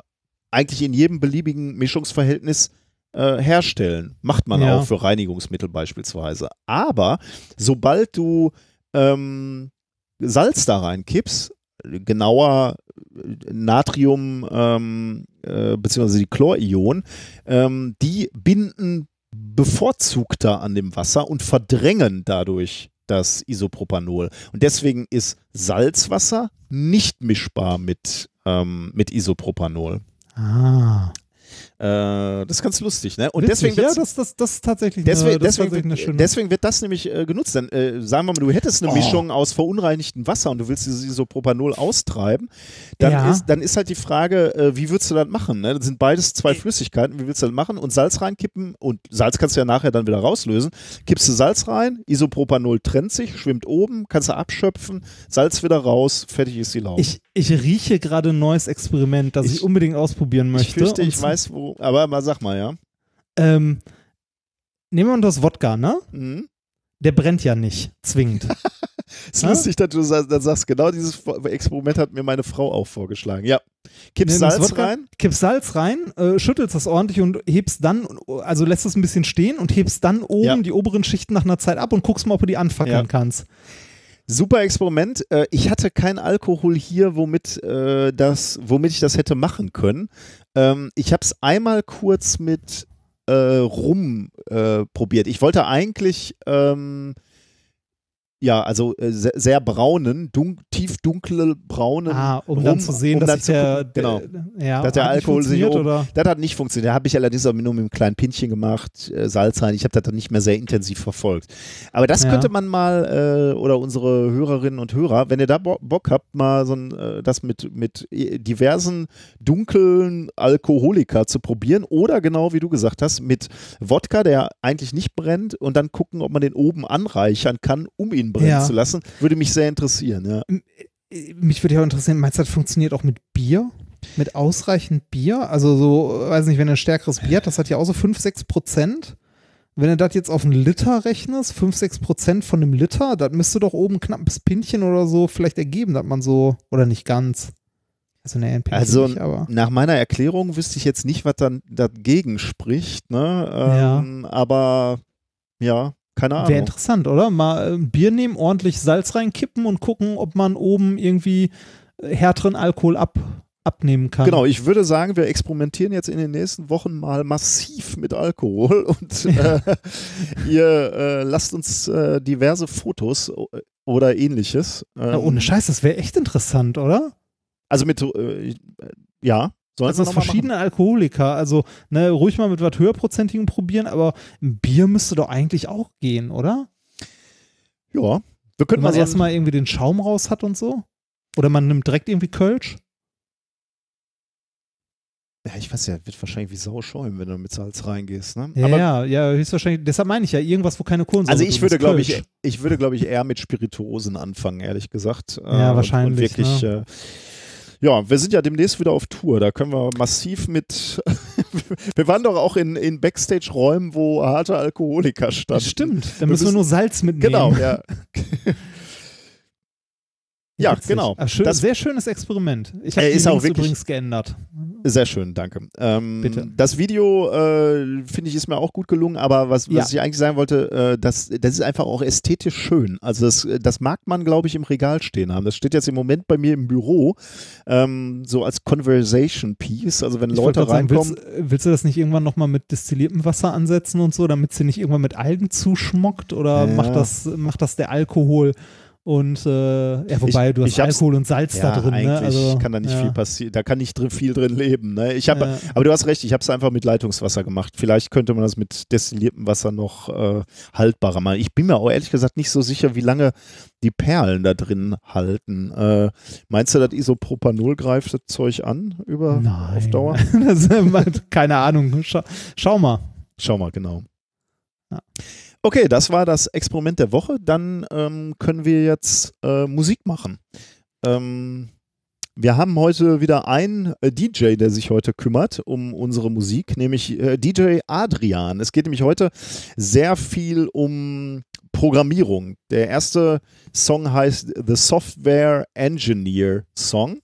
eigentlich in jedem beliebigen Mischungsverhältnis äh, herstellen. Macht man Ja. auch für Reinigungsmittel beispielsweise. Aber sobald du ähm, Salz da reinkippst, genauer Natrium ähm, äh, beziehungsweise die Chlorionen, ähm, die binden bevorzugter an dem Wasser und verdrängen dadurch das Isopropanol. Und deswegen ist Salzwasser nicht mischbar mit, ähm, mit Isopropanol. Ah. Äh, das ist ganz lustig, ne? Und Witzig, deswegen ja, das, das, das ist tatsächlich Deswegen, eine, das deswegen, tatsächlich eine schöne. deswegen wird das nämlich äh, genutzt. Dann äh, sagen wir mal, du hättest eine Oh. Mischung aus verunreinigtem Wasser und du willst dieses Isopropanol austreiben. Dann, Ja. ist, dann ist halt die Frage, äh, wie würdest du das machen? Ne? Das sind beides zwei Flüssigkeiten. Wie willst du das machen? Und Salz reinkippen und Salz kannst du ja nachher dann wieder rauslösen. Kippst du Salz rein, Isopropanol trennt sich, schwimmt oben, kannst du abschöpfen, Salz wieder raus, fertig ist die Lauge. ich, ich rieche gerade ein neues Experiment, das ich, Ich- unbedingt ausprobieren möchte. ich fürchte, ich weiß wo, aber mal sag mal, ja. Ähm, nehmen wir mal das Wodka, ne? Mhm. Der brennt ja nicht, zwingend. [laughs] Ist Ja? lustig, dass du dann sagst, genau dieses Experiment hat mir meine Frau auch vorgeschlagen. Ja. Kippst Salz Wodka, rein, Kippst Salz rein, äh, schüttelst das ordentlich und hebst dann, also lässt es ein bisschen stehen und hebst dann oben Ja. die oberen Schichten nach einer Zeit ab und guckst mal, ob du die anfackeln Ja. kannst. Super Experiment. Äh, ich hatte keinen Alkohol hier, womit, äh, das, womit ich das hätte machen können. Ähm, ich habe es einmal kurz mit äh, Rum probiert. Ich wollte eigentlich, ähm, ja, also äh, sehr, sehr braunen, dun tief dunkle braunen Ah, um Rum, dann zu sehen, um dass zu der, gucken, genau. der, ja, Dass der Alkohol sich oben- oder? Das hat nicht funktioniert. Da habe ich allerdings auch nur mit einem kleinen Pinchen gemacht, äh, Salz rein. Ich habe das dann nicht mehr sehr intensiv verfolgt. Aber das Ja. könnte man mal, äh, oder unsere Hörerinnen und Hörer, wenn ihr da Bo Bock habt, mal so ein, äh, das mit, mit äh, diversen dunklen Alkoholika zu probieren oder genau wie du gesagt hast, mit Wodka, der eigentlich nicht brennt und dann gucken, ob man den oben anreichern kann, um ihn brennen Ja. zu lassen, würde mich sehr interessieren. Ja. Mich würde ja auch interessieren, meinst du, das funktioniert auch mit Bier? Mit ausreichend Bier? Also so, weiß nicht, wenn du ein stärkeres Bier hat, das hat ja auch so 5, 6 Prozent. Wenn du das jetzt auf einen Liter rechnest, 5, 6 Prozent von einem Liter, das müsste doch oben knapp ein Pinchen oder so vielleicht ergeben, dass man so, oder nicht ganz. Also ne, ein Pinchen Also nicht, aber. nach meiner Erklärung wüsste ich jetzt nicht, was dann dagegen spricht, ne? Ähm, Aber ja, keine Wäre Ahnung. interessant, oder? Mal äh, ein Bier nehmen, ordentlich Salz reinkippen und gucken, ob man oben irgendwie äh, härteren Alkohol ab, abnehmen kann. Genau, ich würde sagen, wir experimentieren jetzt in den nächsten Wochen mal massiv mit Alkohol [laughs] und äh, ihr äh, lasst uns äh, diverse Fotos o- oder ähnliches. Ähm, Ja, ohne Scheiß, das wäre echt interessant, oder? Also mit, äh, ja, sollen Also verschiedene Alkoholiker, also ne, ruhig mal mit was höherprozentigen probieren, aber ein Bier müsste doch eigentlich auch gehen, oder? machen. Ja, wir Wenn könnten man mal so erstmal irgendwie den Schaum raus hat und so. Oder man nimmt direkt irgendwie Kölsch. ja, ich weiß ja, wird wahrscheinlich wie Sau schäumen, wenn du mit Salz reingehst, ne? Ja, Aber ja, ja, höchstwahrscheinlich. Deshalb meine ich ja, irgendwas, wo keine Kohlensäure Also ich würde, glaube ich, ich würde, glaube ich eher mit Spirituosen anfangen, ehrlich gesagt. Ja, und- wahrscheinlich, Und wirklich, äh, Ja, wir sind ja demnächst wieder auf Tour. Da können wir massiv mit. [laughs] wir waren doch auch in, in Backstage-Räumen, wo harte Alkoholiker standen. Stimmt, da müssen wir nur Salz mitnehmen. Genau, ja. [laughs] Ja, Witzig. genau. Ah, schön, Das- sehr schönes Experiment. Ich habe Äh, ist auch wirklich- übrigens geändert. Sehr schön, danke. Ähm, Bitte. Das Video, äh, finde ich, ist mir auch gut gelungen, aber was, was Ja. ich eigentlich sagen wollte, äh, das, das ist einfach auch ästhetisch schön. Also das, das mag man, glaube ich, im Regal stehen haben. Das steht jetzt im Moment bei mir im Büro, ähm, so als Conversation Piece. Also wenn Ich Leute gerade sagen, reinkommen. willst, willst du das nicht irgendwann nochmal mit destilliertem Wasser ansetzen und so, damit sie nicht irgendwann mit Algen zuschmockt? Oder Ja. macht, das, macht das der Alkohol? Und äh, ja, wobei Ich- du hast Alkohol und Salz ja, da drin, eigentlich ne? Also, kann da nicht ja. viel passieren, da kann nicht drin, viel drin leben. Ne? Ich habe, Ja. aber du hast recht, ich habe es einfach mit Leitungswasser gemacht. Vielleicht könnte man das mit destilliertem Wasser noch äh, haltbarer machen. Ich bin mir auch ehrlich gesagt nicht so sicher, wie lange die Perlen da drin halten. Äh, meinst du, das Isopropanol greift das Zeug an über Nein. auf Dauer? [laughs] das, ist- keine Ahnung. Schau, schau mal. Schau mal, genau. Ja. Okay, das war das Experiment der Woche. Dann ähm, können wir jetzt äh, Musik machen. Ähm, wir haben heute wieder einen äh, DJ, der sich heute kümmert um unsere Musik, nämlich äh, DJ Adrian. Es geht nämlich heute sehr viel um Programmierung. Der erste Song heißt The Software Engineer Song.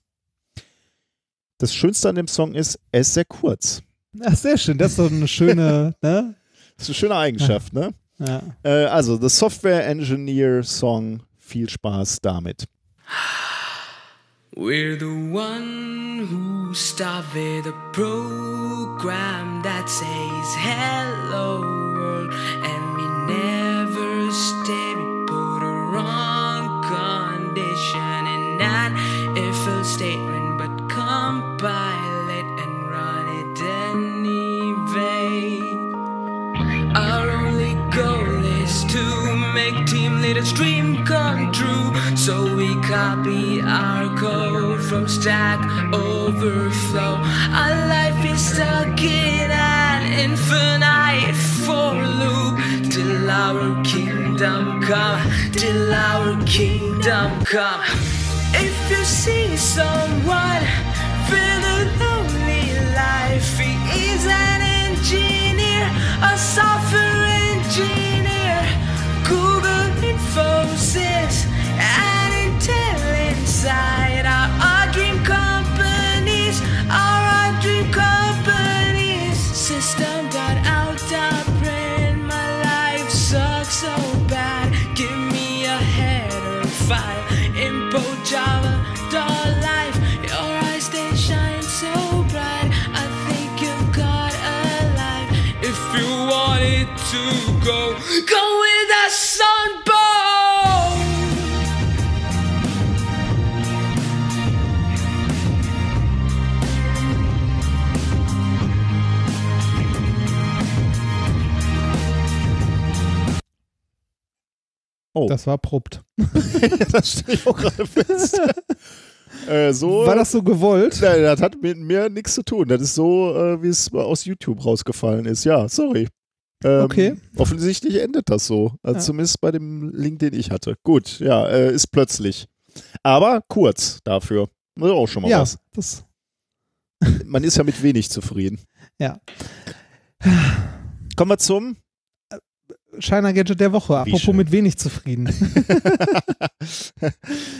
Das Schönste an dem Song ist, er ist sehr kurz. Ach, sehr schön. Das ist doch eine schöne, [laughs] ne? Das ist eine schöne Eigenschaft, ne? Ja. Äh, also, The Software Engineer Song. Viel Spaß damit. We're the one who started a program that says hello world and we never stay we put a wrong condition in that if a statement but compile it and run it anyway our make team leader's dream come true. So we copy our code from Stack Overflow. Our life is stuck in an infinite for loop till our kingdom come. Till our kingdom come. If you see someone with a lonely life, he is an engineer, a software inside are our dream companies, are our dream companies. System got out of print, my life sucks so bad. Give me a header file, info Java, Oh, Das war abrupt. [laughs] das stelle ich auch gerade fest. [laughs] äh, so. War das so gewollt? Nein, das hat mit mir nichts zu tun. Das ist so, äh, wie es aus YouTube rausgefallen ist. Ja, sorry. Ähm, Okay. Offensichtlich endet das so. Also Ja. Zumindest bei dem Link, den ich hatte. Gut, ja, äh, ist plötzlich. Aber kurz dafür. Das ist auch schon mal Ja, was. das, Man ist ja mit wenig zufrieden. ja. Kommen wir zum. Shiner Gadget der Woche. Apropos mit wenig zufrieden. [laughs]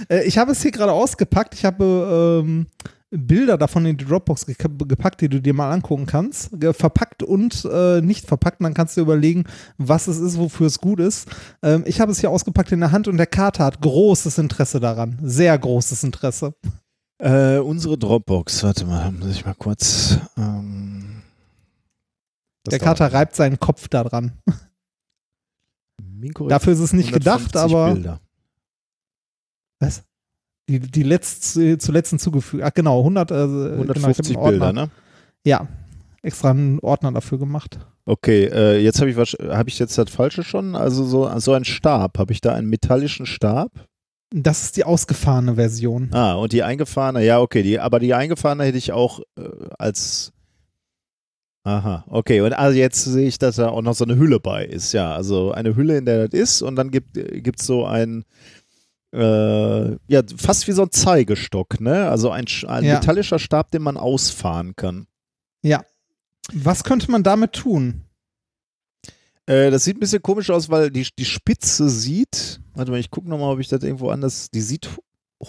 äh, ich habe es hier gerade ausgepackt. Ich habe ähm, Bilder davon in die Dropbox gepackt, die du dir mal angucken kannst. Verpackt und äh, nicht verpackt. Und dann kannst du dir überlegen, was es ist, wofür es gut ist. Ähm, ich habe es hier ausgepackt in der Hand und der Kater hat großes Interesse daran. Sehr großes Interesse. Äh, unsere Dropbox. Warte mal, muss ich mal kurz. Ähm, der. Kater reibt seinen Kopf daran. Minkorrekt Dafür ist es nicht gedacht, 150 aber. Bilder. Was? Die, die letzt, zuletzt hinzugefügt. Ach, genau, 100, äh, genau, ich hab 150 einen Ordner. Bilder, ne? Ja, extra einen Ordner dafür gemacht. Okay, äh, jetzt habe ich was, habe ich jetzt das Falsche schon? Also so, so ein Stab. Habe ich da einen metallischen Stab? Das ist die ausgefahrene Version. Ah, und die eingefahrene, ja, okay, die, aber die eingefahrene hätte ich auch äh, als. Aha, okay. Und also jetzt sehe ich, dass da auch noch so eine Hülle bei ist. Ja, also eine Hülle, in der das ist, und dann gibt es so ein äh, ja, fast wie so ein Zeigestock, ne? Also ein, ein Ja. metallischer Stab, den man ausfahren kann. Ja. Was könnte man damit tun? Äh, das sieht ein bisschen komisch aus, weil die, die Spitze sieht, warte mal, ich gucke nochmal, ob ich das irgendwo anders, die sieht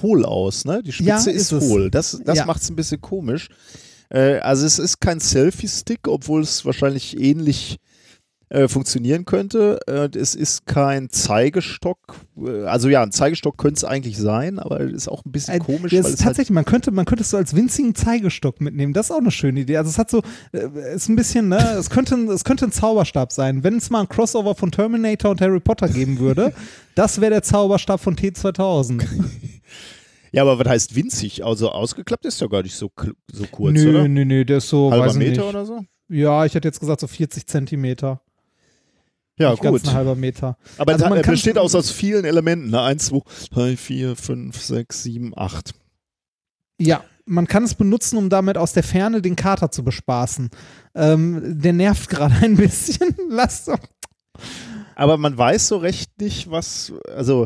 hohl aus, ne? Die Ja, Spitze ist ist, es. hohl. Das, das Ja. macht es ein bisschen komisch. Äh, also es ist kein Selfie-Stick, obwohl es wahrscheinlich ähnlich äh, funktionieren könnte. Äh, es ist kein Zeigestock. Äh, also ja, ein Zeigestock könnte es eigentlich sein, aber es ist auch ein bisschen Äh, komisch, es halt tatsächlich, man könnte, man könnte es so als winzigen Zeigestock mitnehmen. Das ist auch eine schöne Idee. Also es hat so, äh, ist ein bisschen, ne, [laughs] es könnte, ein- es könnte ein Zauberstab sein. Wenn es mal ein Crossover von Terminator und Harry Potter geben würde, [laughs] das wäre der Zauberstab von T2000. [laughs] Ja, aber was heißt winzig? Also ausgeklappt ist ja gar nicht so, so kurz, nö, oder? nö, nö, der ist so, Halber Meter nicht. oder so? Ja, ich hätte jetzt gesagt so 40 Zentimeter. Ja, nicht ganz gut. ein halber Meter. Aber Also es kann- besteht aus, aus vielen Elementen. Ne? Eins, zwei, drei, vier, fünf, sechs, sieben, acht. Ja, man kann es benutzen, um damit aus der Ferne den Kater zu bespaßen. Ähm, der nervt gerade ein bisschen. [laughs] Lass doch. Aber man weiß so recht nicht, was, also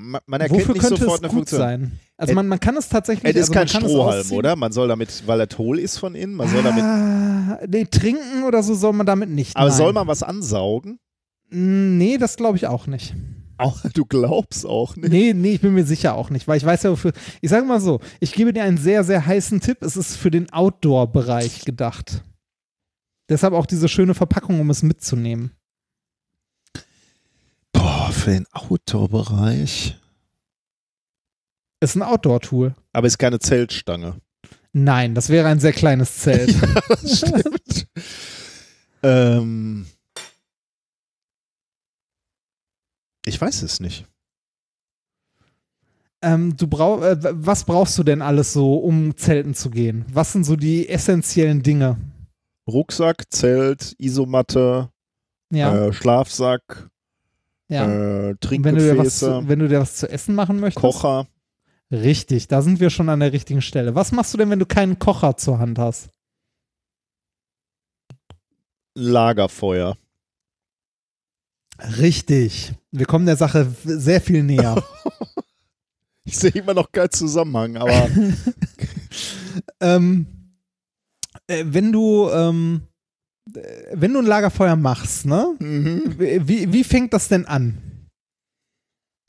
man, man erkennt Wofür nicht könnte sofort es eine gut Funktion. sein? Also man, man kann es tatsächlich. Es ist also kein Strohhalm, oder? Man soll damit, weil er toll ist von innen, man soll damit, Ah, nee, trinken oder so soll man damit nicht. aber nein. soll man was ansaugen? Mm, Nee, das glaube ich auch nicht. Auch, [laughs] du glaubst auch nicht. Nee, nee, ich bin mir sicher auch nicht, weil ich weiß ja, wofür. Ich sage mal so, ich gebe dir einen sehr, sehr heißen Tipp. Es ist für den Outdoor-Bereich gedacht. Deshalb auch diese schöne Verpackung, um es mitzunehmen. Boah, für den Outdoor-Bereich. Ist ein Outdoor-Tool. Aber ist keine Zeltstange. Nein, das wäre ein sehr kleines Zelt. [laughs] das stimmt. ähm, ich weiß es nicht. ähm, du brauch, äh, was brauchst du denn alles so, um zelten zu gehen? Was sind so die essentiellen Dinge? Rucksack, Zelt, Isomatte, Ja, äh, Schlafsack, ja. äh, Und wenn du, dir was, Trinkgefäße, zu- wenn du dir was zu essen machen möchtest? Kocher. Richtig, da sind wir schon an der richtigen Stelle. Was machst du denn, wenn du keinen Kocher zur Hand hast? Lagerfeuer. Richtig. Wir kommen der Sache sehr viel näher. [laughs] Ich sehe immer noch keinen Zusammenhang, aber [laughs] ähm, äh, wenn du ähm, äh, wenn du ein Lagerfeuer machst, ne? mhm. Wie, wie fängt das denn an?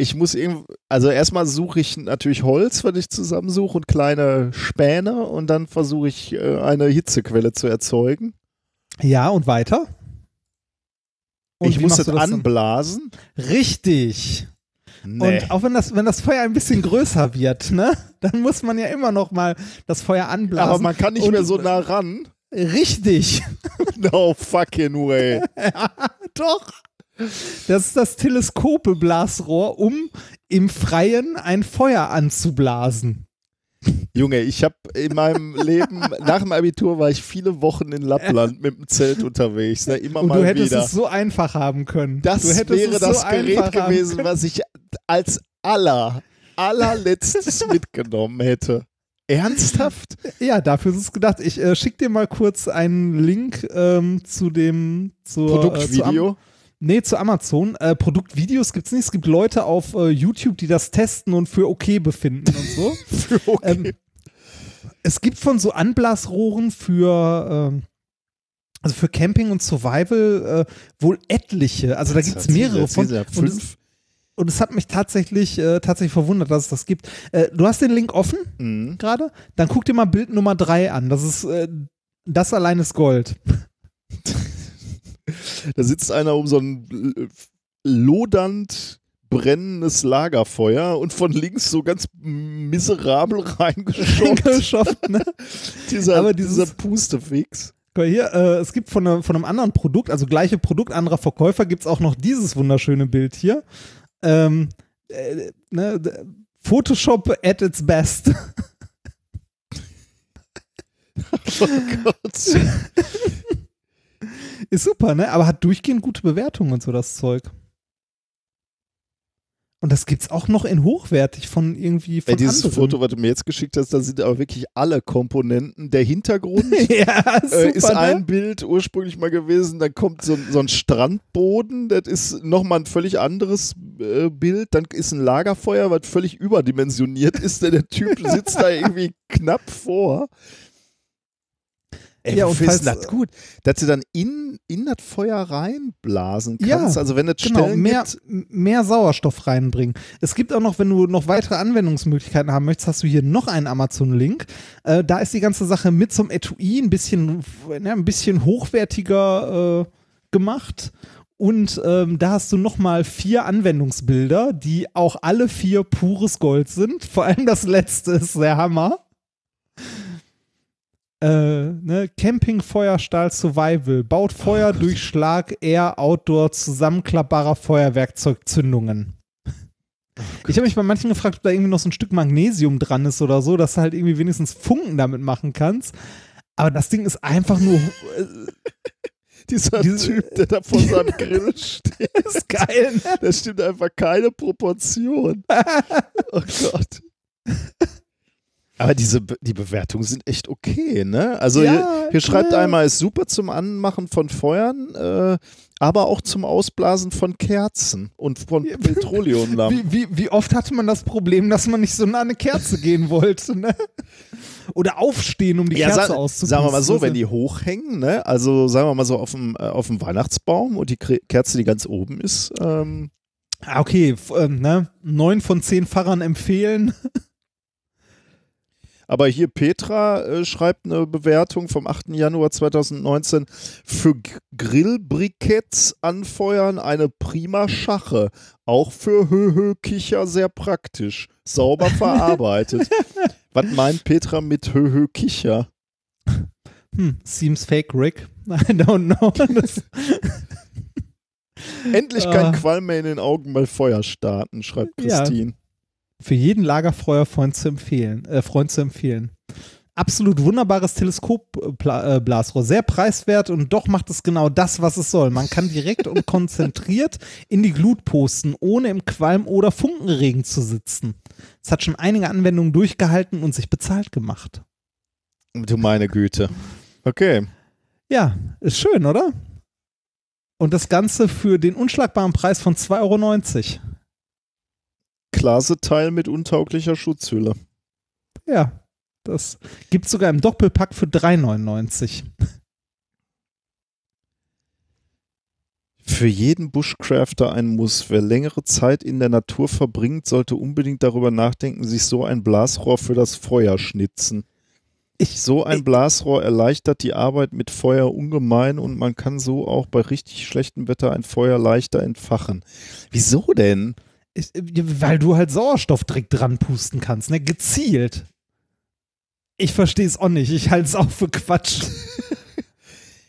ich muss irgendwo, also erstmal suche ich natürlich Holz, was ich zusammensuche und kleine Späne und dann versuche ich äh, eine Hitzequelle zu erzeugen. Ja, und weiter? Und ich muss das dann? anblasen. Richtig. Nee. Und auch wenn das, wenn das Feuer ein bisschen größer wird, ne, dann muss man ja immer noch mal das Feuer anblasen. aber man kann nicht Und- mehr so nah ran. Richtig. [laughs] No fucking way. [laughs] Doch. Das ist das Teleskopeblasrohr, um im Freien ein Feuer anzublasen. Junge, ich habe in meinem Leben, nach dem Abitur war ich viele Wochen in Lappland mit dem Zelt unterwegs, ne, immer Und mal du hättest wieder. es so einfach haben können. Das wäre das so Gerät gewesen, was ich als aller, allerletztes [laughs] mitgenommen hätte. Ernsthaft? [laughs] Ja, dafür ist es gedacht. Ich äh, schick dir mal kurz einen Link ähm, zu dem zur, Äh, zu Am Produktvideo? nee, zu Amazon. Äh, Produktvideos gibt's nicht. Es gibt Leute auf äh, YouTube, die das testen und für okay befinden und so. [laughs] okay. Ähm, es gibt von so Anblasrohren für, ähm, also für Camping und Survival äh, wohl etliche. Also da gibt es mehrere von. Es, fünf. Und es hat mich tatsächlich, äh, tatsächlich verwundert, dass es das gibt. Äh, du hast den Link offen Mhm. gerade? Dann guck dir mal Bild Nummer 3 an. Das ist, äh, das allein ist Gold. [laughs] Da sitzt einer um so ein äh, lodernd brennendes Lagerfeuer und von links so ganz miserabel. [laughs] Reingeschafft, ne? [laughs] dieser, Aber dieses- dieser Pustefix. Guck mal Hier, äh, es gibt von, ne, von einem anderen Produkt, also gleiche Produkt, anderer Verkäufer, gibt es auch noch dieses wunderschöne Bild hier. Ähm, äh, ne, Photoshop at its best. [laughs] Oh Gott. Ist super, ne? Aber hat durchgehend gute Bewertungen und so das Zeug. Und das gibt's auch noch in hochwertig von irgendwie von Ey, dieses anderen. Foto, was du mir jetzt geschickt hast, da sind aber wirklich alle Komponenten. Der Hintergrund [laughs] ja, super, äh, ist ne? ein Bild ursprünglich mal gewesen, dann kommt so, so ein Strandboden, das ist nochmal ein völlig anderes äh, Bild, dann ist ein Lagerfeuer, was völlig überdimensioniert ist, denn der Typ [laughs] sitzt da irgendwie knapp vor. Ey, Ja, ja, und falls- das gut, dass du dann in, in das Feuer reinblasen Ja, kannst. also wenn es Genau, Stellen mehr, gibt, mehr Sauerstoff reinbringen. Es gibt auch noch, wenn du noch weitere Anwendungsmöglichkeiten haben möchtest, hast du hier noch einen Amazon-Link. Äh, da ist die ganze Sache mit zum Etui ein bisschen, ne, ein bisschen hochwertiger äh, gemacht. Und ähm, da hast du nochmal vier Anwendungsbilder, die auch alle vier pures Gold sind. Vor allem das letzte ist der Hammer. Äh, ne? Campingfeuerstahl Survival baut Feuer durch Schlag, Air, Outdoor, zusammenklappbarer Feuerwerkzeugzündungen. Ich habe mich bei manchen gefragt, ob da irgendwie noch so ein Stück Magnesium dran ist oder so, dass du halt irgendwie wenigstens Funken damit machen kannst. Aber das Ding ist einfach nur [laughs] dieser diese- Typ, der da vor seinem [laughs] Grill steht, ist geil. Ne? da stimmt einfach keine Proportion. [laughs] Oh Gott. Aber diese die Bewertungen sind echt okay, ne? Also Ja, hier, hier schreibt ja. einmal, ist super zum Anmachen von Feuern, äh, aber auch zum Ausblasen von Kerzen und von. Petroleumlampen. [laughs] Wie, wie, wie oft hatte man das Problem, dass man nicht so nah an eine Kerze gehen wollte, ne? Oder aufstehen, um die Ja, Kerze auszupusten. sagen wir mal so, wenn die hochhängen, ne? also sagen wir mal so auf dem, äh, auf dem Weihnachtsbaum und die Kerze, die ganz oben ist, ähm, Ah, okay, ähm, ne? Neun von zehn Fahrern empfehlen. [laughs] Aber hier Petra äh, schreibt eine Bewertung vom 8. Januar 2019. Für Grillbriketts anfeuern eine prima Schache. Auch für Höhö-Kicher sehr praktisch. Sauber [laughs] verarbeitet. Was meint Petra mit Höhö-Kicher? Hm, seems fake, Rick. [laughs] I don't know. [laughs] Endlich kein Ah. Qualm mehr in den Augen bei Feuer starten, schreibt Ja. Für jeden Lagerfeuerfreund zu empfehlen, äh, Freund zu empfehlen. Absolut wunderbares Teleskopblasrohr, sehr preiswert und doch macht es genau das, was es soll. Man kann direkt und [laughs] konzentriert in die Glut posten, ohne im Qualm oder Funkenregen zu sitzen. Es hat schon einige Anwendungen durchgehalten und sich bezahlt gemacht. Du meine Güte. Okay. Ja, ist schön, oder? Und das Ganze für den unschlagbaren Preis von 2,90 Euro. Klasse Teil mit untauglicher Schutzhülle. Ja, das gibt sogar im Doppelpack für 3,99. Für jeden Bushcrafter ein Muss. Wer längere Zeit in der Natur verbringt, sollte unbedingt darüber nachdenken, sich so ein Blasrohr für das Feuer schnitzen. Ich, So ein Blasrohr erleichtert die Arbeit mit Feuer ungemein und man kann so auch bei richtig schlechtem Wetter ein Feuer leichter entfachen. Wieso denn? Ich, weil du halt Sauerstoff direkt dran pusten kannst, ne? Gezielt. Ich verstehe es auch nicht. Ich halte es auch für Quatsch. [laughs]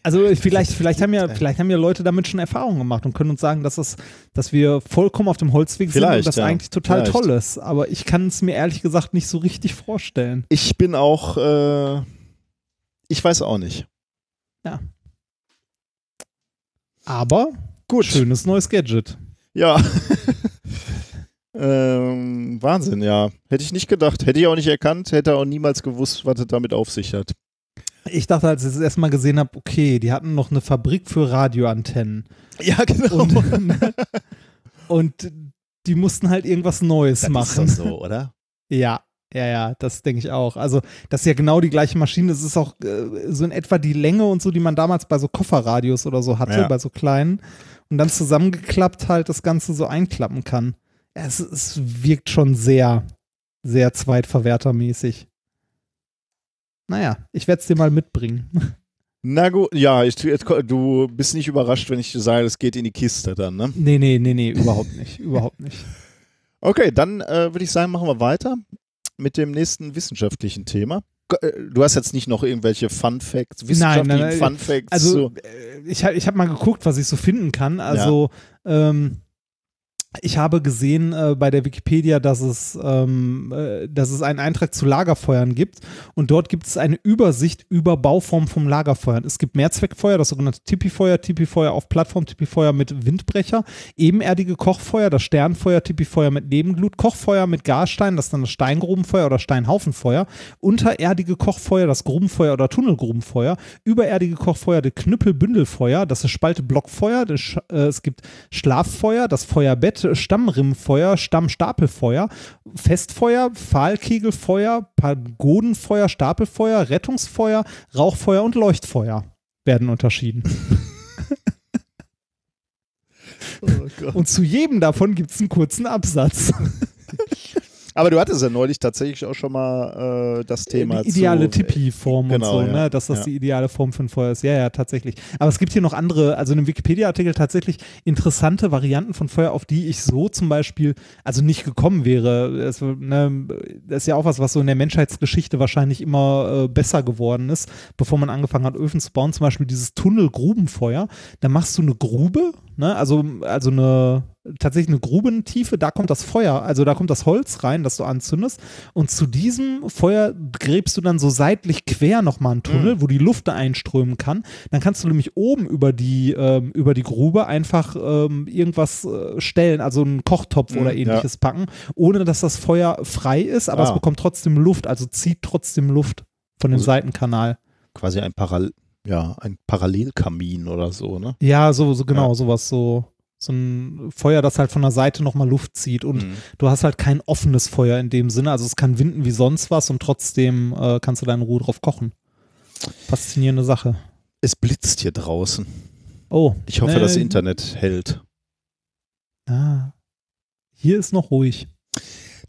Also vielleicht, vielleicht haben ja, vielleicht haben ja Leute damit schon Erfahrungen gemacht und können uns sagen, dass es, dass wir vollkommen auf dem Holzweg sind Vielleicht, und das ja. eigentlich total Vielleicht. toll ist. Aber ich kann es mir ehrlich gesagt nicht so richtig vorstellen. Ich bin auch, äh, ich weiß auch nicht. Aber Gut. schönes neues Gadget. Ja. [laughs] ähm, Wahnsinn, ja. Hätte ich nicht gedacht. Hätte ich auch nicht erkannt. Hätte auch niemals gewusst, was es damit auf sich hat. Ich dachte, als ich es erstmal gesehen habe, okay, die hatten noch eine Fabrik für Radioantennen. Ja, genau. Und, [laughs] und die mussten halt irgendwas Neues machen. so, oder? Ja, ja, ja, das denke ich auch. Also, das ist ja genau die gleiche Maschine. Das ist auch äh, so in etwa die Länge und so, die man damals bei so Kofferradios oder so hatte, Ja. bei so kleinen. Und dann zusammengeklappt halt das Ganze so einklappen kann. Ja, Es, es wirkt schon sehr, sehr zweitverwertermäßig. Naja, ich werde es dir mal mitbringen. [laughs] Na gut, ja, ich, du bist nicht überrascht, wenn ich sage, es geht in die Kiste dann, ne? Nee, nee, nee, nee, überhaupt nicht. Überhaupt nicht. [laughs] Okay, dann äh, würde ich sagen, machen wir weiter mit dem nächsten wissenschaftlichen Thema. Äh, Du hast jetzt nicht noch irgendwelche Fun Facts, wissenschaftlichen nein, Fun Facts. Also, so. äh, ich, hab- ich habe mal geguckt, was ich so finden kann. Also, ähm, ich habe gesehen äh, bei der Wikipedia, dass es, ähm, äh, dass es einen Eintrag zu Lagerfeuern gibt und dort gibt es eine Übersicht über Bauformen vom Lagerfeuern. Es gibt Mehrzweckfeuer, das sogenannte Tipi-Feuer, Tipi-Feuer auf Plattform, Tipi-Feuer mit Windbrecher, ebenerdige Kochfeuer, das Sternfeuer, Tipi-Feuer mit Nebenglut, Kochfeuer mit Gasstein, das ist dann das Steingrubenfeuer oder Steinhaufenfeuer, untererdige Kochfeuer, das Grubenfeuer oder Tunnelgrubenfeuer, übererdige Kochfeuer, das Knüppelbündelfeuer, das ist Spalte-Blockfeuer, das Sch- äh, es gibt Schlaffeuer, das Feuerbett, Stammrimmfeuer, Stammstapelfeuer, Festfeuer, Pfahlkegelfeuer, Pagodenfeuer, Stapelfeuer, Rettungsfeuer, Rauchfeuer und Leuchtfeuer werden unterschieden. [laughs] Und zu jedem davon gibt es einen kurzen Absatz. [laughs] Aber du hattest ja neulich tatsächlich auch schon mal äh, das Thema die ideale zu, Tipi-Form genau, und so, ja. ne? dass das Ja. die ideale Form für ein Feuer ist. Ja, ja, tatsächlich. Aber es gibt hier noch andere, also in einem Wikipedia-Artikel tatsächlich interessante Varianten von Feuer, auf die ich so zum Beispiel, also nicht gekommen wäre. Es, ne, das ist ja auch was, was so in der Menschheitsgeschichte wahrscheinlich immer äh, besser geworden ist, bevor man angefangen hat, Öfen zu bauen. Zum Beispiel dieses Tunnelgrubenfeuer. Da machst du eine Grube, ne? also, also eine tatsächlich eine Grubentiefe, da kommt das Feuer, also da kommt das Holz rein, das du anzündest und zu diesem Feuer gräbst du dann so seitlich quer nochmal einen Tunnel, wo die Luft da einströmen kann. Dann kannst du nämlich oben über die, ähm, über die Grube einfach ähm, irgendwas äh, stellen, also einen Kochtopf Mhm, oder ja. ähnliches packen, ohne dass das Feuer frei ist, aber Ah. es bekommt trotzdem Luft, also zieht trotzdem Luft von dem Also- Seitenkanal. quasi ein, Paral ja, ein Parallelkamin oder so, ne? Ja, so, so genau, Ja. sowas, so. So ein Feuer, das halt von der Seite nochmal Luft zieht und Mhm. du hast halt kein offenes Feuer in dem Sinne. Also es kann winden wie sonst was und trotzdem äh, kannst du da in Ruhe drauf kochen. Faszinierende Sache. Es blitzt hier draußen. Oh. Ich hoffe, ne, das Internet hält. Ah. Hier ist noch ruhig.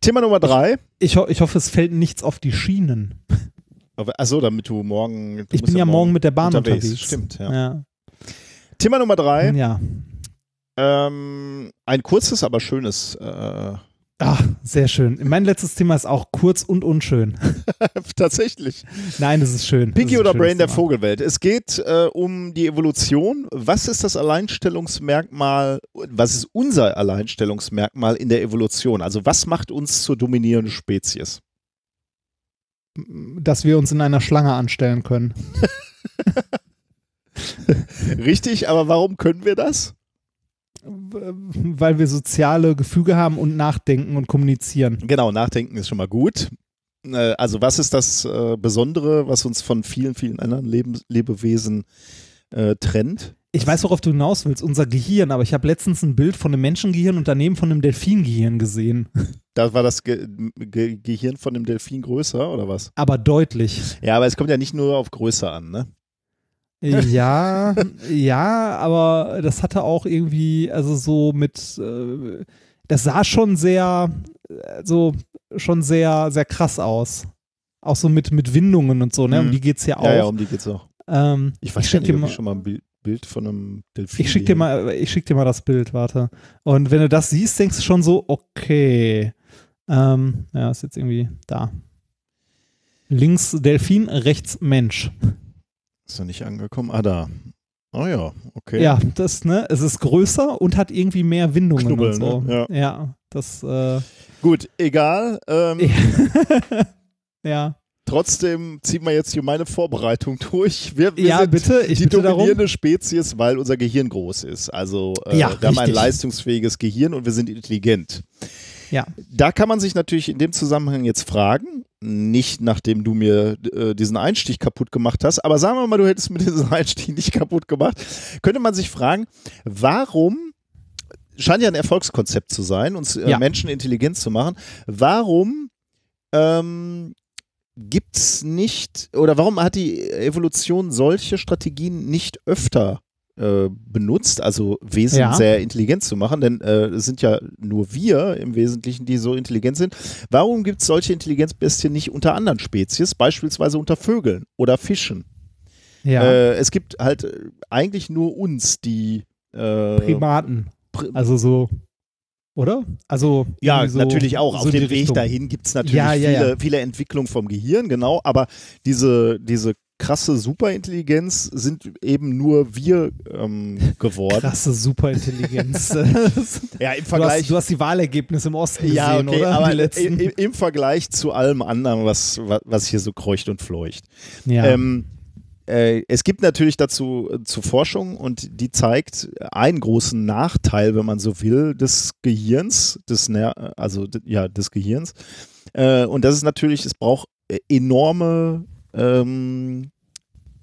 Thema Nummer drei. Ich, ho ich hoffe, es fällt nichts auf die Schienen. Achso, damit du morgen. Du ich bin ja morgen mit der Bahn unterwegs. unterwegs. Stimmt, ja. Ja. Thema Nummer drei. ja. Ähm, ein kurzes, aber schönes. Äh, Ach, sehr schön. Mein letztes Thema ist auch kurz und unschön. [laughs] tatsächlich. Nein, es ist schön. Pinky ist oder Brain der Thema. Vogelwelt. Es geht äh, um die Evolution. Was ist das Alleinstellungsmerkmal? Was ist unser Alleinstellungsmerkmal in der Evolution? Also was macht uns zur dominierenden Spezies? Dass wir uns in einer Schlange anstellen können. [laughs] Richtig, aber warum können wir das? Weil wir soziale Gefüge haben und nachdenken und kommunizieren. Genau, nachdenken ist schon mal gut. Äh, Also was ist das äh, Besondere, was uns von vielen, vielen anderen Leben, Lebewesen äh, trennt? Ich weiß, worauf du hinaus willst, unser Gehirn, aber ich habe letztens ein Bild von einem Menschengehirn und daneben von einem Delfingehirn gesehen. [laughs] Da war das Ge Ge Gehirn von dem Delfin größer oder was? Aber deutlich. Ja, aber es kommt ja nicht nur auf Größe an, ne? Ja, [laughs] ja, aber das hatte auch irgendwie, also so mit, äh, das sah schon sehr, so, schon sehr, sehr krass aus. Auch so mit, mit Windungen und so, ne? Um Mhm. die geht's ja auch. Ja, ja, um die geht's auch. ähm, Ich weiß dir nicht, ob mal- ich schon mal ein Bild, Bild von einem Delfin Ich schick dir mal, ich schick dir mal das Bild, warte. Und wenn du das siehst, denkst du schon so, okay. Ähm, ja, ist jetzt irgendwie da. Links Delfin, rechts Mensch. Ist noch nicht angekommen. Ah, da. Oh ja, okay. Ja, das, ne, es ist größer und hat irgendwie mehr Windungen Knubbel, und so. ne? Ja, das, äh, Gut, egal. Ähm, [laughs] ja. Trotzdem ziehen wir jetzt hier meine Vorbereitung durch. Wir, wir Ja, sind bitte, ich die bitte darum. dominierende Spezies, weil unser Gehirn groß ist. Also äh, Ja, wir haben ein richtig. leistungsfähiges Gehirn und wir sind intelligent. Ja. Da kann man sich natürlich in dem Zusammenhang jetzt fragen, nicht nachdem du mir äh, diesen Einstich kaputt gemacht hast, aber sagen wir mal, du hättest mir diesen Einstich nicht kaputt gemacht, könnte man sich fragen, warum, scheint ja ein Erfolgskonzept zu sein, uns äh, Ja. Menschen intelligent zu machen, warum ähm, gibt es nicht, oder warum hat die Evolution solche Strategien nicht öfter äh, benutzt, also Wesen Ja. sehr intelligent zu machen, denn äh, es sind ja nur wir im Wesentlichen, die so intelligent sind. Warum gibt es solche Intelligenzbestien nicht unter anderen Spezies, beispielsweise unter Vögeln oder Fischen? Ja. Äh, es gibt halt äh, eigentlich nur uns, die äh, Primaten. Pri- Also so, oder? Also Ja, so, natürlich auch. so Auf dem Weg dahin gibt es natürlich Ja, ja, viele, ja. viele Entwicklungen vom Gehirn, genau. Aber diese, diese krasse Superintelligenz sind eben nur wir ähm, geworden. Krasse Superintelligenz. [laughs] Ja, im du, Vergleich. hast, du hast die Wahlergebnisse im Osten ja, gesehen, okay, oder? aber im, im Vergleich zu allem anderen, was, was, hier so kreucht und fleucht. ja. Ähm, äh, es gibt natürlich dazu äh, zu Forschung und die zeigt einen großen Nachteil, wenn man so will, des Gehirns, des Ner also ja des Gehirns. Äh, und das ist natürlich, es braucht enorme ähm,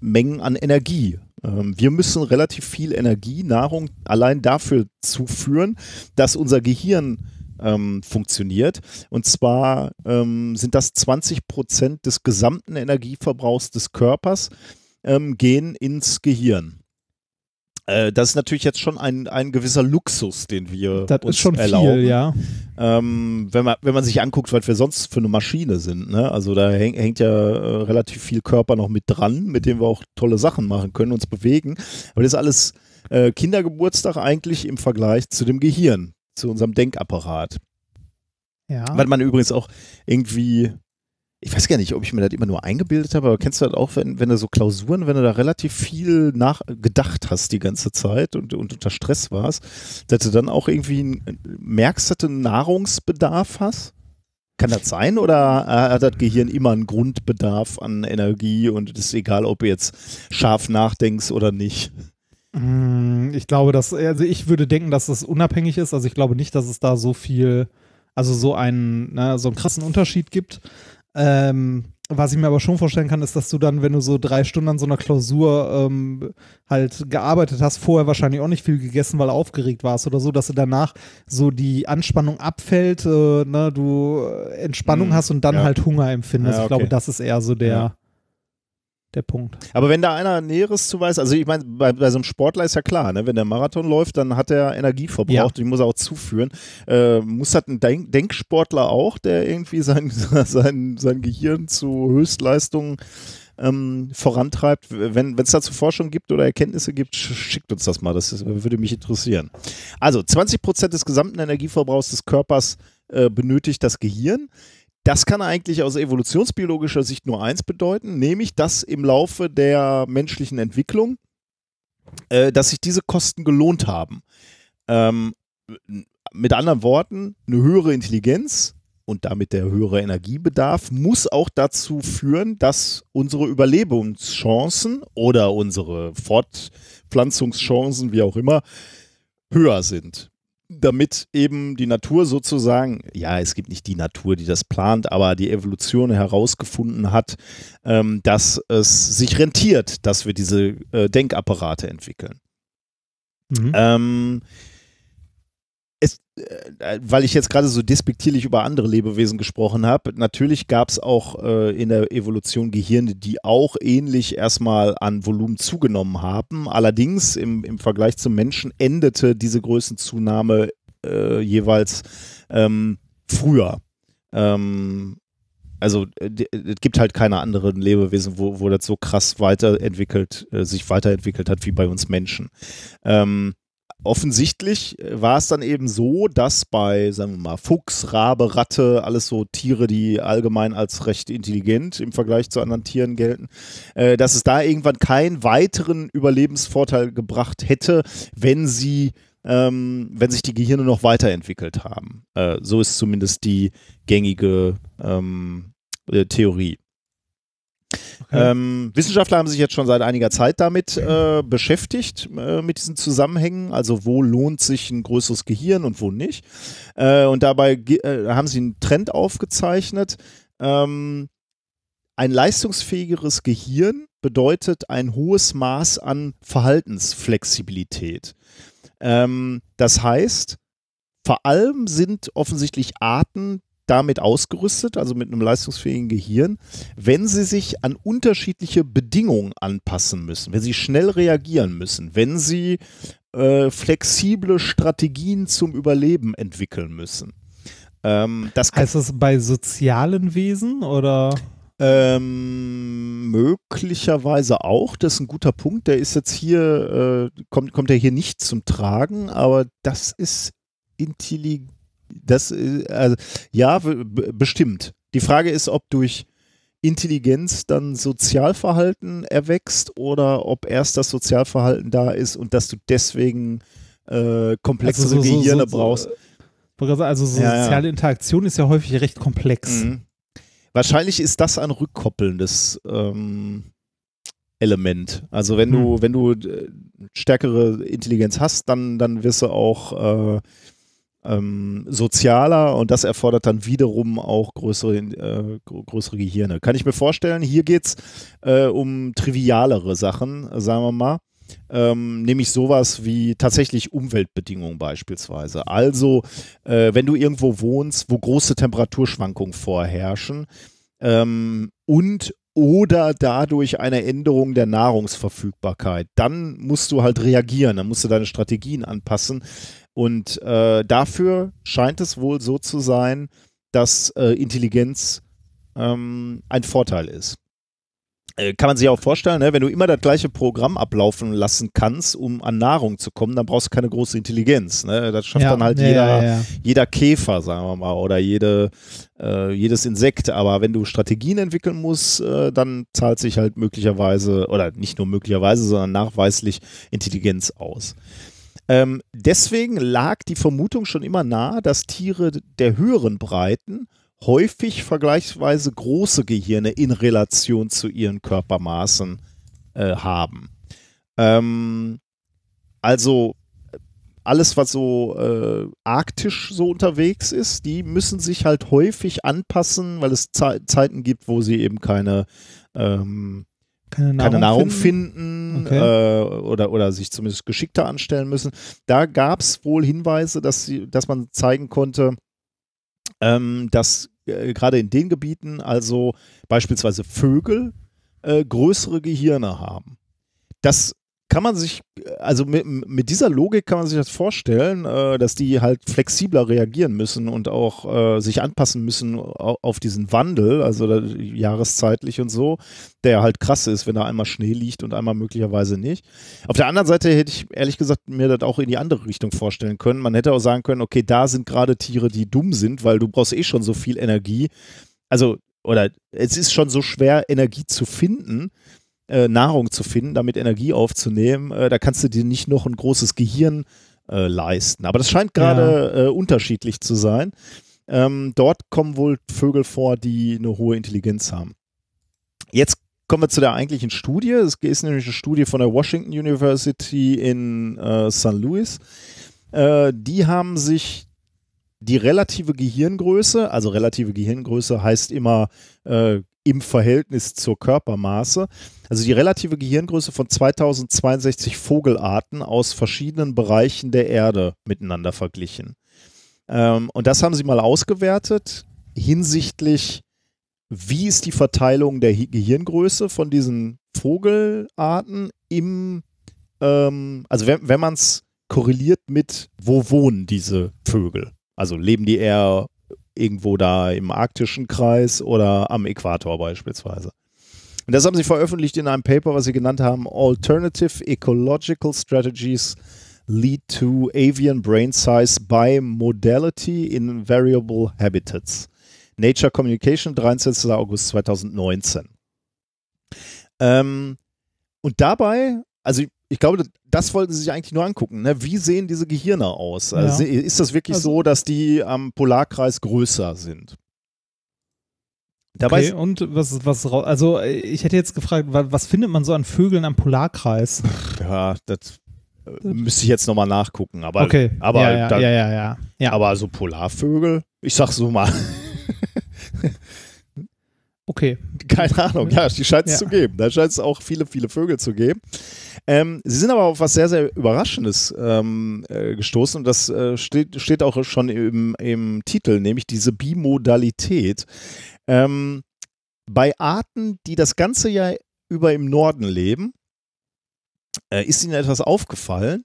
Mengen an Energie. Ähm, wir müssen relativ viel Energie, Nahrung allein dafür zuführen, dass unser Gehirn ähm, funktioniert. Und zwar ähm, sind das 20 Prozent des gesamten Energieverbrauchs des Körpers ähm, gehen ins Gehirn. Äh, das ist natürlich jetzt schon ein, ein gewisser Luxus, den wir das uns ist schon erlauben. viel, ja. Ähm, wenn, man, wenn man sich anguckt, was wir sonst für eine Maschine sind. Ne? Also da häng, hängt ja äh, relativ viel Körper noch mit dran, mit dem wir auch tolle Sachen machen können, uns bewegen. Aber das ist alles äh, Kindergeburtstag eigentlich im Vergleich zu dem Gehirn, zu unserem Denkapparat. ja. Was man übrigens auch irgendwie, ich weiß gar nicht, ob ich mir das immer nur eingebildet habe, aber kennst du das auch, wenn, wenn du so Klausuren, wenn du da relativ viel nachgedacht hast die ganze Zeit und, und unter Stress warst, dass du dann auch irgendwie ein- merkst, dass du einen Nahrungsbedarf hast? Kann das sein oder äh, hat das Gehirn immer einen Grundbedarf an Energie und es ist egal, ob du jetzt scharf nachdenkst oder nicht? Mm, Ich glaube, dass, also ich würde denken, dass das unabhängig ist. Also ich glaube nicht, dass es da so viel, also so einen, ne, so einen krassen Unterschied gibt. Ähm, was ich mir aber schon vorstellen kann, ist, dass du dann, wenn du so drei Stunden an so einer Klausur ähm, halt gearbeitet hast, vorher wahrscheinlich auch nicht viel gegessen, weil du aufgeregt warst oder so, dass du danach so die Anspannung abfällt, äh, ne, du äh, Entspannung Mhm, hast und dann ja. halt Hunger empfindest. Ja, Ich glaube, okay. das ist eher so der, Ja. Der Punkt. Aber wenn da einer Näheres zu weiß, also ich meine, bei, bei so einem Sportler ist ja klar, ne? wenn der Marathon läuft, dann hat er Energie verbraucht, Ja. die muss er auch zuführen. Äh, muss das ein Denk Denksportler auch, der irgendwie sein, [laughs] sein, sein Gehirn zu Höchstleistungen ähm, vorantreibt? Wenn es dazu Forschung gibt oder Erkenntnisse gibt, sch- schickt uns das mal, das ist, würde mich interessieren. Also 20 Prozent des gesamten Energieverbrauchs des Körpers äh, benötigt das Gehirn. Das kann eigentlich aus evolutionsbiologischer Sicht nur eins bedeuten, nämlich dass im Laufe der menschlichen Entwicklung, äh, dass sich diese Kosten gelohnt haben. Ähm, mit anderen Worten, eine höhere Intelligenz und damit der höhere Energiebedarf muss auch dazu führen, dass unsere Überlebenschancen oder unsere Fortpflanzungschancen, wie auch immer, höher sind damit eben die Natur sozusagen, ja, es gibt nicht die Natur, die das plant, aber die Evolution herausgefunden hat, ähm, dass es sich rentiert, dass wir diese äh, Denkapparate entwickeln. Mhm. Ähm, es, äh, weil ich jetzt gerade so despektierlich über andere Lebewesen gesprochen habe, natürlich gab es auch äh, in der Evolution Gehirne, die auch ähnlich erstmal an Volumen zugenommen haben. Allerdings im, im Vergleich zum Menschen endete diese Größenzunahme äh, jeweils ähm, früher. Ähm, also äh, es gibt halt keine anderen Lebewesen, wo, wo das so krass weiterentwickelt, äh, sich weiterentwickelt hat wie bei uns Menschen. Ähm, offensichtlich äh, war es dann eben so, dass bei, sagen wir mal, Fuchs, Rabe, Ratte, alles so Tiere, die allgemein als recht intelligent im Vergleich zu anderen Tieren gelten, äh, dass es da irgendwann keinen weiteren Überlebensvorteil gebracht hätte, wenn sie ähm, wenn sich die Gehirne noch weiterentwickelt haben. Äh, so ist zumindest die gängige ähm, äh, Theorie. [laughs] Ähm, Wissenschaftler haben sich jetzt schon seit einiger Zeit damit äh, beschäftigt, äh, mit diesen Zusammenhängen. Also wo lohnt sich ein größeres Gehirn und wo nicht. Äh, und dabei äh, haben sie einen Trend aufgezeichnet. Ähm, ein leistungsfähigeres Gehirn bedeutet ein hohes Maß an Verhaltensflexibilität. Ähm, das heißt, vor allem sind offensichtlich Arten damit ausgerüstet, also mit einem leistungsfähigen Gehirn, wenn sie sich an unterschiedliche Bedingungen anpassen müssen, wenn sie schnell reagieren müssen, wenn sie äh, flexible Strategien zum Überleben entwickeln müssen. Ähm, das Heißt das bei sozialen Wesen oder? ähm, möglicherweise auch. Das ist ein guter Punkt. Der ist jetzt hier, äh, kommt, kommt er hier nicht zum Tragen, aber das ist intelligent. Das, äh, also, ja, bestimmt. Die Frage ist, ob durch Intelligenz dann Sozialverhalten erwächst oder ob erst das Sozialverhalten da ist und dass du deswegen äh, komplexere Also so- so- Gehirne so- so- brauchst. Also so Ja, ja. soziale Interaktion ist ja häufig recht komplex. Mhm. Wahrscheinlich ist das ein rückkoppelndes ähm, Element. Also wenn du, Hm. wenn du äh, stärkere Intelligenz hast, dann, dann wirst du auch äh, ähm, sozialer und das erfordert dann wiederum auch größere, äh, gr- größere Gehirne. Kann ich mir vorstellen, hier geht es äh, um trivialere Sachen, sagen wir mal. Ähm, nämlich sowas wie tatsächlich Umweltbedingungen beispielsweise. Also, äh, wenn du irgendwo wohnst, wo große Temperaturschwankungen vorherrschen ähm, und oder dadurch eine Änderung der Nahrungsverfügbarkeit, dann musst du halt reagieren, dann musst du deine Strategien anpassen. Und äh, dafür scheint es wohl so zu sein, dass äh, Intelligenz ähm, ein Vorteil ist. Äh, Kann man sich auch vorstellen, ne? wenn du immer das gleiche Programm ablaufen lassen kannst, um an Nahrung zu kommen, dann brauchst du keine große Intelligenz. Ne? Das schafft dann halt ja, jeder, ja, ja. jeder Käfer, sagen wir mal, oder jede, äh, jedes Insekt. Aber wenn du Strategien entwickeln musst, äh, dann zahlt sich halt möglicherweise, oder nicht nur möglicherweise, sondern nachweislich Intelligenz aus. Ähm, deswegen lag die Vermutung schon immer nahe, dass Tiere der höheren Breiten häufig vergleichsweise große Gehirne in Relation zu ihren Körpermaßen äh, haben. Ähm, also alles, was so äh, arktisch so unterwegs ist, die müssen sich halt häufig anpassen, weil es Ze Zeiten gibt, wo sie eben keine, ähm, Keine Nahrung, keine Nahrung finden. finden, Okay. äh, oder, oder sich zumindest geschickter anstellen müssen. Da gab es wohl Hinweise, dass, sie, dass man zeigen konnte, ähm, dass äh, gerade in den Gebieten, also beispielsweise Vögel, äh, größere Gehirne haben. Das kann man sich, also mit, mit dieser Logik kann man sich das vorstellen, äh, dass die halt flexibler reagieren müssen und auch äh, sich anpassen müssen au- auf diesen Wandel, also da, jahreszeitlich und so, der halt krass ist, wenn da einmal Schnee liegt und einmal möglicherweise nicht. Auf der anderen Seite hätte ich ehrlich gesagt mir das auch in die andere Richtung vorstellen können. Man hätte auch sagen können, okay, da sind gerade Tiere, die dumm sind, weil du brauchst eh schon so viel Energie. Also, oder es ist schon so schwer, Energie zu finden, äh, Nahrung zu finden, damit Energie aufzunehmen. Äh, da kannst du dir nicht noch ein großes Gehirn äh, leisten. Aber das scheint gerade äh, unterschiedlich zu sein. Ähm, dort kommen wohl Vögel vor, die eine hohe Intelligenz haben. Jetzt kommen wir zu der eigentlichen Studie. Es ist nämlich eine Studie von der Washington University in äh, St. Louis. Äh, die haben sich die relative Gehirngröße, also relative Gehirngröße heißt immer äh, im Verhältnis zur Körpermaße, also die relative Gehirngröße von 2062 Vogelarten aus verschiedenen Bereichen der Erde miteinander verglichen. Ähm, und das haben sie mal ausgewertet hinsichtlich, wie ist die Verteilung der Hi- Gehirngröße von diesen Vogelarten im, ähm, also wenn, wenn man es korreliert mit, wo wohnen diese Vögel? Also leben die eher irgendwo da im arktischen Kreis oder am Äquator beispielsweise? Und das haben sie veröffentlicht in einem Paper, was sie genannt haben Alternative Ecological Strategies Lead to Avian Brain Size by Modality in Variable Habitats. Nature Communication, 23. August 2019. Ähm, und dabei, also ich, glaube, das wollten sie sich eigentlich nur angucken. Ne? Wie sehen diese Gehirne aus? Also Ja. Ist das wirklich Also- so, dass die am Polarkreis größer sind? Dabei Okay, und was, was also äh, ich hätte jetzt gefragt, wa- was findet man so an Vögeln am Polarkreis? Ja, das äh, müsste ich jetzt nochmal nachgucken. Aber, Okay, aber, ja, ja, da, ja, ja, ja. aber so Polarvögel, ich sag so mal, okay. [laughs] keine Ahnung, ja, die scheint es zu geben. Da scheint es auch viele, viele Vögel zu geben. Ähm, sie sind aber auf was sehr, sehr Überraschendes ähm, äh, gestoßen und das äh, steht, steht auch schon im, im Titel, nämlich diese Bimodalität. Ähm, bei Arten, die das ganze Jahr über im Norden leben, äh, ist ihnen etwas aufgefallen,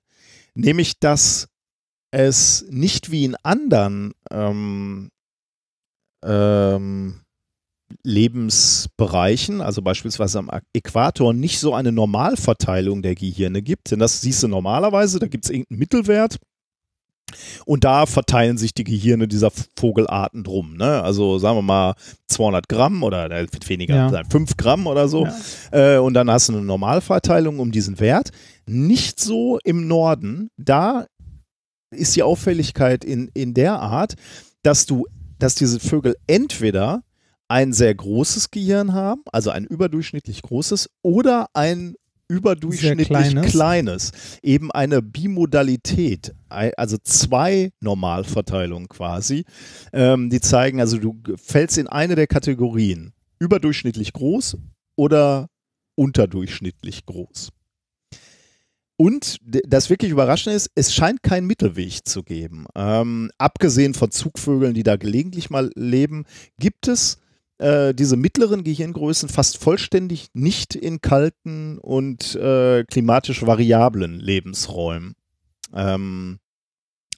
nämlich dass es nicht wie in anderen ähm, ähm, Lebensbereichen, also beispielsweise am Äquator, nicht so eine Normalverteilung der Gehirne gibt. Denn das siehst du normalerweise, da gibt es irgendeinen Mittelwert Und da verteilen sich die Gehirne dieser Vogelarten drum. Ne? Also sagen wir mal 200 Gramm oder äh, weniger, Ja. 5 Gramm oder so. Äh, und dann hast du eine Normalverteilung um diesen Wert. Nicht so im Norden. Da ist die Auffälligkeit in, in der Art, dass du, dass diese Vögel entweder ein sehr großes Gehirn haben, also ein überdurchschnittlich großes, oder ein überdurchschnittlich kleines. kleines. Eben eine Bimodalität, also zwei Normalverteilungen quasi, ähm, die zeigen, also du fällst in eine der Kategorien, überdurchschnittlich groß oder unterdurchschnittlich groß. Und das wirklich Überraschende ist, es scheint keinen Mittelweg zu geben. Ähm, abgesehen von Zugvögeln, die da gelegentlich mal leben, gibt es äh, diese mittleren Gehirngrößen fast vollständig nicht in kalten und äh, klimatisch variablen Lebensräumen. Ähm,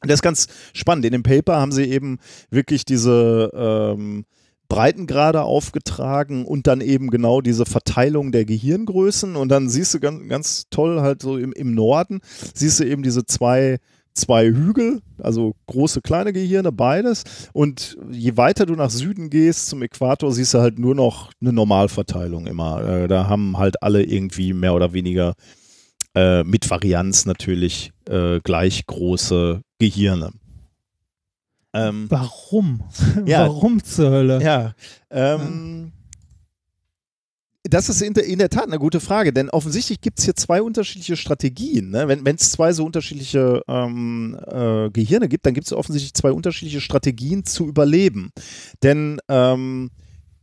das ist ganz spannend. In dem Paper haben sie eben wirklich diese ähm, Breitengrade aufgetragen und dann eben genau diese Verteilung der Gehirngrößen und dann siehst du ganz, ganz toll halt so im, im Norden, siehst du eben diese zwei, zwei Hügel, also große, kleine Gehirne, beides und je weiter du nach Süden gehst zum Äquator, siehst du halt nur noch eine Normalverteilung immer. Äh, da haben halt alle irgendwie mehr oder weniger äh, mit Varianz natürlich äh, gleich große Gehirne. Ähm, Warum? Ja. [laughs] Warum zur Hölle? ja, ähm, das ist in der, in der Tat eine gute Frage, denn offensichtlich gibt es hier zwei unterschiedliche Strategien. Ne? Wenn es zwei so unterschiedliche ähm, äh, Gehirne gibt, dann gibt es offensichtlich zwei unterschiedliche Strategien zu überleben. Denn ähm,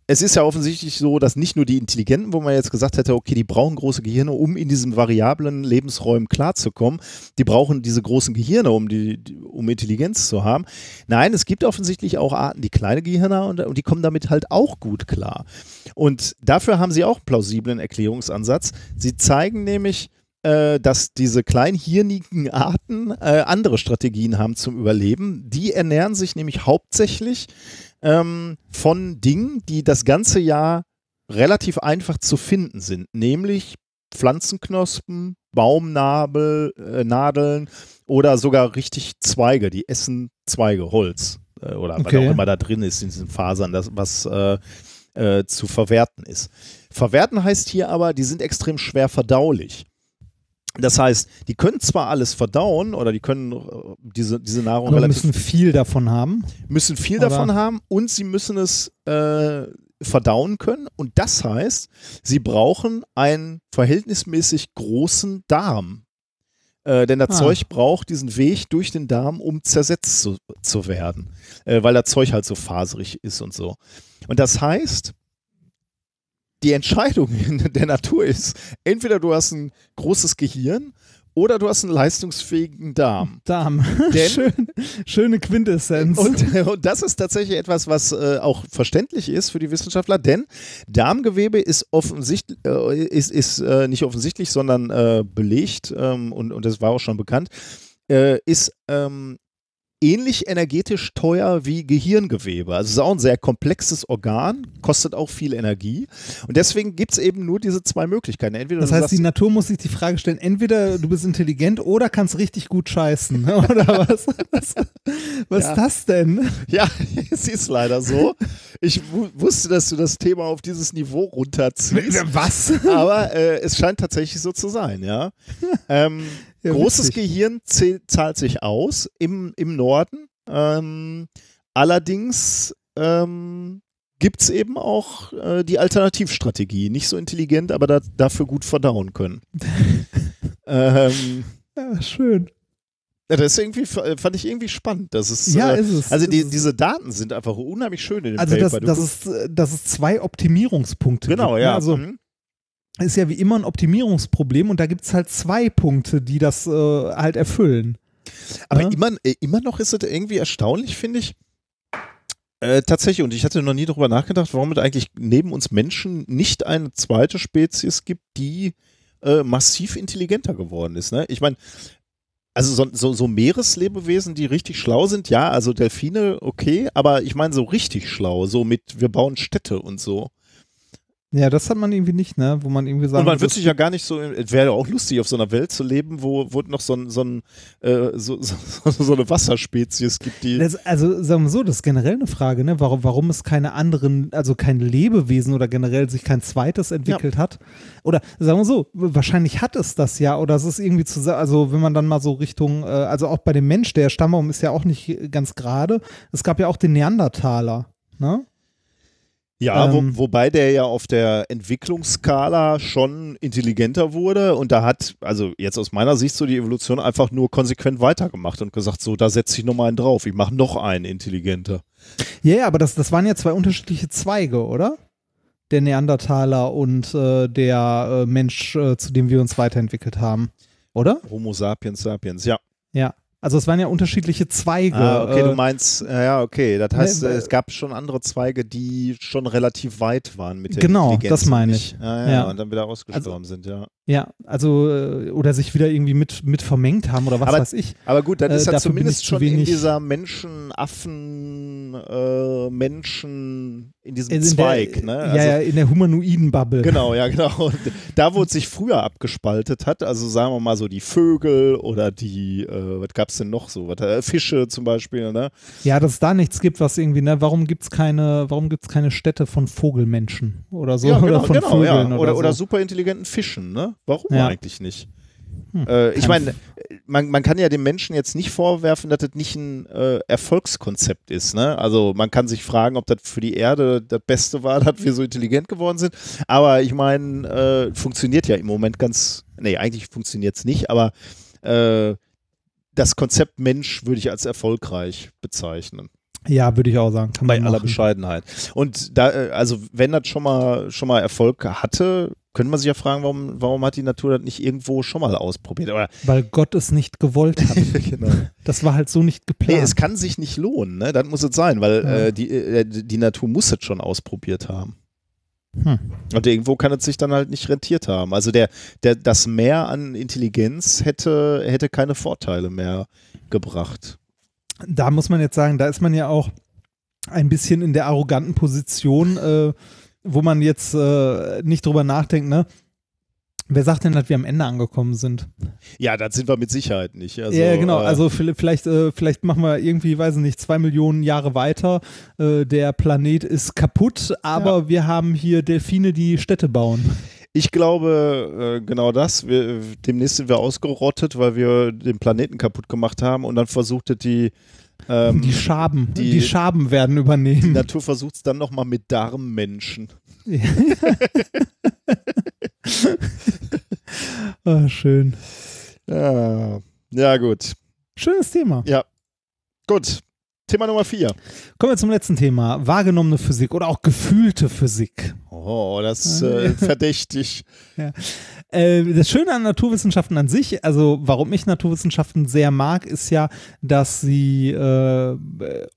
es ist ja offensichtlich so, dass nicht nur die Intelligenten, wo man jetzt gesagt hätte, okay, die brauchen große Gehirne, um in diesen variablen Lebensräumen klarzukommen, die brauchen diese großen Gehirne, um, die, um Intelligenz zu haben. Nein, es gibt offensichtlich auch Arten, die kleine Gehirne haben und, und die kommen damit halt auch gut klar. Und dafür haben sie auch einen plausiblen Erklärungsansatz. Sie zeigen nämlich, äh, dass diese kleinhirnigen Arten äh, andere Strategien haben zum Überleben. Die ernähren sich nämlich hauptsächlich ähm, von Dingen, die das ganze Jahr relativ einfach zu finden sind, nämlich Pflanzenknospen, Baumnabel, äh, Nadeln oder sogar richtig Zweige, die essen Zweige, Holz äh, oder was Okay. auch immer da drin ist in diesen Fasern, das, was äh, äh, zu verwerten ist. Verwerten heißt hier aber, die sind extrem schwer verdaulich. Das heißt, die können zwar alles verdauen oder die können äh, diese, diese Nahrung Aber relativ müssen viel davon haben. müssen viel Oder- davon haben und sie müssen es äh, verdauen können. Und das heißt, sie brauchen einen verhältnismäßig großen Darm. Äh, denn das Ah. Zeug braucht diesen Weg durch den Darm, um zersetzt zu, zu werden. Äh, weil das Zeug halt so faserig ist und so. Und das heißt, die Entscheidung [laughs] in der Natur ist, entweder du hast ein großes Gehirn oder du hast einen leistungsfähigen Darm. Darm. Denn- [laughs] Schön, schöne Quintessenz. Und, [laughs] und das ist tatsächlich etwas, was äh, auch verständlich ist für die Wissenschaftler, denn Darmgewebe ist offensichtlich, äh, ist, ist äh, nicht offensichtlich, sondern äh, belegt ähm, und, und das war auch schon bekannt, äh, ist ähm, ähnlich energetisch teuer wie Gehirngewebe. Also es ist auch ein sehr komplexes Organ, kostet auch viel Energie. Und deswegen gibt es eben nur diese zwei Möglichkeiten. Entweder das heißt, die sagst, Natur muss sich die Frage stellen, entweder du bist intelligent oder kannst richtig gut scheißen. [laughs] Oder was? Was, was Ja. ist das denn? Ja, [laughs] es ist leider so. Ich wu wusste, dass du das Thema auf dieses Niveau runterziehst. Was? Aber äh, es scheint tatsächlich so zu sein, ja. [laughs] Ähm, Ja, großes witzig. Gehirn zahlt sich aus im, im Norden. Ähm, allerdings ähm, gibt es eben auch äh, die Alternativstrategie. Nicht so intelligent, aber da, dafür gut verdauen können. [laughs] ähm, Ja, schön. ja, das ist irgendwie, fand ich irgendwie spannend. Dass es, Ja, äh, ist es. Also die, Ist es. diese Daten sind einfach unheimlich schön in dem Also das, Paper. Du das, guckst- ist, äh, dass es zwei Optimierungspunkte genau, gibt. ne? ja. Also Mhm. Ist ja wie immer ein Optimierungsproblem und da gibt es halt zwei Punkte, die das äh, halt erfüllen. Aber Ja. immer, äh, immer noch ist es irgendwie erstaunlich, finde ich. Äh, tatsächlich, und ich hatte noch nie darüber nachgedacht, warum es eigentlich neben uns Menschen nicht eine zweite Spezies gibt, die äh, massiv intelligenter geworden ist. Ne? Ich meine, also so, so, so Meereslebewesen, die richtig schlau sind, ja, also Delfine, okay, aber ich meine so richtig schlau, so mit, wir bauen Städte und so. Ja, das hat man irgendwie nicht, ne? Wo man irgendwie sagen Und man wird sich ja gar nicht so, es wäre ja auch lustig, auf so einer Welt zu leben, wo, wo noch so, ein, so, ein, äh, so, [laughs] so, so eine Wasserspezies gibt, die. Das, also sagen wir so, das ist generell eine Frage, ne? warum, warum es keine anderen, also kein Lebewesen oder generell sich kein zweites entwickelt hat. Oder sagen wir so, wahrscheinlich hat es das ja oder es ist irgendwie zu, also wenn man dann mal so Richtung, äh, also auch bei dem Mensch, der Stammbaum ist ja auch nicht ganz gerade. Es gab ja auch den Neandertaler, ne? Ja, Ähm, wo, wobei der ja auf der Entwicklungsskala schon intelligenter wurde und da hat, also jetzt aus meiner Sicht so die Evolution einfach nur konsequent weitergemacht und gesagt, so, da setze ich nochmal einen drauf, ich mache noch einen intelligenter. Ja, ja, aber das, das waren ja zwei unterschiedliche Zweige, oder? Der Neandertaler und äh, der äh, Mensch, äh, zu dem wir uns weiterentwickelt haben. Oder? Homo sapiens sapiens, ja. Ja. Also es waren ja unterschiedliche Zweige. Ah, okay, äh, du meinst, ja, okay. Das heißt, Ne, äh, äh, es gab schon andere Zweige, die schon relativ weit waren mit der Genau, das meine ich. nicht- Ja, ja, Ja. Also und dann wieder ausgestorben sind, ja. Ja, also äh, oder sich wieder irgendwie mit, mit vermengt haben oder was Aber- weiß ich. Aber gut, dann Äh, ist ja zumindest schon in dieser Menschen, Affen, äh, Menschen, in diesem In der- Zweig, ne? Also, ja, ja, in der humanoiden Bubble. Genau, ja, genau. Und da, wo es sich früher abgespaltet hat, also sagen wir mal so die Vögel oder die, äh, was gab es denn noch so? Was, äh, Fische zum Beispiel, ne? Ja, dass es da nichts gibt, was irgendwie, ne, warum gibt's keine, warum gibt's keine Städte von Vogelmenschen oder so ja, [laughs] oder genau, von genau, Vögeln ja. oder, Oder, oder so. superintelligenten Fischen, ne? Warum Ja. eigentlich nicht? Hm. Äh, ich meine, man, man kann ja dem Menschen jetzt nicht vorwerfen, dass das nicht ein äh, Erfolgskonzept ist. Ne? Also man kann sich fragen, ob das für die Erde das Beste war, [laughs] dass wir so intelligent geworden sind. Aber ich meine, äh, funktioniert ja im Moment ganz, nee, eigentlich funktioniert es nicht, aber äh, das Konzept Mensch würde ich als erfolgreich bezeichnen. Ja, würde ich auch sagen. Bei man aller machen. Bescheidenheit. Und da, äh, also wenn das schon mal schon mal Erfolg hatte, könnte man sich ja fragen, warum, warum hat die Natur das nicht irgendwo schon mal ausprobiert? Oder Weil Gott es nicht gewollt hat. [laughs] genau. Das war halt so nicht Nee, geplant. es kann sich nicht lohnen, ne? Das muss es sein, weil Ja. äh, die, äh, die Natur muss es schon ausprobiert haben. Hm. Und irgendwo kann es sich dann halt nicht rentiert haben. Also der, der, das Mehr an Intelligenz hätte, hätte keine Vorteile mehr gebracht. da muss man jetzt sagen, da ist man ja auch ein bisschen in der arroganten Position, äh, wo man jetzt äh, nicht drüber nachdenkt, ne? Wer sagt denn, dass wir am Ende angekommen sind? Ja, das sind wir mit Sicherheit nicht. Also, ja, genau. äh, Also vi- vielleicht, äh, vielleicht machen wir irgendwie, weiß ich nicht, zwei Millionen Jahre weiter. Äh, der Planet ist kaputt, aber wir haben hier Delfine, die Städte bauen. Ich glaube, äh, genau das. Wir, demnächst sind wir ausgerottet, weil wir den Planeten kaputt gemacht haben und dann versuchte die, ähm, die Schaben, die, die- Schaben werden die übernehmen. Natur versucht es dann nochmal mit Darmmenschen. [laughs] Ah, schön. Ja, ja gut. Schönes Thema. Gut. Thema Nummer vier. Kommen wir zum letzten Thema. Wahrgenommene Physik oder auch gefühlte Physik. Oh, das ist äh, verdächtig. Äh, das Schöne an Naturwissenschaften an sich, also warum ich Naturwissenschaften sehr mag, ist ja, dass sie äh,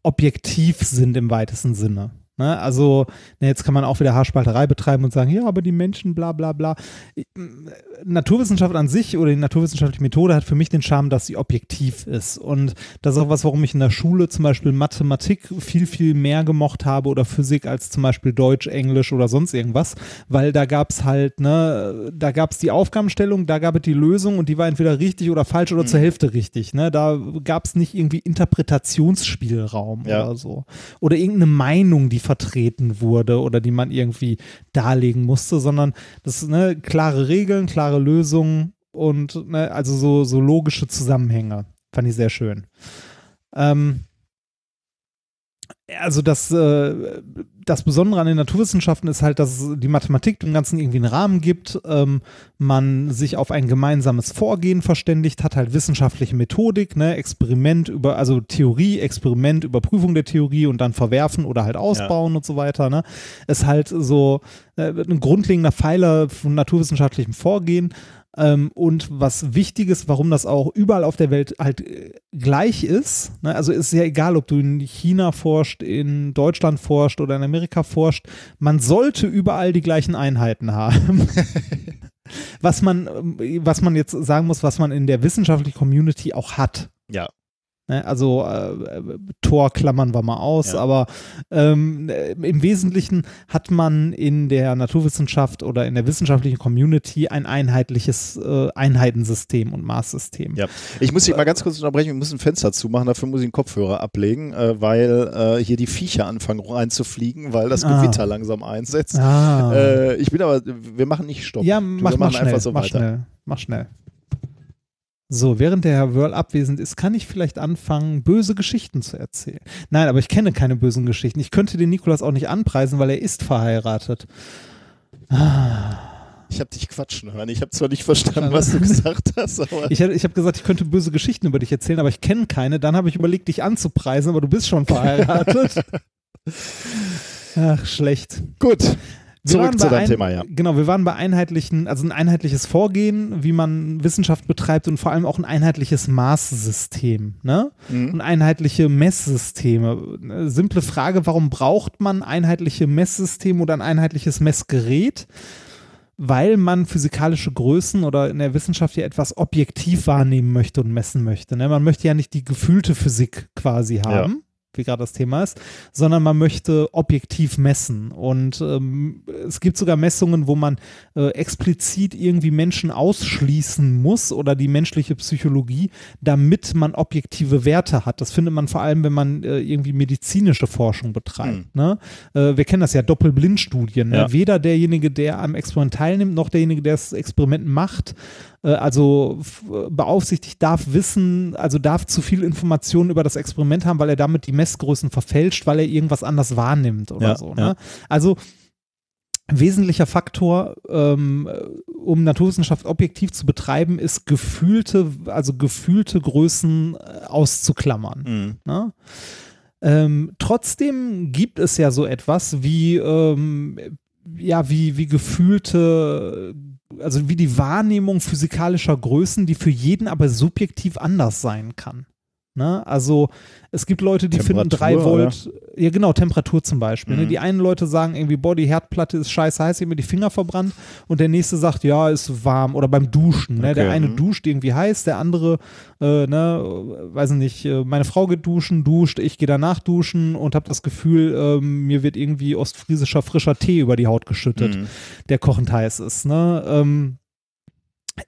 objektiv sind im weitesten Sinne. Ne? Also, ne, jetzt kann man auch wieder Haarspalterei betreiben und sagen, ja, aber die Menschen, bla bla bla. Naturwissenschaft an sich oder die naturwissenschaftliche Methode hat für mich den Charme, dass sie objektiv ist. Und das ist auch was, warum ich in der Schule zum Beispiel Mathematik viel, viel mehr gemocht habe oder Physik als zum Beispiel Deutsch, Englisch oder sonst irgendwas. Weil da gab es halt, ne, da gab es die Aufgabenstellung, da gab es die Lösung und die war entweder richtig oder falsch oder zur Hälfte richtig. Ne? Da gab es nicht irgendwie Interpretationsspielraum Ja. oder so. Oder irgendeine Meinung, die vertreten wurde oder die man irgendwie darlegen musste, sondern das ist ne, klare Regeln, klare Lösungen und ne, also so, so logische Zusammenhänge. Fand ich sehr schön. Ähm, also das, äh, das Besondere an den Naturwissenschaften ist halt, dass die Mathematik dem Ganzen irgendwie einen Rahmen gibt, ähm, man sich auf ein gemeinsames Vorgehen verständigt, hat halt wissenschaftliche Methodik, ne, Experiment über, also Theorie, Experiment, Überprüfung der Theorie und dann verwerfen oder halt ausbauen und so weiter, ne. Ist halt so äh, ein grundlegender Pfeiler von naturwissenschaftlichem Vorgehen. Ähm, und was wichtig ist, warum das auch überall auf der Welt halt äh, gleich ist, ne? also ist ja egal, ob du in China forscht, in Deutschland forscht oder in Amerika forscht, man sollte überall die gleichen Einheiten haben. [laughs] was man, ähm, was man jetzt sagen muss, was man in der wissenschaftlichen Community auch hat. Ja. Ne, also äh, Tor klammern wir mal aus, Ja. aber ähm, äh, im Wesentlichen hat man in der Naturwissenschaft oder in der wissenschaftlichen Community ein einheitliches äh, Einheitensystem und Maßsystem. Ja. Ich muss dich mal ganz kurz unterbrechen, wir müssen ein Fenster zumachen, dafür muss ich einen Kopfhörer ablegen, äh, weil äh, hier die Viecher anfangen reinzufliegen, weil das Ah. Gewitter langsam einsetzt. Ah. Äh, ich bin aber, wir machen nicht Stopp. ja, mach, wir mach machen schnell, einfach so mach weiter. schnell, mach schnell. So, während der Herr Wörl abwesend ist, kann ich vielleicht anfangen, böse Geschichten zu erzählen. Nein, aber ich kenne keine bösen Geschichten. Ich könnte den Nikolas auch nicht anpreisen, weil er ist verheiratet. Ich habe dich quatschen hören. Ich habe zwar nicht verstanden, was du gesagt hast, aber Ich, ich habe gesagt, ich könnte böse Geschichten über dich erzählen, aber ich kenne keine. Dann habe ich überlegt, dich anzupreisen, aber du bist schon verheiratet. [laughs] Ach, schlecht. gut. Zurück zu deinem ein- Thema, ja. Genau, wir waren bei einheitlichen, also ein einheitliches Vorgehen, wie man Wissenschaft betreibt und vor allem auch ein einheitliches Maßsystem, ne? Mhm. Und einheitliche Messsysteme. Eine Simple Frage, warum braucht man einheitliche Messsysteme oder ein einheitliches Messgerät? Weil man physikalische Größen oder in der Wissenschaft ja etwas objektiv wahrnehmen möchte und messen möchte. Ne? Man möchte ja nicht die gefühlte Physik quasi haben, wie gerade das Thema ist, sondern man möchte objektiv messen. Und ähm, es gibt sogar Messungen, wo man äh, explizit irgendwie Menschen ausschließen muss oder die menschliche Psychologie, damit man objektive Werte hat. Das findet man vor allem, wenn man äh, irgendwie medizinische Forschung betreibt. Ne? Äh, wir kennen das ja, Doppelblindstudien. Ne? Ja. Weder derjenige, der am Experiment teilnimmt, noch derjenige, der das Experiment macht, also f- beaufsichtigt, darf wissen, also darf zu viel Informationen über das Experiment haben, weil er damit die Messgrößen verfälscht, weil er irgendwas anders wahrnimmt oder Ja, so. ja. Ne? Also wesentlicher Faktor, ähm, um Naturwissenschaft objektiv zu betreiben, ist gefühlte, also gefühlte Größen äh, auszuklammern. Mhm. Ne? Ähm, trotzdem gibt es ja so etwas wie, ähm, ja, wie, wie gefühlte, also wie die Wahrnehmung physikalischer Größen, die für jeden aber subjektiv anders sein kann. Ne? Also es gibt Leute, die finden Temperatur, 3 Volt, ja genau, Temperatur zum Beispiel. Ne? Mhm. Die einen Leute sagen irgendwie, boah, die Herdplatte ist scheiße heiß, ich hab mir die Finger verbrannt und der nächste sagt, ja, ist warm oder beim Duschen. Ne? Der Okay, eine mhm. duscht irgendwie heiß, der andere, äh, ne, weiß nicht, äh, meine Frau geht duschen, duscht, ich gehe danach duschen und habe das Gefühl, ähm, mir wird irgendwie ostfriesischer frischer Tee über die Haut geschüttet, Mhm. der kochend heiß ist. Ne? Ähm,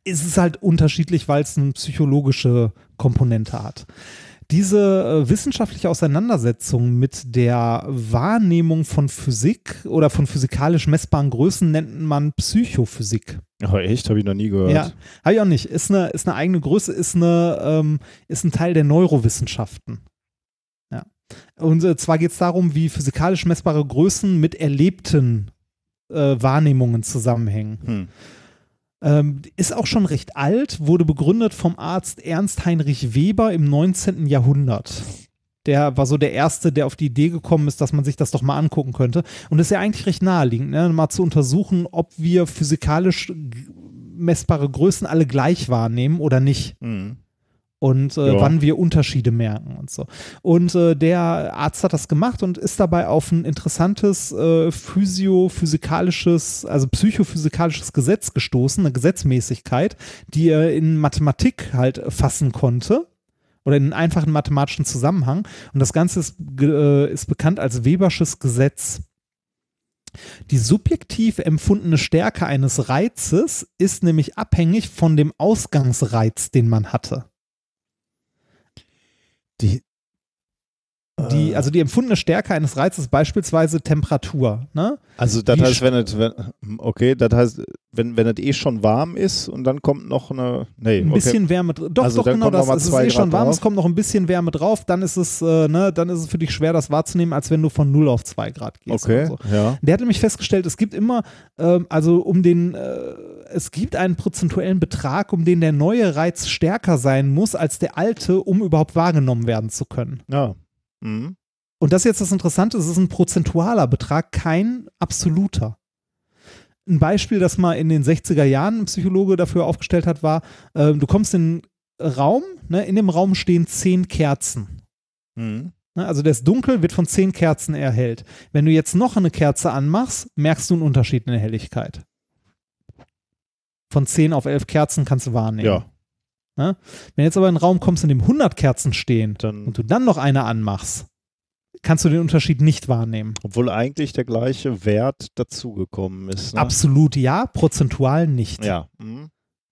es ist halt unterschiedlich, weil es eine psychologische Komponente hat. Diese äh, wissenschaftliche Auseinandersetzung mit der Wahrnehmung von Physik oder von physikalisch messbaren Größen nennt man Psychophysik. Oh, echt? Habe ich noch nie gehört. Ja, habe ich auch nicht. Ist eine, ist eine eigene Größe, ist, eine, ähm, ist ein Teil der Neurowissenschaften. Ja. Und äh, zwar geht es darum, wie physikalisch messbare Größen mit erlebten äh, Wahrnehmungen zusammenhängen. Hm. Ähm, ist auch schon recht alt, wurde begründet vom Arzt Ernst Heinrich Weber im 19. Jahrhundert. Der war so der Erste, der auf die Idee gekommen ist, dass man sich das doch mal angucken könnte. Und ist ja eigentlich recht naheliegend, ne? mal zu untersuchen, ob wir physikalisch messbare Größen alle gleich wahrnehmen oder nicht Mhm. Und äh, Ja. wann wir Unterschiede merken und so. Und äh, der Arzt hat das gemacht und ist dabei auf ein interessantes äh, physio-physikalisches, also psychophysikalisches Gesetz gestoßen, eine Gesetzmäßigkeit, die er in Mathematik halt fassen konnte oder in einen einfachen mathematischen Zusammenhang. Und das Ganze ist, äh, ist bekannt als Webersches Gesetz. Die subjektiv empfundene Stärke eines Reizes ist nämlich abhängig von dem Ausgangsreiz, den man hatte. Die, Die, Äh. also die empfundene Stärke eines Reizes beispielsweise Temperatur. Ne? Also das Wie heißt, wenn es, wenn, okay, das heißt, wenn, wenn es eh schon warm ist und dann kommt noch eine, nee, Ein okay. bisschen Wärme dr- Doch, Also doch, genau das. Es ist eh schon Grad warm, drauf. es kommt noch ein bisschen Wärme drauf, dann ist es, äh, ne, dann ist es für dich schwer, das wahrzunehmen, als wenn du von 0 auf 2 Grad gehst. okay, so. ja. Der hat nämlich festgestellt, es gibt immer, ähm, also um den, äh, es gibt einen prozentuellen Betrag, um den der neue Reiz stärker sein muss als der alte, um überhaupt wahrgenommen werden zu können. Ja. Mhm. Und das ist jetzt das Interessante, es ist ein prozentualer Betrag, kein absoluter. Ein Beispiel, das mal in den 60er Jahren ein Psychologe dafür aufgestellt hat, war, ähm, du kommst in einen Raum, ne, in dem Raum stehen zehn Kerzen. Mhm. Ne, also ist dunkel, wird von zehn Kerzen erhellt. Wenn du jetzt noch eine Kerze anmachst, merkst du einen Unterschied in der Helligkeit. Von zehn auf elf Kerzen kannst du wahrnehmen. Ja. Ne? Wenn jetzt aber in einen Raum kommst, in dem 100 Kerzen stehen Dann, und du dann noch eine anmachst, kannst du den Unterschied nicht wahrnehmen. obwohl eigentlich der gleiche Wert dazugekommen ist. Ne? Absolut ja, prozentual nicht. Ja. Mhm.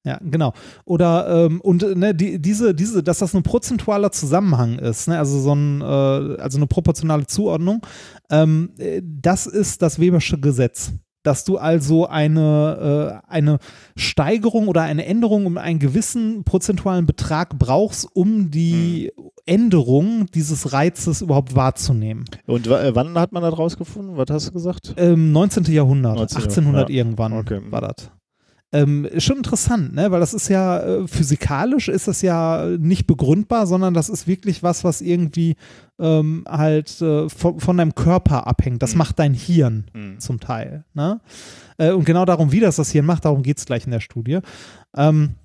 Ja, genau. Oder ähm, und ne, die, diese, diese, dass das ein prozentualer Zusammenhang ist, ne, also so ein, äh, also eine proportionale Zuordnung, ähm, äh, das ist das Webersche Gesetz. Dass du also eine, äh, eine Steigerung oder eine Änderung um einen gewissen prozentualen Betrag brauchst, um die Änderung dieses Reizes überhaupt wahrzunehmen. Und äh, wann hat man das rausgefunden? Was hast du gesagt? Ähm, 19. Jahrhundert, 19. 1800 ja. irgendwann Okay. war das. Ähm, ist schon interessant, ne? weil das ist ja äh, physikalisch ist das ja nicht begründbar, sondern das ist wirklich was, was irgendwie ähm, halt äh, von, von deinem Körper abhängt. Das Mhm. macht dein Hirn Mhm. zum Teil. Ne? Äh, und genau darum, wie das das Hirn macht, darum geht es gleich in der Studie. Ähm,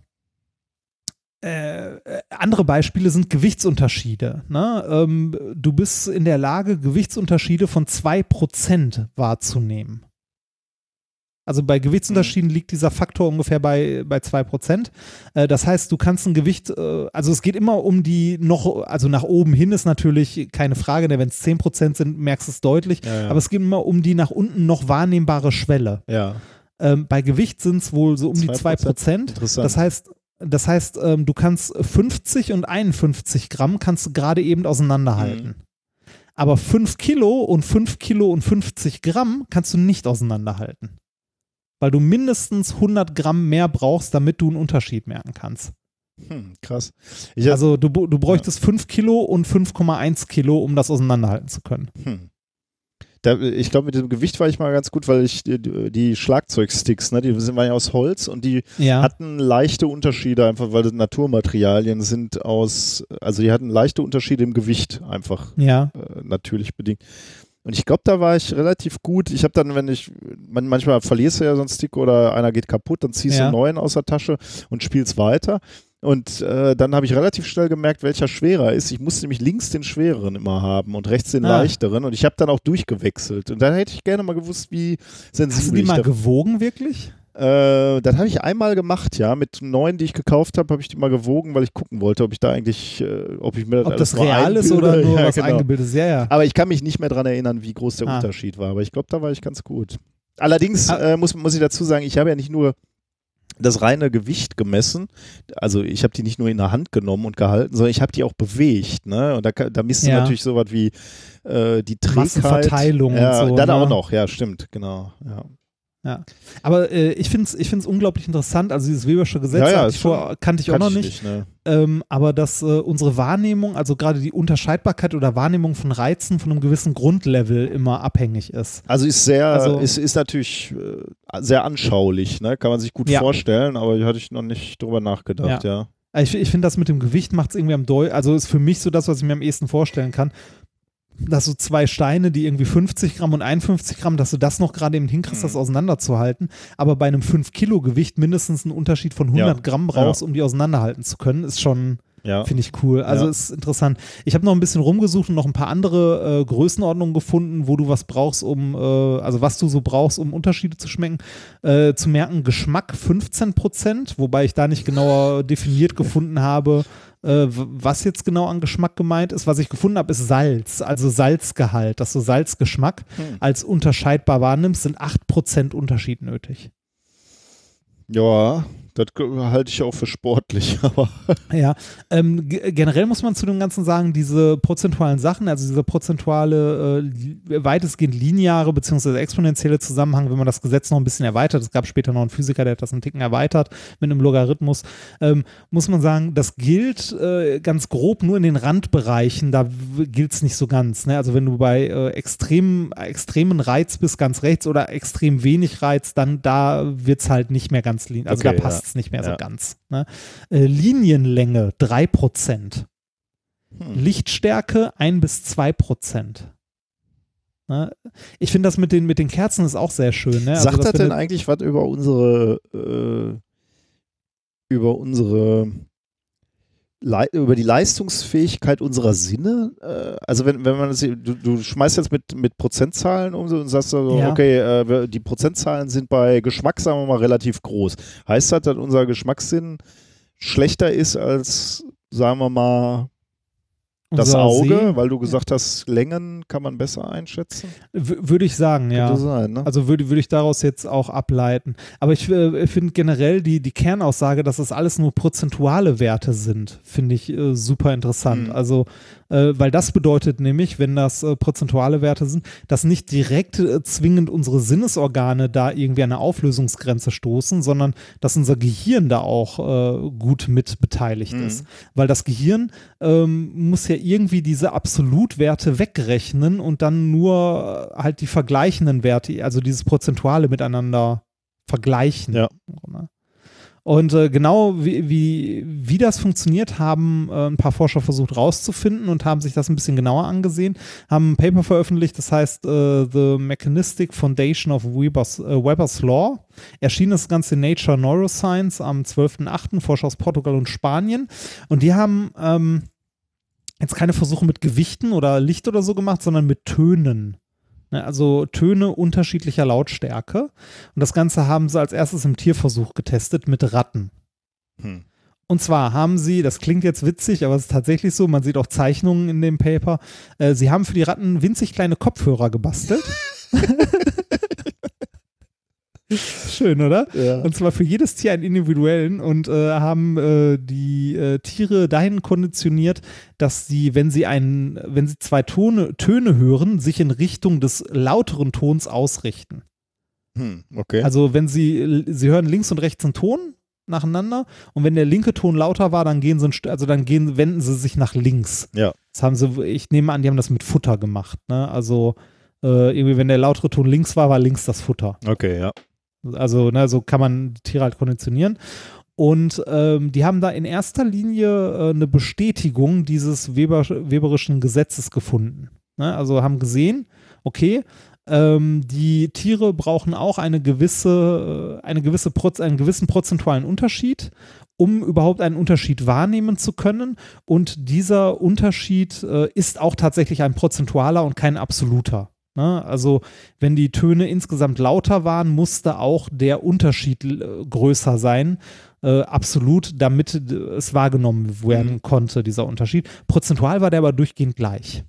äh, äh, andere Beispiele sind Gewichtsunterschiede. Ne? Ähm, du bist in der Lage, Gewichtsunterschiede von 2% wahrzunehmen. Also bei Gewichtsunterschieden liegt dieser Faktor ungefähr bei, bei 2%. Äh, das heißt, du kannst ein Gewicht, äh, also es geht immer um die noch, also nach oben hin ist natürlich keine Frage, denn wenn es 10% sind, merkst du es deutlich. Ja, ja. Aber es geht immer um die nach unten noch wahrnehmbare Schwelle. ja. Ähm, bei Gewicht sind es wohl so um die 2%. 2%. Interessant. Das heißt, das heißt, ähm, du kannst 50 und 51 Gramm kannst du gerade eben auseinanderhalten. Mhm. Aber 5 Kilo und 5 Kilo und 50 Gramm kannst du nicht auseinanderhalten. Weil du mindestens 100 Gramm mehr brauchst, damit du einen Unterschied merken kannst. Hm, krass. Ich Also du, du bräuchtest 5 Kilo und 5,1 Kilo, um das auseinanderhalten zu können. Hm. Da, ich glaube, mit dem Gewicht war ich mal ganz gut, weil ich die, die Schlagzeugsticks, ne, die sind waren ja aus Holz und die Ja. hatten leichte Unterschiede, einfach weil das Naturmaterialien sind aus, also die hatten leichte Unterschiede im Gewicht, einfach ja. äh, natürlich bedingt. Und ich glaube, da war ich relativ gut. Ich habe dann, wenn ich, man, manchmal verlierst du ja so einen Stick oder einer geht kaputt, dann ziehst du Ja. einen neuen aus der Tasche und spielst weiter. Und äh, dann habe ich relativ schnell gemerkt, welcher schwerer ist. Ich musste nämlich links den schwereren immer haben und rechts den Ah. leichteren. Und ich habe dann auch durchgewechselt. Und dann hätte ich gerne mal gewusst, wie sensibel Hast du die mal gewogen, wirklich? Äh, das habe ich einmal gemacht, ja. Mit neun, die ich gekauft habe, habe ich die mal gewogen, weil ich gucken wollte, ob ich da eigentlich, äh, ob ich mir das Ob das real ist oder nur [laughs] ja, was genau. eingebildet ist? Ja, ja. Aber ich kann mich nicht mehr daran erinnern, wie groß der Ah. Unterschied war. Aber ich glaube, da war ich ganz gut. Allerdings Ah. äh, muss, muss ich dazu sagen, ich habe ja nicht nur das reine Gewicht gemessen. Also ich habe die nicht nur in der Hand genommen und gehalten, sondern ich habe die auch bewegt. Ne? Und da, da misst du Ja. natürlich sowas wie äh, die Trägheit. Massenverteilung und ja, so, Dann ne? auch noch, ja, stimmt, genau. Ja. Aber äh, ich finde es ich find's unglaublich interessant. Also dieses Webersche Gesetz Ja, ja, ich vor, kannte ich auch noch nicht. ne? Ähm, aber dass äh, unsere Wahrnehmung, also gerade die Unterscheidbarkeit oder Wahrnehmung von Reizen von einem gewissen Grundlevel immer abhängig ist. Also ist sehr, Also- ist, ist natürlich äh, sehr anschaulich, ne? kann man sich gut Ja. vorstellen, aber hatte ich noch nicht drüber nachgedacht, ja. Ich, ich finde das mit dem Gewicht macht es irgendwie am Deu also ist für mich so das, was ich mir am ehesten vorstellen kann. Dass so zwei Steine, die irgendwie 50 Gramm und 51 Gramm, dass du das noch gerade eben hinkriegst, das Mhm. auseinanderzuhalten, aber bei einem 5 Kilo Gewicht mindestens einen Unterschied von 100 Ja. Gramm brauchst, um die auseinanderhalten zu können, ist schon, ja. Finde ich cool. Also Ja. ist interessant. Ich habe noch ein bisschen rumgesucht und noch ein paar andere äh, Größenordnungen gefunden, wo du was brauchst, um, äh, also was du so brauchst, um Unterschiede zu schmecken, äh, zu merken. Geschmack 15 Prozent, wobei ich da nicht genauer definiert gefunden habe, äh, was jetzt genau an Geschmack gemeint ist. Was ich gefunden habe, ist Salz, also Salzgehalt, dass du Salzgeschmack Hm. als unterscheidbar wahrnimmst, sind 8 Prozent Unterschied nötig. Ja, das halte ich auch für sportlich, [laughs] aber Ja, ähm, ge- generell muss man zu dem Ganzen sagen, diese prozentualen Sachen, also dieser prozentuale, äh, weitestgehend lineare bzw. exponentielle Zusammenhang, wenn man das Gesetz noch ein bisschen erweitert, es gab später noch einen Physiker, der hat das einen Ticken erweitert mit einem Logarithmus, ähm, muss man sagen, das gilt äh, ganz grob nur in den Randbereichen, da gilt es nicht so ganz. Ne? Also wenn du bei äh, extrem, extremen Reiz bist, ganz rechts oder extrem wenig Reiz, dann da wird es halt nicht mehr ganz linear, also Okay, da passt ja. Es nicht mehr so ganz. Ne? Äh, Linienlänge 3%. hm. Lichtstärke 1 bis 2%. Ne? Ich finde das mit den, mit den Kerzen ist auch sehr schön. Ne? Also, sagt das denn eigentlich was über unsere äh, über unsere über die Leistungsfähigkeit unserer Sinne? Äh, also wenn, wenn man das, du, du schmeißt jetzt mit, mit Prozentzahlen um so und sagst so, Ja. okay, äh, die Prozentzahlen sind bei Geschmack, sagen wir mal, relativ groß. Heißt das, dass unser Geschmackssinn schlechter ist als, sagen wir mal, das Unser Auge, See- weil du gesagt hast, Längen kann man besser einschätzen. W- Würde ich sagen, ja. Könnte sein, ne? Also würde, würde ich daraus jetzt auch ableiten. Aber ich äh, finde generell die, die Kernaussage, dass das alles nur prozentuale Werte sind, finde ich äh, super interessant. Mhm. Also, äh, weil das bedeutet nämlich, wenn das äh, prozentuale Werte sind, dass nicht direkt äh, zwingend unsere Sinnesorgane da irgendwie an eine Auflösungsgrenze stoßen, sondern dass unser Gehirn da auch äh, gut mit beteiligt Mhm. ist. Weil das Gehirn ähm, muss ja irgendwie diese Absolutwerte wegrechnen und dann nur äh, halt die vergleichenden Werte, also dieses Prozentuale miteinander vergleichen. Ja. Und äh, genau wie, wie, wie das funktioniert, haben äh, ein paar Forscher versucht rauszufinden und haben sich das ein bisschen genauer angesehen, haben ein Paper veröffentlicht, das heißt äh, The Mechanistic Foundation of Weber's, äh, Weber's Law. Erschien das Ganze in Nature Neuroscience am 12.08. Forscher aus Portugal und Spanien. Und die haben ähm, jetzt keine Versuche mit Gewichten oder Licht oder so gemacht, sondern mit Tönen. Ne, Also Töne unterschiedlicher Lautstärke. Und das Ganze haben sie als erstes im Tierversuch getestet mit Ratten. Hm. Und zwar haben sie, das klingt jetzt witzig, aber es ist tatsächlich so, man sieht auch Zeichnungen in dem Paper, äh, sie haben für die Ratten winzig kleine Kopfhörer gebastelt. [laughs] [laughs] Schön, oder? Ja. Und zwar für jedes Tier einen individuellen und äh, haben äh, die äh, Tiere dahin konditioniert, dass sie, wenn sie einen, wenn sie zwei Tone, Töne hören, sich in Richtung des lauteren Tons ausrichten. Hm. Okay. Also wenn sie, sie hören links und rechts einen Ton nacheinander und wenn der linke Ton lauter war, dann gehen sie, also dann gehen, wenden sie sich nach links. Ja. Das haben sie, ich nehme an, die haben das mit Futter gemacht. Ne? Also äh, irgendwie, wenn der lautere Ton links war, war links das Futter. okay, ja. Also, ne, so kann man Tiere halt konditionieren. Und ähm, die haben da in erster Linie äh, eine Bestätigung dieses Weber, weberischen Gesetzes gefunden. Ne? Also haben gesehen, okay, ähm, die Tiere brauchen auch eine gewisse, äh, eine gewisse Proz einen gewissen prozentualen Unterschied, um überhaupt einen Unterschied wahrnehmen zu können. Und dieser Unterschied äh, ist auch tatsächlich ein prozentualer und kein absoluter. Ne? Also wenn die Töne insgesamt lauter waren, musste auch der Unterschied äh, größer sein, äh, absolut, damit äh, es wahrgenommen werden konnte, dieser Unterschied. Prozentual war der aber durchgehend gleich.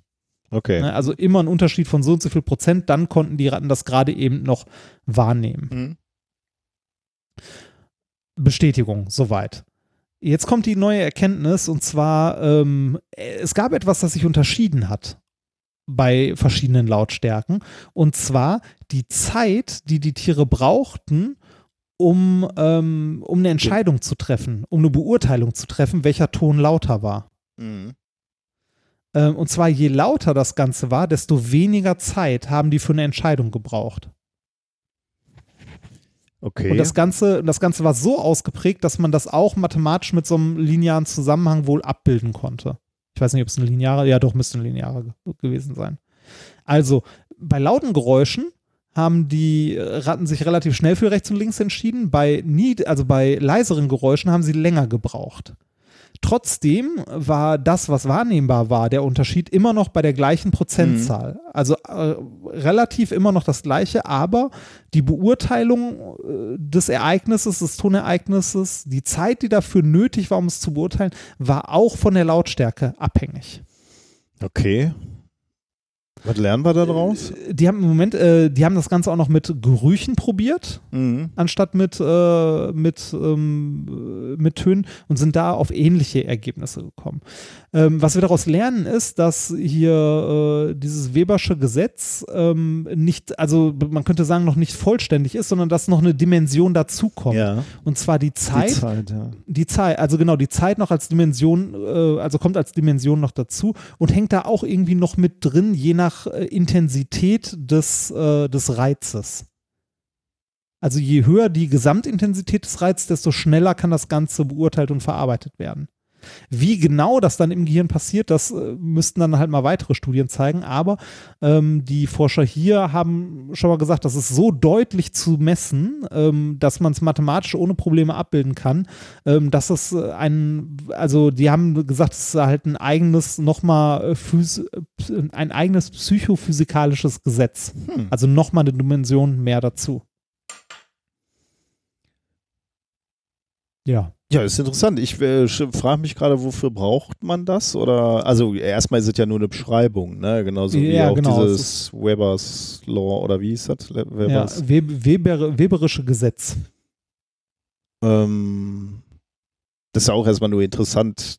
Okay. Ne? Also immer ein Unterschied von so und so viel Prozent, dann konnten die Ratten das gerade eben noch wahrnehmen. Hm. Bestätigung, soweit. Jetzt kommt die neue Erkenntnis und zwar, ähm, es gab etwas, das sich unterschieden hat bei verschiedenen Lautstärken und zwar die Zeit, die die Tiere brauchten, um, ähm, um eine Entscheidung zu treffen, um eine Beurteilung zu treffen, welcher Ton lauter war. Mhm. Ähm, und zwar je lauter das Ganze war, desto weniger Zeit haben die für eine Entscheidung gebraucht. Okay. Und das Ganze, das Ganze war so ausgeprägt, dass man das auch mathematisch mit so einem linearen Zusammenhang wohl abbilden konnte. Ich weiß nicht, ob es ein linearer, ja doch, müsste ein linearer ge gewesen sein. Also, bei lauten Geräuschen haben die Ratten sich relativ schnell für rechts und links entschieden. Bei nie, also bei leiseren Geräuschen haben sie länger gebraucht. Trotzdem war das, was wahrnehmbar war, der Unterschied immer noch bei der gleichen Prozentzahl. Also äh, relativ immer noch das gleiche, aber die Beurteilung äh, des Ereignisses, des Tonereignisses, die Zeit, die dafür nötig war, um es zu beurteilen, war auch von der Lautstärke abhängig. okay. Was lernen wir da draus? Die haben im Moment, äh, die haben das Ganze auch noch mit Gerüchen probiert. Mhm. anstatt mit, äh, mit, ähm, mit Tönen und sind da auf ähnliche Ergebnisse gekommen. Ähm, was wir daraus lernen ist, dass hier äh, dieses Webersche Gesetz ähm, nicht, also man könnte sagen, noch nicht vollständig ist, sondern dass noch eine Dimension dazukommt. Ja. Und zwar die Zeit, Die Zeit, ja. die Zeit, also genau, die Zeit noch als Dimension, äh, also kommt als Dimension noch dazu und hängt da auch irgendwie noch mit drin, je nach äh, Intensität des, äh, des Reizes. Also je höher die Gesamtintensität des Reizes, desto schneller kann das Ganze beurteilt und verarbeitet werden. Wie genau das dann im Gehirn passiert, das äh, müssten dann halt mal weitere Studien zeigen. Aber ähm, die Forscher hier haben schon mal gesagt, das ist so deutlich zu messen, ähm, dass man es mathematisch ohne Probleme abbilden kann, ähm, dass es äh, ein, also die haben gesagt, es ist halt ein eigenes, nochmal äh, ein eigenes psychophysikalisches Gesetz. Hm. Also nochmal eine Dimension mehr dazu. Ja. Ja, ist interessant. Ich äh, frage mich gerade, wofür braucht man das? Oder also erstmal ist es ja nur eine Beschreibung, ne? Genauso wie Ja, auch genau, es dieses Weber's Law oder wie hieß das? Ja. Weber's, Web Weber Weberische Gesetz. ähm, das ist ja auch erstmal nur interessant,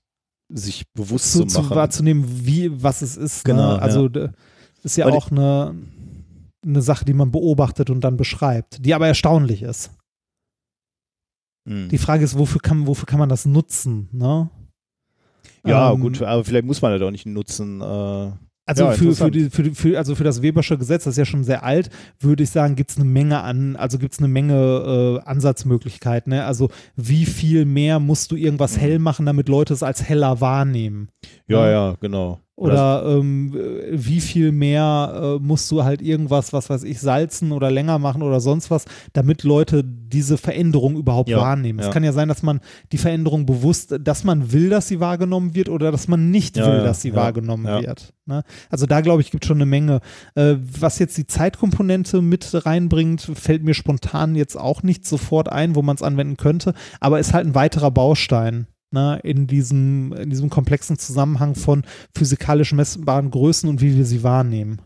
sich bewusst Zu, zu, machen. wahrzunehmen, wie, was es ist. Genau, ne? Also d- ist ja Weil auch eine, eine Sache, die man beobachtet und dann beschreibt, die aber erstaunlich ist. Hm. Die Frage ist, wofür kann, wofür kann man das nutzen? Ne? ja, Ähm, gut, aber vielleicht muss man das auch nicht nutzen. Äh, Also, Ja, für, für, die, für, für, also für das Webersche Gesetz, das ist ja schon sehr alt, würde ich sagen, gibt es eine Menge an, also gibt es eine Menge äh, Ansatzmöglichkeiten. Ne? Also wie viel mehr musst du irgendwas Mhm. hell machen, damit Leute es als heller wahrnehmen? ja, Ja. ja, genau. Oder ähm, äh, wie viel mehr äh, musst du halt irgendwas, was weiß ich, salzen oder länger machen oder sonst was, damit Leute diese Veränderung überhaupt Ja, wahrnehmen. Es ja. kann ja sein, dass man die Veränderung bewusst, dass man will, dass sie wahrgenommen wird oder dass man nicht Ja, will, dass sie wahrgenommen wird. Ne? Also da glaube ich, gibt schon eine Menge. Äh, was jetzt die Zeitkomponente mit reinbringt, fällt mir spontan jetzt auch nicht sofort ein, wo man es anwenden könnte, aber ist halt ein weiterer Baustein. Ne, in, diesem, in diesem komplexen Zusammenhang von physikalisch messbaren Größen und wie wir sie wahrnehmen.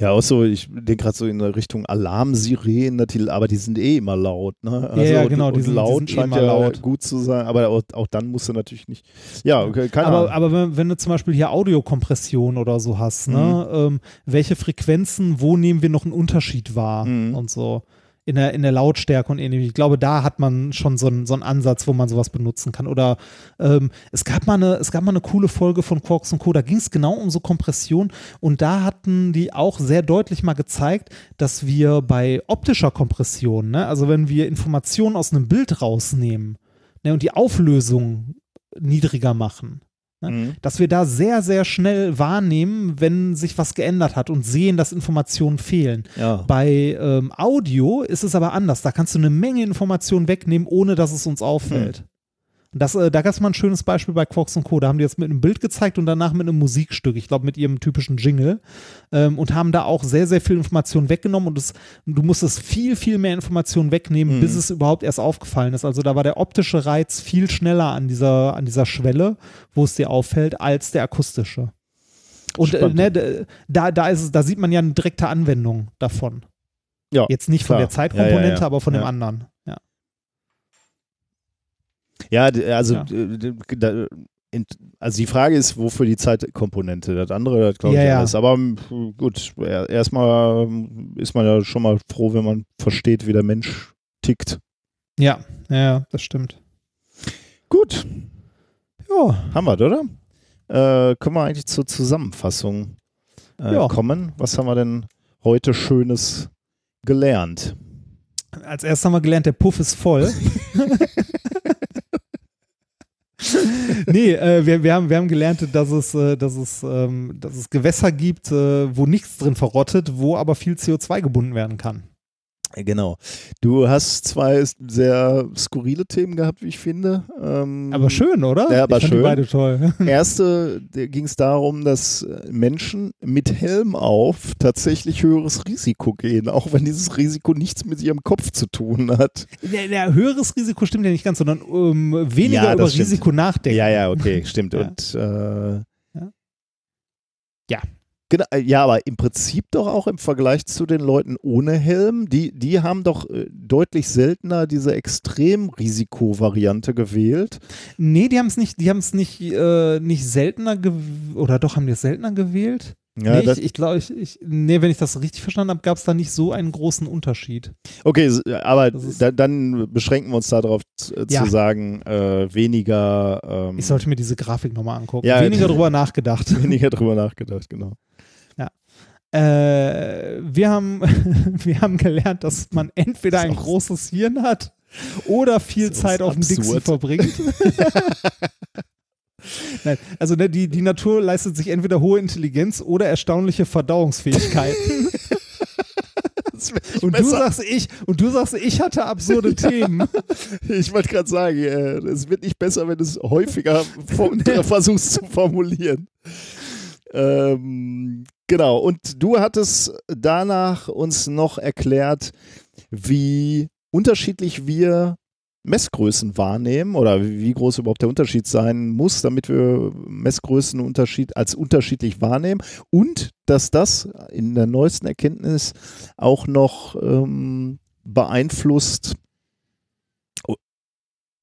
Ja, auch so, ich denke gerade so in der Richtung Alarmsirenen, natürlich, aber die sind eh immer laut, ne? Also, ja, und- genau, die und sind- die laut sind eh scheint immer ja laut. gut zu sein, aber auch, auch dann musst du natürlich nicht. Ja, okay, keine Aber, Ahnung. aber wenn, wenn du zum Beispiel hier Audiokompression oder so hast, ne, Mhm. ähm, welche Frequenzen, wo nehmen wir noch einen Unterschied wahr Mhm. und so. In der, in der Lautstärke und ähnlichem. Ich glaube, da hat man schon so einen, so einen Ansatz, wo man sowas benutzen kann. Oder ähm, es, gab mal eine, es gab mal eine coole Folge von Quarks und Co., da ging es genau um so Kompression und da hatten die auch sehr deutlich mal gezeigt, dass wir bei optischer Kompression, ne, also wenn wir Informationen aus einem Bild rausnehmen ne, und die Auflösung niedriger machen, ne, Mhm. dass wir da sehr, sehr schnell wahrnehmen, wenn sich was geändert hat und sehen, dass Informationen fehlen. Ja. Bei ähm, Audio ist es aber anders. Da kannst du eine Menge Informationen wegnehmen, ohne dass es uns auffällt. Und Das, äh, da gab es mal ein schönes Beispiel bei Quarks und Co. Da haben die jetzt mit einem Bild gezeigt und danach mit einem Musikstück, ich glaube mit ihrem typischen Jingle, ähm, und haben da auch sehr, sehr viel Information weggenommen und es, du musstest viel, viel mehr Informationen wegnehmen, Mhm. bis es überhaupt erst aufgefallen ist. Also da war der optische Reiz viel schneller an dieser, an dieser Schwelle, wo es dir auffällt, als der akustische. Und äh, ne, da, da, ist es, da sieht man ja eine direkte Anwendung davon. Ja, Jetzt nicht von klar. der Zeitkomponente, Ja, ja, aber von dem anderen. Ja. Also, Ja. da, also die Frage ist, wofür die Zeitkomponente? Das andere, das glaube ich, Ja, ja. alles. Aber m, gut, er- erstmal ähm, ist man ja schon mal froh, wenn man versteht, wie der Mensch tickt. Ja, ja, das stimmt. Gut, Ja, haben wir, oder? Äh, können wir eigentlich zur Zusammenfassung äh, Ja. kommen? Was haben wir denn heute Schönes gelernt? als erstes haben wir gelernt, der Puff ist voll. [laughs] [laughs] nee, äh, wir, wir, haben, wir haben gelernt, dass es, äh, dass, es, ähm, dass es Gewässer gibt, äh, wo nichts drin verrottet, wo aber viel CO2 gebunden werden kann. Genau. Du hast zwei sehr skurrile Themen gehabt, wie ich finde. Ähm, Aber schön, oder? Ja, aber ich schön. Die beide toll. [laughs] Erste ging es darum, dass Menschen mit Helm auf tatsächlich höheres Risiko gehen, auch wenn dieses Risiko nichts mit ihrem Kopf zu tun hat. Der, der höheres Risiko stimmt ja nicht ganz, sondern ähm, weniger Ja, über stimmt. Risiko nachdenken. Ja, ja, okay, stimmt. Ja. Und äh, Ja. Genau, äh, ja, aber im Prinzip doch auch im Vergleich zu den Leuten ohne Helm, die, die haben doch äh, deutlich seltener diese Extremrisikovariante gewählt. Nee, die haben es nicht, die haben es nicht, äh, nicht seltener oder doch haben die es seltener gewählt? Ja, nee, ich, ich glaube, ich, ich, nee, wenn ich das richtig verstanden habe, gab es da nicht so einen großen Unterschied. okay, s- aber da, dann beschränken wir uns darauf zu, äh, Ja. sagen, äh, weniger, ähm, Ich sollte mir diese Grafik nochmal angucken. Ja, Weniger [laughs] drüber nachgedacht. weniger drüber nachgedacht, genau. Äh, wir, haben, [laughs] wir haben gelernt, dass man entweder ein großes Hirn hat oder viel Zeit auf dem Dixie verbringt. [laughs] Nein, also ne, die, die Natur leistet sich entweder hohe Intelligenz oder erstaunliche Verdauungsfähigkeiten. [laughs] Und du sagst ich, und du sagst, ich hatte absurde Themen. Ich wollte gerade sagen, äh, es wird nicht besser, wenn du es häufiger versuchst zu formulieren. Ähm, genau, und du hattest danach uns noch erklärt, wie unterschiedlich wir Messgrößen wahrnehmen oder wie groß überhaupt der Unterschied sein muss, damit wir Messgrößen Unterschied als unterschiedlich wahrnehmen und dass das in der neuesten Erkenntnis auch noch ähm, beeinflusst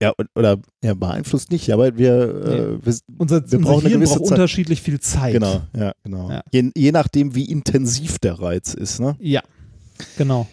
ja, oder ja, beeinflusst nicht, aber wir, äh, wir, Unser, wir brauchen eine gewisse braucht Zeit. unterschiedlich viel Zeit. Genau, ja, genau. Ja. Je, je nachdem, wie intensiv der Reiz ist. Ne? Ja, genau.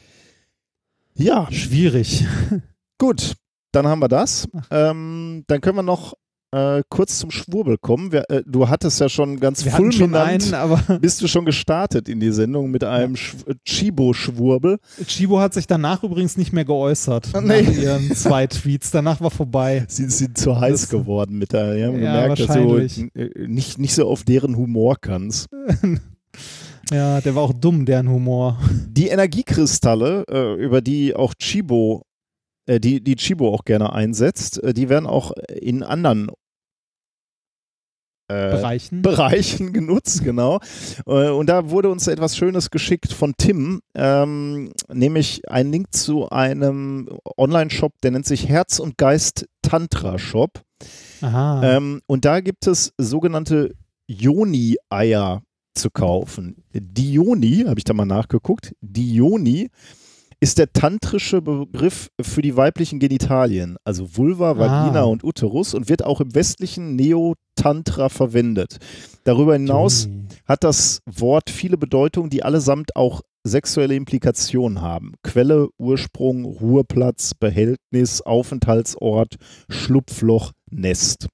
Ja, Schwierig. [laughs] gut. Dann haben wir das. Ähm, dann können wir noch äh, kurz zum Schwurbel kommen. Wir, äh, du hattest ja schon ganz Wir hatten schon fulminant, einen, aber [laughs] bist du schon gestartet in die Sendung mit einem Sch- Chibo-Schwurbel. Chibo hat sich danach übrigens nicht mehr geäußert. [laughs] Nee. Nach ihren zwei Tweets. Danach war vorbei. Sie sind zu heiß Das- geworden mit der. Wir haben Ja, gemerkt, dass du äh, nicht, nicht so auf deren Humor kannst. [laughs] Ja, der war auch dumm, deren Humor. Die Energiekristalle, äh, über die auch Chibo, äh, die, die Chibo auch gerne einsetzt, äh, die werden auch in anderen äh, Bereichen. Bereichen [laughs] genutzt, genau. Äh, Und da wurde uns etwas Schönes geschickt von Tim, ähm, nämlich ein Link zu einem Online-Shop, der nennt sich Herz und Geist Tantra Shop. Ähm, und da gibt es sogenannte Yoni-Eier zu kaufen. Die Yoni, habe ich da mal nachgeguckt, die Yoni ist der tantrische Begriff für die weiblichen Genitalien, also Vulva, Vagina Ah. und Uterus und wird auch im westlichen Neo-Tantra verwendet. Darüber hinaus Juni. hat das Wort viele Bedeutungen, die allesamt auch sexuelle Implikationen haben. Quelle, Ursprung, Ruheplatz, Behältnis, Aufenthaltsort, Schlupfloch, Nest.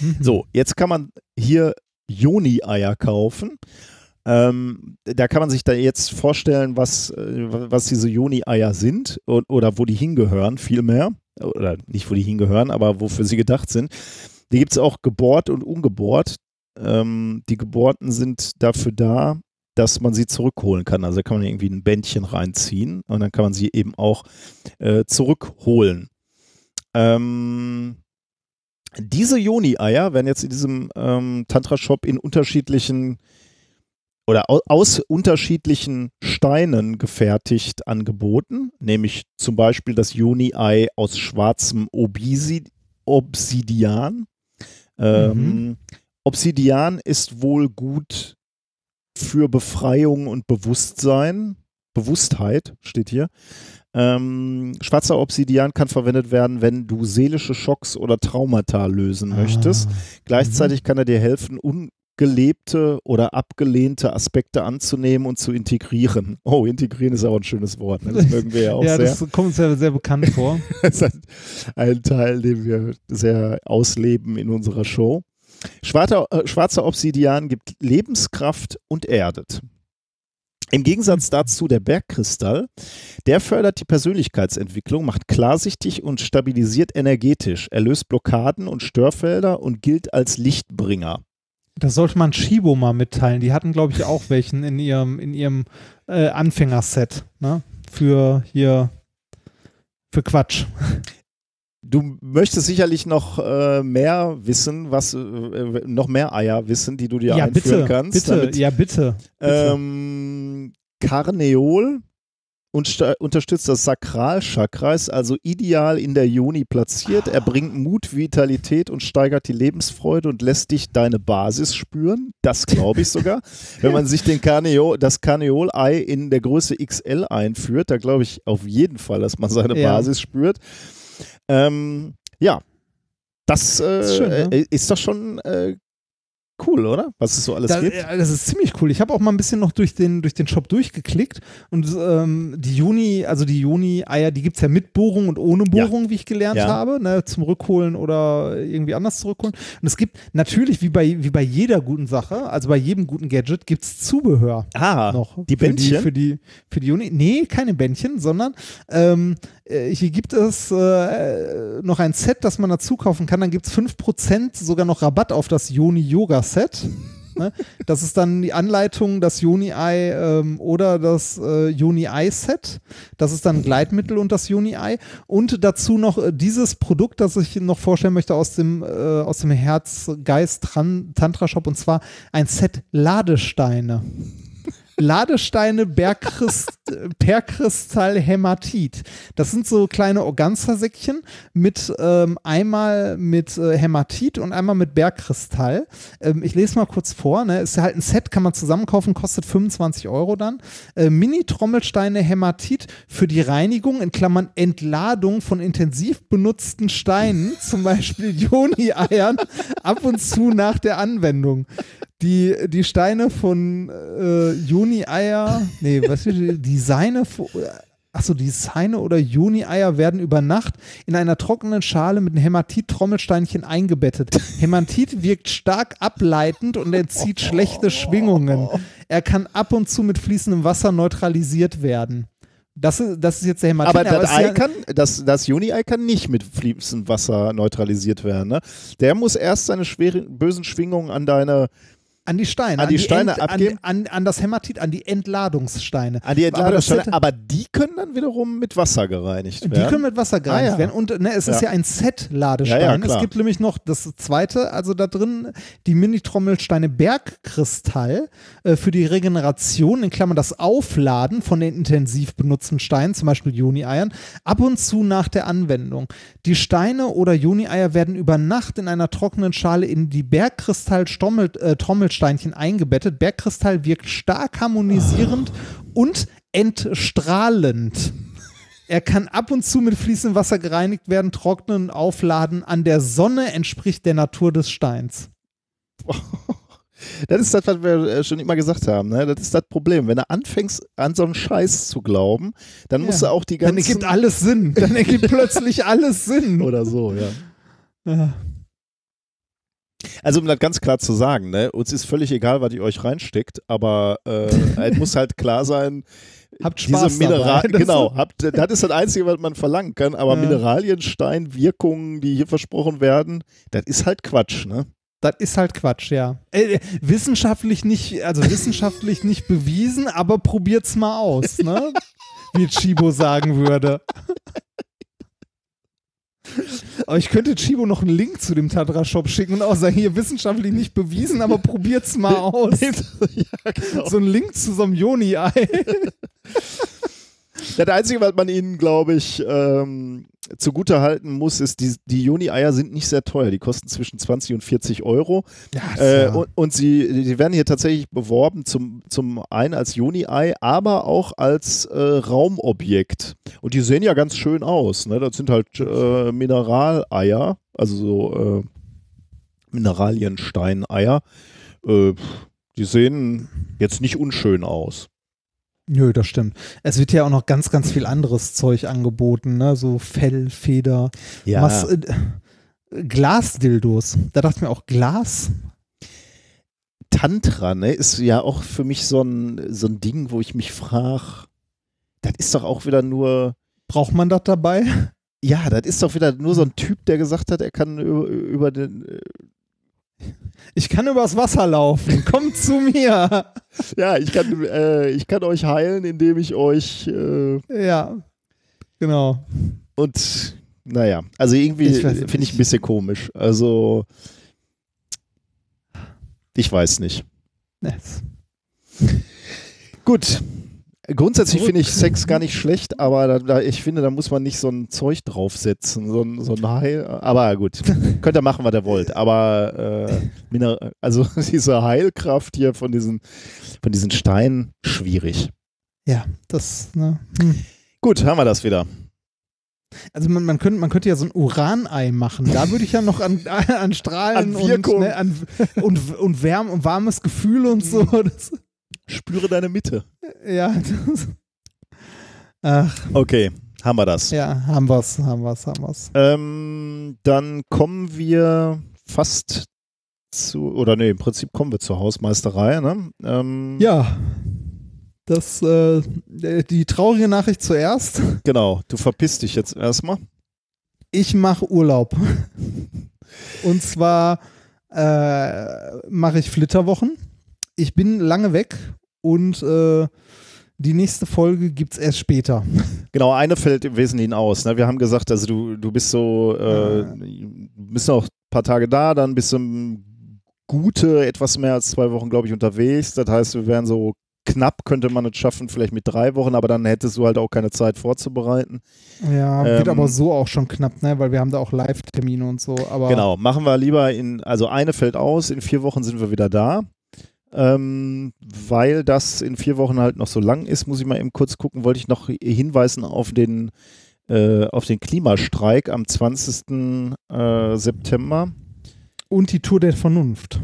Mhm. So, jetzt kann man hier Joni-Eier kaufen. Ähm, da kann man sich da jetzt vorstellen, was, äh, was diese Joni-Eier sind o- oder wo die hingehören, vielmehr. Oder nicht, wo die hingehören, aber wofür sie gedacht sind. Die gibt es auch gebohrt und ungebohrt. Ähm, die gebohrten sind dafür da, dass man sie zurückholen kann. Also da kann man irgendwie ein Bändchen reinziehen und dann kann man sie eben auch äh, zurückholen. Ähm, diese Joni-Eier werden jetzt in diesem ähm, Tantra-Shop in unterschiedlichen oder au aus unterschiedlichen Steinen gefertigt angeboten, nämlich zum Beispiel das Joni-Ei aus schwarzem Obisi Obsidian. Ähm, Obsidian ist wohl gut für Befreiung und Bewusstsein. Bewusstheit steht hier. Ähm, schwarzer Obsidian kann verwendet werden, wenn du seelische Schocks oder Traumata lösen möchtest. Ah. Gleichzeitig kann er dir helfen, ungelebte oder abgelehnte Aspekte anzunehmen und zu integrieren. Oh, integrieren ist auch ein schönes Wort. Ne? Das mögen wir ja auch ja, sehr. das kommt uns ja sehr bekannt [laughs] vor. Das ist ein, ein Teil, den wir sehr ausleben in unserer Show. Schwarzer, äh, schwarzer Obsidian gibt Lebenskraft und erdet. Im Gegensatz dazu der Bergkristall, der fördert die Persönlichkeitsentwicklung, macht klarsichtig und stabilisiert energetisch. Er löst Blockaden und Störfelder und gilt als Lichtbringer. Das sollte man Shibo mal mitteilen. Die hatten, glaube ich, auch welchen in ihrem, in ihrem äh, Anfängerset. Ne? Für hier, für Quatsch. Du möchtest sicherlich noch äh, mehr wissen, was äh, noch mehr Eier wissen, die du dir Ja, einführen bitte, kannst. bitte, damit- ja, bitte. bitte. Ähm, Carneol und unterstützt das Sakralchakra, ist also ideal in der Joni platziert. Er bringt Mut, Vitalität und steigert die Lebensfreude und lässt dich deine Basis spüren. Das glaube ich sogar. [laughs] Wenn man sich den Carneol, das Carneol-Ei in der Größe XL einführt, da glaube ich auf jeden Fall, dass man seine Ja. Basis spürt. Ähm, ja, das, äh, ist schön, ne? äh, ist doch schon äh, cool, oder? Was es so alles Da, gibt. ja, das ist ziemlich cool. Ich habe auch mal ein bisschen noch durch den, durch den Shop durchgeklickt und ähm, die Juni, also die Juni-Eier, die gibt es ja mit Bohrung und ohne Bohrung, wie ich gelernt Ja. habe, ne, zum Rückholen oder irgendwie anders zurückholen. Und es gibt natürlich, wie bei, wie bei jeder guten Sache, also bei jedem guten Gadget, gibt es Zubehör Ah, noch. die für Bändchen? Die, für, die, für die Juni. Nee, keine Bändchen, sondern ähm, äh, hier gibt es äh, noch ein Set, das man dazu kaufen kann. Dann gibt es 5% sogar noch Rabatt auf das Joni-Yoga-Set. Ne? Das ist dann die Anleitung, das Joni-Ei ähm, oder das äh, Joni-Ei-Set. Das ist dann Gleitmittel und das Joni-Ei. Und dazu noch äh, dieses Produkt, das ich noch vorstellen möchte aus dem, äh, aus dem Herz-Geist-Tantra-Shop und zwar ein Set Ladesteine. Ladesteine Bergchrist [laughs] Perkristall Hämatit. Das sind so kleine Organza-Säckchen mit ähm, einmal mit äh, Hämatit und einmal mit Bergkristall. Ähm, ich lese mal kurz vor. Ne? Ist halt ein Set, kann man zusammenkaufen, kostet 25 Euro dann. Äh, Mini-Trommelsteine Hämatit für die Reinigung in Klammern Entladung von intensiv benutzten Steinen, zum Beispiel [laughs] Joni-Eiern, ab und zu nach der Anwendung. Die, die Steine von äh, Juni-Eier, nee, was ist die, die Seine, achso, die Seine oder Juni-Eier werden über Nacht in einer trockenen Schale mit einem Hämatit-Trommelsteinchen eingebettet. Hämatit wirkt stark ableitend und entzieht schlechte Schwingungen. Er kann ab und zu mit fließendem Wasser neutralisiert werden. Das ist, das ist jetzt der Hämatit. Aber das ist Ei ja- kann, das, das Juni-Ei kann nicht mit fließendem Wasser neutralisiert werden. Ne? Der muss erst seine schweren, bösen Schwingungen an deine, An die Steine. An die Steine Ent- abgeben? An, an, an das Hämatit, an die Entladungssteine. an die Aber Entladungssteine, Set- aber die können dann wiederum mit Wasser gereinigt Die werden. können mit Wasser gereinigt Ah, ja. werden. Und ne, es ist Ja. ja ein Set-Ladestein. Ja, ja, es gibt nämlich noch das zweite, also da drin die Mini-Trommelsteine Bergkristall äh, für die Regeneration, in Klammern das Aufladen von den intensiv benutzten Steinen, zum Beispiel Juni-Eiern, ab und zu nach der Anwendung. Die Steine oder Juni-Eier werden über Nacht in einer trockenen Schale in die Bergkristall-Trommelsteinchen eingebettet. Bergkristall wirkt stark harmonisierend und entstrahlend. Er kann ab und zu mit fließendem Wasser gereinigt werden, trocknen und aufladen. An der Sonne entspricht der Natur des Steins. Das ist das, was wir äh, schon immer gesagt haben. Ne? Das ist das Problem. Wenn du anfängst, an so einen Scheiß zu glauben, dann musst Ja. du auch die Dann ganzen... ergibt alles Sinn. Dann ergibt [laughs] plötzlich alles Sinn. oder so, ja. Ja. Also um das ganz klar zu sagen, ne, uns ist völlig egal, was ihr euch reinsteckt, aber äh, es muss halt klar sein, Habt Spaß diese Mineral, dabei. Genau, habt, das ist das Einzige, was man verlangen kann, aber Ja. Mineralienstein-Wirkungen, die hier versprochen werden, das ist halt Quatsch, ne? Das ist halt Quatsch, ja. Äh, äh, wissenschaftlich nicht, also wissenschaftlich nicht bewiesen, aber probiert's mal aus, ne? [laughs] Wie Chibo sagen würde. [laughs] Aber ich könnte Chibo noch einen Link zu dem Tatra-Shop schicken und auch sagen, hier wissenschaftlich nicht bewiesen, aber probiert's mal aus. [laughs] ja, genau. So ein Link zu so einem Joni-Ei. Das Einzige, was man ihnen, glaube ich, ähm, zugute halten muss, ist, die, die Juni-Eier sind nicht sehr teuer. Die kosten zwischen 20 und 40 Euro. Äh, und, und sie die werden hier tatsächlich beworben, zum, zum einen als Juni-Ei, aber auch als äh, Raumobjekt. Und die sehen ja ganz schön aus. Ne? Das sind halt äh, Mineraleier, also so äh, Mineraliensteineier. Äh, die sehen jetzt nicht unschön aus. Nö, das stimmt. Es wird ja auch noch ganz, ganz viel anderes Zeug angeboten, ne? So Fell, Feder, was, äh, Glasdildos. Da dachte ich mir auch Glas. Tantra, ne, ist ja auch für mich so ein, so ein Ding, wo ich mich frage, das ist doch auch wieder nur, Braucht man das dabei? ja, das ist doch wieder nur so ein Typ, der gesagt hat, er kann über, über den, Ich kann übers Wasser laufen. Kommt zu mir. [laughs] ja, ich kann, äh, ich kann euch heilen, indem ich euch, äh, Ja. Genau. und, naja, also irgendwie finde ich ein bisschen komisch. Also, ich weiß nicht. Yes. Gut. Grundsätzlich finde ich Sex gar nicht [laughs] schlecht, aber da, da, ich finde, da muss man nicht so ein Zeug draufsetzen, so ein, so ein Heil. Aber gut, [laughs] könnt ihr machen, was ihr wollt. Aber äh, also [laughs] diese Heilkraft hier von diesen, von diesen Steinen, schwierig. Ja, das, ne? Hm. Gut, haben wir das wieder. Also man, man, könnte, man könnte ja so ein Uranei machen. Da würde ich ja noch an, an Strahlen An und, ne, an, und, und, Wärme und warmes Gefühl und so. Das, Spüre deine Mitte. Ja. Ach, Okay, haben wir das. ja, haben wir's, haben wir's, haben wir's. Ähm, dann kommen wir fast zu, oder nee, im Prinzip kommen wir zur Hausmeisterei. Ne? Ähm, Ja. Das, äh, die traurige Nachricht zuerst. Genau, du verpisst dich jetzt erstmal. Ich mache Urlaub. Und zwar äh, mache ich Flitterwochen. Ich bin lange weg und äh, die nächste Folge gibt es erst später. [laughs] Genau, eine fällt im Wesentlichen aus. Ne? Wir haben gesagt, also du, du bist so, äh, bist noch ein paar Tage da, dann bist du gute etwas mehr als zwei Wochen, glaube ich, unterwegs. Das heißt, wir werden so knapp könnte man es schaffen, vielleicht mit drei Wochen, aber dann hättest du halt auch keine Zeit vorzubereiten. Ja, wird Ähm, aber so auch schon knapp, ne? Weil wir haben da auch Live-Termine und so. Genau, machen wir lieber in, also eine fällt aus, in vier Wochen sind wir wieder da. Ähm, weil das in vier Wochen halt noch so lang ist, muss ich mal eben kurz gucken, wollte ich noch hinweisen auf den, äh, auf den Klimastreik am 20. Äh, September. Und die Tour der Vernunft.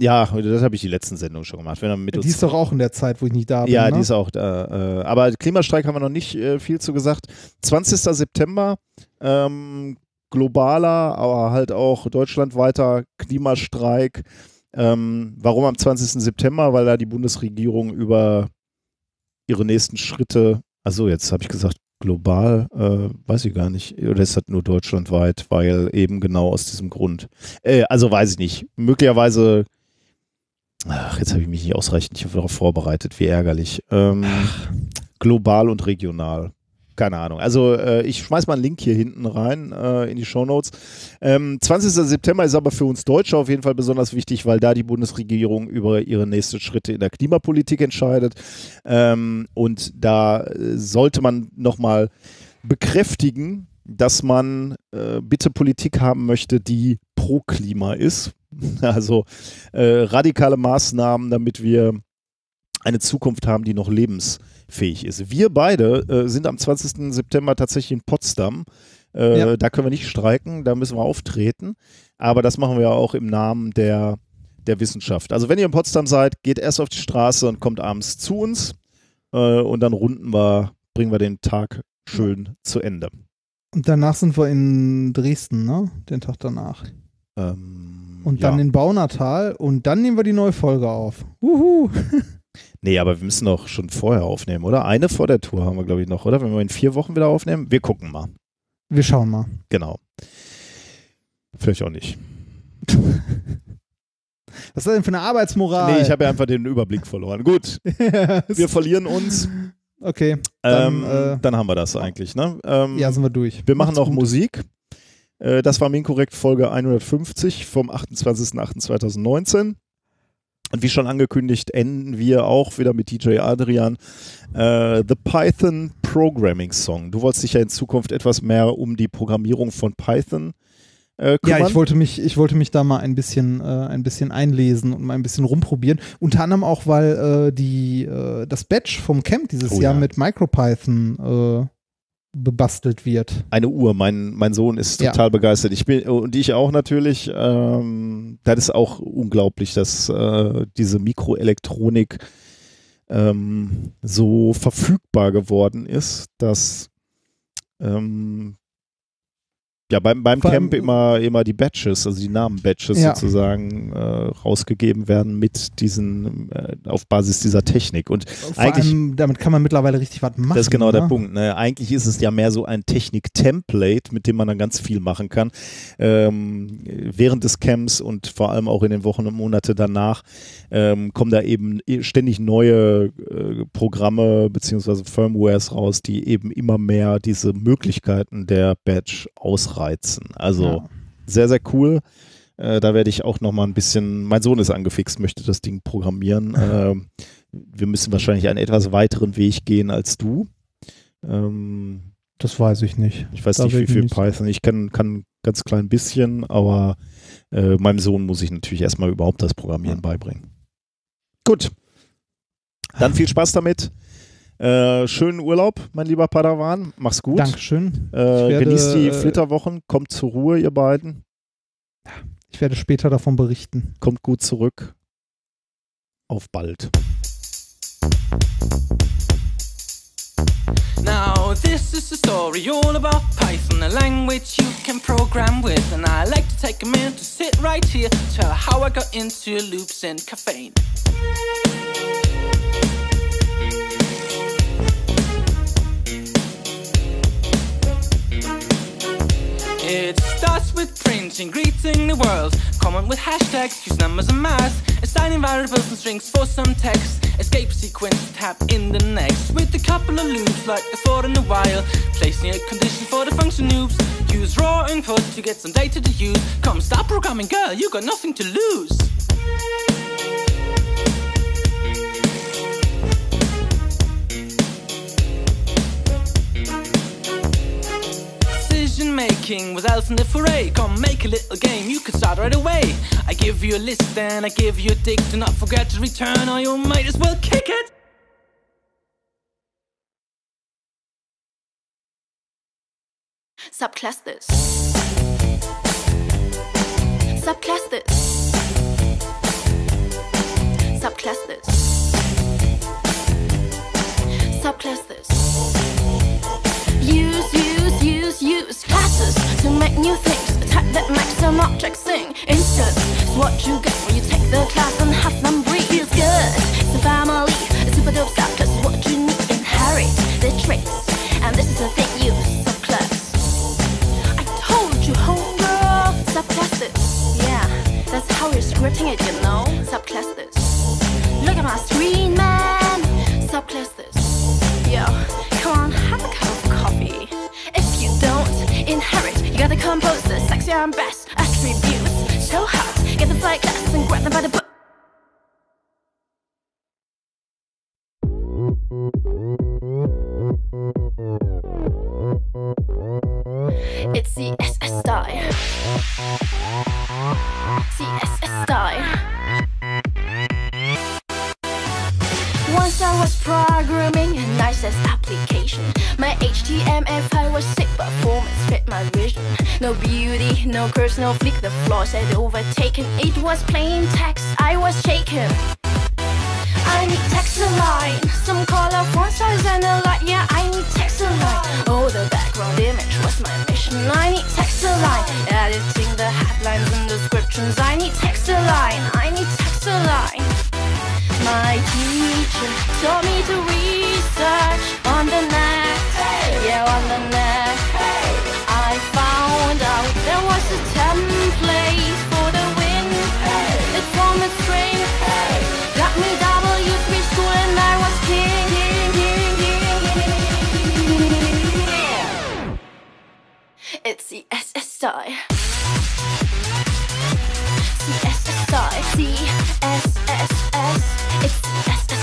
Ja, das habe ich die letzten Sendungen schon gemacht. Wenn mit Die ist doch auch in der Zeit, wo ich nicht da bin. Ja, ne? die ist auch da. Äh, aber Klimastreik haben wir noch nicht äh, viel zu gesagt. 20. September, ähm, globaler, aber halt auch deutschlandweiter Klimastreik. Ähm, warum am 20. September? Weil da die Bundesregierung über ihre nächsten Schritte, also jetzt habe ich gesagt global, äh, weiß ich gar nicht, oder ist das nur deutschlandweit, weil eben genau aus diesem Grund. Äh, also weiß ich nicht. Möglicherweise Ach, jetzt habe ich mich nicht ausreichend darauf vorbereitet, wie ärgerlich. Ähm, global und regional. Keine Ahnung. Also äh, ich schmeiß mal einen Link hier hinten rein äh, in die Shownotes. Ähm, 20. September ist aber für uns Deutsche auf jeden Fall besonders wichtig, weil da die Bundesregierung über ihre nächsten Schritte in der Klimapolitik entscheidet. Ähm, und da äh, sollte man nochmal bekräftigen, dass man äh, bitte Politik haben möchte, die pro Klima ist. [laughs] Also äh, radikale Maßnahmen, damit wir eine Zukunft haben, die noch lebensfähig ist. Wir beide äh, sind am 20. September tatsächlich in Potsdam. Äh, Ja. Da können wir nicht streiken, da müssen wir auftreten. Aber das machen wir auch im Namen der, der Wissenschaft. Also wenn ihr in Potsdam seid, geht erst auf die Straße und kommt abends zu uns äh, und dann runden wir, bringen wir den Tag schön zu Ende. Und danach sind wir in Dresden, ne? Den Tag danach. Ähm, Und ja. dann in Baunatal und dann nehmen wir die neue Folge auf. Uhu. [laughs] Nee, aber wir müssen doch schon vorher aufnehmen, oder? Eine vor der Tour haben wir, glaube ich, noch, oder? Wenn wir in vier Wochen wieder aufnehmen. Wir gucken mal. Wir schauen mal. Genau. Vielleicht auch nicht. [laughs] Was ist das denn für eine Arbeitsmoral? Nee, ich habe ja einfach den Überblick verloren. Gut, [laughs] wir verlieren uns. okay, dann, ähm, äh, dann haben wir das eigentlich. Ne? Ähm, ja, sind wir durch. wir machen Macht's noch gut. Musik. Äh, das war Minkorrekt Folge 150 vom 28.08.2019. Und wie schon angekündigt, enden wir auch wieder mit DJ Adrian. Äh, The Python Programming Song. Du wolltest dich ja in Zukunft etwas mehr um die Programmierung von Python äh, kümmern. Ja, ich wollte mich, ich wollte mich da mal ein bisschen, äh, ein bisschen einlesen und mal ein bisschen rumprobieren. Unter anderem auch, weil äh, die, äh, das Badge vom Camp dieses Oh Jahr ja. mit MicroPython äh, bebastelt wird. eine Uhr. Mein, mein Sohn ist Ja. total begeistert. Ich bin und ich auch natürlich. Ähm, das ist auch unglaublich, dass äh, diese Mikroelektronik ähm, so verfügbar geworden ist, dass ähm, ja beim, beim Vor Camp immer, immer die Badges, also die Namen-Badges Ja. sozusagen äh, rausgegeben werden mit diesen, äh, auf Basis dieser Technik. Und Vor Eigentlich- allem, damit kann man mittlerweile richtig was machen. das ist genau ne? der Punkt. Ne? Eigentlich ist es ja mehr so ein Technik-Template, mit dem man dann ganz viel machen kann. Ähm, während des Camps und vor allem auch in den Wochen und Monate danach ähm, kommen da eben ständig neue äh, Programme beziehungsweise Firmwares raus, die eben immer mehr diese Möglichkeiten der Badge ausreizen. Also Ja. sehr, sehr cool. Äh, da werde ich auch noch mal ein bisschen, mein Sohn ist angefixt, möchte das Ding programmieren. [laughs] Ähm, wir müssen wahrscheinlich einen etwas weiteren Weg gehen als du. Ähm, Das weiß ich nicht. ich weiß Da nicht, wie viel nicht- Python. Ich kann, kann ganz klein bisschen, aber äh, meinem Sohn muss ich natürlich erstmal überhaupt das Programmieren beibringen. Gut. Dann viel Spaß damit. Äh, schönen Urlaub, mein lieber Padawan. Mach's gut. Dankeschön. Äh, werde, genießt die äh, Flitterwochen. Kommt zur Ruhe, ihr beiden. Ich werde später davon berichten. Kommt gut zurück. Auf bald. Now, this is a story all about Python, a language you can program with. And I like to take a minute to sit right here, tell how I got into loops and caffeine. It starts with printing, greeting the world. Comment with hashtags, use numbers and math. Assigning variables and strings for some text. Escape sequence, tap in the next. With a couple of loops like for and a while. Placing a condition for the function loops. Use raw input to get some data to use. Come start programming, girl, you got nothing to lose. King was elf in the foray. Come make a little game, you can start right away. I give you a list and I give you a dick. Do not forget to return or you might as well kick it. Subclass this. Subclass this. Subclass this. Subclass this. Use, use, use, use classes to make new things. A type that makes some objects sing. Instance is what you get when you take the class and have them breathe. Feels good. A family. A super dope stuff. is what you need. Inherit the traits. And this is the thing you subclass. I told you, homegirl. Subclass. Yeah, that's how you're scripting it, you know. Subclass. Look at my screen, man. Subclass this. Yo, come on, have a cup inherit, you gotta compose the sexy and best attributes. So hot, get the flight class and grab them by the butt. It's the SS style. CSS style. Once I was programming a nicest application. My HTML file was sick, but performance fit my vision. No beauty, no curves, no flick. The flaws had overtaken. It was plain text. I was shaken. I need text align, some color, font size, and a light. Yeah, I need text align. Oh, the background image was my mission. I need text align, editing the headlines and descriptions. I need text align. I need text align. My teacher taught me to research on the net. Yeah, on the net. I found out there was a template for the win. It formed a string. Got me W3 school and I was king. king, king, king. It's the SS style. CSS style. CSSS. It's the SS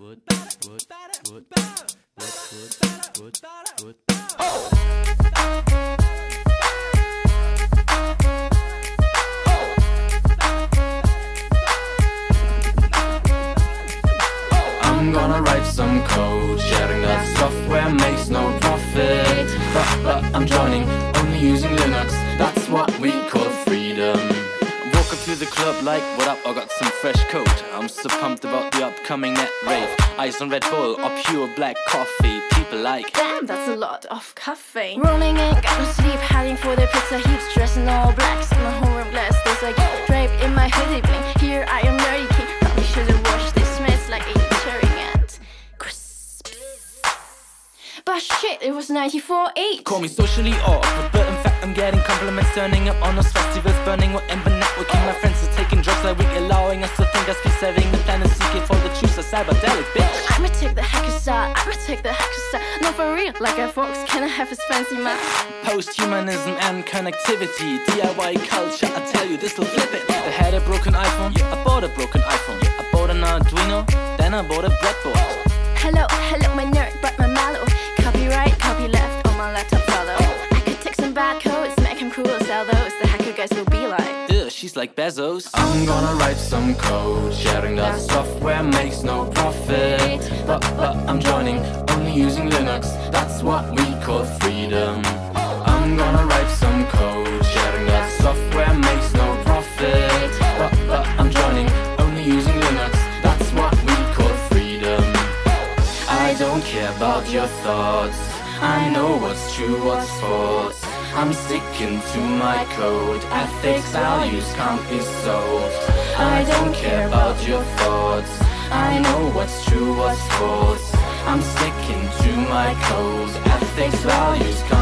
I'm gonna write some code, sharing that software makes no profit. But, but I'm joining, only using Linux, that's what we to the club like, what up, I got some fresh coat. I'm so pumped about the upcoming net rave. Ice on Red Bull or pure black coffee. People like, Damn, that's a lot of caffeine. Rolling in, got no sleep, heading for the pizza heaps, dressed in all blacks. My homeroom glass, there's like draped in my hoodie bling. Here I am, But shit, it was 94.8. Call me socially awkward, but in fact I'm getting compliments turning up on those festivals, burning whatever networking. My friends are taking drugs like we allowing us to think us be saving the planet, seeking for the truth, a cyberdelic bitch. I'ma take the hacker side, I'ma take the hacker side. No, for real, like a fox, can I have his fancy mouth? Post-humanism and connectivity, DIY culture, I tell you this will flip it. I had a broken iPhone, I bought a broken iPhone. I bought an Arduino, then I bought a breadboard. Hello, hello, my nerd, but my mallow. Copyright, copy left on my laptop follow. I could take some bad codes, make him cool, sell those. The hacker guys will be like. Ugh, she's like Bezos. I'm gonna write some code, sharing that software makes no profit. But, but I'm joining, only using Linux, that's what we call freedom. I'm gonna write some code, sharing that software makes no profit. Care about your thoughts. I know what's true, what's false. I'm sticking to my code. Ethics, values can't be sold. I don't care about your thoughts. I know what's true, what's false. I'm sticking to my code. Ethics, values can't